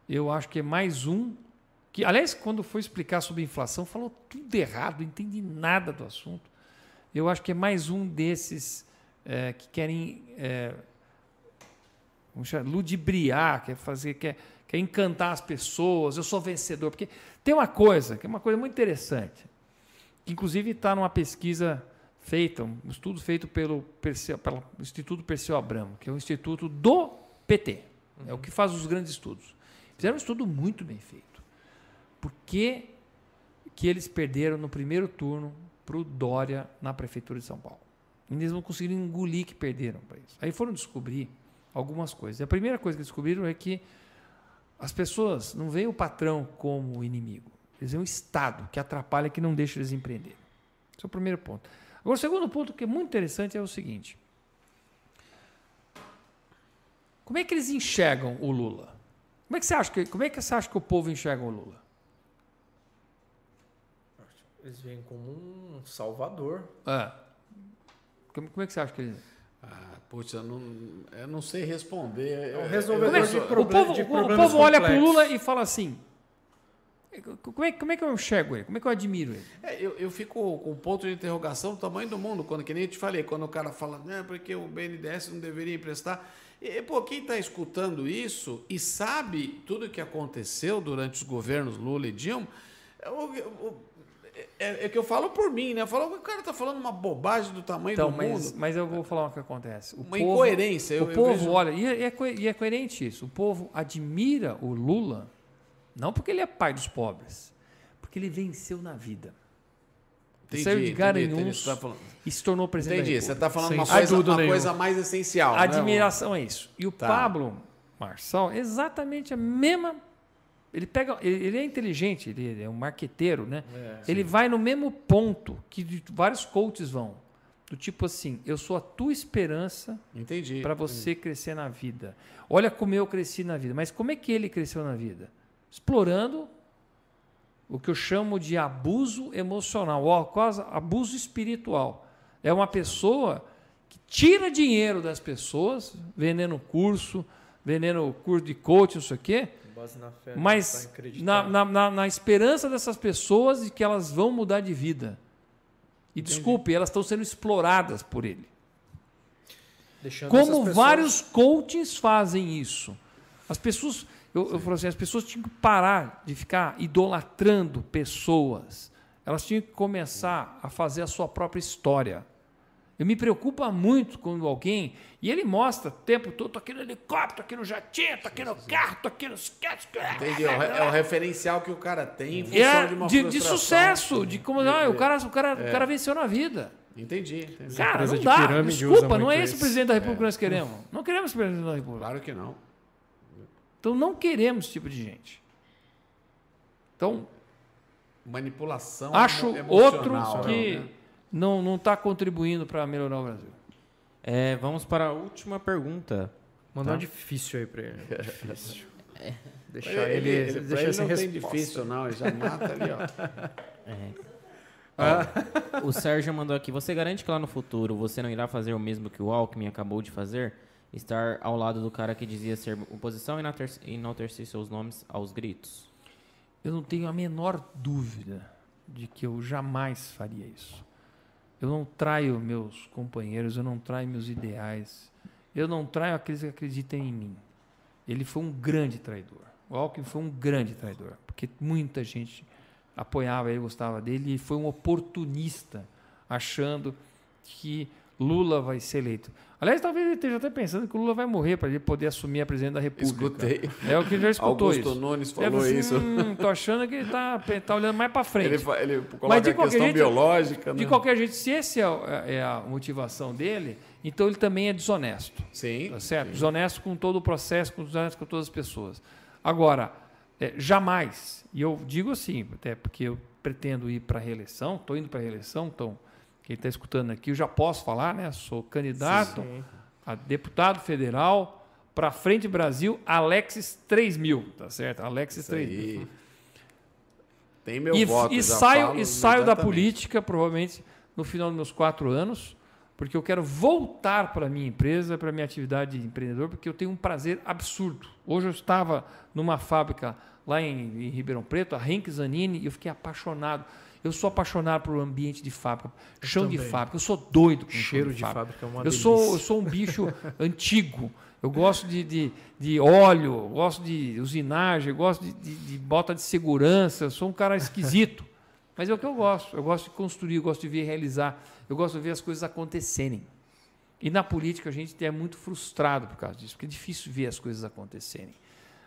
[SPEAKER 3] Eu acho que é mais um que, aliás, quando foi explicar sobre inflação, falou tudo errado, não entendi nada do assunto. Eu acho que é mais um desses é, que querem é, chamar, ludibriar, quer fazer, quer, quer encantar as pessoas. Eu sou vencedor, porque tem uma coisa que é uma coisa muito interessante, que inclusive está numa pesquisa feita, um estudo feito pelo, Perseu, pelo Instituto Perseu Abramo, que é um instituto do PT, é o que faz os grandes estudos. Fizeram um estudo muito bem feito. Por que, que eles perderam no primeiro turno para o Dória na Prefeitura de São Paulo? E eles não conseguiram engolir que perderam para isso. Aí foram descobrir algumas coisas. E a primeira coisa que descobriram é que as pessoas não veem o patrão como inimigo. Eles veem o Estado, que atrapalha, que não deixa eles empreenderem. Esse é o primeiro ponto. Agora, o segundo ponto que é muito interessante é o seguinte. Como é que eles enxergam o Lula? Como é que você acha que, como é que, você acha que o povo enxerga o Lula?
[SPEAKER 1] Eles vêm como um salvador.
[SPEAKER 3] É. Como, como é que você acha que eles...
[SPEAKER 2] Ah, putz, eu não, eu não sei responder.
[SPEAKER 1] É um
[SPEAKER 2] Eu-
[SPEAKER 1] resolvedor
[SPEAKER 3] é
[SPEAKER 1] de
[SPEAKER 3] o
[SPEAKER 1] problem-
[SPEAKER 3] povo,
[SPEAKER 1] de
[SPEAKER 3] o- o
[SPEAKER 1] problemas
[SPEAKER 3] povo olha para o. Lula e fala assim: como é, como é que eu enxergo ele? Como é que eu admiro ele?
[SPEAKER 2] É, eu, eu fico com um ponto de interrogação do tamanho do mundo, quando, que nem eu te falei, quando o cara fala, né, porque o BNDES não deveria emprestar. E, pô, quem está escutando isso e sabe tudo o que aconteceu durante os governos Lula e Dilma, é, o- o- é, é que eu falo por mim, né? Eu falo, o cara tá falando uma bobagem do tamanho
[SPEAKER 3] Então,
[SPEAKER 2] do
[SPEAKER 3] mas,
[SPEAKER 2] mundo.
[SPEAKER 3] mas eu vou falar o que acontece. O
[SPEAKER 2] Uma
[SPEAKER 3] povo-
[SPEAKER 2] incoerência. eu-
[SPEAKER 3] o
[SPEAKER 2] eu
[SPEAKER 3] povo
[SPEAKER 2] vejo-
[SPEAKER 3] olha, e é, e é co- e é coerente isso. O povo admira o Lula, não porque ele é pai dos pobres, porque ele venceu na vida.
[SPEAKER 2] Entendi,
[SPEAKER 3] saiu de Garanhuns
[SPEAKER 2] tá falando.
[SPEAKER 3] e se tornou presidente. da
[SPEAKER 2] Entendi, você está falando
[SPEAKER 1] Sem
[SPEAKER 2] uma, coisa, uma coisa mais essencial. né?
[SPEAKER 3] Admiração é isso. E o
[SPEAKER 2] Tá.
[SPEAKER 3] Pablo Marçal, exatamente a mesma. Ele pega, ele, é inteligente, ele é um marqueteiro, né?
[SPEAKER 1] É.
[SPEAKER 3] ele vai no mesmo ponto que vários coaches vão. Do tipo assim, eu sou a tua esperança
[SPEAKER 2] Entendi.
[SPEAKER 3] para você crescer na vida. Olha como eu cresci na vida. Mas como é que ele cresceu na vida? Explorando o que eu chamo de abuso emocional, ou quase abuso espiritual. É uma pessoa que tira dinheiro das pessoas, vendendo curso, vendendo curso de coaching, não sei o quê, mas na, na, na, na esperança dessas pessoas de que elas vão mudar de vida. E desculpe, elas estão sendo exploradas por ele.
[SPEAKER 1] Deixando
[SPEAKER 3] Como
[SPEAKER 1] pessoas-
[SPEAKER 3] vários coaches fazem isso. As pessoas, eu, eu falo assim, as pessoas tinham que parar de ficar idolatrando pessoas. Elas tinham que começar a fazer a sua própria história. Eu me preocupa muito quando alguém. E ele mostra o tempo todo: tô aqui no helicóptero, aqui no jatinho, tô aqui no carro, tô aqui no sketch.
[SPEAKER 2] Entendi. É o, re- é o referencial que o cara tem em função
[SPEAKER 3] É,
[SPEAKER 2] de uma
[SPEAKER 3] de, de sucesso, de como ah, o, cara, o, cara, o cara venceu na vida.
[SPEAKER 2] Entendi. entendi.
[SPEAKER 3] Cara, não
[SPEAKER 1] de
[SPEAKER 3] dá.
[SPEAKER 1] usa
[SPEAKER 3] Desculpa, não é esse o
[SPEAKER 1] isso.
[SPEAKER 3] presidente da República que nós queremos. Não queremos esse presidente da República.
[SPEAKER 2] Claro que não.
[SPEAKER 3] Então não queremos esse tipo de gente. Então,
[SPEAKER 2] Manipulação
[SPEAKER 3] acho outro que
[SPEAKER 2] né?
[SPEAKER 3] Não está contribuindo para melhorar o Brasil.
[SPEAKER 4] É, vamos para a última pergunta.
[SPEAKER 1] Mandar
[SPEAKER 4] Tá.
[SPEAKER 1] um difícil aí pra ele. Difícil. Deixar
[SPEAKER 2] Ele,
[SPEAKER 1] ele,
[SPEAKER 2] ele,
[SPEAKER 1] deixar
[SPEAKER 2] ele
[SPEAKER 1] sem
[SPEAKER 2] não tem
[SPEAKER 1] resposta.
[SPEAKER 2] difícil, não. Ele já mata ali, ó.
[SPEAKER 1] Ah,
[SPEAKER 4] O Sérgio mandou aqui. Você garante que lá no futuro você não irá fazer o mesmo que o Alckmin acabou de fazer? Estar ao lado do cara que dizia ser oposição e enaltecer seus nomes aos gritos?
[SPEAKER 3] Eu não tenho a menor dúvida de que eu jamais faria isso. Eu não traio meus companheiros, eu não traio meus ideais, eu não traio aqueles que acreditam em mim. Ele foi um grande traidor. O Alckmin foi um grande traidor, porque muita gente apoiava ele, gostava dele, e foi um oportunista, achando que Lula vai ser eleito. Aliás, talvez ele esteja até pensando que o Lula vai morrer para ele poder assumir a presidência da República.
[SPEAKER 2] Escutei.
[SPEAKER 3] É o que ele já escutou
[SPEAKER 2] Augusto
[SPEAKER 3] isso.
[SPEAKER 2] Nunes
[SPEAKER 3] Ele
[SPEAKER 2] falou
[SPEAKER 3] assim,
[SPEAKER 2] isso.
[SPEAKER 3] Hum, tô achando que ele tá, tá olhando mais para frente.
[SPEAKER 2] Ele, ele coloca
[SPEAKER 3] Mas de
[SPEAKER 2] a questão
[SPEAKER 3] jeito-
[SPEAKER 2] biológica,
[SPEAKER 3] De
[SPEAKER 2] né?
[SPEAKER 3] qualquer jeito, se essa é a, é a motivação dele, então ele também é desonesto.
[SPEAKER 2] Sim.
[SPEAKER 3] Tá certo? Desonesto com todo o processo, com desonesto com todas as pessoas. Agora, é, jamais, e eu digo assim, até porque eu pretendo ir para a reeleição, estou indo para a reeleição, então, quem está escutando aqui, eu já posso falar, né? Sou candidato
[SPEAKER 1] sim.
[SPEAKER 3] a deputado federal para Frente Brasil, Alexis 3000, tá certo? Alexis
[SPEAKER 2] Isso
[SPEAKER 3] 3000
[SPEAKER 2] aí. Tem meu
[SPEAKER 3] e,
[SPEAKER 2] voto.
[SPEAKER 3] e
[SPEAKER 2] já
[SPEAKER 3] saio,
[SPEAKER 2] falo
[SPEAKER 3] e saio da política, provavelmente, no final dos meus quatro anos, porque eu quero voltar para a minha empresa, para a minha atividade de empreendedor, porque eu tenho um prazer absurdo. Hoje eu estava numa fábrica lá em, em Ribeirão Preto, a Henk Zanini, e eu fiquei apaixonado. Eu sou apaixonado por ambiente de fábrica, chão de fábrica. Eu sou doido com
[SPEAKER 1] Cheiro
[SPEAKER 3] chão
[SPEAKER 1] de fábrica é uma
[SPEAKER 3] eu sou, eu
[SPEAKER 1] delícia.
[SPEAKER 3] sou um bicho antigo. Eu gosto de, de, de óleo, gosto de usinagem, gosto de, de, de bota de segurança. Eu sou um cara esquisito. Mas é o que eu gosto. Eu gosto de construir, eu gosto de ver realizar. Eu gosto de ver as coisas acontecerem. E na política a gente é muito frustrado por causa disso, porque é difícil ver as coisas acontecerem.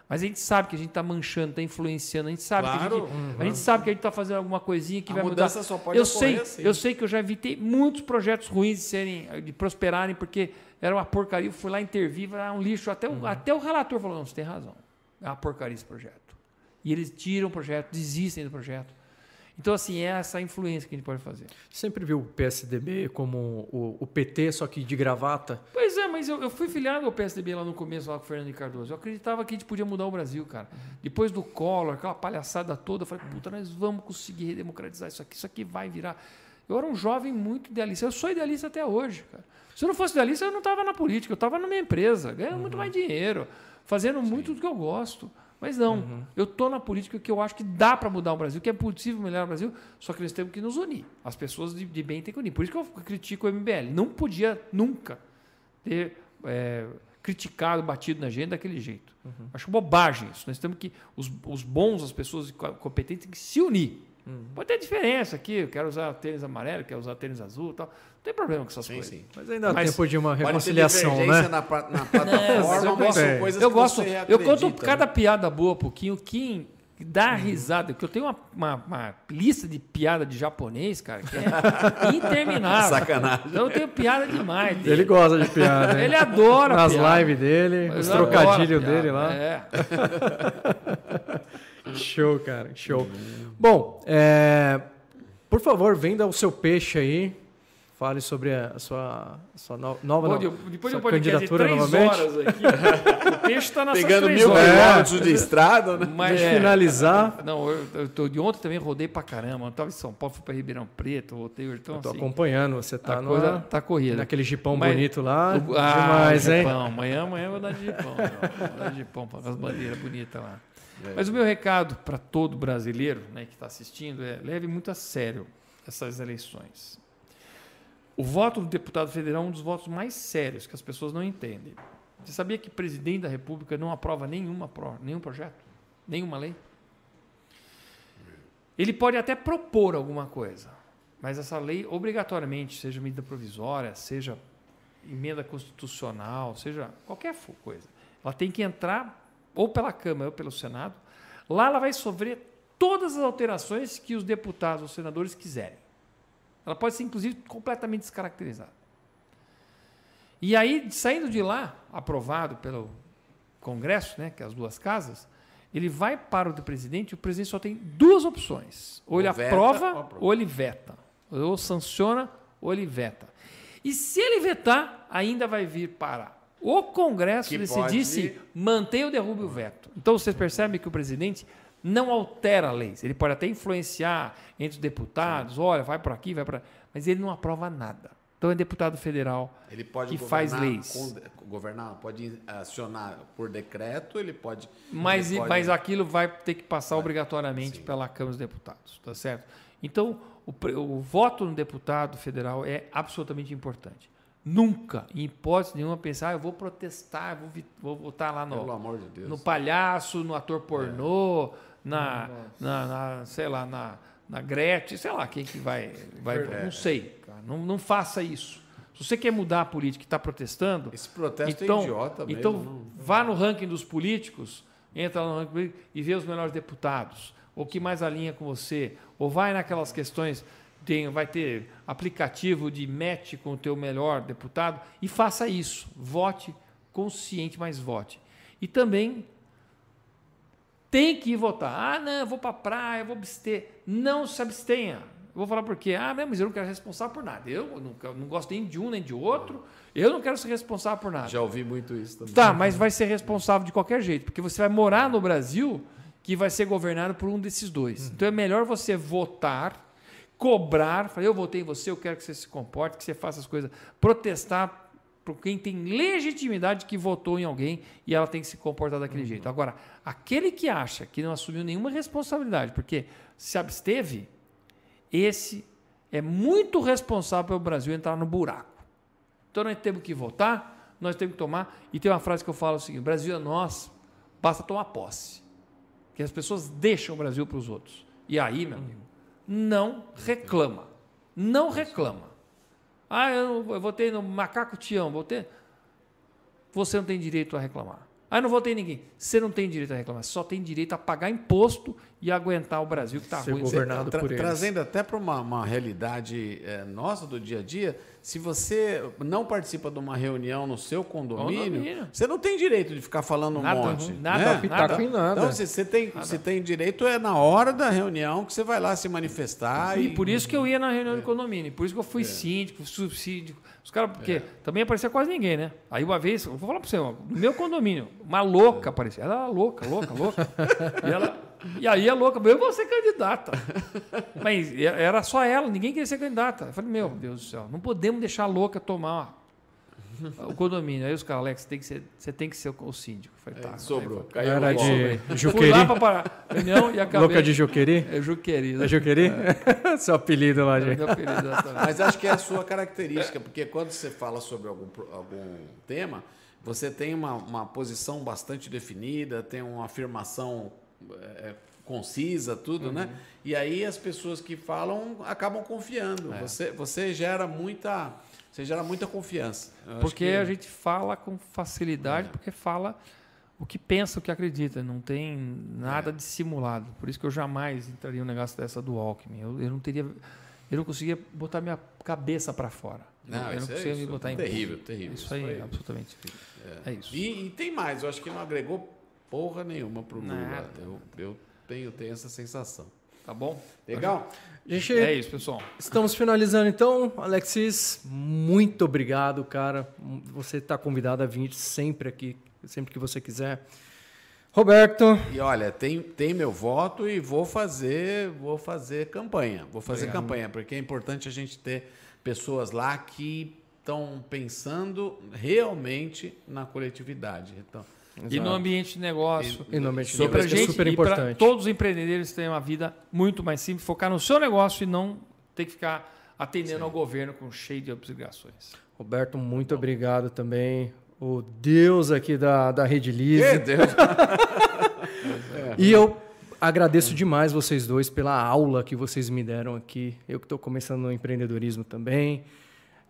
[SPEAKER 3] Mas a gente sabe que a gente está manchando, está influenciando, a gente sabe que a
[SPEAKER 2] Claro.
[SPEAKER 3] gente, a gente sabe que a gente está fazendo alguma coisinha que
[SPEAKER 2] A
[SPEAKER 3] vai mudar.
[SPEAKER 2] só pode
[SPEAKER 3] eu sei,
[SPEAKER 2] assim.
[SPEAKER 3] eu sei que eu já evitei muitos projetos ruins de serem, de prosperarem, porque era uma porcaria. Eu fui lá intervir, era um lixo. Até o, até o relator falou: não, você tem razão. É uma porcaria esse projeto. E eles tiram o projeto, desistem do projeto. Então, assim, é essa influência que a gente pode fazer.
[SPEAKER 1] Sempre viu o PSDB como o, o PT, só que de gravata?
[SPEAKER 3] Pois é, mas eu, eu fui filiado ao PSDB lá no começo, lá com o Fernando Henrique Cardoso. Eu acreditava que a gente podia mudar o Brasil, cara. Depois do Collor, aquela palhaçada toda, eu falei, puta, nós vamos conseguir redemocratizar isso aqui, isso aqui vai virar. Eu era um jovem muito idealista. Eu sou idealista até hoje, cara. Se eu não fosse idealista, eu não estava na política, eu estava na minha empresa, ganhando muito mais dinheiro, fazendo muito do que eu gosto. Mas não, eu estou na política que eu acho que dá para mudar o Brasil, que é possível melhorar o Brasil, só que nós temos que nos unir. As pessoas de, de bem têm que unir. Por isso que eu critico o MBL. Não podia nunca ter é, criticado, batido na gente daquele jeito. Acho bobagem isso. Nós temos que. Os, os bons, as pessoas co- competentes, têm que se unir. Pode ter diferença aqui, eu quero usar tênis amarelo, quero usar tênis azul e tal. Não tem problema com essas
[SPEAKER 2] Sim,
[SPEAKER 3] coisas.
[SPEAKER 2] sim.
[SPEAKER 1] Mas ainda há
[SPEAKER 3] Mas
[SPEAKER 1] tempo de uma
[SPEAKER 2] Pode ter
[SPEAKER 1] reconciliação, né?
[SPEAKER 2] na, na plataforma,
[SPEAKER 3] eu
[SPEAKER 2] mas
[SPEAKER 1] gosto-
[SPEAKER 2] são coisas
[SPEAKER 3] eu
[SPEAKER 2] que
[SPEAKER 3] gosto,
[SPEAKER 2] você
[SPEAKER 3] eu conto
[SPEAKER 2] acredita,
[SPEAKER 3] cada
[SPEAKER 2] né?
[SPEAKER 3] piada boa pro Kim. O Kim dá risada, porque eu tenho uma, uma, uma lista de piada de japonês, cara, que é interminável.
[SPEAKER 2] Sacanagem.
[SPEAKER 3] Então eu tenho piada demais. dele.
[SPEAKER 1] Ele gosta de piada. hein?
[SPEAKER 3] Ele adora
[SPEAKER 1] Nas
[SPEAKER 3] piada.
[SPEAKER 1] lives dele,
[SPEAKER 3] Mas
[SPEAKER 1] os trocadilhos dele lá.
[SPEAKER 3] É.
[SPEAKER 1] Show, cara, show. Bom, é, por favor, venda o seu peixe aí. fale sobre a sua, a sua no- nova
[SPEAKER 3] de- depois
[SPEAKER 1] sua
[SPEAKER 3] de
[SPEAKER 1] candidatura
[SPEAKER 3] três
[SPEAKER 1] novamente.
[SPEAKER 3] horas aqui, o peixe está nas
[SPEAKER 2] Pegando
[SPEAKER 3] três
[SPEAKER 2] mil quilômetros de estrada, né?
[SPEAKER 3] Mas,
[SPEAKER 1] Deixa eu
[SPEAKER 3] é,
[SPEAKER 1] finalizar.
[SPEAKER 3] Não, eu, eu tô, de ontem também rodei pra caramba. Eu tava em São Paulo, fui pra Ribeirão Preto, voltei hoje. Então,
[SPEAKER 1] Eu tô
[SPEAKER 3] assim,
[SPEAKER 1] acompanhando, você tá
[SPEAKER 3] a
[SPEAKER 1] no,
[SPEAKER 3] coisa tá corrida.
[SPEAKER 1] naquele jipão
[SPEAKER 3] Mas-
[SPEAKER 1] bonito lá.
[SPEAKER 3] O- ah,
[SPEAKER 1] demais, hein?
[SPEAKER 3] Jipão. Amanhã, amanhã eu vou dar de Jipão. Vou dar de Jipão com as bandeiras bonitas lá. Mas o meu recado para todo brasileiro né, que está assistindo é leve muito a sério essas eleições. O voto do deputado federal é um dos votos mais sérios que as pessoas não entendem. Você sabia que o presidente da República não aprova nenhuma, nenhum projeto? Nenhuma lei? Ele pode até propor alguma coisa, mas essa lei, obrigatoriamente, seja medida provisória, seja emenda constitucional, seja qualquer coisa, ela tem que entrar ou pela Câmara ou pelo Senado. Lá ela vai sofrer todas as alterações que os deputados ou senadores quiserem. Ela pode ser, inclusive, completamente descaracterizada. E aí, saindo de lá, aprovado pelo Congresso, né, que é as duas casas, ele vai para o do presidente e o presidente só tem duas opções. Ou ele
[SPEAKER 2] Ou veta,
[SPEAKER 3] aprova
[SPEAKER 2] ou aprova.
[SPEAKER 3] ou ele veta. Ou sanciona ou ele veta. E se ele vetar, ainda vai vir para o Congresso
[SPEAKER 2] Que
[SPEAKER 3] decidir
[SPEAKER 2] pode-
[SPEAKER 3] se mantém ou derruba o veto. Então vocês percebem que o presidente não altera leis. Ele pode até influenciar entre os deputados, olha, vai por aqui, vai para, mas ele não aprova nada. Então é deputado federal
[SPEAKER 2] Ele pode
[SPEAKER 3] que faz leis.
[SPEAKER 2] com- governar, pode acionar por decreto, ele pode.
[SPEAKER 3] Mas,
[SPEAKER 2] ele pode-
[SPEAKER 3] mas aquilo vai ter que passar obrigatoriamente pela Câmara dos Deputados, tá certo? Então, o, o voto no deputado federal é absolutamente importante. Nunca, em hipótese nenhuma, pensar, ah, eu vou protestar, vou, vou votar lá
[SPEAKER 2] Pelo
[SPEAKER 3] no,
[SPEAKER 2] amor de Deus.
[SPEAKER 3] no palhaço, no ator pornô, na, na, na, sei lá, na, na Gretchen, sei lá, quem que vai, vai não sei, cara, não, não faça isso. Se você quer mudar a política e está protestando,
[SPEAKER 2] Esse protesto
[SPEAKER 3] então,
[SPEAKER 2] é idiota mesmo.
[SPEAKER 3] então
[SPEAKER 2] não-
[SPEAKER 3] vá no ranking dos políticos, entra no ranking político e vê os melhores deputados, ou que mais alinha com você, ou vai naquelas questões, tem, vai ter aplicativo de match com o teu melhor deputado e faça isso. Vote consciente, mas vote. E também tem que ir votar. Ah, não, eu vou para a praia, eu vou abster. Não se abstenha. Eu vou falar por quê? Ah, não, mas eu não quero ser responsável por nada. Eu não, não gosto nem de um nem de outro. Eu não quero ser responsável por nada.
[SPEAKER 2] Já ouvi muito isso também.
[SPEAKER 3] Tá, mas vai ser responsável de qualquer jeito, porque você vai morar no Brasil que vai ser governado por um desses dois. Então é melhor você votar, cobrar, falar, eu votei em você, eu quero que você se comporte, que você faça as coisas, protestar por quem tem legitimidade que votou em alguém e ela tem que se comportar daquele jeito. Agora, aquele que acha que não assumiu nenhuma responsabilidade, porque se absteve, esse é muito responsável pelo Brasil entrar no buraco. Então nós temos que votar, nós temos que tomar. E tem uma frase que eu falo o Brasil é nós, basta tomar posse. Que as pessoas deixam o Brasil para os outros. E aí, meu amigo, não reclama. Não reclama. Ah, eu, não- eu votei no Macaco Tião, votei. Você não tem direito a reclamar. Ah, eu não votei em ninguém. Você não tem direito a reclamar. Você só tem direito a pagar imposto e aguentar o Brasil que está ruim.
[SPEAKER 1] governado
[SPEAKER 2] Tra-
[SPEAKER 1] por eles.
[SPEAKER 2] Trazendo até para uma, uma realidade eh, nossa do dia a dia, se você não participa de uma reunião no seu condomínio,
[SPEAKER 3] Condomínio.
[SPEAKER 2] você não tem direito de ficar falando um
[SPEAKER 3] Nada,
[SPEAKER 2] monte.
[SPEAKER 3] nada,
[SPEAKER 2] né?
[SPEAKER 1] Pitaco em nada.
[SPEAKER 2] Então, você, você tem, você tem direito é na hora da reunião que você vai lá se manifestar.
[SPEAKER 3] E
[SPEAKER 2] E,
[SPEAKER 3] por isso que eu ia na reunião de condomínio, por isso que eu fui síndico, subsídio. Os caras, porque também aparecia quase ninguém, né? Aí uma vez, eu vou falar para você, no meu condomínio, uma louca aparecia. Ela era louca, louca, louca. e, ela, e aí a louca, eu vou ser candidata. Mas era só ela, ninguém queria ser candidata. Eu falei, meu Deus do céu, não podemos deixar a louca tomar o condomínio. Aí os caras, Alex, tem que ser, você tem que ser o, síndico. Eu falei, tá.
[SPEAKER 2] sobrou.
[SPEAKER 3] Aí
[SPEAKER 2] Caiu
[SPEAKER 1] Era de
[SPEAKER 3] Fui
[SPEAKER 1] Juqueri?
[SPEAKER 3] lá para reunião e acabei.
[SPEAKER 1] Louca de Juqueri?
[SPEAKER 3] É Juqueri. né?
[SPEAKER 1] É Juqueri? Seu apelido lá, gente.
[SPEAKER 3] Meu apelido.
[SPEAKER 2] Mas acho que é a sua característica, porque quando você fala sobre algum, algum tema, você tem uma, uma posição bastante definida, tem uma afirmação é, concisa, tudo, né? E aí as pessoas que falam acabam confiando. Você, você gera muita. Você gera muita confiança. Eu
[SPEAKER 3] Porque
[SPEAKER 2] que- É.
[SPEAKER 3] a gente fala com facilidade, porque fala o que pensa, o que acredita, não tem nada
[SPEAKER 2] É.
[SPEAKER 3] dissimulado. Por isso que eu jamais entraria um negócio dessa do Alckmin. Eu, eu não teria, eu não conseguia botar minha cabeça para fora.
[SPEAKER 2] Não,
[SPEAKER 3] eu não
[SPEAKER 2] isso é-
[SPEAKER 3] conseguia
[SPEAKER 2] isso
[SPEAKER 3] me
[SPEAKER 2] é
[SPEAKER 3] botar em
[SPEAKER 2] terrível, terrível.
[SPEAKER 3] Isso aí,
[SPEAKER 2] Isso aí.
[SPEAKER 3] absolutamente. É, isso.
[SPEAKER 2] E, e tem mais, eu acho que não agregou porra nenhuma pro Lula.
[SPEAKER 3] Nada.
[SPEAKER 2] Eu, eu tenho, tenho essa sensação.
[SPEAKER 3] Tá bom?
[SPEAKER 2] Legal?
[SPEAKER 1] Gente,
[SPEAKER 3] É isso, pessoal.
[SPEAKER 1] estamos finalizando então. Alexis, muito obrigado, cara. Você está convidado a vir sempre aqui, sempre que você quiser. Roberto,
[SPEAKER 2] E olha, tem, tem meu voto e vou fazer, vou fazer campanha. Vou fazer
[SPEAKER 3] Legal.
[SPEAKER 2] campanha, porque é importante a gente ter pessoas lá que estão pensando realmente na coletividade. Então,
[SPEAKER 3] E no ambiente de negócio.
[SPEAKER 1] de
[SPEAKER 3] E
[SPEAKER 1] Deus,
[SPEAKER 3] pra
[SPEAKER 1] que é
[SPEAKER 3] gente,
[SPEAKER 1] super
[SPEAKER 3] e pra
[SPEAKER 1] importante.
[SPEAKER 3] todos os empreendedores tenham uma vida muito mais simples, focar no seu negócio e não ter que ficar atendendo ao governo com cheio de obrigações.
[SPEAKER 1] Roberto, muito obrigado também. O Deus aqui da, da Rede.
[SPEAKER 2] Meu Deus.
[SPEAKER 1] E eu agradeço demais vocês dois pela aula que vocês me deram aqui. Eu que estou começando no empreendedorismo também.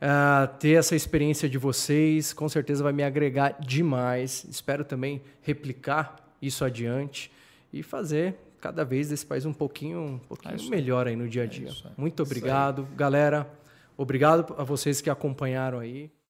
[SPEAKER 1] Ah, ter essa experiência de vocês com certeza vai me agregar demais. Espero também replicar isso adiante e fazer cada vez desse país um pouquinho, um pouquinho
[SPEAKER 3] É
[SPEAKER 1] melhor aí no dia a dia.
[SPEAKER 3] isso aí.
[SPEAKER 1] Muito obrigado, galera. Obrigado a vocês que acompanharam aí.